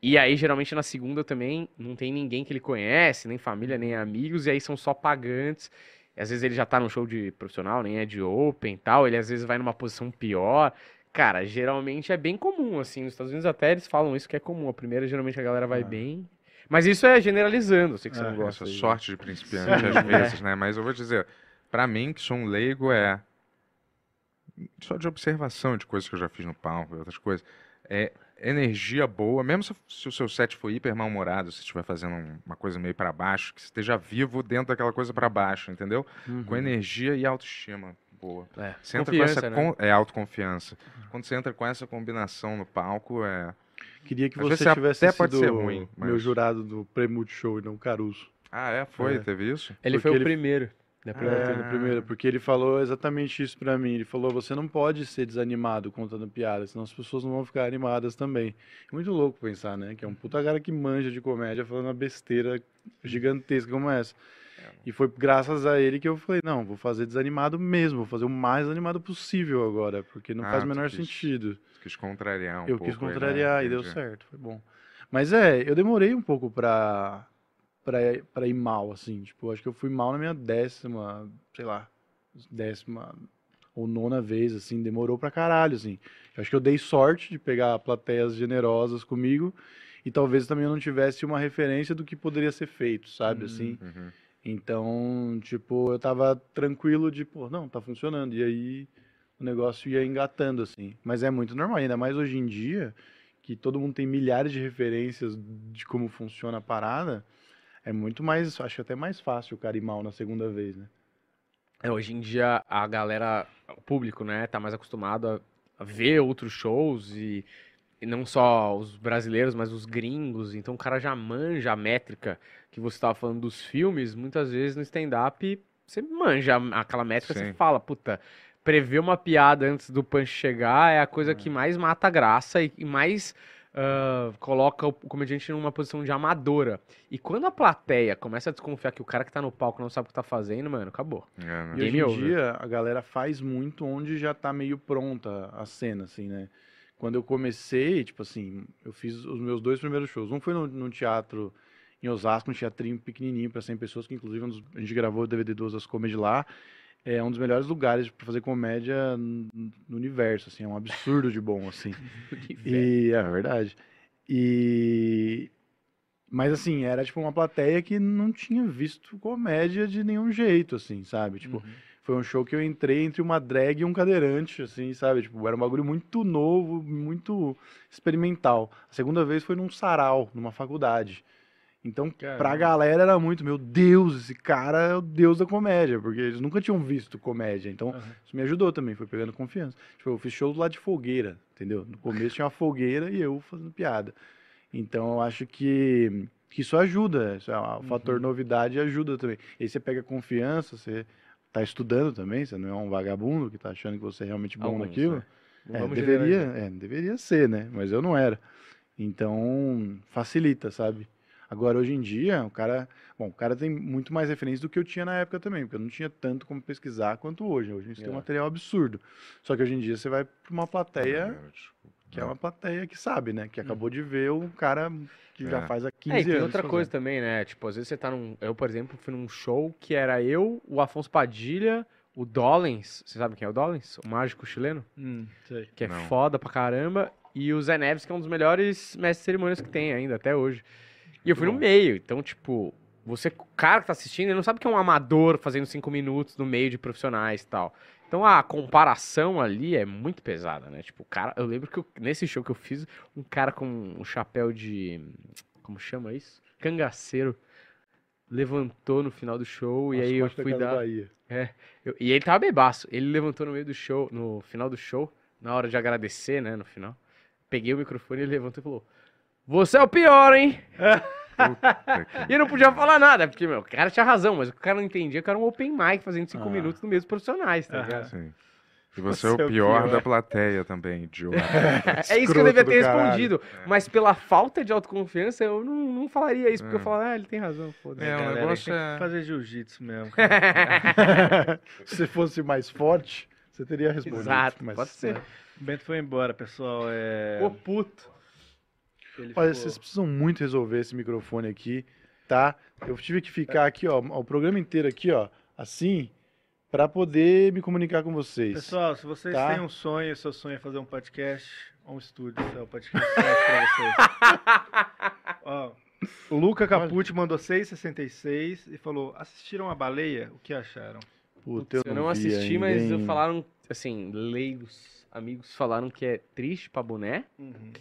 G: E aí, geralmente, na segunda também, não tem ninguém que ele conhece, nem família, nem amigos, e aí são só pagantes. E às vezes ele já tá num show de profissional, nem é de open e tal, ele às vezes vai numa posição pior. Cara, geralmente é bem comum, assim, nos Estados Unidos até eles falam isso que é comum. A primeira, geralmente, a galera vai
D: Ah.
G: bem. Mas isso é generalizando, eu sei que você
D: É,
G: não gosta.
C: Essa
G: aí.
C: sorte de principiante
G: Sim.
C: às
G: É.
C: vezes, né? Mas eu vou dizer, pra mim, que sou um leigo, é só de observação de coisas que eu já fiz no palco e outras coisas. É energia boa, mesmo se, se o seu set for hiper mal-humorado, se estiver fazendo um- uma coisa meio pra baixo, que você esteja vivo dentro daquela coisa pra baixo, entendeu?
G: Uhum.
C: Com energia e autoestima boa.
G: É.
C: Você entra com essa
G: né?
C: con- é autoconfiança. Quando você entra com essa combinação no palco, é
H: Queria que
C: Às
H: você tivesse
C: pode
H: sido
C: ser ruim,
H: meu
C: mas-
H: jurado do Prêmio Multishow e não Caruso.
C: Ah, é, foi,
H: É.
C: teve isso?
G: Ele
H: Porque
G: foi o
H: ele-
G: primeiro. Na
H: É,
G: primeira
H: no primeiro, porque ele falou exatamente isso pra mim. Ele falou: você não pode ser desanimado contando piada, senão as pessoas não vão ficar animadas também. É muito louco pensar, né? Que é um puta cara que manja de comédia falando uma besteira gigantesca como essa. E foi graças a ele que eu falei: não, vou fazer desanimado mesmo, vou fazer o mais animado possível agora, porque não
C: Ah,
H: faz o menor
C: quis
H: sentido.
C: Quis contrariar um
H: eu
C: pouco.
H: quis
C: ele, né?
H: contrariar e deu certo, foi bom. Mas é, eu demorei um pouco pra, pra, pra ir mal, assim. Tipo, acho que eu fui mal na minha décima, sei lá, décima ou nona vez, assim, demorou pra caralho, assim. Eu acho que eu dei sorte de pegar plateias generosas comigo e talvez também eu não tivesse uma referência do que poderia ser feito, sabe, assim.
C: Uhum.
H: Então, tipo, eu tava tranquilo de, pô, não, tá funcionando. E aí o negócio ia engatando, assim. Mas é muito normal, ainda mais hoje em dia, que todo mundo tem milhares de referências de como funciona a parada. É muito mais, acho até mais fácil o cara ir mal na segunda vez, né?
G: É, hoje em dia a galera, o público, né, tá mais acostumado a, a ver outros shows e, e não só os brasileiros, mas os gringos. Então o cara já manja a métrica que você tava falando dos filmes. Muitas vezes no stand-up você manja aquela métrica, você
C: Sim.
G: fala, puta, prever uma piada antes do punch chegar é a coisa que mais mata a graça e, e mais ah, coloca o comediante numa posição de amadora. E quando a plateia começa a desconfiar que o cara que tá no palco não sabe o que tá fazendo, mano, acabou.
C: É, né?
H: E
G: Game
H: hoje em
G: over.
H: dia a galera faz muito onde já tá meio pronta a cena, assim, né? Quando eu comecei, tipo assim, eu fiz os meus dois primeiros shows. Um foi no, num teatro em Osasco, um teatrinho pequenininho para 100 pessoas, que inclusive um dos- a gente gravou o DVD do Osasco Comedy lá. É um dos melhores lugares para fazer comédia no universo, assim, é um absurdo de bom, assim. E é verdade. E mas assim, era tipo uma plateia que não tinha visto comédia de nenhum jeito, assim, sabe? Tipo, foi um show que eu entrei entre uma drag e um cadeirante, assim, sabe? Tipo, era um bagulho muito novo, muito experimental. A segunda vez foi num sarau, numa faculdade. Então, pra
D: Caramba.
H: galera era muito, meu Deus, esse cara é o deus da comédia, porque eles nunca tinham visto comédia. Então,
D: Aham.
H: isso me ajudou também, foi pegando confiança. Tipo, eu fiz show lá de fogueira, entendeu? No começo tinha uma fogueira e eu fazendo piada. Então, eu acho que, que isso ajuda, isso é, o fator novidade ajuda também. E aí você pega confiança, você tá estudando também, você não é um vagabundo que tá achando que você é realmente bom
G: Alguns,
H: naquilo. É,
G: vamos
H: deveria, é, deveria ser, né? Mas eu não era. Então, facilita, sabe? Agora, hoje em dia, o cara. Bom, o cara tem muito mais referência do que eu tinha na época também, porque eu não tinha tanto como pesquisar quanto hoje. Hoje a gente tem um
G: É.
H: material absurdo. Só que hoje em dia você vai pra uma plateia
C: desculpa.
H: que é uma plateia que sabe, né? Que acabou de ver o cara que já
C: É.
H: faz há 15
G: É, e tem
H: anos.
G: outra
H: fazendo.
G: coisa também, né? Tipo, às vezes você tá num. Eu, por exemplo, fui num show que era eu, o Afonso Padilha, o Dollens. Você sabe quem é o Dollens? O mágico chileno?
D: Hum, sei.
G: Que é
C: Não.
G: foda pra caramba. E o Zé Neves, que é um dos melhores mestres de cerimônias que tem ainda, até hoje. E eu fui no meio. Então, tipo, você, o cara que tá assistindo, ele não sabe que é um amador fazendo cinco minutos no meio de profissionais e tal. Então a comparação ali é muito pesada, né? Tipo, o cara. Eu lembro que eu- nesse show que eu fiz, um cara com um chapéu de. Como chama isso? Cangaceiro. Levantou no final do show e aí eu
H: da
G: fui
H: Casa
G: dar.
H: Bahia.
G: Eu- e ele tava bebaço. Ele levantou no meio do show, no final do show, na hora de agradecer, né, no final. Peguei o microfone, ele levantou e falou: Você é o pior, hein?
C: Puta que
G: E eu não podia falar nada, porque, meu, o cara tinha razão, mas o cara não entendia que era um open mic fazendo cinco
H: Ah.
G: minutos no dos profissionais, tá ligado?
C: Sim. E você,
H: Você
C: é
H: é
C: o pior,
H: pior.
C: da plateia também, idiota.
G: É isso que eu devia ter
H: caralho.
G: respondido. Mas pela falta de autoconfiança, eu não, não falaria isso, porque
C: É.
G: eu falava, ah, ele tem razão, foda-se.
C: É, o
D: Galera,
C: negócio é-
D: fazer jiu-jitsu mesmo.
H: Se você fosse mais forte, você teria respondido.
G: Exato,
H: mas-
G: pode ser.
H: é.
D: O Bento foi embora, pessoal. É...
G: Ô, puto.
D: Ele
H: Olha,
D: ficou-
H: vocês precisam muito resolver esse microfone aqui, tá? Eu tive que ficar aqui, ó, o programa inteiro aqui, ó, assim, pra poder me comunicar com vocês.
D: Pessoal, se vocês
H: Tá.
D: têm um sonho, seu sonho é fazer um podcast, ou um estúdio, é o podcast pra vocês. Ó, o Luca Capucci mandou 6,66 e falou: assistiram a baleia? O que acharam?
H: Puta,
G: eu não
H: vi
G: assisti, mas
H: hein?
G: falaram, assim, leigos, amigos falaram que é triste pra boné.
D: Uhum.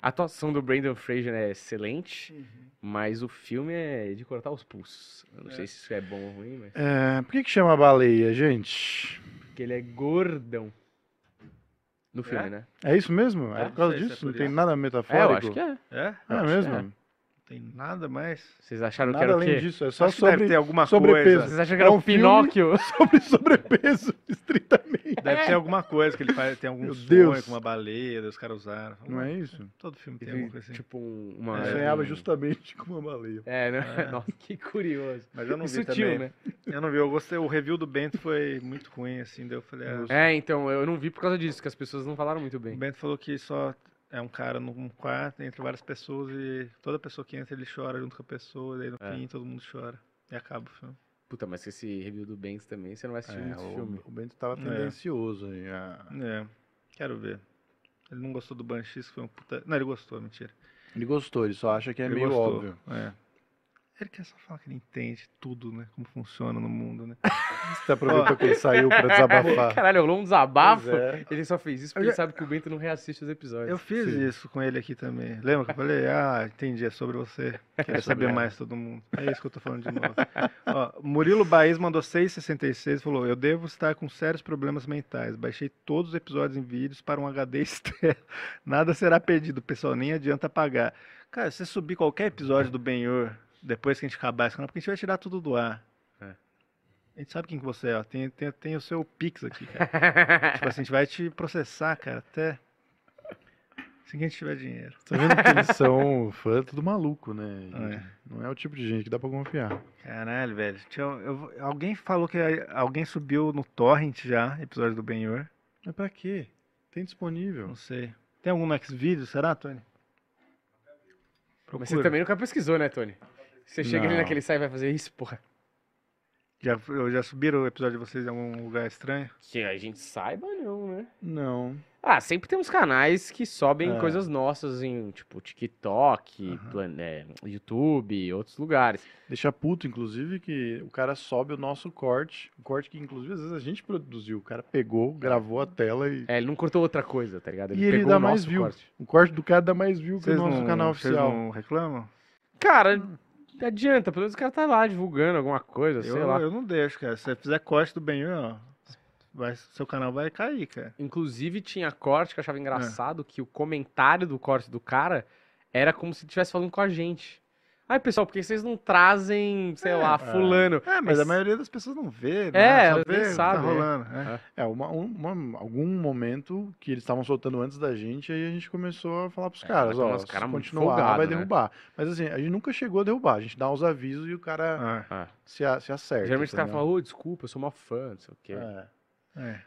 G: A atuação do Brandon Fraser é excelente, mas o filme é de cortar os pulsos. Eu não
D: É.
G: sei se isso é bom ou ruim, mas...
H: É, por que que chama baleia, gente?
G: Porque ele é gordão. No filme,
D: É?
G: né?
H: É isso mesmo?
D: É,
H: É por causa
D: é
H: disso?
D: por
H: não tem nada
G: É,
H: metafórico?
G: eu acho que é.
D: É?
H: É mesmo?
G: É.
D: Tem nada mais.
G: Vocês acharam que
H: Nada
G: era o
H: além
G: quê?
H: disso, é só
D: Acho que deve
H: sobre,
D: ter alguma
H: sobrepeso.
D: coisa.
G: Vocês acham que
H: É
G: era
H: um
G: o
H: filme
G: Pinóquio?
H: sobre sobrepeso, estritamente.
D: Deve ter alguma coisa que ele faz, tem algum
H: Meu
D: sonho
H: Deus.
D: com uma baleia, os caras usaram.
H: Não é isso?
D: Todo filme tem alguma coisa assim.
G: Tipo um- uma...
H: Eu
D: É,
H: sonhava
G: um-
H: justamente com uma baleia.
G: É, né? Nossa, que curioso.
D: Mas eu não vi
G: sutil,
D: também.
G: né?
D: Eu não vi, eu gostei. O review do Bento foi muito ruim, assim, daí eu falei, ah,
G: É, então, eu não vi por causa disso, que as pessoas não falaram muito
D: O
G: bem.
D: Bento falou que só é um cara num quarto entre várias pessoas e toda pessoa que entra ele chora junto com a pessoa, daí no
G: É.
D: fim todo mundo chora. E acaba o filme.
G: Puta, mas com esse review do Banks também, você não vai assistir
H: É,
G: muito filme.
H: o, o Bento tava
D: É.
H: tendencioso aí. a-
D: É, quero ver. Ele não gostou do Banshees, que foi um puta. Não, ele gostou, mentira.
H: Ele gostou, ele só acha que é
D: ele
H: meio
D: gostou.
H: óbvio.
D: É. Ele quer só falar que ele entende tudo, né? Como funciona no mundo, né?
H: Você aproveitou que ele saiu pra desabafar.
G: Caralho, rolou um desabafo.
H: É.
G: Ele só fez isso porque
D: já-
G: ele sabe que o Bento não reassiste os episódios.
D: Eu fiz
H: Sim.
D: isso com ele aqui também. Lembra que eu falei? Ah, entendi, é sobre você. Quer saber
H: ela.
D: mais todo mundo. É isso que eu tô falando de novo. Ó, Murilo Baez mandou 6,66 e falou: Eu devo estar com sérios problemas mentais. Baixei todos os episódios em vídeos para um HD externo. Nada será perdido, pessoal, nem adianta pagar. Cara, se você subir qualquer episódio do Benhur depois que a gente acabar esse canal, porque a gente vai tirar tudo do ar.
G: É.
D: A gente sabe quem que você é, ó. Tem, tem, tem o seu Pix aqui, cara. tipo assim, a gente vai te processar, cara, até. Se a gente tiver dinheiro.
H: Tá vendo que eles são fã tudo maluco, né?
D: É.
H: Não é o tipo de gente que dá pra confiar.
D: Caralho, velho. Tinha- eu- alguém falou que alguém subiu no Torrent já, episódio do Benhur.
H: Mas pra quê? Tem disponível.
D: Não sei. Tem algum no Xvideos, será, Tony?
G: Mas você
D: Procura.
G: também nunca pesquisou, né, Tony? Você chega ali
H: Não.
G: naquele site e vai fazer isso, porra.
D: Já, eu- já subiram o episódio de vocês em algum lugar estranho?
G: Que a gente saiba, não, né?
H: Não.
G: Ah, sempre tem uns canais que sobem
H: É.
G: coisas nossas em, tipo, TikTok, plan- é, YouTube, outros lugares.
H: Deixa puto, inclusive, que o cara sobe o nosso corte. O corte que, inclusive, às vezes a gente produziu. O cara pegou, gravou a tela e.
G: É, ele não cortou outra coisa, tá ligado?
H: E ele
G: pegou
H: dá
G: o
H: mais view.
G: corte.
H: O corte do cara dá mais view que
D: Vocês
H: o nosso
D: não,
H: canal
D: vocês
H: oficial.
D: não reclamam?
G: Cara, adianta, pelo menos o cara tá lá divulgando alguma coisa, sei
D: Eu,
G: lá.
D: eu não deixo, cara. Se você fizer corte do Benhur, ó, vai, seu canal vai cair, cara.
G: Inclusive tinha corte que eu achava engraçado, que o comentário do corte do cara era como se estivesse falando com a gente. Ai, pessoal, por que vocês não trazem, sei lá, fulano?
D: É, mas a maioria das pessoas não vê,
G: É,
D: né? Só
G: elas
D: vê que tá
G: é.
D: rolando. é.
H: É, uma, um- uma- algum momento que eles estavam soltando antes da gente, aí a gente começou a falar pros
G: É,
H: caras, ó, se
G: cara
H: continuar,
G: folgado,
H: vai
G: né?
H: derrubar. Mas assim, a gente nunca chegou a derrubar, a gente dá uns avisos e o cara se, a- se acerta.
G: Geralmente os caras falam, ô, desculpa, eu sou mó fã, não sei o quê.
H: É.
D: é,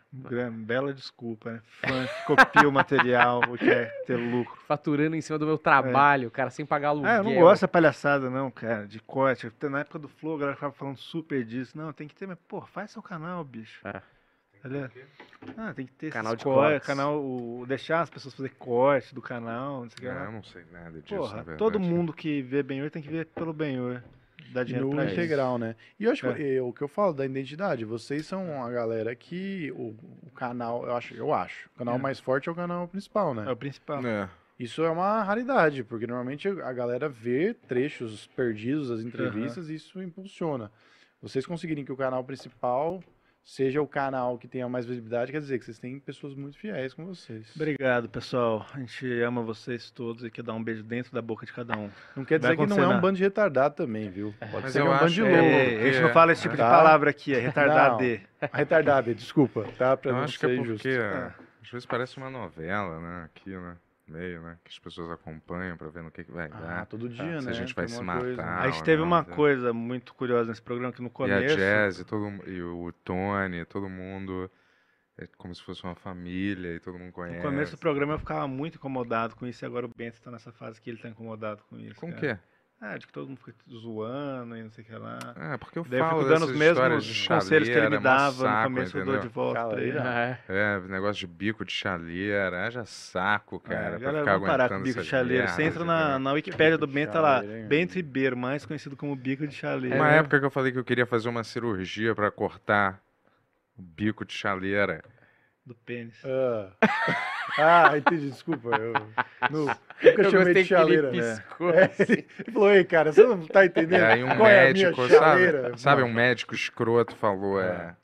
D: bela desculpa, né? Fã que copia o material quer ter lucro.
G: Faturando em cima do meu trabalho, cara, sem pagar aluguel.
D: Ah, eu não gosto dessa palhaçada, não, cara, de corte. Até Na época do Flow, a galera ficava falando super disso. Não, tem que ter, mas, pô, faz seu canal, bicho.
G: É.
D: Tá ligado? Ah, tem que ter
G: Canal de
D: cortes,
G: cortes.
D: canal, o, deixar as pessoas fazer corte do canal, não sei o que
C: É, eu não sei nada disso,
D: Porra,
C: na verdade.
D: todo mundo que vê Benhur tem que ver pelo Benhur. Dá dinheiro
H: no
D: pra isso.
H: integral, né? E eu acho
D: É.
H: que é, o que eu falo da identidade, vocês são a galera que o, o canal, eu acho, eu acho, o canal
D: É.
H: mais forte é o canal principal, né?
D: É o principal.
C: É.
H: Isso é uma raridade, porque normalmente a galera vê trechos perdidos das entrevistas e isso impulsiona. Vocês conseguirem que o canal principal seja o canal que tenha mais visibilidade, quer dizer que vocês têm pessoas muito fiéis com vocês.
D: Obrigado, pessoal. A gente ama vocês todos e quer dar um beijo dentro da boca de cada um.
H: Não quer dizer que não é um bando de retardado também, viu? Pode
C: Mas
H: ser é um bando de
C: é,
H: louco.
D: Ei, a gente não fala esse tipo de
H: Tá.
D: palavra aqui, é retardado.
H: Retardado, desculpa, tá? Pra
C: Eu
H: não
C: acho que é
H: ser
C: porque
H: justo.
D: É.
C: às vezes parece uma novela, né? Aqui, né? Meio, né? Que as pessoas acompanham pra ver no que, que vai
H: Ah,
C: dar.
H: todo dia,
C: se
H: né?
C: a gente vai se
H: coisa.
C: matar.
D: A gente teve
C: não,
D: uma
C: né?
D: coisa muito curiosa nesse programa que no
C: E a
D: começo.
C: Jazz, todo, e o Tony, todo mundo. É como se fosse uma família e todo mundo conhece.
D: No começo do programa eu ficava muito incomodado com isso e agora o Bento tá nessa fase que ele tá incomodado com isso.
C: Com o quê?
D: Ah, de que todo mundo fica zoando e não sei o que lá.
C: É, porque eu
D: Daí eu
C: falo
D: fico dando os mesmos
C: de
D: conselhos que ele me
C: é
D: dava
C: saco,
D: no começo eu dou de volta pra ele.
H: Chaleira?
G: É.
C: É, negócio de bico de chaleira, haja saco, cara.
D: É,
C: pra
D: galera,
C: ficar
D: parar com bico de chaleira. Você entra na, na Wikipédia do Bento, tá lá. Bento Ribeiro, mais conhecido como bico de chaleira.
C: Uma época que eu falei que eu queria fazer uma cirurgia pra cortar o bico de chaleira.
D: Do pênis.
H: Ah, ah entendi, desculpa. Eu nu- nunca
G: Eu
H: chamei de
G: que ele
H: chaleira.
G: piscou.
H: É, ele falou, ei, cara, você não tá
C: E
H: entendendo
C: aí um
H: qual é
C: médico,
H: chaleira?
C: sabe, sabe, um médico escroto falou, é,
H: Ah.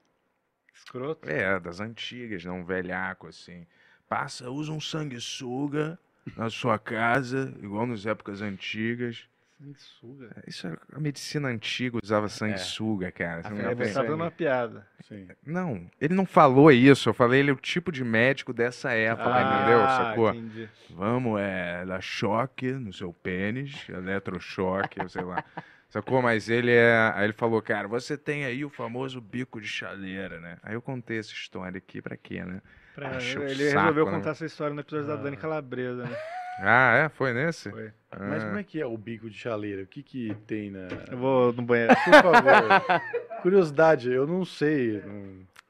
D: Escroto.
C: é, das antigas, não um velhaco assim. Passa, usa um sanguessuga na sua casa, igual nas épocas antigas.
H: Sanguessuga.
C: Isso era a medicina antiga, usava sanguessuga, cara. Você não
G: Afinal,
D: Você tá dando uma piada.
H: Sim.
C: Não, ele não falou isso. Eu falei ele é o tipo de médico dessa época, entendeu? Sacou?
D: Ah, entendi.
C: Vamos, é, dar choque no seu pênis, eletrochoque, eu sei lá. Sacou? Mas ele é. Aí ele falou, cara, você tem aí o famoso bico de chaleira, né? Aí eu contei essa história aqui pra quê, né?
D: Pra-
C: Acho
D: ele
C: saco,
D: resolveu
C: né?
D: contar essa história no episódio da Dani Calabresa, né?
C: Ah, é? Foi nesse?
D: Foi.
H: Mas
C: Ah.
H: como é que é o bico de chaleira? O que que tem na...
D: Eu vou no banheiro.
H: Por favor. Curiosidade, eu não sei.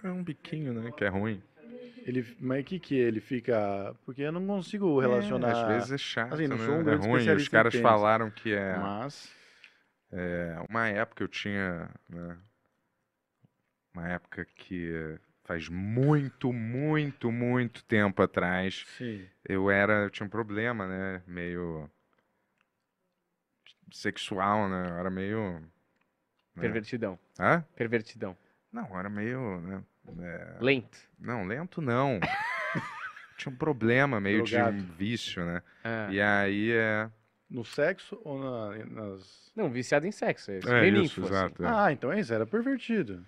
C: É um biquinho, né? Que é ruim.
H: Ele, mas o que que é? ele fica... Porque eu não consigo relacionar...
C: É, às vezes é chato,
H: Assim, não
C: né?
H: sou um
C: é ruim. Os caras
H: tênis.
C: falaram que é,
H: Mas...
C: é. Uma época eu tinha. Né? Uma época que faz muito, muito, muito tempo atrás.
H: Sim.
C: eu era, eu tinha um problema, né? Meio sexual, né? Eu era meio. né?
G: Pervertidão.
C: Hã?
G: Pervertidão.
C: Não, era meio. né, é,
G: Lento.
C: Não, lento não. tinha um problema meio
H: Drogado.
C: de vício, né?
G: Ah.
C: E aí é.
H: No sexo ou na- nas...
G: Não, viciado em sexo. É,
C: É isso,
G: ninfo, assim.
C: exato. é.
H: Ah, então é isso, era pervertido.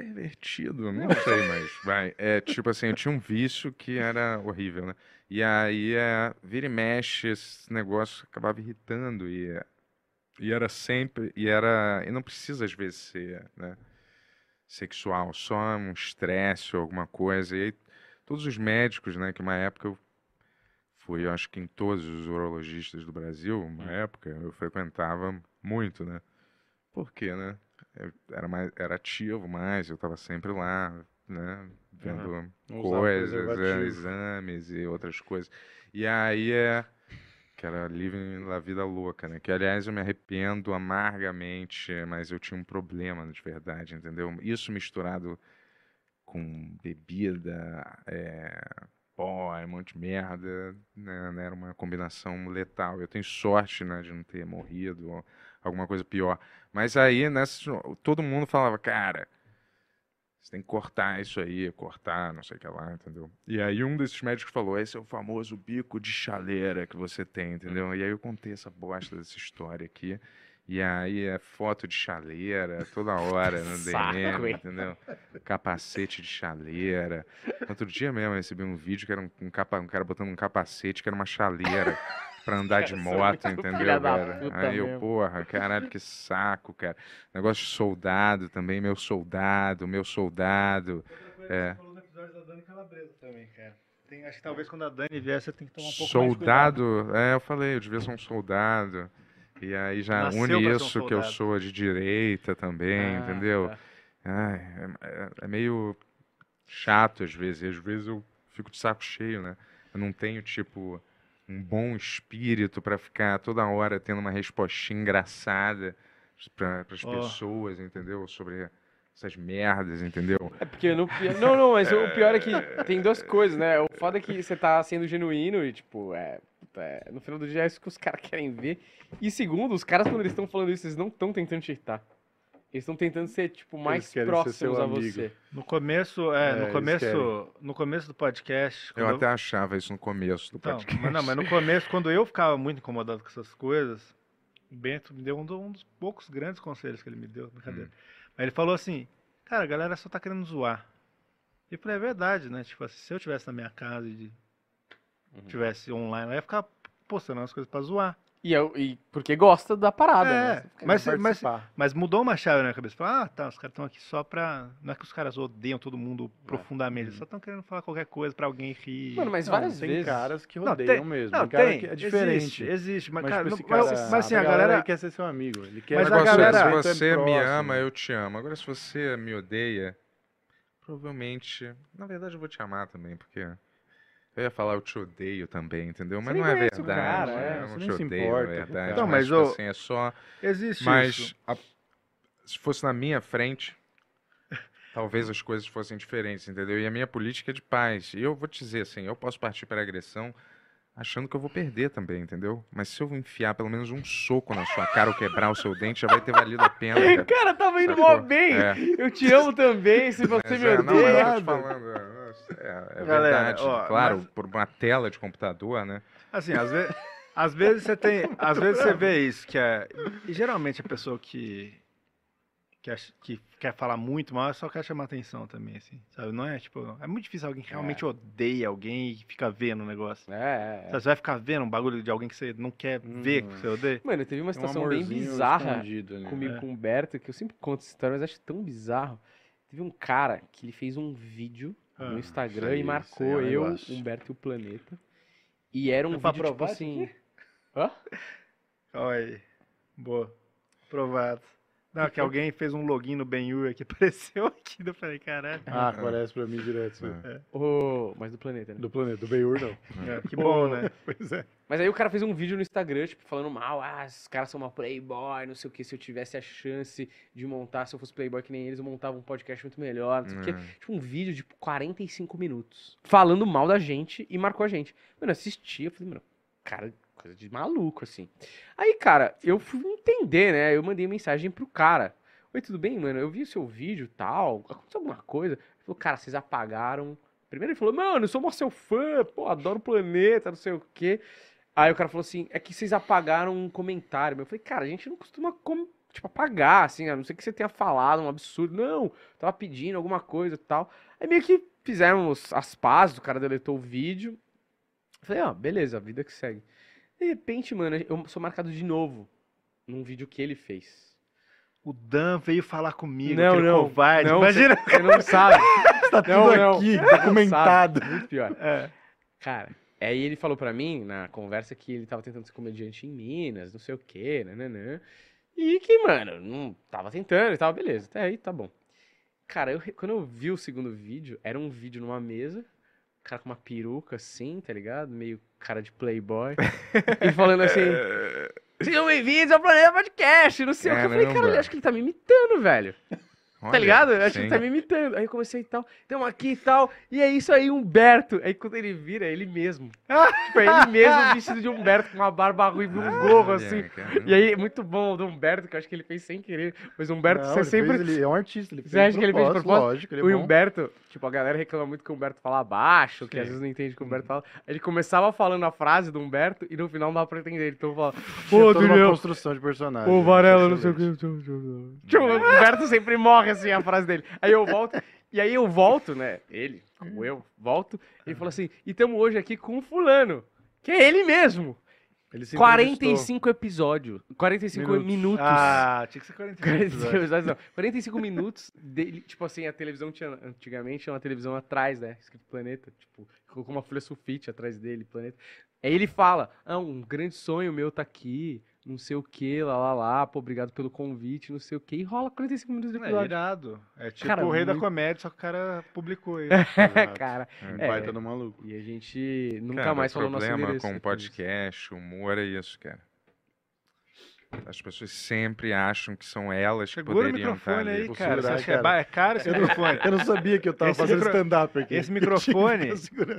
C: Pervertido, não sei, mas vai. É tipo assim, eu tinha um vício que era horrível, né? E aí, é, vira e mexe, esse negócio acabava irritando e, e era sempre, e era, e não precisa às vezes ser, né, sexual, só um estresse ou alguma coisa. E aí, todos os médicos, né, que uma época eu fui, eu acho que em todos os urologistas do Brasil, uma época eu frequentava muito, né? Por quê, né? Eu era mais, era ativo mais, eu estava sempre lá, né, vendo
H: Usava
C: coisas, é, exames e outras coisas. E aí é que era Living La Vida Louca, né? Que aliás eu me arrependo amargamente, mas eu tinha um problema de verdade, entendeu? Isso misturado com bebida, é, pó, um monte de merda, né? né, Era uma combinação letal. Eu tenho sorte, né, de não ter morrido ou alguma coisa pior. Mas aí, nessa, todo mundo falava, cara, você tem que cortar isso aí, cortar, não sei o que lá, entendeu? E aí um desses médicos falou, esse é o famoso bico de chaleira que você tem, entendeu? E aí eu contei essa bosta dessa história aqui. E aí é foto de chaleira toda hora no DM, entendeu? Capacete de chaleira. Outro dia mesmo eu recebi um vídeo que era um, um, capa, um cara botando um capacete que era uma chaleira pra andar de moto, entendeu, cara? Aí eu, porra, caralho, que saco, cara. Negócio de soldado também, meu soldado, meu soldado. É.
D: Você falou no episódio da Dani Calabresa também, cara. Tem- acho que talvez quando a Dani vier, você tem que tomar um pouco mais de cuidado.
C: Soldado, é, eu falei, eu devia ser um soldado. E aí já
D: Nasceu
C: une
D: um
C: isso que eu
D: soldado.
C: sou de direita também,
G: Ah,
C: entendeu?
G: tá.
C: Ai, é, é- é meio chato às vezes. e Às vezes eu fico de saco cheio, né? Eu não tenho, tipo, um bom espírito pra ficar toda hora tendo uma respostinha engraçada para as
D: Ó.
C: pessoas, entendeu? Sobre essas merdas, entendeu?
G: É porque no Não, não, mas o pior é que tem duas coisas, né? O foda é que você tá sendo genuíno e, tipo, é. é, no final do dia é isso que os caras querem ver. E segundo, os caras, quando eles estão falando isso, eles não estão tentando te irritar. Eles estão tentando ser, tipo, mais próximos a
H: amigo.
G: você.
D: No começo, é,
H: É,
D: no começo, no começo do podcast,
C: Eu até achava isso no começo do
D: Então,
C: podcast.
D: mas não, mas no começo, quando eu ficava muito incomodado com essas coisas, o Bento me deu um, do- um dos poucos grandes conselhos que ele me deu, brincadeira.
C: Hum.
D: Mas ele falou assim, cara, a galera só tá querendo zoar. E eu falei, é verdade, né? Tipo assim, se eu tivesse na minha casa e
C: Uhum.
D: tivesse online, eu ia ficar postando as coisas pra zoar.
G: E, eu, e porque gosta da parada,
D: É,
G: né?
D: mas, mas, mas mudou uma chave na minha cabeça. Falei, ah, tá, os caras estão aqui só pra. Não é que os caras odeiam todo mundo profundamente, eles só estão querendo falar qualquer coisa pra alguém rir.
G: Mano, mas
H: Não,
G: várias
H: tem
G: vezes.
H: caras que
D: Não,
H: odeiam
D: tem-
H: mesmo.
D: Não,
H: tem cara
D: tem,
H: que é diferente.
D: Existe, existe, mas,
H: Mas,
D: cara,
H: tipo,
D: não-
H: esse cara,
D: mas, mas assim, a galera.
H: ele quer ser seu amigo. Ele quer
D: Mas
C: O
D: a
C: negócio é,
D: galera-
C: se você me ama, eu te amo. Agora, se você me odeia, provavelmente. Na verdade, eu vou te amar também, porque. Eu ia falar eu te odeio também, entendeu? Mas não é verdade.
G: cara, é,
C: eu não te odeio,
H: importa o
C: verdade.
D: Não,
C: mas,
D: mas eu-
C: assim, é só.
D: Existe
C: Mas
D: isso.
C: a- se fosse na minha frente, talvez as coisas fossem diferentes, entendeu? E a minha política é de paz. E eu vou te dizer assim, eu posso partir para agressão achando que eu vou perder também, entendeu? Mas se eu enfiar pelo menos um soco na sua cara ou quebrar o seu dente, já vai ter valido a pena, cara.
G: Cara, tava indo mó bem.
C: É.
G: Eu te amo também, se você
C: Mas
G: me
C: é, não, mas eu
G: odeia.
C: tô te falando, é, é, é
D: Galera,
C: verdade.
D: ó,
C: claro,
D: mas-
C: por uma tela de computador, né?
D: Assim, às vezes. Às vezes você tem. Às vezes você vê isso, que é. E geralmente a pessoa que. Que, ach- que quer falar muito mal só quer chamar atenção também, assim. Sabe? Não é tipo. É muito difícil alguém que realmente odeia alguém e fica vendo o negócio.
G: É, é.
D: Você vai ficar vendo um bagulho de alguém que você não quer ver, que você odeia.
G: Mano, teve uma
H: É um
G: situação bem bizarra comigo
D: É.
G: com o Humberto, que eu sempre conto essa história, mas acho tão bizarro. Teve um cara que ele fez um vídeo
D: Ah,
G: no Instagram
H: aí,
G: e marcou eu,
H: negócio.
G: Humberto e o Planeta. E era um
D: É
G: vídeo tipo
D: provar isso
G: assim. Hã?
D: Olha aí. Boa. Provado. Não, que alguém fez um login no Benhur que apareceu aqui. Eu falei, caralho.
H: Ah, aparece pra mim direto.
D: É.
G: O... Mas do planeta, né?
H: Do planeta, do Beiur não.
D: É, que bom, né?
H: Pois é.
G: Mas aí o cara fez um vídeo no Instagram, tipo, falando mal, ah, esses caras são uma playboy, não sei o que, se eu tivesse a chance de montar, se eu fosse playboy que nem eles, eu montava um podcast muito melhor, não sei o quê.
C: Hum.
G: Tipo, um vídeo de 45 minutos, falando mal da gente e marcou a gente. Mano, eu assisti, eu falei, mano, cara, coisa de maluco, assim. Aí, cara, eu fui entender, né, eu mandei mensagem pro cara. Oi, tudo bem, mano? Eu vi o seu vídeo e tal, aconteceu alguma coisa? Ele falou, cara, vocês apagaram... Primeiro ele falou, mano, eu sou mó seu fã, pô, adoro o planeta, não sei o quê. Aí o cara falou assim, é que vocês apagaram um comentário. Eu falei, cara, a gente não costuma, tipo, apagar, assim, a não ser que você tenha falado um absurdo. Não, tava pedindo alguma coisa e tal. Aí meio que fizeram os- as pazes, o cara deletou o vídeo. Eu falei, ó, beleza, a vida que segue. De repente, mano, eu sou marcado de novo num vídeo que ele fez.
D: O Dan veio falar comigo,
G: Não, não,
D: covarde.
G: não,
D: Imagina.
G: Você não sabe.
H: Tá tudo
G: Não, não.
H: aqui, documentado.
G: Muito pior.
D: É.
G: Cara, aí ele falou pra mim, na conversa, que ele tava tentando ser comediante em Minas, não sei o quê, nananã. E que, mano, não tava tentando e tal, beleza. Até aí, tá bom. Cara, eu quando eu vi o segundo vídeo, era um vídeo numa mesa, o cara com uma peruca assim, tá ligado? Meio cara de playboy. e falando assim, sejam bem-vindos ao Planeta Podcast, não sei o que. Eu falei, cara, acho que ele tá me imitando, velho. Tá
C: Olha,
G: ligado? Eu acho que ele tá me imitando. Aí eu comecei e tal, tamo aqui e tal. E é isso aí, Humberto. Aí quando ele vira, é ele mesmo. tipo, é ele mesmo vestido de Humberto, com uma barba ruiva e um gorro,
C: Olha,
G: assim. E aí, é muito bom o do Humberto, que eu acho que ele fez sem querer. Mas o Humberto,
H: Não,
G: você
H: ele
G: sempre.
H: fez- ele é um artista, ele
G: Você
H: fez
G: acha que ele fez de
H: propósito? Lógico, ele é
G: o
H: bom.
G: Humberto, tipo, a galera reclama muito que o Humberto fala baixo, que às
H: Sim.
G: vezes não entende o que o Humberto fala. Ele começava falando a frase do Humberto e no final não dava pra entender. Então falava,
H: Tinha
G: pô,
H: toda uma construção de personagem.
G: Ô,
H: né?
G: Varela, não sei o que. Tipo, o Humberto sempre morre assim a frase dele. Aí eu volto, e aí eu volto, né? Ele, como eu, volto, ele falou assim: e estamos hoje aqui com o Fulano, que é ele mesmo.
H: Ele se
G: 45 episódios. 45 minutos.
H: Minutos.
D: Ah, tinha que ser 45
G: 45
D: episódios.
G: episódios, não. 45 minutos dele, tipo assim, a televisão tinha, antigamente tinha uma televisão atrás, né, escrito Planeta, tipo, colocou uma folha sulfite atrás dele, Planeta. Aí ele fala, ah, um grande sonho meu tá aqui, não sei o que, lá, lá, lá, pô, obrigado pelo convite, não sei o que, e rola 45 minutos de
D: É
G: episódio.
D: irado. É tipo
G: Cara,
D: o rei da
G: muito-
D: comédia, só que o cara publicou.
H: Exato.
G: Cara,
H: Um
G: É.
H: baita do maluco.
G: e a gente nunca
C: Cara,
G: mais
C: o
G: falou nosso
C: problema
G: endereço.
C: com
G: depois disso.
C: podcast, humor é isso, cara. As pessoas sempre acham que são elas que
D: Segura o
C: poderiam estar
D: microfone
C: ali.
D: aí, cara. Você
H: segurar,
D: acha que é,
H: cara.
D: ba- é caro esse microfone?
H: Eu não sabia que eu tava
D: Esse
H: fazendo
D: micro-
H: stand-up aqui.
D: esse
H: que
D: microfone-.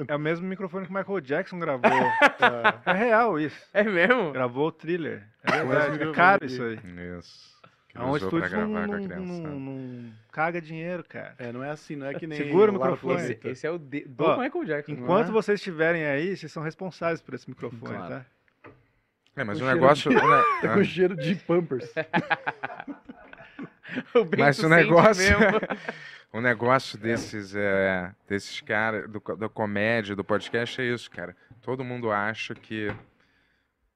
D: É o mesmo microfone que o Michael Jackson gravou. É real isso.
G: É mesmo?
D: Gravou o thriller. É
H: esse
D: verdade. É caro isso aí.
C: Isso. Que
D: É um
C: pra
D: estúdio que não,
C: gravar com a
D: não,
C: criança.
D: não- não caga dinheiro, cara.
H: É, não é assim, não é que nem.
D: Segura o microfone.
G: Esse,
H: planeta.
G: esse é o de, do
D: Ó,
G: Michael Jackson.
D: Enquanto
H: é?
D: vocês estiverem aí, vocês são responsáveis por esse microfone,
G: Claro.
D: tá?
C: É, mas
H: Com
C: o negócio.
H: de-
C: o ne-
H: É com cheiro de Pampers.
C: Mas o negócio, o negócio desses, é, desses caras, do da comédia, do podcast é isso, cara. Todo mundo acha que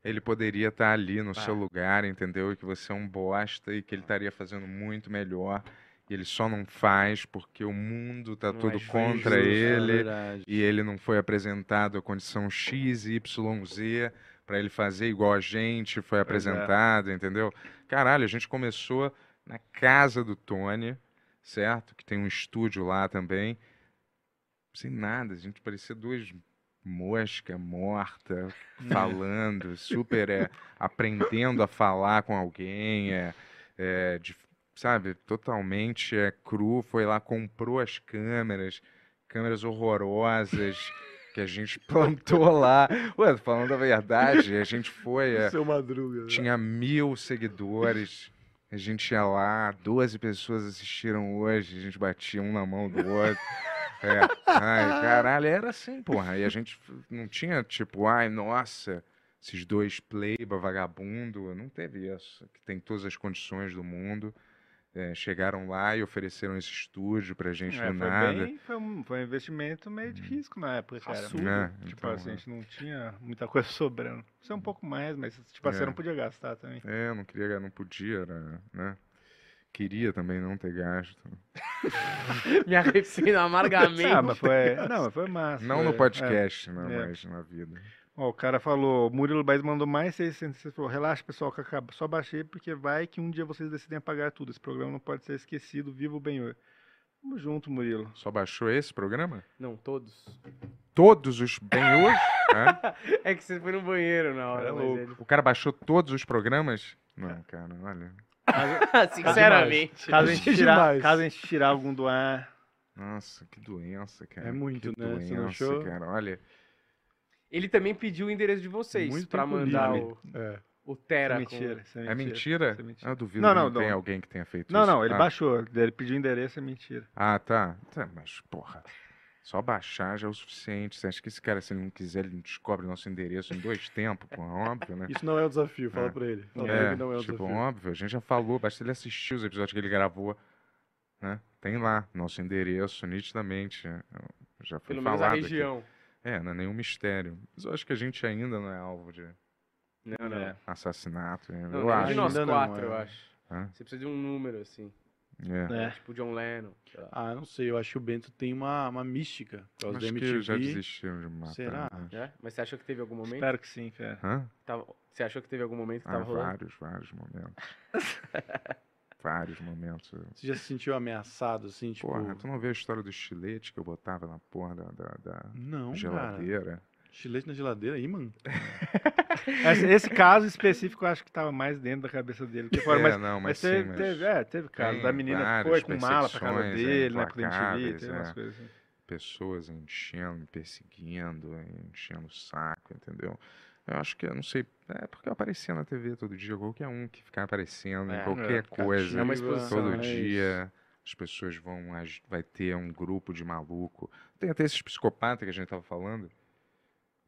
C: ele poderia estar ali no seu lugar, entendeu? E que você é um bosta e que ele estaria fazendo muito melhor. E ele só não faz porque o mundo tá
G: Não
C: todo
G: é justo,
C: contra
G: é
C: ele. e ele não foi apresentado a condição X, Y, Z para ele fazer igual a gente foi apresentado, entendeu? Caralho, a gente começou na casa do Tony, certo? Que tem um estúdio lá também. Sem nada, a gente parecia duas mosca morta falando, super é, aprendendo a falar com alguém, é, é, de- sabe, totalmente é, cru, foi lá, comprou as câmeras, câmeras horrorosas que a gente plantou lá. Ué, falando a verdade, a gente foi, é,
H: Seu Madruga. né?
C: tinha mil seguidores. A gente ia lá, 12 pessoas assistiram hoje, a gente batia um na mão do outro. É, ai, caralho, era assim, porra. E a gente não tinha tipo, ai, nossa, esses dois playba vagabundo, não teve isso. Que tem todas as condições do mundo. É, chegaram lá e ofereceram esse estúdio pra gente
D: É,
C: do
D: foi,
C: nada.
D: bem, foi, um, foi um investimento meio de risco na época, cara.
C: Raçudo. É,
D: tipo
C: então,
D: assim,
C: é.
D: a gente não tinha muita coisa sobrando. Isso é um pouco mais, mas tipo assim,
C: É.
D: você não podia gastar também.
C: É, eu não queria, não podia, era, né? Queria também não ter gasto.
G: Me arrependo amargamente.
D: Ah, mas foi. Não, mas foi massa.
C: Não
D: foi-
C: no podcast, né?
D: é.
C: Mas na vida.
D: Ó, o cara falou, Murilo Baez mandou mais 600. Você falou, relaxa, pessoal, que acaba- só baixei porque vai que um dia vocês decidem apagar tudo. Esse programa não pode ser esquecido. Viva o Benhor. Tamo junto, Murilo.
C: Só baixou esse programa?
G: Não, todos.
C: Todos os Ben-Hur? É?
G: É que você foi no banheiro na hora.
C: É
G: ele-
C: O cara baixou todos os programas? Não, cara, olha.
G: Sinceramente.
D: Caso a, gente tirar, caso a gente tirar algum do ar.
C: Nossa, que doença, cara.
H: É muito,
C: que
H: né? Você não
C: doença,
H: achou?
C: cara. Olha,
G: Ele também pediu o endereço de vocês
H: tempo
G: mandar o,
H: É.
G: o Tera.
D: é
G: com-
D: mentira. Isso é
C: é mentira?
D: É mentira.
C: Ah, Eu duvido
D: Não,
C: que
D: não,
C: não,
D: não.
C: tem alguém que tenha feito
D: Não,
C: isso.
D: não, ele
C: Ah.
D: baixou. Ele pediu o endereço, é mentira.
C: Ah, tá. Tá, Mas, porra, só baixar já é o suficiente. Você acha que esse cara, se ele não quiser, ele não descobre nosso endereço em dois tempos? Pô, óbvio, né?
H: Isso não é o desafio, fala
C: É.
H: pra ele. Fala pra ele
C: É,
H: que não é o
C: tipo,
H: desafio.
C: óbvio, a gente já falou, basta ele assistir os episódios que ele gravou, né? Tem lá, nosso endereço, nitidamente. é, Já foi
G: Pelo menos a
C: falado aqui. É, não é nenhum mistério. Mas eu acho que a gente ainda não é alvo de
G: Não, não.
D: É.
C: assassinato. ainda.
G: Não,
C: eu
G: nenhum
C: acho.
G: de nós quatro,
H: é.
G: eu acho.
C: Hã?
G: Você precisa de um número, assim.
C: É.
D: É.
G: Tipo John Lennon. sei lá.
H: Ah, não sei, eu acho que o Bento tem uma, uma mística. Por causa
C: Acho
H: da
C: que já desistiram de matar.
H: Será?
C: né?
G: É? Mas você achou que teve algum momento?
D: Espero que sim, cara.
C: Hã?
G: Tava- Você achou que teve algum momento que
C: Ah,
G: tava rolando?
C: vários, vários momentos. vários momentos.
H: Você já se sentiu ameaçado, assim, tipo...
C: Porra, tu não vê a história do estilete que eu botava na porra da, da- da
H: Não, cara.
C: geladeira?
H: Chilete na geladeira aí, mano.
D: Esse, esse caso específico eu acho que tava mais dentro da cabeça dele. que fora,
C: É,
D: mas,
C: não, mas
D: mas
C: sim,
D: teve,
C: mas
D: teve, é, teve caso da menina foi com mala pra casa
C: perseguições, é,
D: dele, né, teve umas
C: é.
D: coisas assim.
C: pessoas enchendo, me perseguindo, enchendo o saco, entendeu? Eu acho que, eu não sei, é porque eu aparecia na TV todo dia, qualquer um que ficar aparecendo em
G: É,
C: qualquer
D: é,
C: coisa,
G: É uma exposição,
C: todo
G: é
C: dia, as pessoas vão, vai ter um grupo de maluco. Tem até esses psicopatas que a gente tava falando,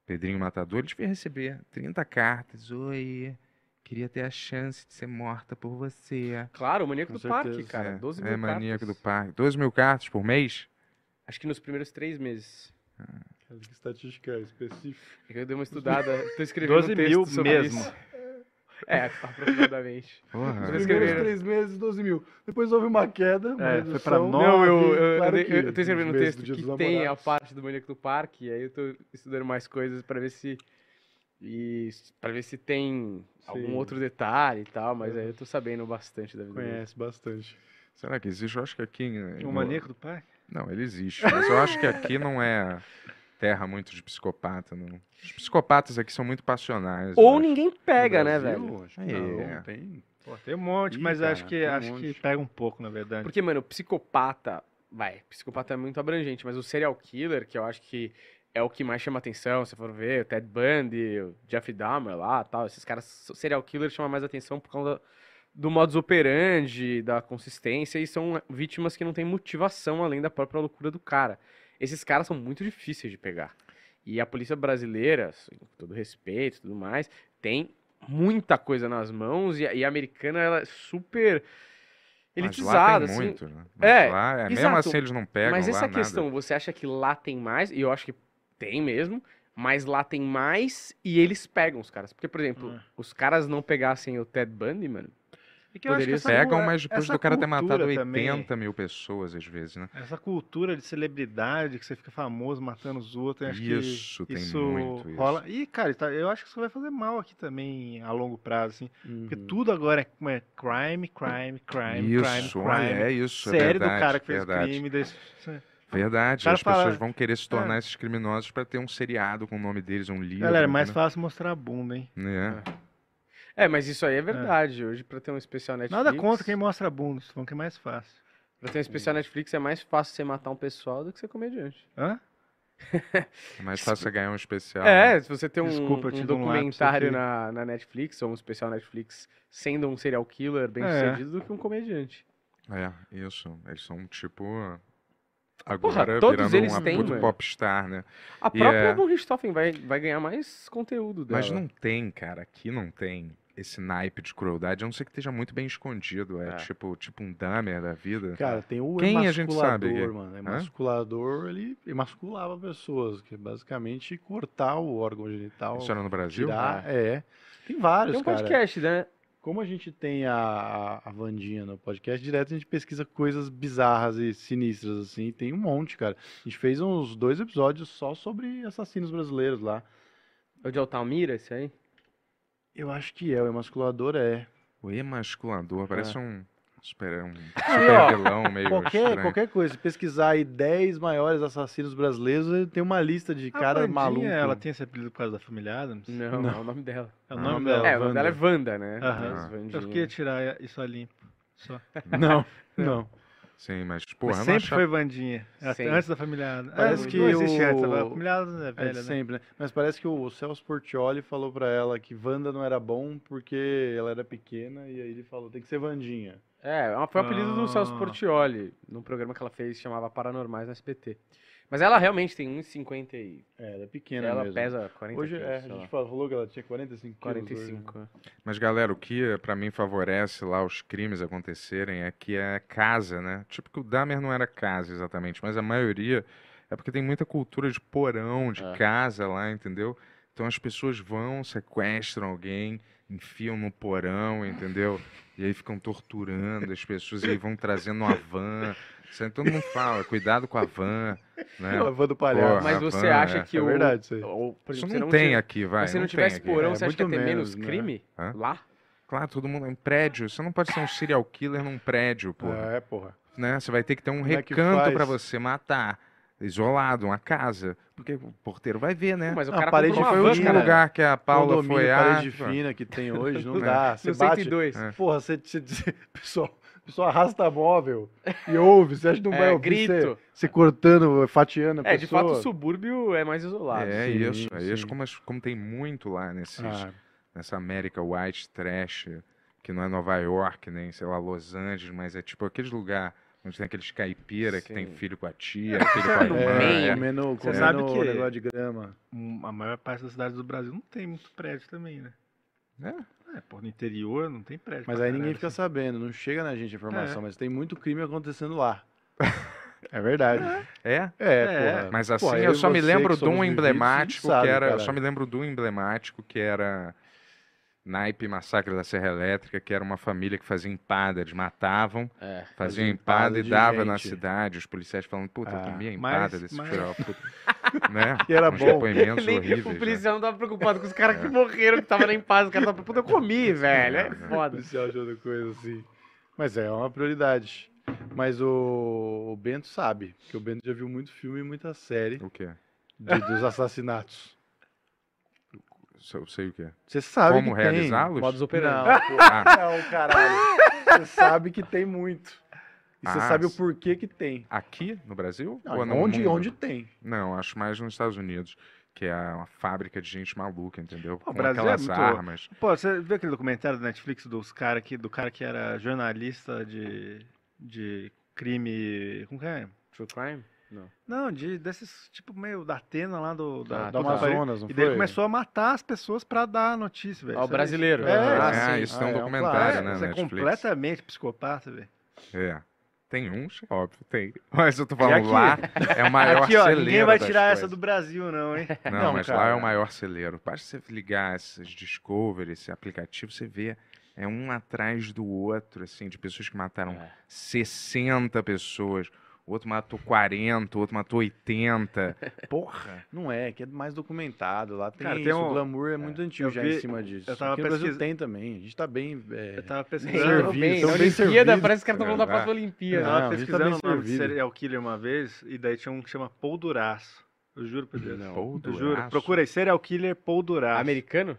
C: Pedrinho Matador, ele devia receber 30 cartas, oi, queria ter a chance de ser morta por você.
G: Claro, o Maníaco
H: Com
G: do Parque,
H: certeza.
G: cara.
C: é,
G: 12 mil
C: é maníaco do
G: cartas.
C: parque. 12 mil cartas por mês?
G: Acho que nos primeiros três meses.
H: Cara, que estatística específica.
G: É que Eu dei uma estudada, tô escrevendo
D: 12
G: um texto
D: mil
G: sobre
D: mesmo.
G: isso. É, aproximadamente.
C: Porra.
H: Os
G: Os
H: primeiros três meses, 12 mil. Depois houve uma queda,
D: É, foi pra
G: Não,
D: nove,
G: eu, eu,
H: claro
G: eu,
H: que
G: eu tô escrevendo um texto que tem a parte do Maníaco do Parque, e aí eu tô estudando mais coisas pra ver se. E para ver se tem algum
H: Sim.
G: outro detalhe e tal, mas aí eu tô sabendo bastante da vida dele.
H: Conhece bastante.
C: Será que existe? Eu acho que aqui. em-
D: O
C: no-
D: maníaco do parque?
C: Não, ele existe. Mas eu acho que aqui não é terra muito de psicopata, não. Os psicopatas aqui são muito passionais.
G: Ou ninguém pega, né, velho?
H: Acho que
C: É.
H: não, tem.
D: Pô, tem um monte,
H: Ih,
D: mas
H: cara,
D: acho que
H: um
D: acho que
H: monte.
D: pega um pouco, na verdade.
G: Porque, mano, o psicopata. Vai, psicopata é muito abrangente, mas o serial killer, que eu acho que é o que mais chama atenção, se for ver, o Ted Bundy, o Jeffrey Dahmer lá tal, esses caras, o serial killer chama mais atenção por causa do modus operandi, da consistência, e são vítimas que não têm motivação além da própria loucura do cara. Esses caras são muito difíceis de pegar. E a polícia brasileira, assim, com todo respeito e tudo mais, tem muita coisa nas mãos, e a, e a americana ela é super
C: Mas
G: elitizada,
C: lá tem
G: assim.
C: muito, né? Mas
G: É,
C: lá, é, mesmo assim eles não pegam
G: Mas essa
C: lá nada.
G: questão, você acha que lá tem mais? E eu acho que tem mesmo. Mas lá tem mais e eles pegam os caras. Porque, por exemplo,
D: Hum.
G: os caras não pegassem o Ted Bundy, mano.
D: E que eu acho que
G: Poderia
D: essa
C: Pegam, mas depois do cara ter matado
D: cultura também-
C: 80 mil pessoas, às vezes, né?
D: Essa cultura de celebridade, que você fica famoso matando os outros, acho
C: Isso,
D: que
C: tem
D: isso
C: muito isso.
D: rola. E, cara, tá- eu acho que isso vai fazer mal aqui também a longo prazo, assim. Porque
H: Uhum.
D: tudo agora é, como é crime, crime, crime,
C: isso,
D: crime,
C: olha,
D: crime.
C: é isso, é
D: Série
C: verdade,
D: do cara que fez
C: verdade.
D: crime. Desse...
C: Verdade,
D: cara
C: as
D: fala-
C: pessoas vão querer se tornar
D: É.
C: esses criminosos pra ter um seriado com o nome deles, um livro.
D: Galera, é mais
C: entendeu?
D: fácil mostrar a bunda, hein?
C: Né?
G: É, mas isso aí é verdade. Hoje, pra ter um especial Netflix.
D: Nada contra quem mostra bunda, tô falando que é mais fácil.
G: Pra ter um especial Netflix é mais fácil você matar um pessoal do que ser comediante.
D: Hã?
C: É mais fácil você ganhar um especial.
G: É,
C: né?
G: se você tem um,
D: Desculpa,
G: um
D: um
G: documentário
D: aqui.
G: na, na Netflix, ou um especial Netflix, sendo um serial killer bem
D: É.
G: sucedido do que um comediante.
C: É, isso. Eles são tipo. Agora
G: todos
C: virando
G: eles
C: uma
G: têm,
C: puta
G: mano.
C: popstar, né?
G: A própria
C: é-
G: Von Richthofen vai, vai ganhar mais conteúdo dela.
C: Mas não tem, cara. Aqui não tem esse naipe de crueldade, a não ser que esteja muito bem escondido. É,
G: É.
C: tipo, tipo um Dahmer da vida.
H: Cara, tem o
C: Quem a gente sabe
H: emasculador, mano.
C: Hã?
H: Emasculador, ele emasculava pessoas, que é basicamente cortar o órgão genital.
C: Isso era no Brasil?
H: Tirar, é. Tem vários,
G: Tem um
H: cara.
G: podcast, né?
H: Como a gente tem a, a, a Vandinha no podcast, direto a gente pesquisa coisas bizarras e sinistras, assim. Tem um monte, cara. A gente fez uns dois episódios só sobre assassinos brasileiros lá.
G: É o de Altamira, esse aí?
H: Eu acho que é, o emasculador é.
C: O emasculador, parece um super, um super vilão meio
H: Qualquer,
C: estranho.
H: qualquer coisa, se pesquisar aí 10 maiores assassinos brasileiros, tem uma lista de
D: A
H: cara
D: Vandinha,
H: maluco.
D: Ela tem esse apelido por causa da família Adams?
G: Não,
H: Não.
G: é o nome dela.
D: É o nome dela.
G: é, o nome dela é Wanda, né?
D: Aham. Eu queria tirar isso a limpo. Só.
H: Não, não.
C: Sim, mas, porra,
D: Mas sempre
C: achava-
D: foi Vandinha.
G: Sempre.
D: Antes da família Adams.
H: Parece
D: É,
H: que
D: não existe antes. A
H: o-
D: família Adams é
H: É
D: velha, né?
H: sempre, né? Mas parece que o Celso Portioli falou pra ela que Wanda não era bom porque ela era pequena e aí ele falou, tem que ser Vandinha.
G: É, uma- foi o apelido do Celso
D: Ah.
G: Portioli, num programa que ela fez, chamava Paranormais no SPT. Mas ela realmente tem 1,50 e...
H: É, ela é pequena
G: Ela
H: mesmo.
G: pesa 40
H: Hoje,
G: quilos,
H: é, a gente falou que ela tinha 45 quilos hoje.
G: 45, né?
C: Mas, galera, o que pra mim favorece lá os crimes acontecerem é que é casa, né? Tipo que o Dahmer não era casa exatamente, mas a maioria é porque tem muita cultura de porão, de
G: É.
C: casa lá, entendeu? Então as pessoas vão, sequestram alguém, enfiam no porão, entendeu? E aí ficam torturando as pessoas e aí vão trazendo uma van. Sempre todo mundo fala, cuidado com a van, né?
H: A van do palhaço.
C: Porra,
G: Mas
C: a
G: você
C: van,
G: acha
C: é.
G: que
H: É
G: o...
H: verdade isso aí.
G: o- por
C: Isso
G: exemplo,
C: não, tem aqui, vai.
G: Se não
C: tem
G: tivesse porão,
H: É,
G: você acha que ia
H: muito
G: ter menos
H: né?
G: crime
C: Hã?
G: lá?
C: Claro, todo mundo em prédio. Você não pode ser um serial killer num prédio, pô.
H: É, porra.
C: né? Você vai ter que ter um
H: Como é
C: recanto
H: faz?
C: pra você matar. Isolado, uma casa. Porque o porteiro vai ver, né?
G: Mas o
H: Não,
G: cara
H: a parede foi
C: o último lugar que a Paula foi.
H: parede
C: ah,
H: fina que tem hoje, não
C: É.
H: dá. Você bate...
G: 102.
C: É.
H: Porra, você, você, você pessoal, pessoal arrasta móvel e ouve, você acha que não
G: É,
H: vai ouvir
G: grito.
H: você, você cortando, fatiando a
G: É, de fato o
H: pessoa?
G: subúrbio é mais isolado.
C: É
H: sim,
C: isso. É isso
H: sim.
C: como, como tem muito lá nesses,
H: Ah,
C: nessa América White Trash, que não é Nova York, nem, sei lá, Los Angeles, mas é tipo aquele lugar onde tem aqueles caipira que tem
G: Sim.
C: filho com a tia, filho com a irmã.
G: meio.
C: é.
H: comendo,
D: Você sabe que-
H: negócio de grama.
D: A maior parte das cidades do Brasil não tem muito prédio também, né? É, pô, no interior não tem prédio.
H: Mas aí ninguém fica
D: assim.
H: sabendo, não chega na gente a informação,
D: É.
H: mas tem muito crime acontecendo lá. É verdade.
C: É?
H: É,
D: É,
H: porra.
C: Mas assim,
H: Porra,
C: eu
H: e
C: só me lembro de um emblemático
H: sabe,
C: que era. Eu só me lembro do emblemático que era. Naipe Massacre da Serra Elétrica, que era uma família que fazia empada, eles matavam,
G: É.
C: fazia
H: Fazia
C: empada
H: empada
C: e
H: de
C: dava na
H: gente.
C: cidade, os policiais falando, puta, eu
H: Ah,
C: comi a
D: mas-
C: empada desse
D: mas-.
C: né?
H: E era
C: Uns
H: bom.
C: depoimentos
G: Nem-
C: horríveis.
G: o
C: né?
G: policial não tava preocupado com os caras que morreram, que tava lá em paz. Os caras estavam, puta, eu comi, velho. É
C: Não,
H: O
G: foda.
H: policial achando coisa assim. Mas é uma prioridade. Mas o, o Bento sabe, porque o Bento já viu muito filme e muita série
C: O quê?
H: de- dos assassinatos.
C: Eu sei o quê?
H: Você sabe
C: Como
H: que tem.
C: realizá-los?
G: Modus
H: Não,
G: operandi.
H: pô,
C: Ah,
H: não, caralho. Você sabe que tem muito. E você
C: Ah,
H: sabe o porquê que tem.
C: aqui no Brasil?
H: Não,
C: no
H: onde,
C: mundo?
H: onde tem.
C: Não, acho mais nos Estados Unidos, que é uma fábrica de gente maluca, entendeu?
D: Pô, o
C: Com
D: Brasil é
C: aquelas
D: muito-
C: armas.
D: Pô, você viu aquele documentário da Netflix dos cara que, do cara que era jornalista de, de crime. Como que é?
G: True crime?
D: Não, de, desses, tipo, meio da Atena lá do, da,
G: Ah,
H: Do. Amazonas, não
D: E daí começou a matar as pessoas pra dar a notícia, velho.
G: Ó, o
D: é-
G: brasileiro.
D: É,
C: Ah,
G: sim.
C: isso
H: Ah, é um
C: documentário,
H: clássico,
C: né,
D: Isso é
C: Netflix.
D: completamente psicopata, velho.
C: É. Tem uns, óbvio, tem. Mas eu tô falando lá, é o maior
D: Aqui, ó,
C: celeiro
D: ninguém vai tirar essa
C: coisas.
D: do Brasil, não, hein?
C: Não,
H: Não,
C: mas lá
H: cara.
C: é o maior celeiro. Basta você ligar esses Discovery, esse aplicativo, você vê, é um atrás do outro, assim, de pessoas que mataram
G: É.
C: 60 pessoas. O outro matou 40, o outro matou 80. Porra!
H: Não é, que é mais documentado. Lá tem
D: Cara,
H: isso.
D: tem
H: O
D: um-
H: glamour é muito antigo
D: eu
H: já
D: vi-
H: em cima disso.
D: eu tava
H: Aqui no Brasil tem também. A gente tá bem. é,
D: Eu tava pesquisando.
G: Bem,
H: bem
G: Olimpíada,
H: servido.
G: parece que os caras estão falando da próxima
D: Eu
G: Olimpíada.
H: Não,
D: tava
H: tá
D: pesquisando
H: bem
D: o nome de serial killer uma vez, e daí tinha um que chama Paul Duraço. Eu juro por Deus.
C: Paul
D: Eu juro. Procura aí, serial killer Paul Duraço.
G: Americano?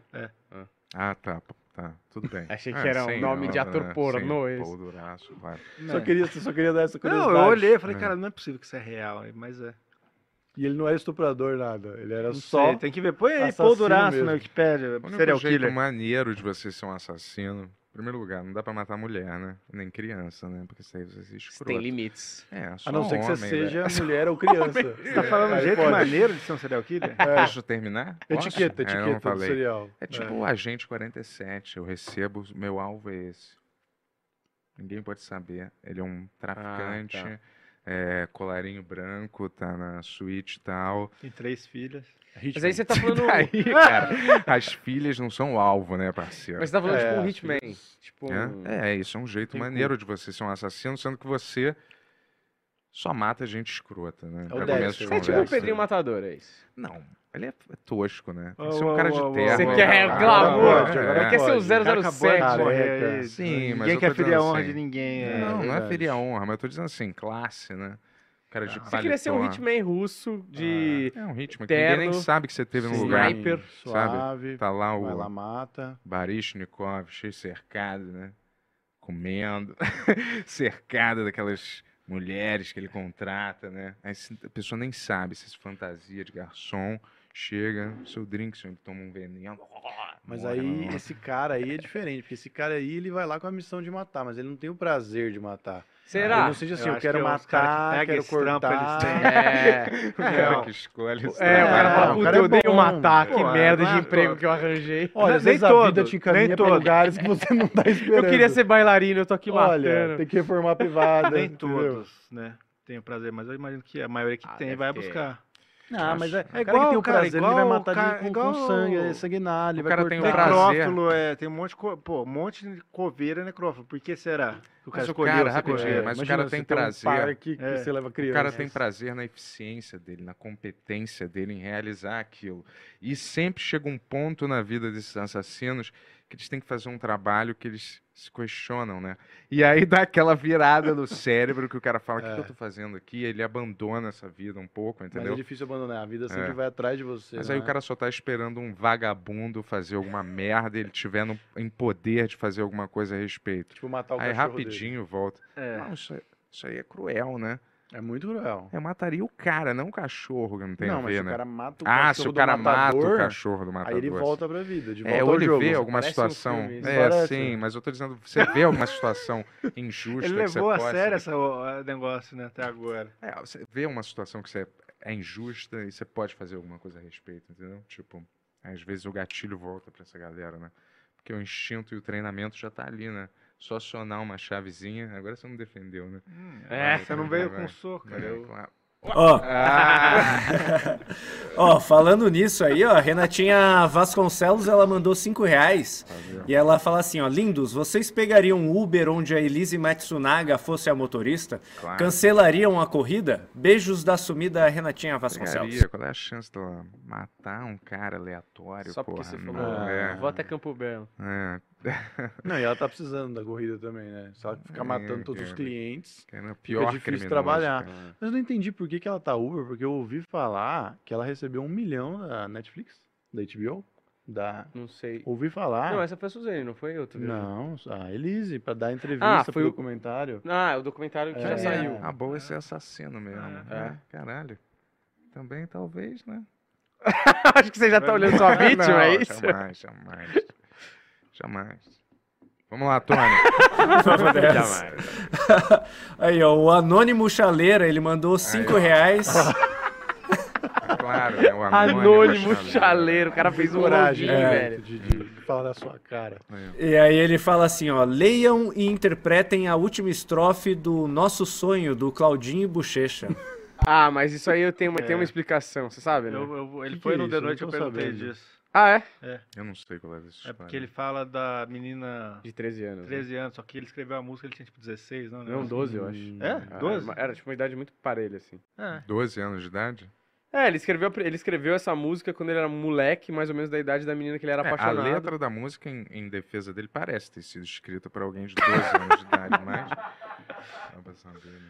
C: Ah, tá, tá, tudo bem.
G: Achei que
C: Ah,
G: era um nome de ator
C: né?
G: pornô
C: Sim,
G: esse.
C: Paul Duraço, claro.
H: Só queria, só queria dar essa curiosidade.
D: Não, eu olhei e falei,
C: É.
D: cara, não é possível que isso é real, mas é.
H: E ele não era estuprador, nada. Ele era
D: Não
H: só.
D: sei, tem que ver. Põe aí Paul Duraço
H: mesmo.
D: na Wikipédia,
C: O único
D: serial
C: jeito
D: killer.
C: maneiro de você ser um assassino, primeiro lugar, não dá pra matar mulher, né? Nem criança, né? Porque isso aí você se escroto.
G: Tem limites.
C: É, só
H: A não ser que você
C: homem,
H: seja
C: velho.
H: mulher ou criança.
D: Você tá falando um
H: Aí
D: jeito
H: pode.
D: maneiro de ser um serial killer?
C: Deixa eu terminar? Posso?
H: Etiqueta,
C: É, eu não
H: etiqueta do
C: falei.
H: serial.
C: É tipo o Agente 47. Eu recebo, meu alvo é esse. Ninguém pode saber. Ele é um traficante,
G: tá.
C: é, colarinho branco, tá na suíte e tal.
D: Tem três filhas.
G: Mas aí você tá falando.
C: Daí, cara, as filhas não são o alvo, né, parceiro?
G: Mas você tá falando
H: É,
G: tipo um Hitman.
H: filhas-
G: Tipo.
C: É, é, isso é um jeito
H: Tem
C: maneiro de você ser um assassino, sendo que você só mata gente escrota, né?
H: É o
C: Pra começo de.
G: É tipo um
C: conversa.
G: Pedrinho Matador, é isso.
C: Não, ele é tosco, né? Tem que ser um cara de terno.
G: Você quer glamour? Ele quer ser o
H: pode.
D: O cara
G: 007.
H: Careca.
D: aí.
C: Sim, mas
D: Ninguém
C: eu
D: quer ferir a honra
C: assim,
D: de ninguém. é.
C: Não, não é ferir a honra, mas eu tô dizendo assim, classe, né? Cara de
G: Você queria ser um. Hitman russo de.
C: É um ritmo que ninguém nem sabe que você teve no
H: Sim,
C: lugar.
G: sniper,
H: suave,
C: Tá lá
H: vai lá,
C: o
H: mata.
C: Barishnikov, cheio cercado, né? Comendo, cercado daquelas mulheres que ele contrata, né? Aí a pessoa nem sabe se fantasia de garçom. Chega, seu drink, senhor, ele toma um veneno.
H: Mas
C: morre
H: aí, esse cara aí é diferente, porque esse cara aí, ele vai lá com a missão de matar, mas ele não tem o prazer de matar.
G: Será?
H: não seja assim,
D: Eu
H: eu, quero
D: que é que
H: matar,
D: pega
H: quero
D: trampo, eles
H: cortar.
D: têm.
G: É.
C: O cara que escolhe
G: É, o cara fala, puta,
H: é
G: eu odeio
H: bom.
G: matar, que
D: Pô,
G: merda de
D: é
G: emprego que eu arranjei.
H: Olha, às
D: Nem
H: vezes a vida te encaminha
D: nem
H: pra lugares que você não tá esperando.
G: Eu queria ser bailarino, eu tô aqui
H: Olha,
G: matando.
H: tem que reformar a privada.
D: Nem todos, né? Tem o prazer, mas eu imagino que a maioria que
G: Ah,
D: tem vai
G: ter.
D: buscar.
H: Não, mas é,
D: É
H: o cara
D: igual,
H: que tem o
D: cara,
H: prazer, ele vai
D: igual
H: matar
D: o cara-
H: de, com,
D: igual
H: com sangue, é sanguinário,
C: o
H: vai
C: cara tem um.
D: Necrófilo, é, tem um monte de, pô, um monte de coveira necrófilo. Por que será? O cara
C: Mas o cara, rapidinho, mas o cara tem
H: um
C: prazer.
H: parque que
D: É.
H: você leva
C: O cara tem prazer na eficiência dele, na competência dele em realizar aquilo. E sempre chega um ponto na vida desses assassinos que eles têm que fazer um trabalho que eles se questionam, né? E aí dá aquela virada no cérebro que o cara fala: o que, que
H: É.
C: eu tô fazendo aqui? Ele abandona essa vida um pouco,
H: Mas
C: entendeu?
H: é difícil abandonar, a vida sempre
C: É.
H: vai atrás de você.
C: Mas
H: né?
C: aí o cara só tá esperando um vagabundo fazer alguma merda e ele tiver no- em poder de fazer alguma coisa a respeito.
H: Tipo, matar o
C: Aí
H: cachorro
C: rapidinho volta.
D: É.
C: Não, isso, é- isso aí é cruel, né?
H: É muito cruel.
C: Eu mataria o cara, não o cachorro, que não tem
H: não,
C: a
H: mas
C: ver, né?
H: o cara mata o
C: Ah,
H: cachorro
C: se o cara mata
H: matador,
C: o cachorro do matador.
H: aí ele volta pra vida, de volta
C: É,
H: ao
C: ou ele
H: jogo.
C: vê alguma
G: Parece um
C: situação.
G: filme
C: é,
H: Parece.
C: sim, mas eu tô dizendo, você vê alguma situação injusta.
D: Ele levou a sério esse negócio, né, até agora.
C: É, você vê uma situação que você é injusta e você pode fazer alguma coisa a respeito, entendeu? Tipo, às vezes o gatilho volta pra essa galera, né? Porque o instinto e o treinamento já tá ali, né? Só acionar uma chavezinha. Agora você não defendeu, né?
G: É,
D: Você não veio
C: Vai,
D: com soco, cara. Eu-
C: claro.
I: Ó,
C: Ah,
I: ó, falando nisso aí, ó, a Renatinha Vasconcelos, ela mandou 5 reais. E ela fala assim, ó, lindos, vocês pegariam um Uber onde a Elise Matsunaga fosse a motorista?
C: Claro.
I: Cancelariam a corrida? Beijos da sumida Renatinha Vasconcelos.
C: pegaria. Qual é a chance dela matar um cara aleatório,
G: Só porque
C: porra?
G: você
C: não,
G: falou.
C: é,
G: Vou até Campo Belo.
C: é.
H: Não, e ela tá precisando da corrida também, né? Se ela ficar
C: É,
H: matando todos os
C: cara.
H: clientes.
C: Que era pior
H: difícil
C: criminoso,
H: trabalhar.
C: cara.
H: Mas eu não entendi por que, que ela tá Uber, porque eu ouvi falar que ela recebeu um milhão da Netflix, da HBO. Da...
G: Não sei.
H: Ouvi falar.
G: Não, essa foi a Suzane, não foi outra?
H: Não, a Elise, pra dar entrevista
G: Ah,
H: pro
G: foi o-
H: documentário.
G: Ah, o documentário que
H: É.
G: já saiu.
C: Ah, bom esse assassino mesmo.
G: É.
C: É. Caralho. Também, talvez, né?
G: Acho que você já tá olhando sua vítima,
C: Não,
G: é isso?
C: Jamais, jamais. Jamais. Vamos lá, Tony.
I: Jamais. Aí, ó, o Anônimo Chaleira, ele mandou 5
C: ó.
I: reais.
C: claro, né? O
G: Anônimo
C: chaleiro.
G: chaleiro. O cara fez um
H: coragem, né,
G: velho.
H: falar na sua cara.
I: E aí ele fala assim, ó, leiam e interpretem a última estrofe do Nosso Sonho, do Claudinho e Bochecha.
G: Ah, mas isso aí eu tenho uma, tem uma explicação, você sabe, né?
D: Eu- eu- ele
H: Que
D: foi
H: que é
D: no
H: isso?
D: The Noite, eu perguntei
H: sabendo.
G: Ah,
D: disso.
G: é?
C: Eu não sei qual é essa
D: É porque ele fala da menina
G: De 13 anos. né?
D: 13 anos, só que ele escreveu a música, ele tinha tipo 16, não?
G: Não, 12, eu acho.
D: É?
G: Ah,
D: 12?
G: Era, tipo uma idade muito parelha, assim.
D: É.
C: 12 anos de idade?
G: É, ele escreveu, ele escreveu essa música quando ele era moleque, mais ou menos da idade da menina que ele era
C: É, a
G: apaixonado.
C: letra da música, em, em defesa dele, parece ter sido escrita por alguém de 12 anos de idade, mas... Né?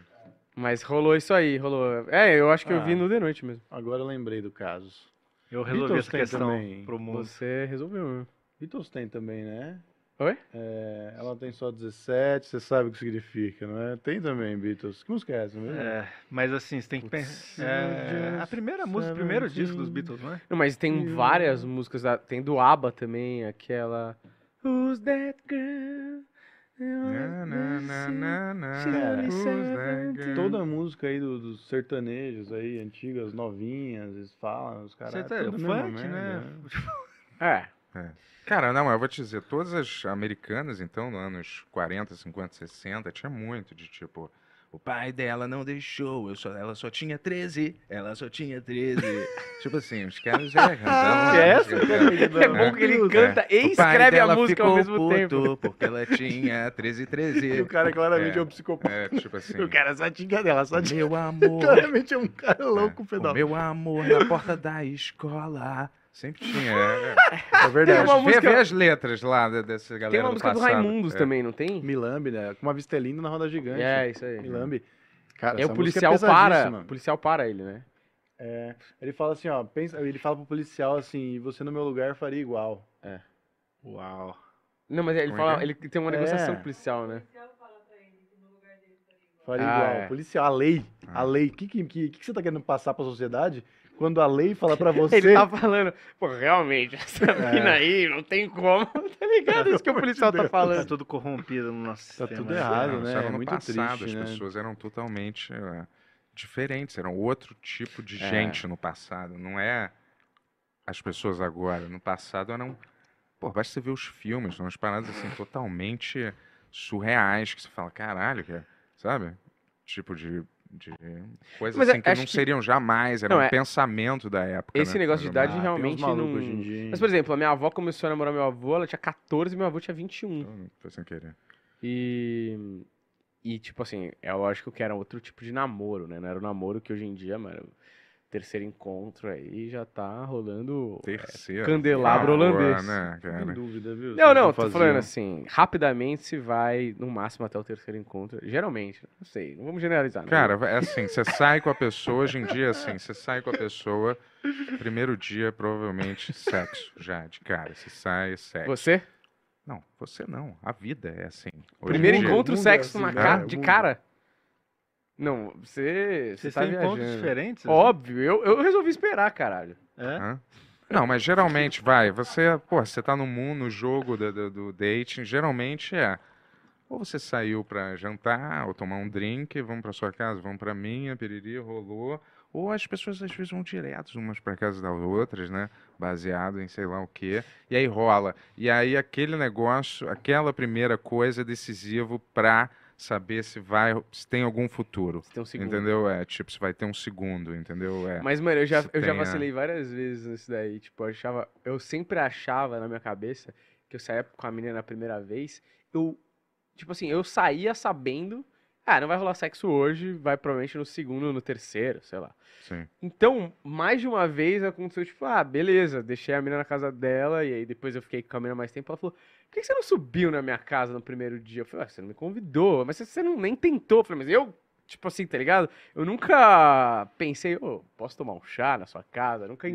G: Mas rolou isso aí, rolou. É, eu acho que eu vi
H: Ah.
G: no The Noite mesmo.
H: Agora eu lembrei do caso.
D: Eu resolvi
H: Beatles
D: essa questão
H: também.
D: pro mundo.
G: Você resolveu, né?
H: Beatles tem também, né?
G: Oi?
H: É, ela tem só 17, você sabe o que significa, não é? Tem também Beatles. Que música é essa mesmo?
D: É, mas assim, você tem que pensar. É, a primeira música, o primeiro disco dos Beatles, não é?
G: Não, mas tem várias músicas, tem do ABBA também, aquela... Who's that girl?
H: Toda a música aí do- dos sertanejos aí, antigas, novinhas, eles falam, os caras.
D: Você tá-
H: mesma
D: funk,
H: merda,
D: né?
G: É.
C: Cara, não, eu vou te dizer, todas as americanas, então, nos anos 40, 50, 60, tinha muito de tipo. O pai dela não deixou, eu só, ela só tinha 13, ela só tinha 13. tipo assim, os caras já cantavam.
H: Que é essa?
G: É bom que ele canta e
C: O pai
G: escreve a música ao mesmo tempo.
C: puto Porque ela tinha 13, 13.
H: E o cara claramente é,
C: É.
H: um psicopata.
C: É, tipo assim.
H: O cara só tinha dela, só tinha.
C: Meu amor.
H: Claramente é um cara louco,
C: o
H: pedal.
C: meu amor na porta da escola. Sempre tinha. É,
H: É verdade.
G: Tem uma
C: Vê,
G: música-
C: vê as letras lá dessa galera
G: Tem uma
C: do
G: música do. Raimundos
C: É.
G: também, não tem?
H: Milambi, né? Com uma vista linda na roda gigante.
G: É, isso aí.
H: Milambi. Cara, essa
G: o
H: música
G: policial
H: é
G: para, o policial para ele, né?
H: É, ele fala assim, ó, pensa, ele fala pro policial assim, você no meu lugar faria igual.
D: Uau.
G: Não, mas ele
C: Como é
G: fala,
C: é?
G: ele tem uma negociação
H: É.
G: com o policial, né?
H: Faria
G: Ah,
H: igual.
G: é.
H: Policial, a lei, a
C: Ah.
H: lei. O que, que, que, que você tá querendo passar pra sociedade quando a lei fala pra você...
G: Ele tá falando, pô, realmente, essa
H: É.
G: mina aí não tem como, tá ligado? Isso que o policial tá
D: Tá
G: falando.
D: tudo corrompido no nosso
H: Tá
D: sistema.
H: tudo errado,
C: Não,
H: né?
C: isso era
H: É
C: no
H: muito
C: passado,
H: triste,
C: as
H: né?
C: pessoas eram totalmente é, diferentes, eram outro tipo de
G: É.
C: gente no passado. Não é as pessoas agora. No passado eram. Pô, basta você ver os filmes, são umas paradas assim totalmente surreais que você fala, caralho, cara, sabe? Tipo de. De coisas
G: Mas
C: assim que não
G: que-
C: seriam jamais, era
G: Não,
C: um
G: é-
C: pensamento da época.
G: Esse
C: né?
G: negócio de idade
H: Ah,
G: realmente não... Mas, por exemplo, a minha avó começou a namorar meu avô, ela tinha 14 e meu avô tinha 21.
C: Então, Foi sem querer.
G: E... E, tipo assim, é lógico que era outro tipo de namoro, né? Não era o namoro que hoje em dia, mano, terceiro encontro aí já tá rolando é,
C: Terceiro.
G: candelabro
C: Favor,
G: holandês.
C: Né,
H: Sem
C: cara?
H: dúvida, viu?
G: Não, não, tô falando assim, rapidamente se vai, no máximo, até o terceiro encontro. Geralmente, não sei, não vamos generalizar. né?
C: Cara, é assim, você sai com a pessoa, hoje em dia, assim, você sai com a pessoa, primeiro dia, provavelmente, sexo, já, de cara. Você sai, sexo.
G: Você?
C: Não, você não. A vida é assim. Hoje
G: Primeiro
C: dia-
G: encontro,
H: é
G: sexo
H: assim,
G: na
H: né?
G: ca-
H: O
G: de cara? Não, você. Você tá
D: encontros
G: viajando.
D: diferentes? assim?
G: Óbvio, eu, eu resolvi esperar, caralho.
D: É?
C: Hã? Não, mas geralmente, vai, você, pô, você tá no mundo, no jogo do, do, do dating, geralmente é. Ou você saiu pra jantar, ou tomar um drink, vamos pra sua casa, vamos pra minha, piriri, rolou. Ou as pessoas às vezes vão direto umas pra casa das outras, né? Baseado em sei lá o quê. E aí rola. E aí aquele negócio, aquela primeira coisa é decisivo pra saber se vai, se tem algum futuro.
G: Você tem um segundo.
C: Entendeu? É, tipo, se vai ter um segundo, entendeu? É.
G: Mas, mano, eu já,
C: Se
G: eu já
C: tem a-
G: vacilei várias vezes nisso daí. Tipo, eu achava. Eu sempre achava na minha cabeça que eu saía com a menina na primeira vez. Eu. Tipo assim, eu saía sabendo. Ah, não vai rolar sexo hoje, vai provavelmente no segundo, no terceiro, sei lá.
C: Sim.
G: Então, mais de uma vez aconteceu, tipo, ah, beleza, deixei a menina na casa dela, e aí depois eu fiquei com a menina mais tempo. Ela falou, por que você não subiu na minha casa no primeiro dia? Eu falei, ah, você não me convidou, mas você não nem tentou. Eu falei, mas eu, tipo assim, tá ligado? Eu nunca pensei, ô, posso tomar um chá na sua casa? Nunca.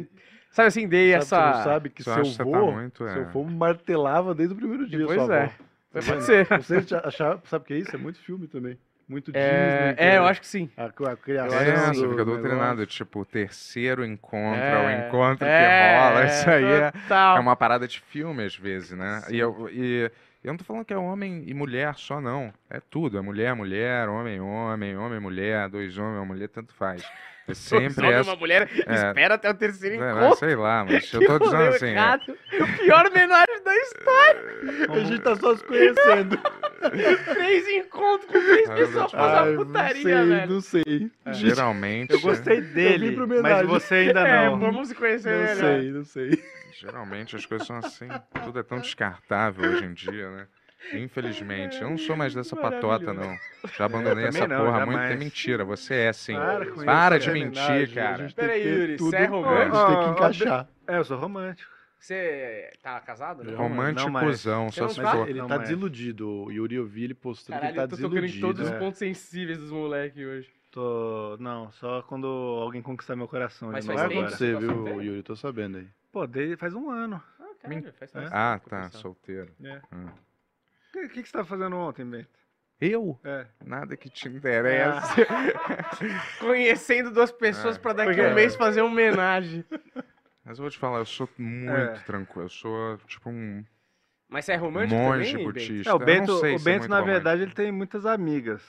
G: Sabe assim, dei
H: Sabe,
G: essa.
H: Você não sabe que
C: Você
H: seu
C: você tá muito, é.
H: seu vô martelava desde o primeiro dia,
G: Pois
H: sua
G: é.
H: avó. Tá
G: Pode ser.
H: Você já achava, sabe o que é isso? É muito filme também. Muito Disney.
G: É, é, eu acho que sim.
H: A, a criação
C: É,
H: do
C: você fica doutrinado, tipo, o terceiro encontro,
G: É,
C: é o encontro
G: é,
C: que rola, isso aí é, é uma parada de filme às vezes, né? E eu, e eu não tô falando que é homem e mulher só, não. É tudo, é mulher, mulher, homem, homem, homem, mulher, dois homens, uma mulher, tanto faz. É sempre
G: Homem,
C: essa...
G: uma mulher
C: é.
G: espera até o terceiro
C: É,
G: encontro.
C: sei lá, mas eu tô dizendo assim... é.
G: O pior homenagem da história.
H: A gente tá só se conhecendo.
G: Três encontros com três
C: Ah,
G: pessoas
C: eu
G: faz
H: Ai,
G: uma putaria,
H: não sei,
G: velho.
H: não sei.
C: geralmente...
D: Eu gostei dele,
H: pro
D: mas você ainda
G: É,
D: não.
G: vamos se conhecer
H: Não
G: melhor.
H: sei, não sei.
C: Geralmente as coisas são assim. Tudo é tão descartável hoje em dia, né? Infelizmente. Eu não sou mais dessa patota, não. Já abandonei essa
D: não,
C: porra há muito tempo. É mentira, você é sim.
H: Para com
C: Para
H: isso,
C: de mentir, cara.
H: A gente
G: Pera
H: tem que
G: aí,
H: ter
G: Yuri,
H: tudo,
G: você é
H: a
G: romântico?
H: gente tem que encaixar.
D: É, eu sou romântico.
G: Você tá casado? Não?
C: Romântico
D: Não mais.
C: cuzão, só se for.
H: ele tá desiludido. O Yuri eu vi ele postando que
G: Caralho,
H: ele tá
G: eu tô tocando em
H: desiludido.
G: todos os
H: é.
G: pontos sensíveis dos moleques hoje.
D: Tô. Não, só quando alguém conquistar meu coração.
G: Mas faz
H: Vai
G: tempo que
H: acontecer,
G: tá
H: viu,
G: solteiro?
H: Yuri? Tô sabendo aí.
D: Pô, desde faz um ano.
G: Ah, caralho, faz faz
C: Ah, tá,
G: começou.
C: solteiro.
D: É.
C: Hum.
D: O que, que, que você tava fazendo ontem, Bento?
C: Eu?
D: É.
C: Nada que te interessa.
G: Conhecendo duas pessoas
C: É.
G: pra daqui a um mês fazer uma homenagem.
C: Mas eu vou te falar, eu sou muito
D: É.
C: tranquilo. Eu sou tipo um.
G: Mas você é romântico
C: monge
G: também, Bento?
C: budista.
D: É, o
C: Eu
D: Bento,
C: não sei
D: o
C: se é
D: Bento
C: muito
D: na
C: romântico.
D: verdade, ele tem muitas amigas.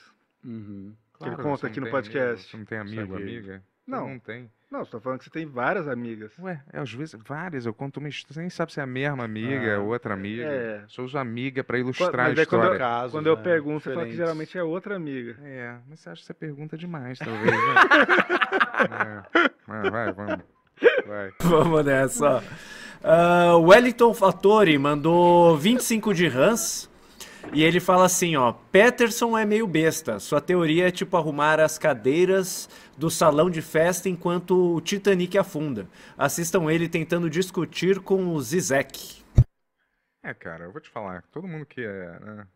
H: Uhum.
D: Que ele
C: Claro,
D: conta aqui no podcast.
C: amigo, Você não tem amigo, amiga?
D: Não.
C: Não tem.
D: Não, você tá falando que você tem várias amigas.
C: Ué, é, às vezes, várias, eu conto uma história, você nem sabe se é a mesma amiga,
D: Ah,
C: outra amiga.
D: é.
C: Só uso amiga pra ilustrar
D: mas
C: a
D: é quando eu-
C: história.
H: Casos,
D: Quando eu
H: né,
D: pergunto, você fala que
H: diferentes.
D: geralmente é outra amiga.
C: É, mas você acha que você pergunta demais, talvez, né? é. Vai, vai, vamos. Vai.
I: Vamos nessa, o Wellington Fattori mandou 25 de Hans. E ele fala assim, ó. Peterson é meio besta. Sua teoria é tipo arrumar as cadeiras do salão de festa enquanto o Titanic afunda. Assistam ele tentando discutir com o Zizek.
C: É, cara, eu vou te falar, todo mundo que é né,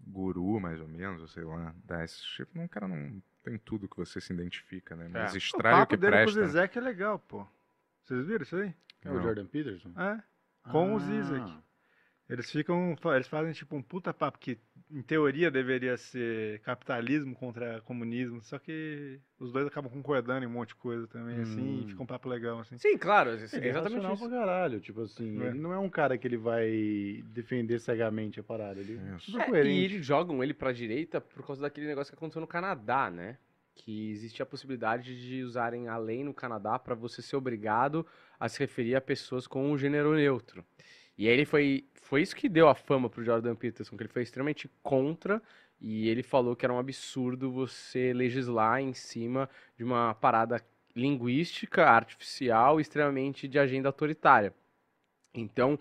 C: guru, mais ou menos, ou sei lá, dá esse tipo, não, cara não tem tudo que você se identifica, né? Mas
G: É.
C: extrai o,
D: papo
C: que
D: dele
C: presta.
D: com o Zizek é legal, pô. Vocês viram isso aí?
H: É o. Jordan Peterson?
D: É. Com o
H: Ah.
D: Zizek. Eles ficam. Eles fazem tipo um puta papo que, em teoria, deveria ser capitalismo contra comunismo. Só que os dois acabam concordando em um monte de coisa também, assim,
H: Hum.
D: e fica um papo legal, assim.
G: Sim, claro, é
H: é
G: exatamente isso.
H: pra caralho, tipo assim,
D: É.
H: ele não é um cara que ele vai defender cegamente a parada, ele é
G: É, e eles jogam ele pra direita por causa daquele negócio que aconteceu no Canadá, né? Que existe a possibilidade de usarem a lei no Canadá pra você ser obrigado a se referir a pessoas com o gênero neutro. E aí ele foi. Foi isso que deu a fama pro Jordan Peterson, que ele foi extremamente contra. E ele falou que era um absurdo você legislar em cima de uma parada linguística, artificial, extremamente de agenda autoritária. Então,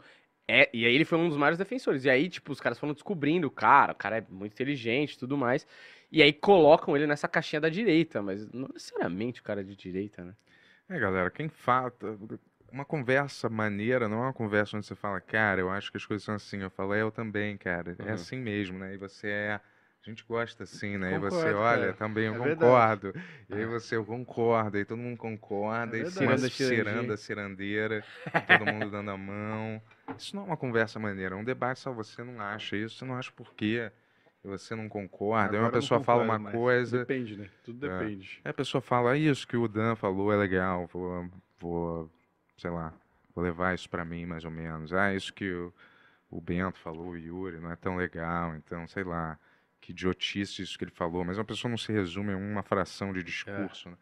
G: é, e aí ele foi um dos maiores defensores. E aí, tipo, os caras foram descobrindo o cara, o cara é muito inteligente tudo mais. E aí colocam ele nessa caixinha da direita, mas não necessariamente o cara é de direita, né?
C: É, galera, quem fala. Uma conversa maneira não é uma conversa onde você fala, cara, eu acho que as coisas são assim. Eu falo, é, eu também, cara. É
G: Uhum.
C: assim mesmo, né? E você é. A gente gosta assim, né? E você,
D: Concordo,
C: olha,
D: cara.
C: também eu
D: É verdade.
C: concordo. E aí você, eu concordo. E todo mundo concorda.
D: É
C: e
D: verdade.
G: Ciranda,
C: ciranda, cirandeira. todo mundo dando a mão. Isso não é uma conversa maneira. É um debate, só você não acha isso. Você não acha por quê. E você não concorda. Aí uma
D: Agora não
C: pessoa fala
D: concordo
C: uma coisa.
H: Depende, né? Tudo
C: É.
H: depende.
C: Aí a pessoa fala, "Ah, isso que o Dan falou é legal, vou, vou sei lá, vou levar isso pra mim mais ou menos. Ah, isso que o, o Bento falou, o Yuri, não é tão legal, então, sei lá, que idiotice isso que ele falou. Mas uma pessoa não se resume em uma fração de discurso, né?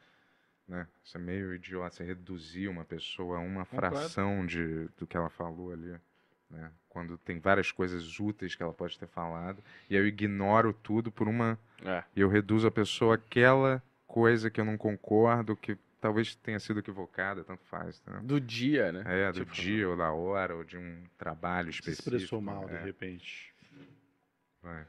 C: né? Isso é meio idiota, você reduzir uma pessoa a uma fração de, do que ela falou ali. Né? Quando tem várias coisas úteis que ela pode ter falado, e eu ignoro tudo por uma
G: É.
C: e eu reduzo a pessoa àquela coisa que eu não concordo, que talvez tenha sido equivocada, tanto faz. Tá?
G: Do dia, né?
C: É, do
G: Tipo,
C: dia, ou da hora, ou de um trabalho
H: Se
C: específico.
H: expressou mal, de
C: é,
H: repente.
C: vai.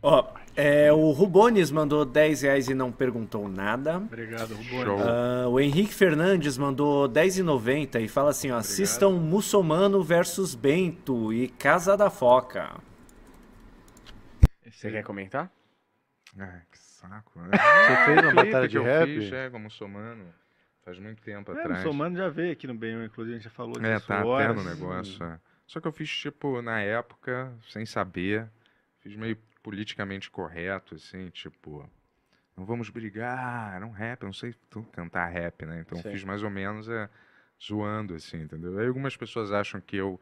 I: Ó, é, o Rubones mandou 10 reais e não perguntou nada.
D: Obrigado, Rubone.
C: Show.
I: Ah, o Henrique Fernandes mandou 10,90 e fala assim, ó, assistam Muçulmano versus Bento e Casa da Foca.
G: Você quer comentar?
C: Ai, que saco, né?
H: Você fez uma batalha de
C: eu
H: rap?
C: fiz, é, como muçulmano, faz muito tempo
D: É, o
C: atrás.
D: Somano já veio aqui no Bem, inclusive a gente já falou disso.
C: É, tá até
D: horas.
C: no negócio. é. Só que eu fiz, tipo, na época, sem saber, fiz meio politicamente correto, assim, tipo, não vamos brigar, era um rap, eu não sei cantar rap, né? Então
G: Sim.
C: fiz mais ou menos é, zoando, assim, entendeu? Aí algumas pessoas acham que eu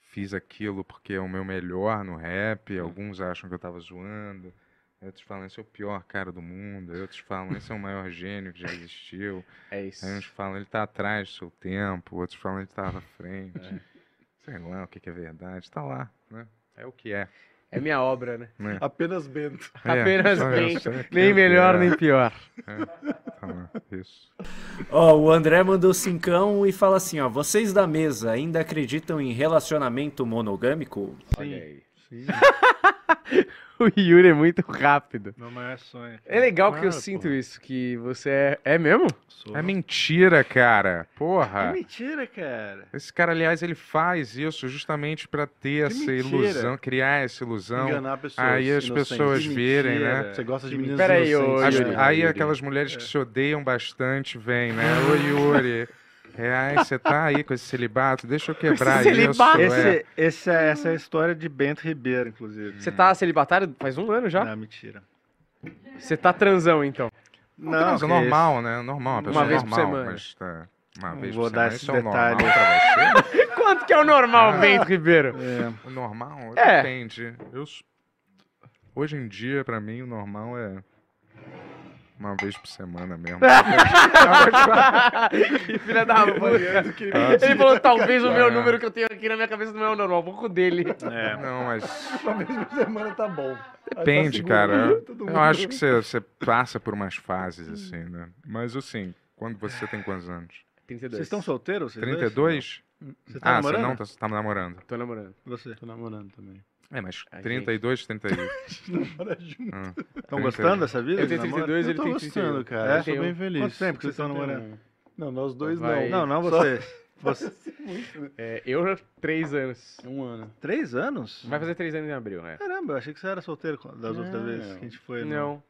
C: fiz aquilo porque é o meu melhor no rap, alguns acham que eu tava zoando. Outros falam, esse é o pior cara do mundo. Outros falam, esse é o maior gênio que já existiu.
G: É isso.
C: Aí uns falam, ele tá atrás do seu tempo, outros falam, ele tá à frente.
G: É.
C: Sei lá o que, que é verdade. Tá lá, né? É o que é.
G: É minha obra, né?
C: né?
H: Apenas Bento.
C: É,
G: Apenas
C: isso, é é
G: nem
C: que
G: melhor
C: é.
G: nem pior.
C: Tá lá, isso.
I: Ó, o André mandou cincão e fala assim, ó, vocês da mesa ainda acreditam em relacionamento monogâmico?
G: Olha aí.
D: Sim,
G: O Yuri é muito rápido.
D: meu maior sonho.
G: É legal que eu
H: Claro,
G: sinto
H: pô.
G: isso, que você é. É mesmo?
D: Sou.
C: É mentira, cara.
D: É
C: Porra.
D: mentira, cara.
C: Esse cara, aliás, ele faz isso justamente pra ter
D: Que
C: essa
D: mentira.
C: ilusão, criar essa ilusão.
H: Enganar pessoas.
C: Aí as
H: inocentes.
C: pessoas
D: Que
C: virem,
D: mentira.
C: né?
H: Você gosta de
D: Que
H: meninas
G: Peraí, ô,
H: inocentes.
C: As-
G: Yuri.
C: aí aquelas mulheres que se odeiam bastante vêm, né? Ô Yuri, é, ai, você tá aí com esse celibato, deixa eu quebrar isso.
G: celibato?
C: é.
D: Esse, esse é, essa é a história de Bento Ribeiro, inclusive.
G: Você tá celibatário faz um ano já?
D: Não, mentira.
G: Você tá transão, então.
C: Não, mas é
D: que
C: normal, né? Normal, uma pessoa
G: vez por
C: normal,
G: semana.
C: mas tá. Uma
D: Não
C: vez
D: vou
C: por
D: dar
C: isso é pra você?
G: Quanto que é o normal, Bento Ribeiro?
C: O normal
G: É.
C: depende. Eu, hoje em dia, pra mim, o normal é uma vez por semana mesmo.
G: que filha da puta. Ele falou, talvez o meu número que eu tenho aqui na minha cabeça não é o normal, vou com o dele.
C: É, não, mas
H: Uma vez por semana tá bom.
C: depende,
H: Tá
C: cara. Eu acho que você, você passa por umas fases, assim, né? Mas, assim, quando você tem quantos anos?
G: 32.
D: Vocês estão solteiros? vocês dois?
C: 32?
D: Você tá
C: Ah,
D: namorando?
C: você não tá, tá namorando.
G: Tô namorando.
D: Você.
H: Tô namorando também.
C: É, mas
G: A
C: 32, 31.
H: Namora junto.
C: Ah,
D: Estão
C: 32.
D: gostando dessa vida?
G: Eu tenho
D: namoro?
G: 32,
H: Eu
G: ele
H: tô
G: tem
H: gostando,
G: 31.
H: cara.
D: É?
H: Eu tô bem feliz.
D: Quanto tempo que vocês estão
H: 61.
D: namorando?
H: Não, nós dois
G: Vai.
H: não.
D: Não, não
H: Só
D: vocês. Você...
G: É, eu, três anos.
H: Um ano.
D: Três anos?
G: Vai fazer três anos em abril, né?
D: Caramba, eu achei que você era solteiro das outras
H: Não.
D: vezes que a gente foi. no-
G: Não.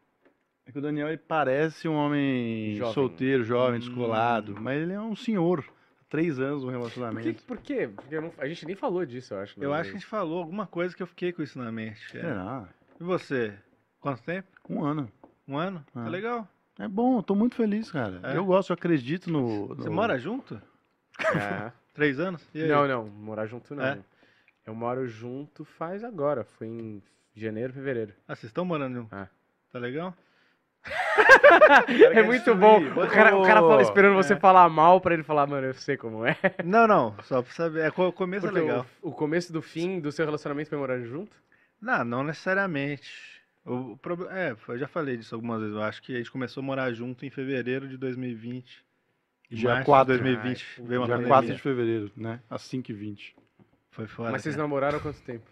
H: É que o Daniel ele parece um homem
G: Jovem.
H: solteiro, jovem,
D: Hum.
H: descolado, mas ele é um senhor. Três anos
G: Por, que,
H: relacionamento.
G: por quê? Porque eu não- a gente nem falou disso, eu acho.
D: Eu
G: né?
D: acho que a gente falou alguma coisa que eu fiquei com isso na mente. cara.
H: Será?
D: E você? Quanto tempo?
H: Um ano.
D: Um ano? Tá
H: Ah.
D: legal.
H: É bom, eu tô muito feliz, cara.
D: É?
H: Eu gosto, eu acredito no.
D: Você
H: no-
D: mora junto?
G: É.
D: Três anos? E aí?
G: Não, não, morar junto não.
D: É?
G: Eu moro junto faz agora, foi em janeiro, fevereiro.
D: Ah, vocês estão morando junto?
G: É.
D: Tá legal?
G: É muito bom. O cara, o cara fala esperando você falar mal pra ele falar, mano, eu sei como é.
D: Não, não. Só pra saber. É, o começo
G: Porque
D: é legal.
G: o, o começo do fim do seu relacionamento foi morar junto?
D: Não, não necessariamente. O, o É, eu já falei disso algumas vezes. Eu acho que a gente começou a morar junto em fevereiro de 2020. Em
H: Dia
D: março de
H: 4.
D: 2020 veio uma
H: Dia
D: pandemia.
H: 4 de fevereiro, né? Às 5h20.
D: Foi foda.
G: Mas vocês
D: cara.
G: namoraram há quanto tempo?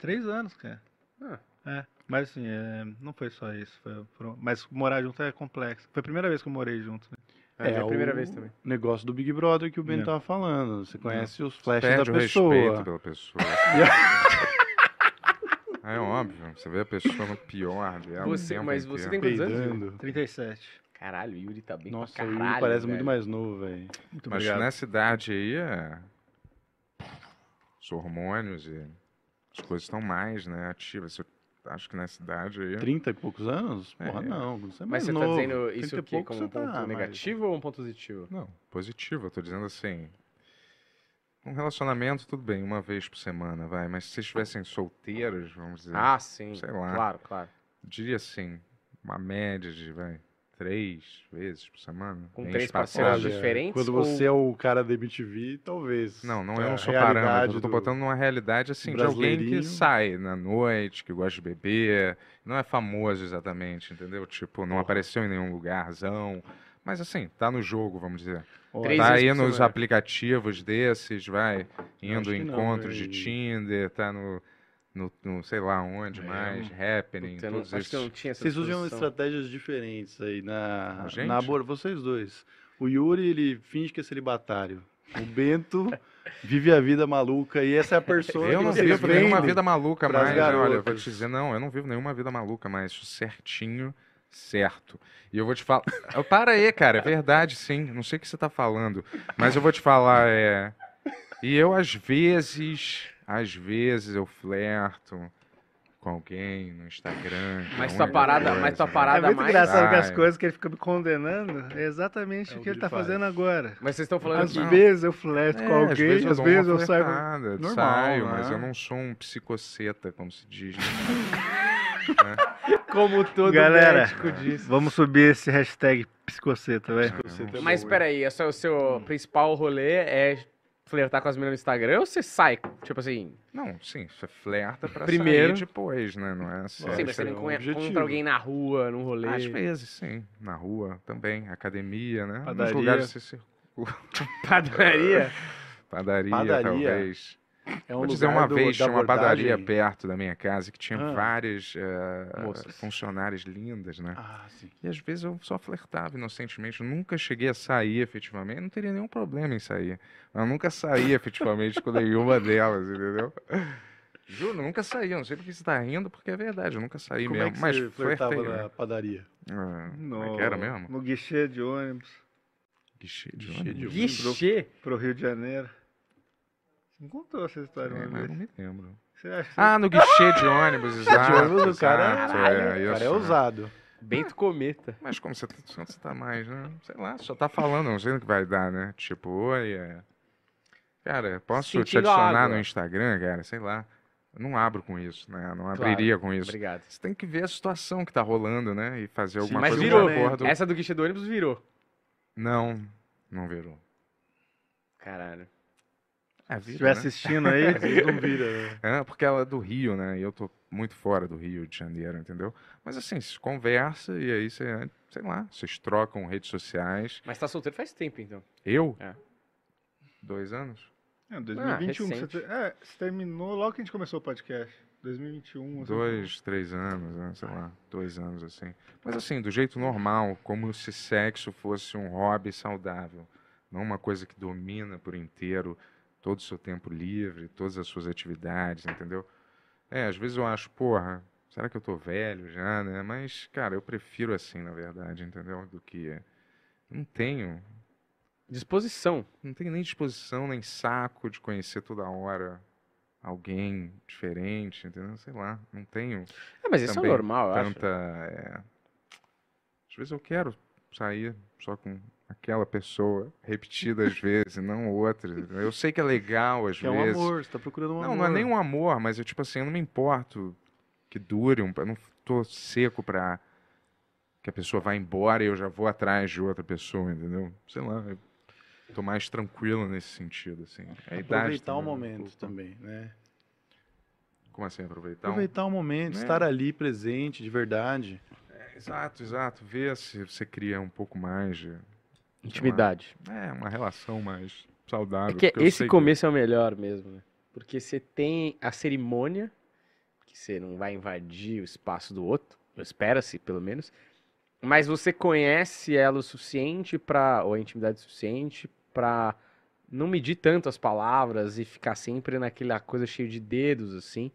D: Três anos, cara.
G: Ah.
D: É. Mas assim, é, não foi só isso. foi- foram- Mas morar junto é complexo. Foi a primeira vez que eu morei junto. né?
G: É, é a primeira vez também.
H: negócio do Big Brother que o Ben
D: Não.
H: tava falando. Você conhece os flashes
C: Perde
H: da
C: o respeito
H: pessoa.
C: pela pessoa. É óbvio, você vê a pessoa no pior dela.
G: Você- mas você tem quantos anos?
H: Peidando.
D: 37.
G: Caralho, o Yuri tá bem
H: Nossa,
G: pra
H: o
G: caralho,
H: Yuri parece
G: velho.
H: muito mais novo, velho.
D: Muito
C: Mas
D: obrigado.
C: nessa idade aí, é... os hormônios e as coisas estão mais né, ativas. Eu acho que nessa idade aí...
H: 30 e poucos anos? Porra,
C: É.
H: não. Você é
G: Mas
H: mais
G: você tá
H: novo.
G: dizendo
H: 30
G: isso
H: poucos
G: Como um
H: tá
G: ponto
H: mais-
G: negativo ou um ponto positivo?
C: Não, positivo. Eu tô dizendo assim... Um relacionamento, tudo bem, uma vez por semana, vai. Mas se vocês estivessem solteiros, vamos dizer...
G: Ah, sim.
C: Sei lá.
G: Claro, claro.
C: diria assim, uma média de, vai, três vezes por semana.
G: Com três parceiros diferentes?
H: Quando
G: ou-
H: você é o cara da MTV, talvez.
C: Não, não,
H: É
C: não sou
H: realidade
C: parâmetro. Eu tô
H: do-
C: botando numa realidade assim de alguém que sai na noite, que gosta de beber. Não é famoso exatamente, entendeu? Tipo, não apareceu em nenhum lugarzão. Mas assim, tá no jogo, vamos dizer.
G: Três
C: tá aí nos aplicativos desses, vai, indo em
H: que não,
C: encontros de. Tinder, tá no, no, no sei lá onde
H: É,
C: mais, Happening,
G: Puta, não,
C: todos
G: acho que eu não
C: esses.
G: tinha essa
H: Vocês usam estratégias diferentes aí na,
C: gente?
H: na abor- vocês dois. O Yuri, ele finge que é celibatário. O Bento vive a vida maluca e essa é a persona
C: Eu
H: que
C: não vivo nenhuma vida maluca mais, né? olha, eu vou te dizer, não, eu não vivo nenhuma vida maluca mais, certinho, certo. E eu vou te falar, para aí, cara, é verdade, sim, não sei o que você tá falando, mas eu vou te falar, é, e eu às vezes, às vezes eu flerto com alguém no Instagram. é
G: Mas tua parada-
C: coisa,
G: mas tua
C: né?
G: parada
D: É muito
G: mais-
D: engraçado que as coisas que ele fica me condenando é exatamente
H: É
D: o que ele
H: que
D: tá
H: ele faz.
D: fazendo agora.
G: Mas vocês estão falando
D: Às
G: que...
D: vezes eu flerto
C: É,
D: com alguém, às vezes,
C: uma
D: eu saio.
H: Normal,
C: saio,
H: né?
C: mas eu não sou um psicoceta, como se diz. né?
G: Como todo
D: Galera,
G: médico diz.
D: vamos subir esse hashtag psicoceta,
H: é
G: Mas peraí, o seu, o seu principal rolê é flertar com as meninas no Instagram ou você sai, tipo assim...
C: Não, sim, você flerta pra
G: Primeiro.
C: sair depois, né? Não é assim.
G: sim, mas você
H: é
G: não encontra alguém na rua, num rolê.
C: Às vezes, sim. Na rua também, academia, né? Nos
D: Padaria.
C: lugares que você circula.
G: Padaria.
C: Padaria,
H: Padaria.
C: talvez.
H: É um
C: Vou dizer uma
H: do-
C: vez, tinha uma padaria perto da minha casa que tinha
H: Ah.
C: várias
G: Moças.
C: funcionárias lindas, né?
H: Ah, sim.
C: E às vezes eu só flertava inocentemente, eu nunca cheguei a sair efetivamente, não teria nenhum problema em sair. Eu nunca saí efetivamente com nenhuma delas, entendeu? Juro, nunca saí, eu não sei porque você tá rindo, porque é verdade, eu nunca saí
H: Como
C: mesmo.
H: é que
C: mas
H: você flertava
C: flertei,
H: na
C: né?
H: padaria?
C: Ah,
D: No,
C: como é que era mesmo?
D: no guichê de ônibus
C: Guichê de ônibus?
H: de
G: Guichê?
D: pro Rio de Janeiro. Você não contou essa história
C: É,
D: uma vez.
C: não me lembro.
D: Você acha que
C: Ah, no guichê de ônibus, exato.
H: de ônibus, o cara- Caralho,
C: é,
H: o cara é
C: né?
H: ousado.
G: Bento Cometa.
C: Mas como você, tá- você tá mais, né? Sei lá, só tá falando, não sei o que vai dar, né? Tipo, oi, é... Cara, posso te
G: Sentindo
C: adicionar
G: água.
C: no Instagram, cara? Sei lá. Eu não abro com isso, né? Eu não
G: Claro.
C: abriria com isso.
G: Obrigado.
C: Você tem que ver a situação que tá rolando, né? E fazer alguma
G: Mas
C: coisa
G: virou.
C: de acordo.
G: Essa do guichê do ônibus virou.
C: Não, não virou.
G: Caralho.
C: É,
D: Se
C: vira,
D: estiver
C: né?
D: assistindo aí,
H: não vira, né?
C: É, porque ela é do Rio, né? E eu tô muito fora do Rio de Janeiro, entendeu? Mas assim, se conversa e aí você, sei lá, vocês trocam redes sociais.
G: Mas tá solteiro faz tempo, então.
C: Eu?
G: É.
C: Dois anos?
D: É, 2021.
G: recente.
D: você, te- é, você terminou logo que a gente começou o podcast. 2021. assim.
C: Dois, três anos, né? sei lá, dois anos assim. Mas assim, do jeito normal, como se sexo fosse um hobby saudável, não uma coisa que domina por inteiro todo o seu tempo livre, todas as suas atividades, entendeu? É, às vezes eu acho, porra, será que eu tô velho já, né? Mas, cara, eu prefiro assim, na verdade, entendeu? Do que. Não tenho.
G: Disposição.
C: Não tenho nem disposição, nem saco de conhecer toda hora alguém diferente, entendeu? Sei lá, não tenho
G: É, mas isso é normal, eu acho.
C: tanta. é, Às vezes eu quero sair só com aquela pessoa repetidas vezes, não outras. Eu sei que é legal às
H: Que é um
C: vezes.
H: amor, você tá procurando um
C: não,
H: amor.
C: não é nem um amor, mas eu tipo assim, eu não me importo que dure um, eu não tô seco pra que a pessoa vá embora e eu já vou atrás de outra pessoa, entendeu? Sei lá, eu tô mais tranquilo nesse sentido assim. É
H: Aproveitar o
C: também, um
H: momento
C: pouco.
H: também, né?
C: Como assim aproveitar? um-
H: Aproveitar o momento,
C: né?
H: estar ali presente, de verdade.
C: Exato, exato. Ver se você cria um pouco mais de. Sei lá,
G: Intimidade.
C: É, uma relação mais saudável.
G: É que esse começo é o melhor mesmo, né? Porque você tem a cerimônia, que você não vai invadir o espaço do outro, espera-se, pelo menos. Mas você conhece ela o suficiente para ou a intimidade suficiente pra não medir tanto as palavras e ficar sempre naquela coisa cheia de dedos, assim.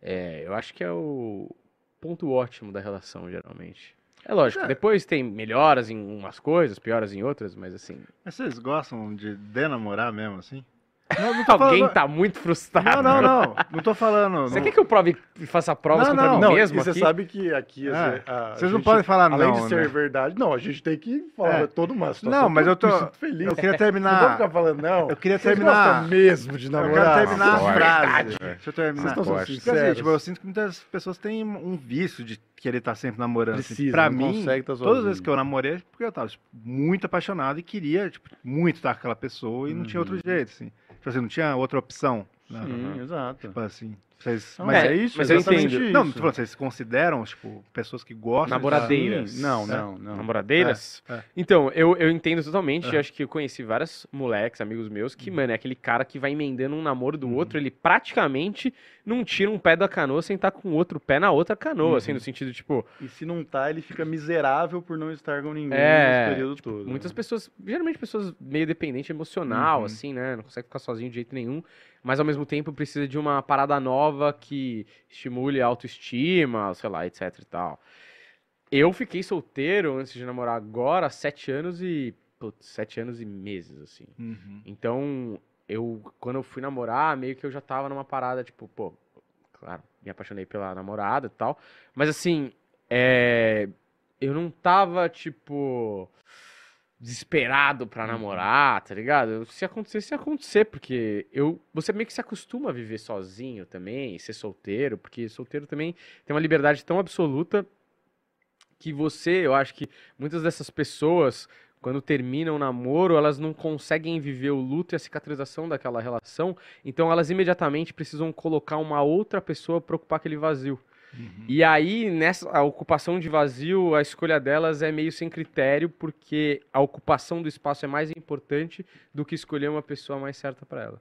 G: É, eu acho que é o ponto ótimo da relação, geralmente. É lógico,
D: É.
G: depois tem melhoras em umas coisas, pioras em outras, mas assim.
D: Mas vocês gostam de denamorar mesmo, assim? Não, não
G: Alguém
D: falando-
G: tá muito frustrado.
D: Não, não, não. Não tô falando.
G: Você
D: não-
G: quer que eu prove e faça provas
D: Não,
G: contra
D: não.
G: mim
H: Não,
G: mesmo
H: e você
G: aqui?
H: sabe que aqui
D: Ah,
H: a- a
D: vocês não
H: gente,
D: podem falar
H: além
D: não,
H: de ser
D: né?
H: verdade, não, a gente tem que falar
D: É.
H: toda uma situação.
D: Não, mas eu tô.
H: feliz.
D: Eu queria
H: Não vou
D: terminar.
H: ficar falando, não.
D: Eu queria terminar-
H: mesmo de
D: Eu
H: namorar.
D: quero terminar a frase.
C: Verdade.
D: Deixa eu terminar.
H: Vocês estão
D: assim,
H: sinceros.
D: tipo, eu sinto que muitas pessoas têm um vício de querer estar sempre namorando. assim.
H: Precisa,
D: pra
H: não
D: mim,
H: consegue tá
D: todas as vezes que eu namorei, é porque eu tava tipo, muito apaixonado e queria tipo, muito estar com aquela pessoa e não tinha outro
H: Uhum.
D: jeito, assim. Tipo assim, não tinha outra opção. né?
H: Sim, exato.
D: Tipo assim. Vocês, mas
H: é,
G: é,
H: isso,
G: mas eu entendo.
H: isso.
D: Não, não tô falando, vocês consideram, tipo, pessoas que gostam
G: Namoradeiras.
H: Sim, Não, não, não.
G: Namoradeiras?
D: É, é.
G: Então, eu, eu entendo totalmente.
D: É.
G: Eu acho que eu conheci vários moleques, amigos meus, que, mano, é aquele cara que vai emendando um namoro do
D: Uhum.
G: outro, ele praticamente não tira um pé da canoa sem estar com o outro pé na outra canoa,
D: Uhum.
G: assim, no sentido, tipo,
H: E se não tá, ele fica miserável por não estar com ninguém
G: É,
H: nesse período todo.
G: Muitas
H: né?
G: pessoas, geralmente pessoas meio dependente emocional,
D: Uhum.
G: assim, né? Não consegue ficar sozinho de jeito nenhum, mas ao mesmo tempo precisa de uma parada nova que estimule a autoestima, sei lá, etc e tal. Eu fiquei solteiro antes de namorar agora há sete anos e. Putz, sete anos e meses, assim.
D: Uhum.
G: Então, eu, quando eu fui namorar, meio que eu já tava numa parada, tipo, pô, claro, me apaixonei pela namorada e tal. Mas assim, é, eu não tava, tipo, desesperado pra namorar, tá ligado? Se acontecer, se acontecer, porque eu, você meio que se acostuma a viver sozinho também, ser solteiro, porque solteiro também tem uma liberdade tão absoluta que você, eu acho que muitas dessas pessoas, quando terminam o namoro, elas não conseguem viver o luto e a cicatrização daquela relação, então elas imediatamente precisam colocar uma outra pessoa para ocupar aquele vazio. E aí, nessa a ocupação de vazio, a escolha delas é meio sem critério, porque a ocupação do espaço é mais importante do que escolher uma pessoa mais certa para ela.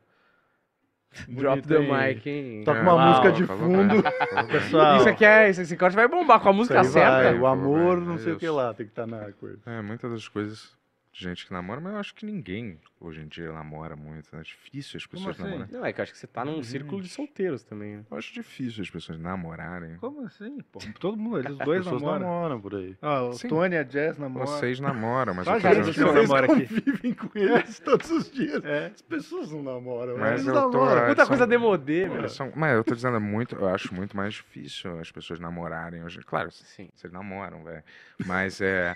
G: Drop the
H: hein?
G: mic, hein?
H: Toca uma
G: Uau.
H: música de fundo.
D: Pessoal,
G: Isso aqui é, esse, esse corte vai bombar com a música
H: aí vai,
G: certa.
H: o amor, não
C: é
H: sei o que lá, tem que estar na coisa.
C: É, muitas das coisas gente que namora, mas eu acho que ninguém hoje em dia namora muito. né? É difícil as pessoas
D: assim?
C: namorarem.
G: Não, é que eu acho que você tá num círculo de solteiros também. né?
C: Eu acho difícil as pessoas namorarem.
D: como assim? Pô, todo mundo, eles
H: As
D: dois
H: pessoas
D: namoram.
H: namoram por aí.
D: Ó, o
C: Sim.
D: Tony e a Jess namoram.
C: Vocês namoram, mas
D: Só
C: eu
D: a
C: tô
D: gente que não namora aqui.
H: convivem com eles todos os dias.
D: É.
H: As pessoas não namoram.
C: Mas
H: eles
C: eu tô-
H: namoram.
C: é,
G: Muita
C: são-
G: coisa demodê,
C: são- mas eu tô dizendo, é muito, eu acho muito mais difícil as pessoas namorarem hoje. Claro,
G: Sim.
C: vocês namoram, velho. Mas é.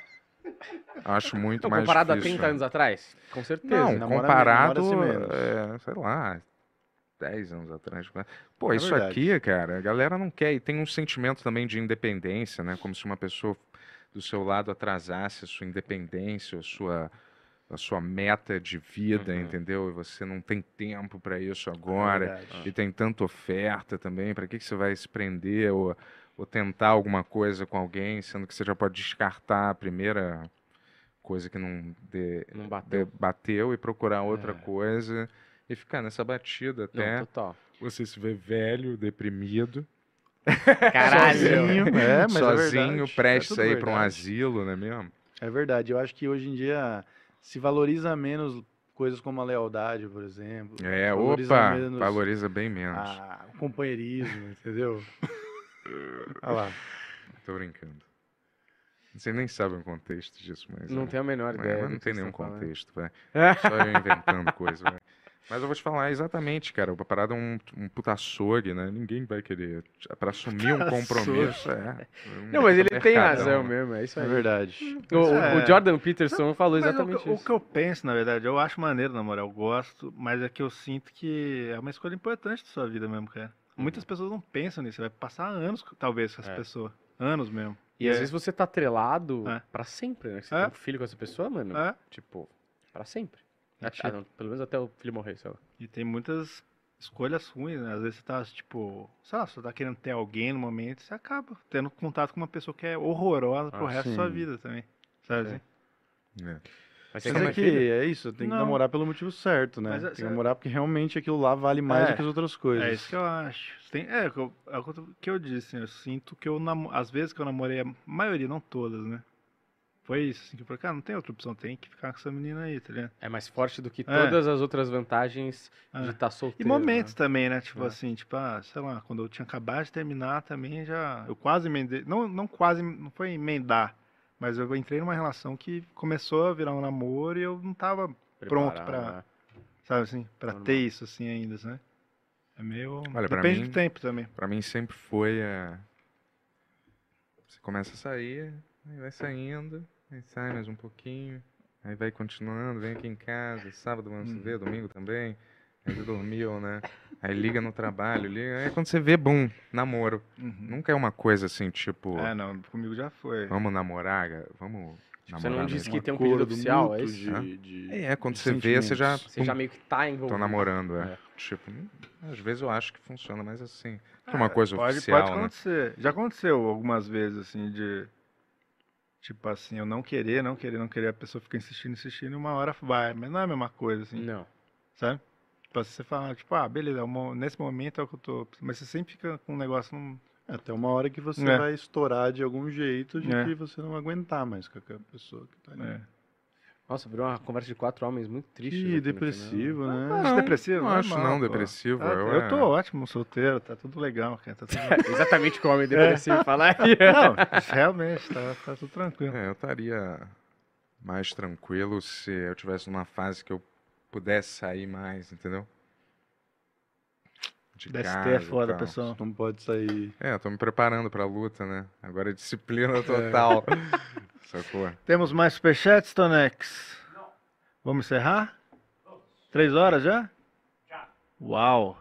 C: Acho muito
G: Não,
C: mais
G: comparado
C: difícil.
G: a 30 anos atrás? Com certeza.
C: Não,
H: namora
C: comparado, é, sei lá, 10 anos atrás. Pô,
H: É
C: isso
H: verdade.
C: aqui, cara, a galera não quer. E tem um sentimento também de independência, né? Como se uma pessoa do seu lado atrasasse a sua independência, a sua, a sua meta de vida,
G: Uhum.
C: entendeu? E você não tem tempo para isso
H: É
C: agora.
H: verdade.
C: E tem tanta oferta também. Para que, que você vai se prender ou, ou tentar alguma coisa com alguém, sendo que você já pode descartar a primeira coisa que não dê,
G: Não bateu.
C: de- bateu e procurar outra
H: É.
C: coisa e ficar nessa batida até
G: Não,
C: você se ver velho, deprimido,
G: Caralho.
H: Sozinho, é, mas é
C: sozinho,
H: verdade.
C: prestes
H: É
C: a
H: tudo
C: ir para um asilo, não é mesmo?
H: É verdade. Eu acho que hoje em dia se valoriza menos coisas como a lealdade, por exemplo.
C: É,
H: valoriza
C: opa,
H: menos
C: valoriza bem menos.
H: a- o companheirismo, entendeu? Olha lá.
C: Tô brincando. Você nem sabe o contexto disso, mas.
G: Não
C: é.
G: tem a menor
C: É,
G: ideia.
C: mas não tem
G: vocês
C: nenhum contexto, velho. Só eu inventando coisa, velho. Mas eu vou te falar exatamente, cara. A parada é um, um puta açougue, né? Ninguém vai querer. Pra assumir um compromisso, é. um
G: Não, mas ele tem
C: mercadão,
G: razão
C: né?
G: mesmo, é isso
H: É
G: aí.
H: verdade.
G: O, o-
D: É.
G: o Jordan Peterson falou
D: Mas o
G: exatamente
D: o,
G: isso.
D: que eu penso, na verdade, eu acho maneiro namorar, eu gosto, mas é que eu sinto que é uma escolha importante da sua vida mesmo, cara. Muitas pessoas não pensam nisso, vai passar anos, talvez, com essa
G: É.
D: pessoa. Anos mesmo.
G: E às
D: É.
G: vezes você tá atrelado
D: É.
G: pra sempre, né? Você
D: É.
G: tem um filho com essa pessoa, mano.
D: É.
G: Tipo, pra sempre.
D: É,
G: Ah,
D: tipo-
G: não, pelo menos até o filho morrer, sei lá.
D: E tem muitas escolhas ruins, né? Às vezes você tá, tipo, sei lá, você tá querendo ter alguém no momento, você acaba tendo contato com uma pessoa que é horrorosa pro
G: Ah,
D: resto da sua
H: sim.
D: vida também. Sabe
G: É.
D: assim?
C: É.
G: Mas
H: Mas é que é isso, tem que
D: Não.
H: namorar pelo motivo certo, né?
D: Mas é-
H: tem que namorar porque realmente aquilo lá vale mais
D: É.
H: do que as outras coisas.
D: É isso que eu acho. Tem, é, o que eu- é que eu- disse, eu sinto que eu namo, às vezes que eu namorei, a maioria, não todas, né? Foi isso, assim, que eu falei, cara, não tem outra opção, tem que ficar com essa menina aí, tá ligado?
G: É mais forte do que
D: É.
G: todas as outras vantagens de
D: É.
G: estar
D: E
G: solteiro.
D: momentos
G: né?
D: também, né? Tipo
G: É.
D: assim, tipo, ah, sei lá, quando eu tinha acabado de terminar também já. Eu quase emendei. Não, não quase, não foi emendar, mas eu entrei numa relação que começou a virar um namoro e eu não tava, pronto pra-
G: né?
D: sabe assim,
G: Normal.
D: ter isso assim ainda, né? É meio.
C: Olha,
D: Depende
C: mim-
D: do tempo também.
C: Pra mim sempre foi é, Você começa a sair, aí vai saindo, aí sai mais um pouquinho, aí vai continuando, vem aqui em casa, sábado vamos
D: Hum.
C: ver, domingo também, aí você dormiu, né? Aí liga no trabalho, liga, aí quando você vê, bum, namoro.
D: Uhum.
C: Nunca é uma coisa assim, tipo,
D: É, não, comigo já foi.
C: vamos namorar, vamos
G: Tipo, você
C: namorar
G: não disse que tem um pedido oficial, é isso?
H: De, de-
C: É, quando
H: de
C: você vê, você já.
G: Você já
C: pum,
G: meio que tá envolvido.
C: tô namorando, é.
G: É.
C: Tipo, hum, às vezes eu acho que funciona, mas assim, que é
D: É,
C: uma coisa
D: pode,
C: oficial,
D: pode
C: né?
D: acontecer. Já aconteceu algumas vezes, assim, de. Tipo assim, eu não querer, não querer, não querer, a pessoa fica insistindo, insistindo, e uma hora vai. Mas não é a mesma coisa, assim,
G: Não.
D: sabe? Tipo assim, você fala, tipo, ah, beleza, é nesse momento é o que eu tô. Mas você sempre fica com um negócio. Num...
H: Até uma hora que você
D: É.
H: vai estourar de algum jeito de
D: É.
H: que você não aguentar mais com aquela pessoa que tá ali.
D: É.
G: Nossa, virou uma conversa de quatro homens muito triste.
H: Que depressivo, né?
D: Não, depressivo?
C: não acho
D: normal,
C: não
D: pô.
C: depressivo.
D: Tá-
C: eu,
D: eu
C: é-
D: tô ótimo, solteiro, tá tudo legal, cara. Tá tudo...
G: Exatamente o que o homem depressivo falaria.
D: não, realmente, tá, tá tudo tranquilo.
C: É, eu estaria mais tranquilo se eu tivesse numa fase que eu pudesse sair mais, entendeu? De
D: DST
C: casa
D: é foda, pessoal.
H: Não pode sair.
C: É, eu tô me preparando pra luta, né? Agora é
D: É.
C: disciplina total. Sacou?
D: Temos mais superchats, Tonex? Vamos encerrar? Três horas já? Já. Uau!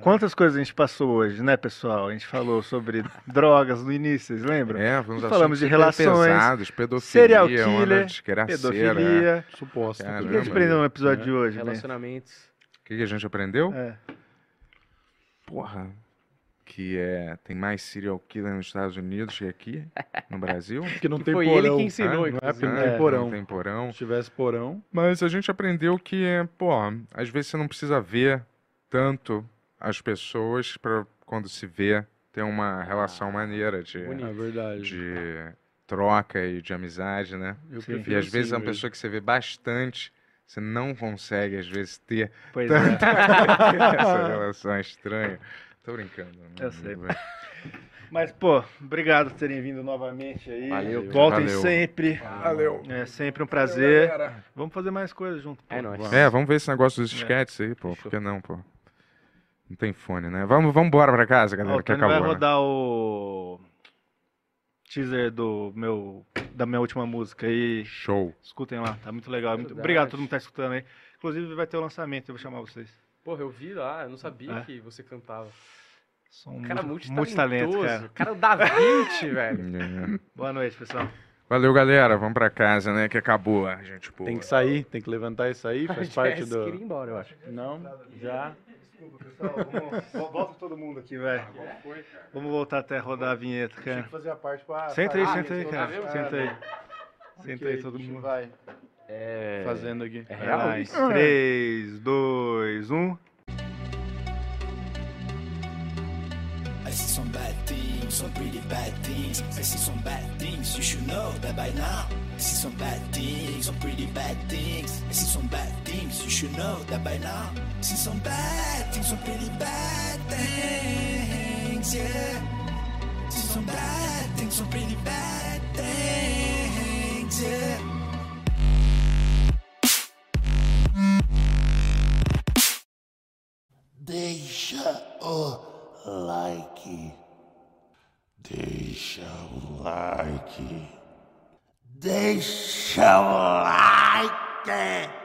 D: Quantas coisas a gente passou hoje, né, pessoal? A gente falou sobre drogas no início, vocês lembram?
C: É, vamos
D: Falamos de relações,
C: pesados, pedofilia,
D: serial killer,
C: desgraceira, né?
D: Pedofilia.
H: Suposta.
D: O que a gente aprendeu no episódio
H: É.
D: de hoje, Ben?
G: Relacionamentos.
C: O que, que a gente aprendeu?
D: É.
C: Porra, que é, tem mais serial killer nos Estados Unidos que aqui, no Brasil.
H: Porque não
G: Que
H: tem
G: foi
H: porão.
G: ele que ensinou,
C: Ah,
H: Não é porque não
D: É,
H: tem
C: Não
H: porão.
C: tem porão.
H: Se tivesse porão,
C: Mas a gente aprendeu que, pô, às vezes você não precisa ver tanto as pessoas para quando se vê ter uma relação maneira de,
G: bonito.
H: é verdade.
C: de troca e de amizade, né?
H: Eu
D: Sim.
H: prefiro
C: E às vezes é
H: assim
C: uma
H: mesmo.
C: pessoa que você vê bastante, você não consegue às vezes ter
D: Pois é.
C: essa relação estranha. Tô brincando.
D: Eu
C: não-
D: sei.
C: não-
D: Mas, pô, obrigado por terem vindo novamente aí.
G: Valeu.
D: Voltem
C: Valeu.
D: sempre.
C: Valeu.
D: É sempre um prazer. Vamos fazer mais coisas junto. pô.
G: É nóis.
D: Vamos.
C: É, vamos ver esse negócio dos esquetes aí, pô. Por que não, pô? Não tem fone, né? Vamos, vamos embora pra casa, galera, que
D: Tony vai
C: acabou. né?
D: rodar o teaser do meu da minha última música. E
C: Show.
D: escutem lá, tá muito legal. Muito,
G: Verdade.
D: obrigado a todo mundo que tá escutando aí. Inclusive vai ter o lançamento, eu vou chamar vocês.
G: Porra, eu vi lá, eu não sabia
D: É.
G: que você cantava.
D: São um
G: Cara,
D: muito,
G: multitalentoso.
D: muito talento, cara.
G: Cara, da 20, velho.
C: É.
D: Boa noite, pessoal.
C: Valeu, galera. Vamos pra casa, né? Que acabou, a gente, pô.
H: Tem que sair, tem que levantar e sair, faz parte
G: Jess queria ir
H: do.
G: embora, eu acho.
H: Não, já.
D: Desculpa, pessoal. Vamos, volta todo mundo aqui, velho. Vamos voltar até rodar a vinheta,
H: Tinha
D: cara.
H: que fazer a parte pra.
D: Senta aí,
H: sair.
D: senta aí, cara.
G: mesmo?
D: Senta aí. Senta aí, todo mundo.
H: Vai
G: É.
H: fazendo aqui.
G: É real
D: Vai.
G: isso?
D: 3, 2, 1.
J: I see some bad things, some pretty bad things. I see some bad things, you should know that by now. I see some bad things, some pretty bad things. I see some bad things, you should know that by now. I see some bad things, some pretty bad things, yeah. See some bad things, some pretty bad things, yeah.
B: Deixa o like. Deixa o like. Deixa o like.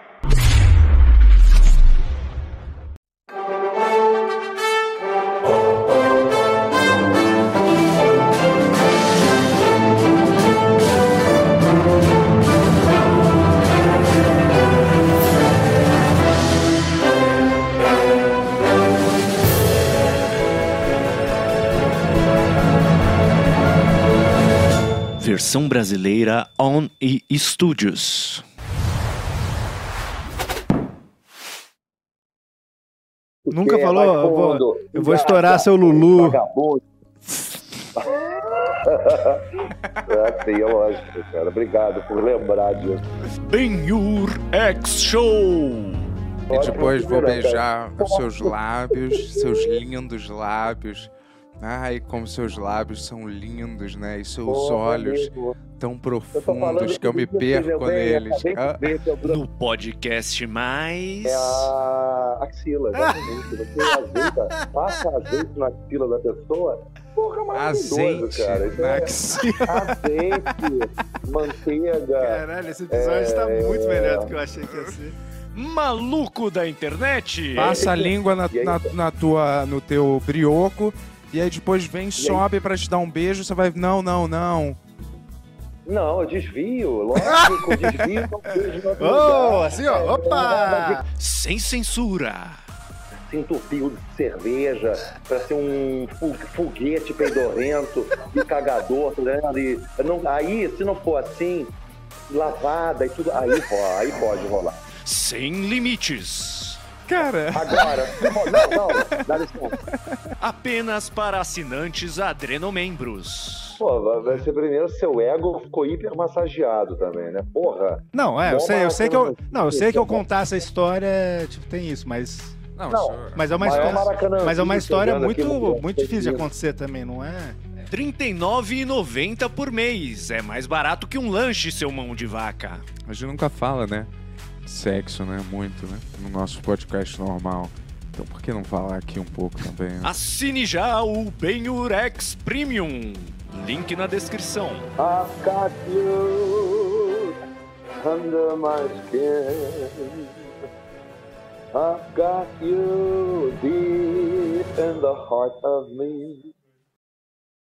F: Versão brasileira On e Studios.
D: Nunca
K: Que
D: falou? Eu vou, eu vou estourar seu Lulu.
K: É, sim, é lógico, cara. Obrigado por lembrar disso.
F: Benhur X Show.
C: E depois vou beijar os seus lábios, seus lindos lábios. Ai, como seus lábios são lindos, né? E seus
K: Porra,
C: olhos
K: amigo.
C: tão
K: Eu
C: profundos que eu me perco neles. Ah,
K: é
F: No podcast mais.
K: É a axila, exatamente. Você azeita, passa azeite na axila da pessoa. Porra, maravilhoso,
C: Azeite
K: cara. Isso
C: na
K: é
C: axila.
K: azeite, manteiga.
D: Caralho, esse episódio tá
K: É.
D: muito melhor do que eu achei que ia ser.
F: Maluco da internet.
C: Passa a língua na,
K: aí?
C: na, na tua, no teu brioco. E aí depois vem, sobe pra te dar um beijo. Você vai. Não, não, não.
K: Não, eu desvio, lógico, eu desvio. não
D: Oh, assim, ó. Opa!
F: Sem censura.
K: se entupiu de cerveja pra ser um foguete peidorrento e cagador, tá vendo? E não, aí, se não for assim, lavada e tudo, aí, ro- aí pode rolar.
F: Sem limites.
C: Cara.
K: Agora, não, não, dá licença.
F: Apenas para assinantes adrenomembros.
K: Pô, vai- ser primeiro seu ego ficou hiper massageado também, né? Porra.
D: Não, é, eu sei, eu sei que eu. Não, eu sei que eu contar essa história, tipo, tem isso, mas.
C: Não,
K: Não,
C: senhor.
D: Mas é uma
K: Maior
D: história. Mas é uma história
K: aqui
D: muito, muito difícil de acontecer também, não é?
F: R$ 39,90 por mês. É mais barato que um lanche, seu mão de vaca.
C: A gente nunca fala, né? De Sexo, né? Muito, né? No nosso podcast normal. Então por que não falar aqui um pouco também? né?
F: Assine já o Benurex Premium. Link na descrição.
K: I've got you under my skin. I've got you deep in the heart of me.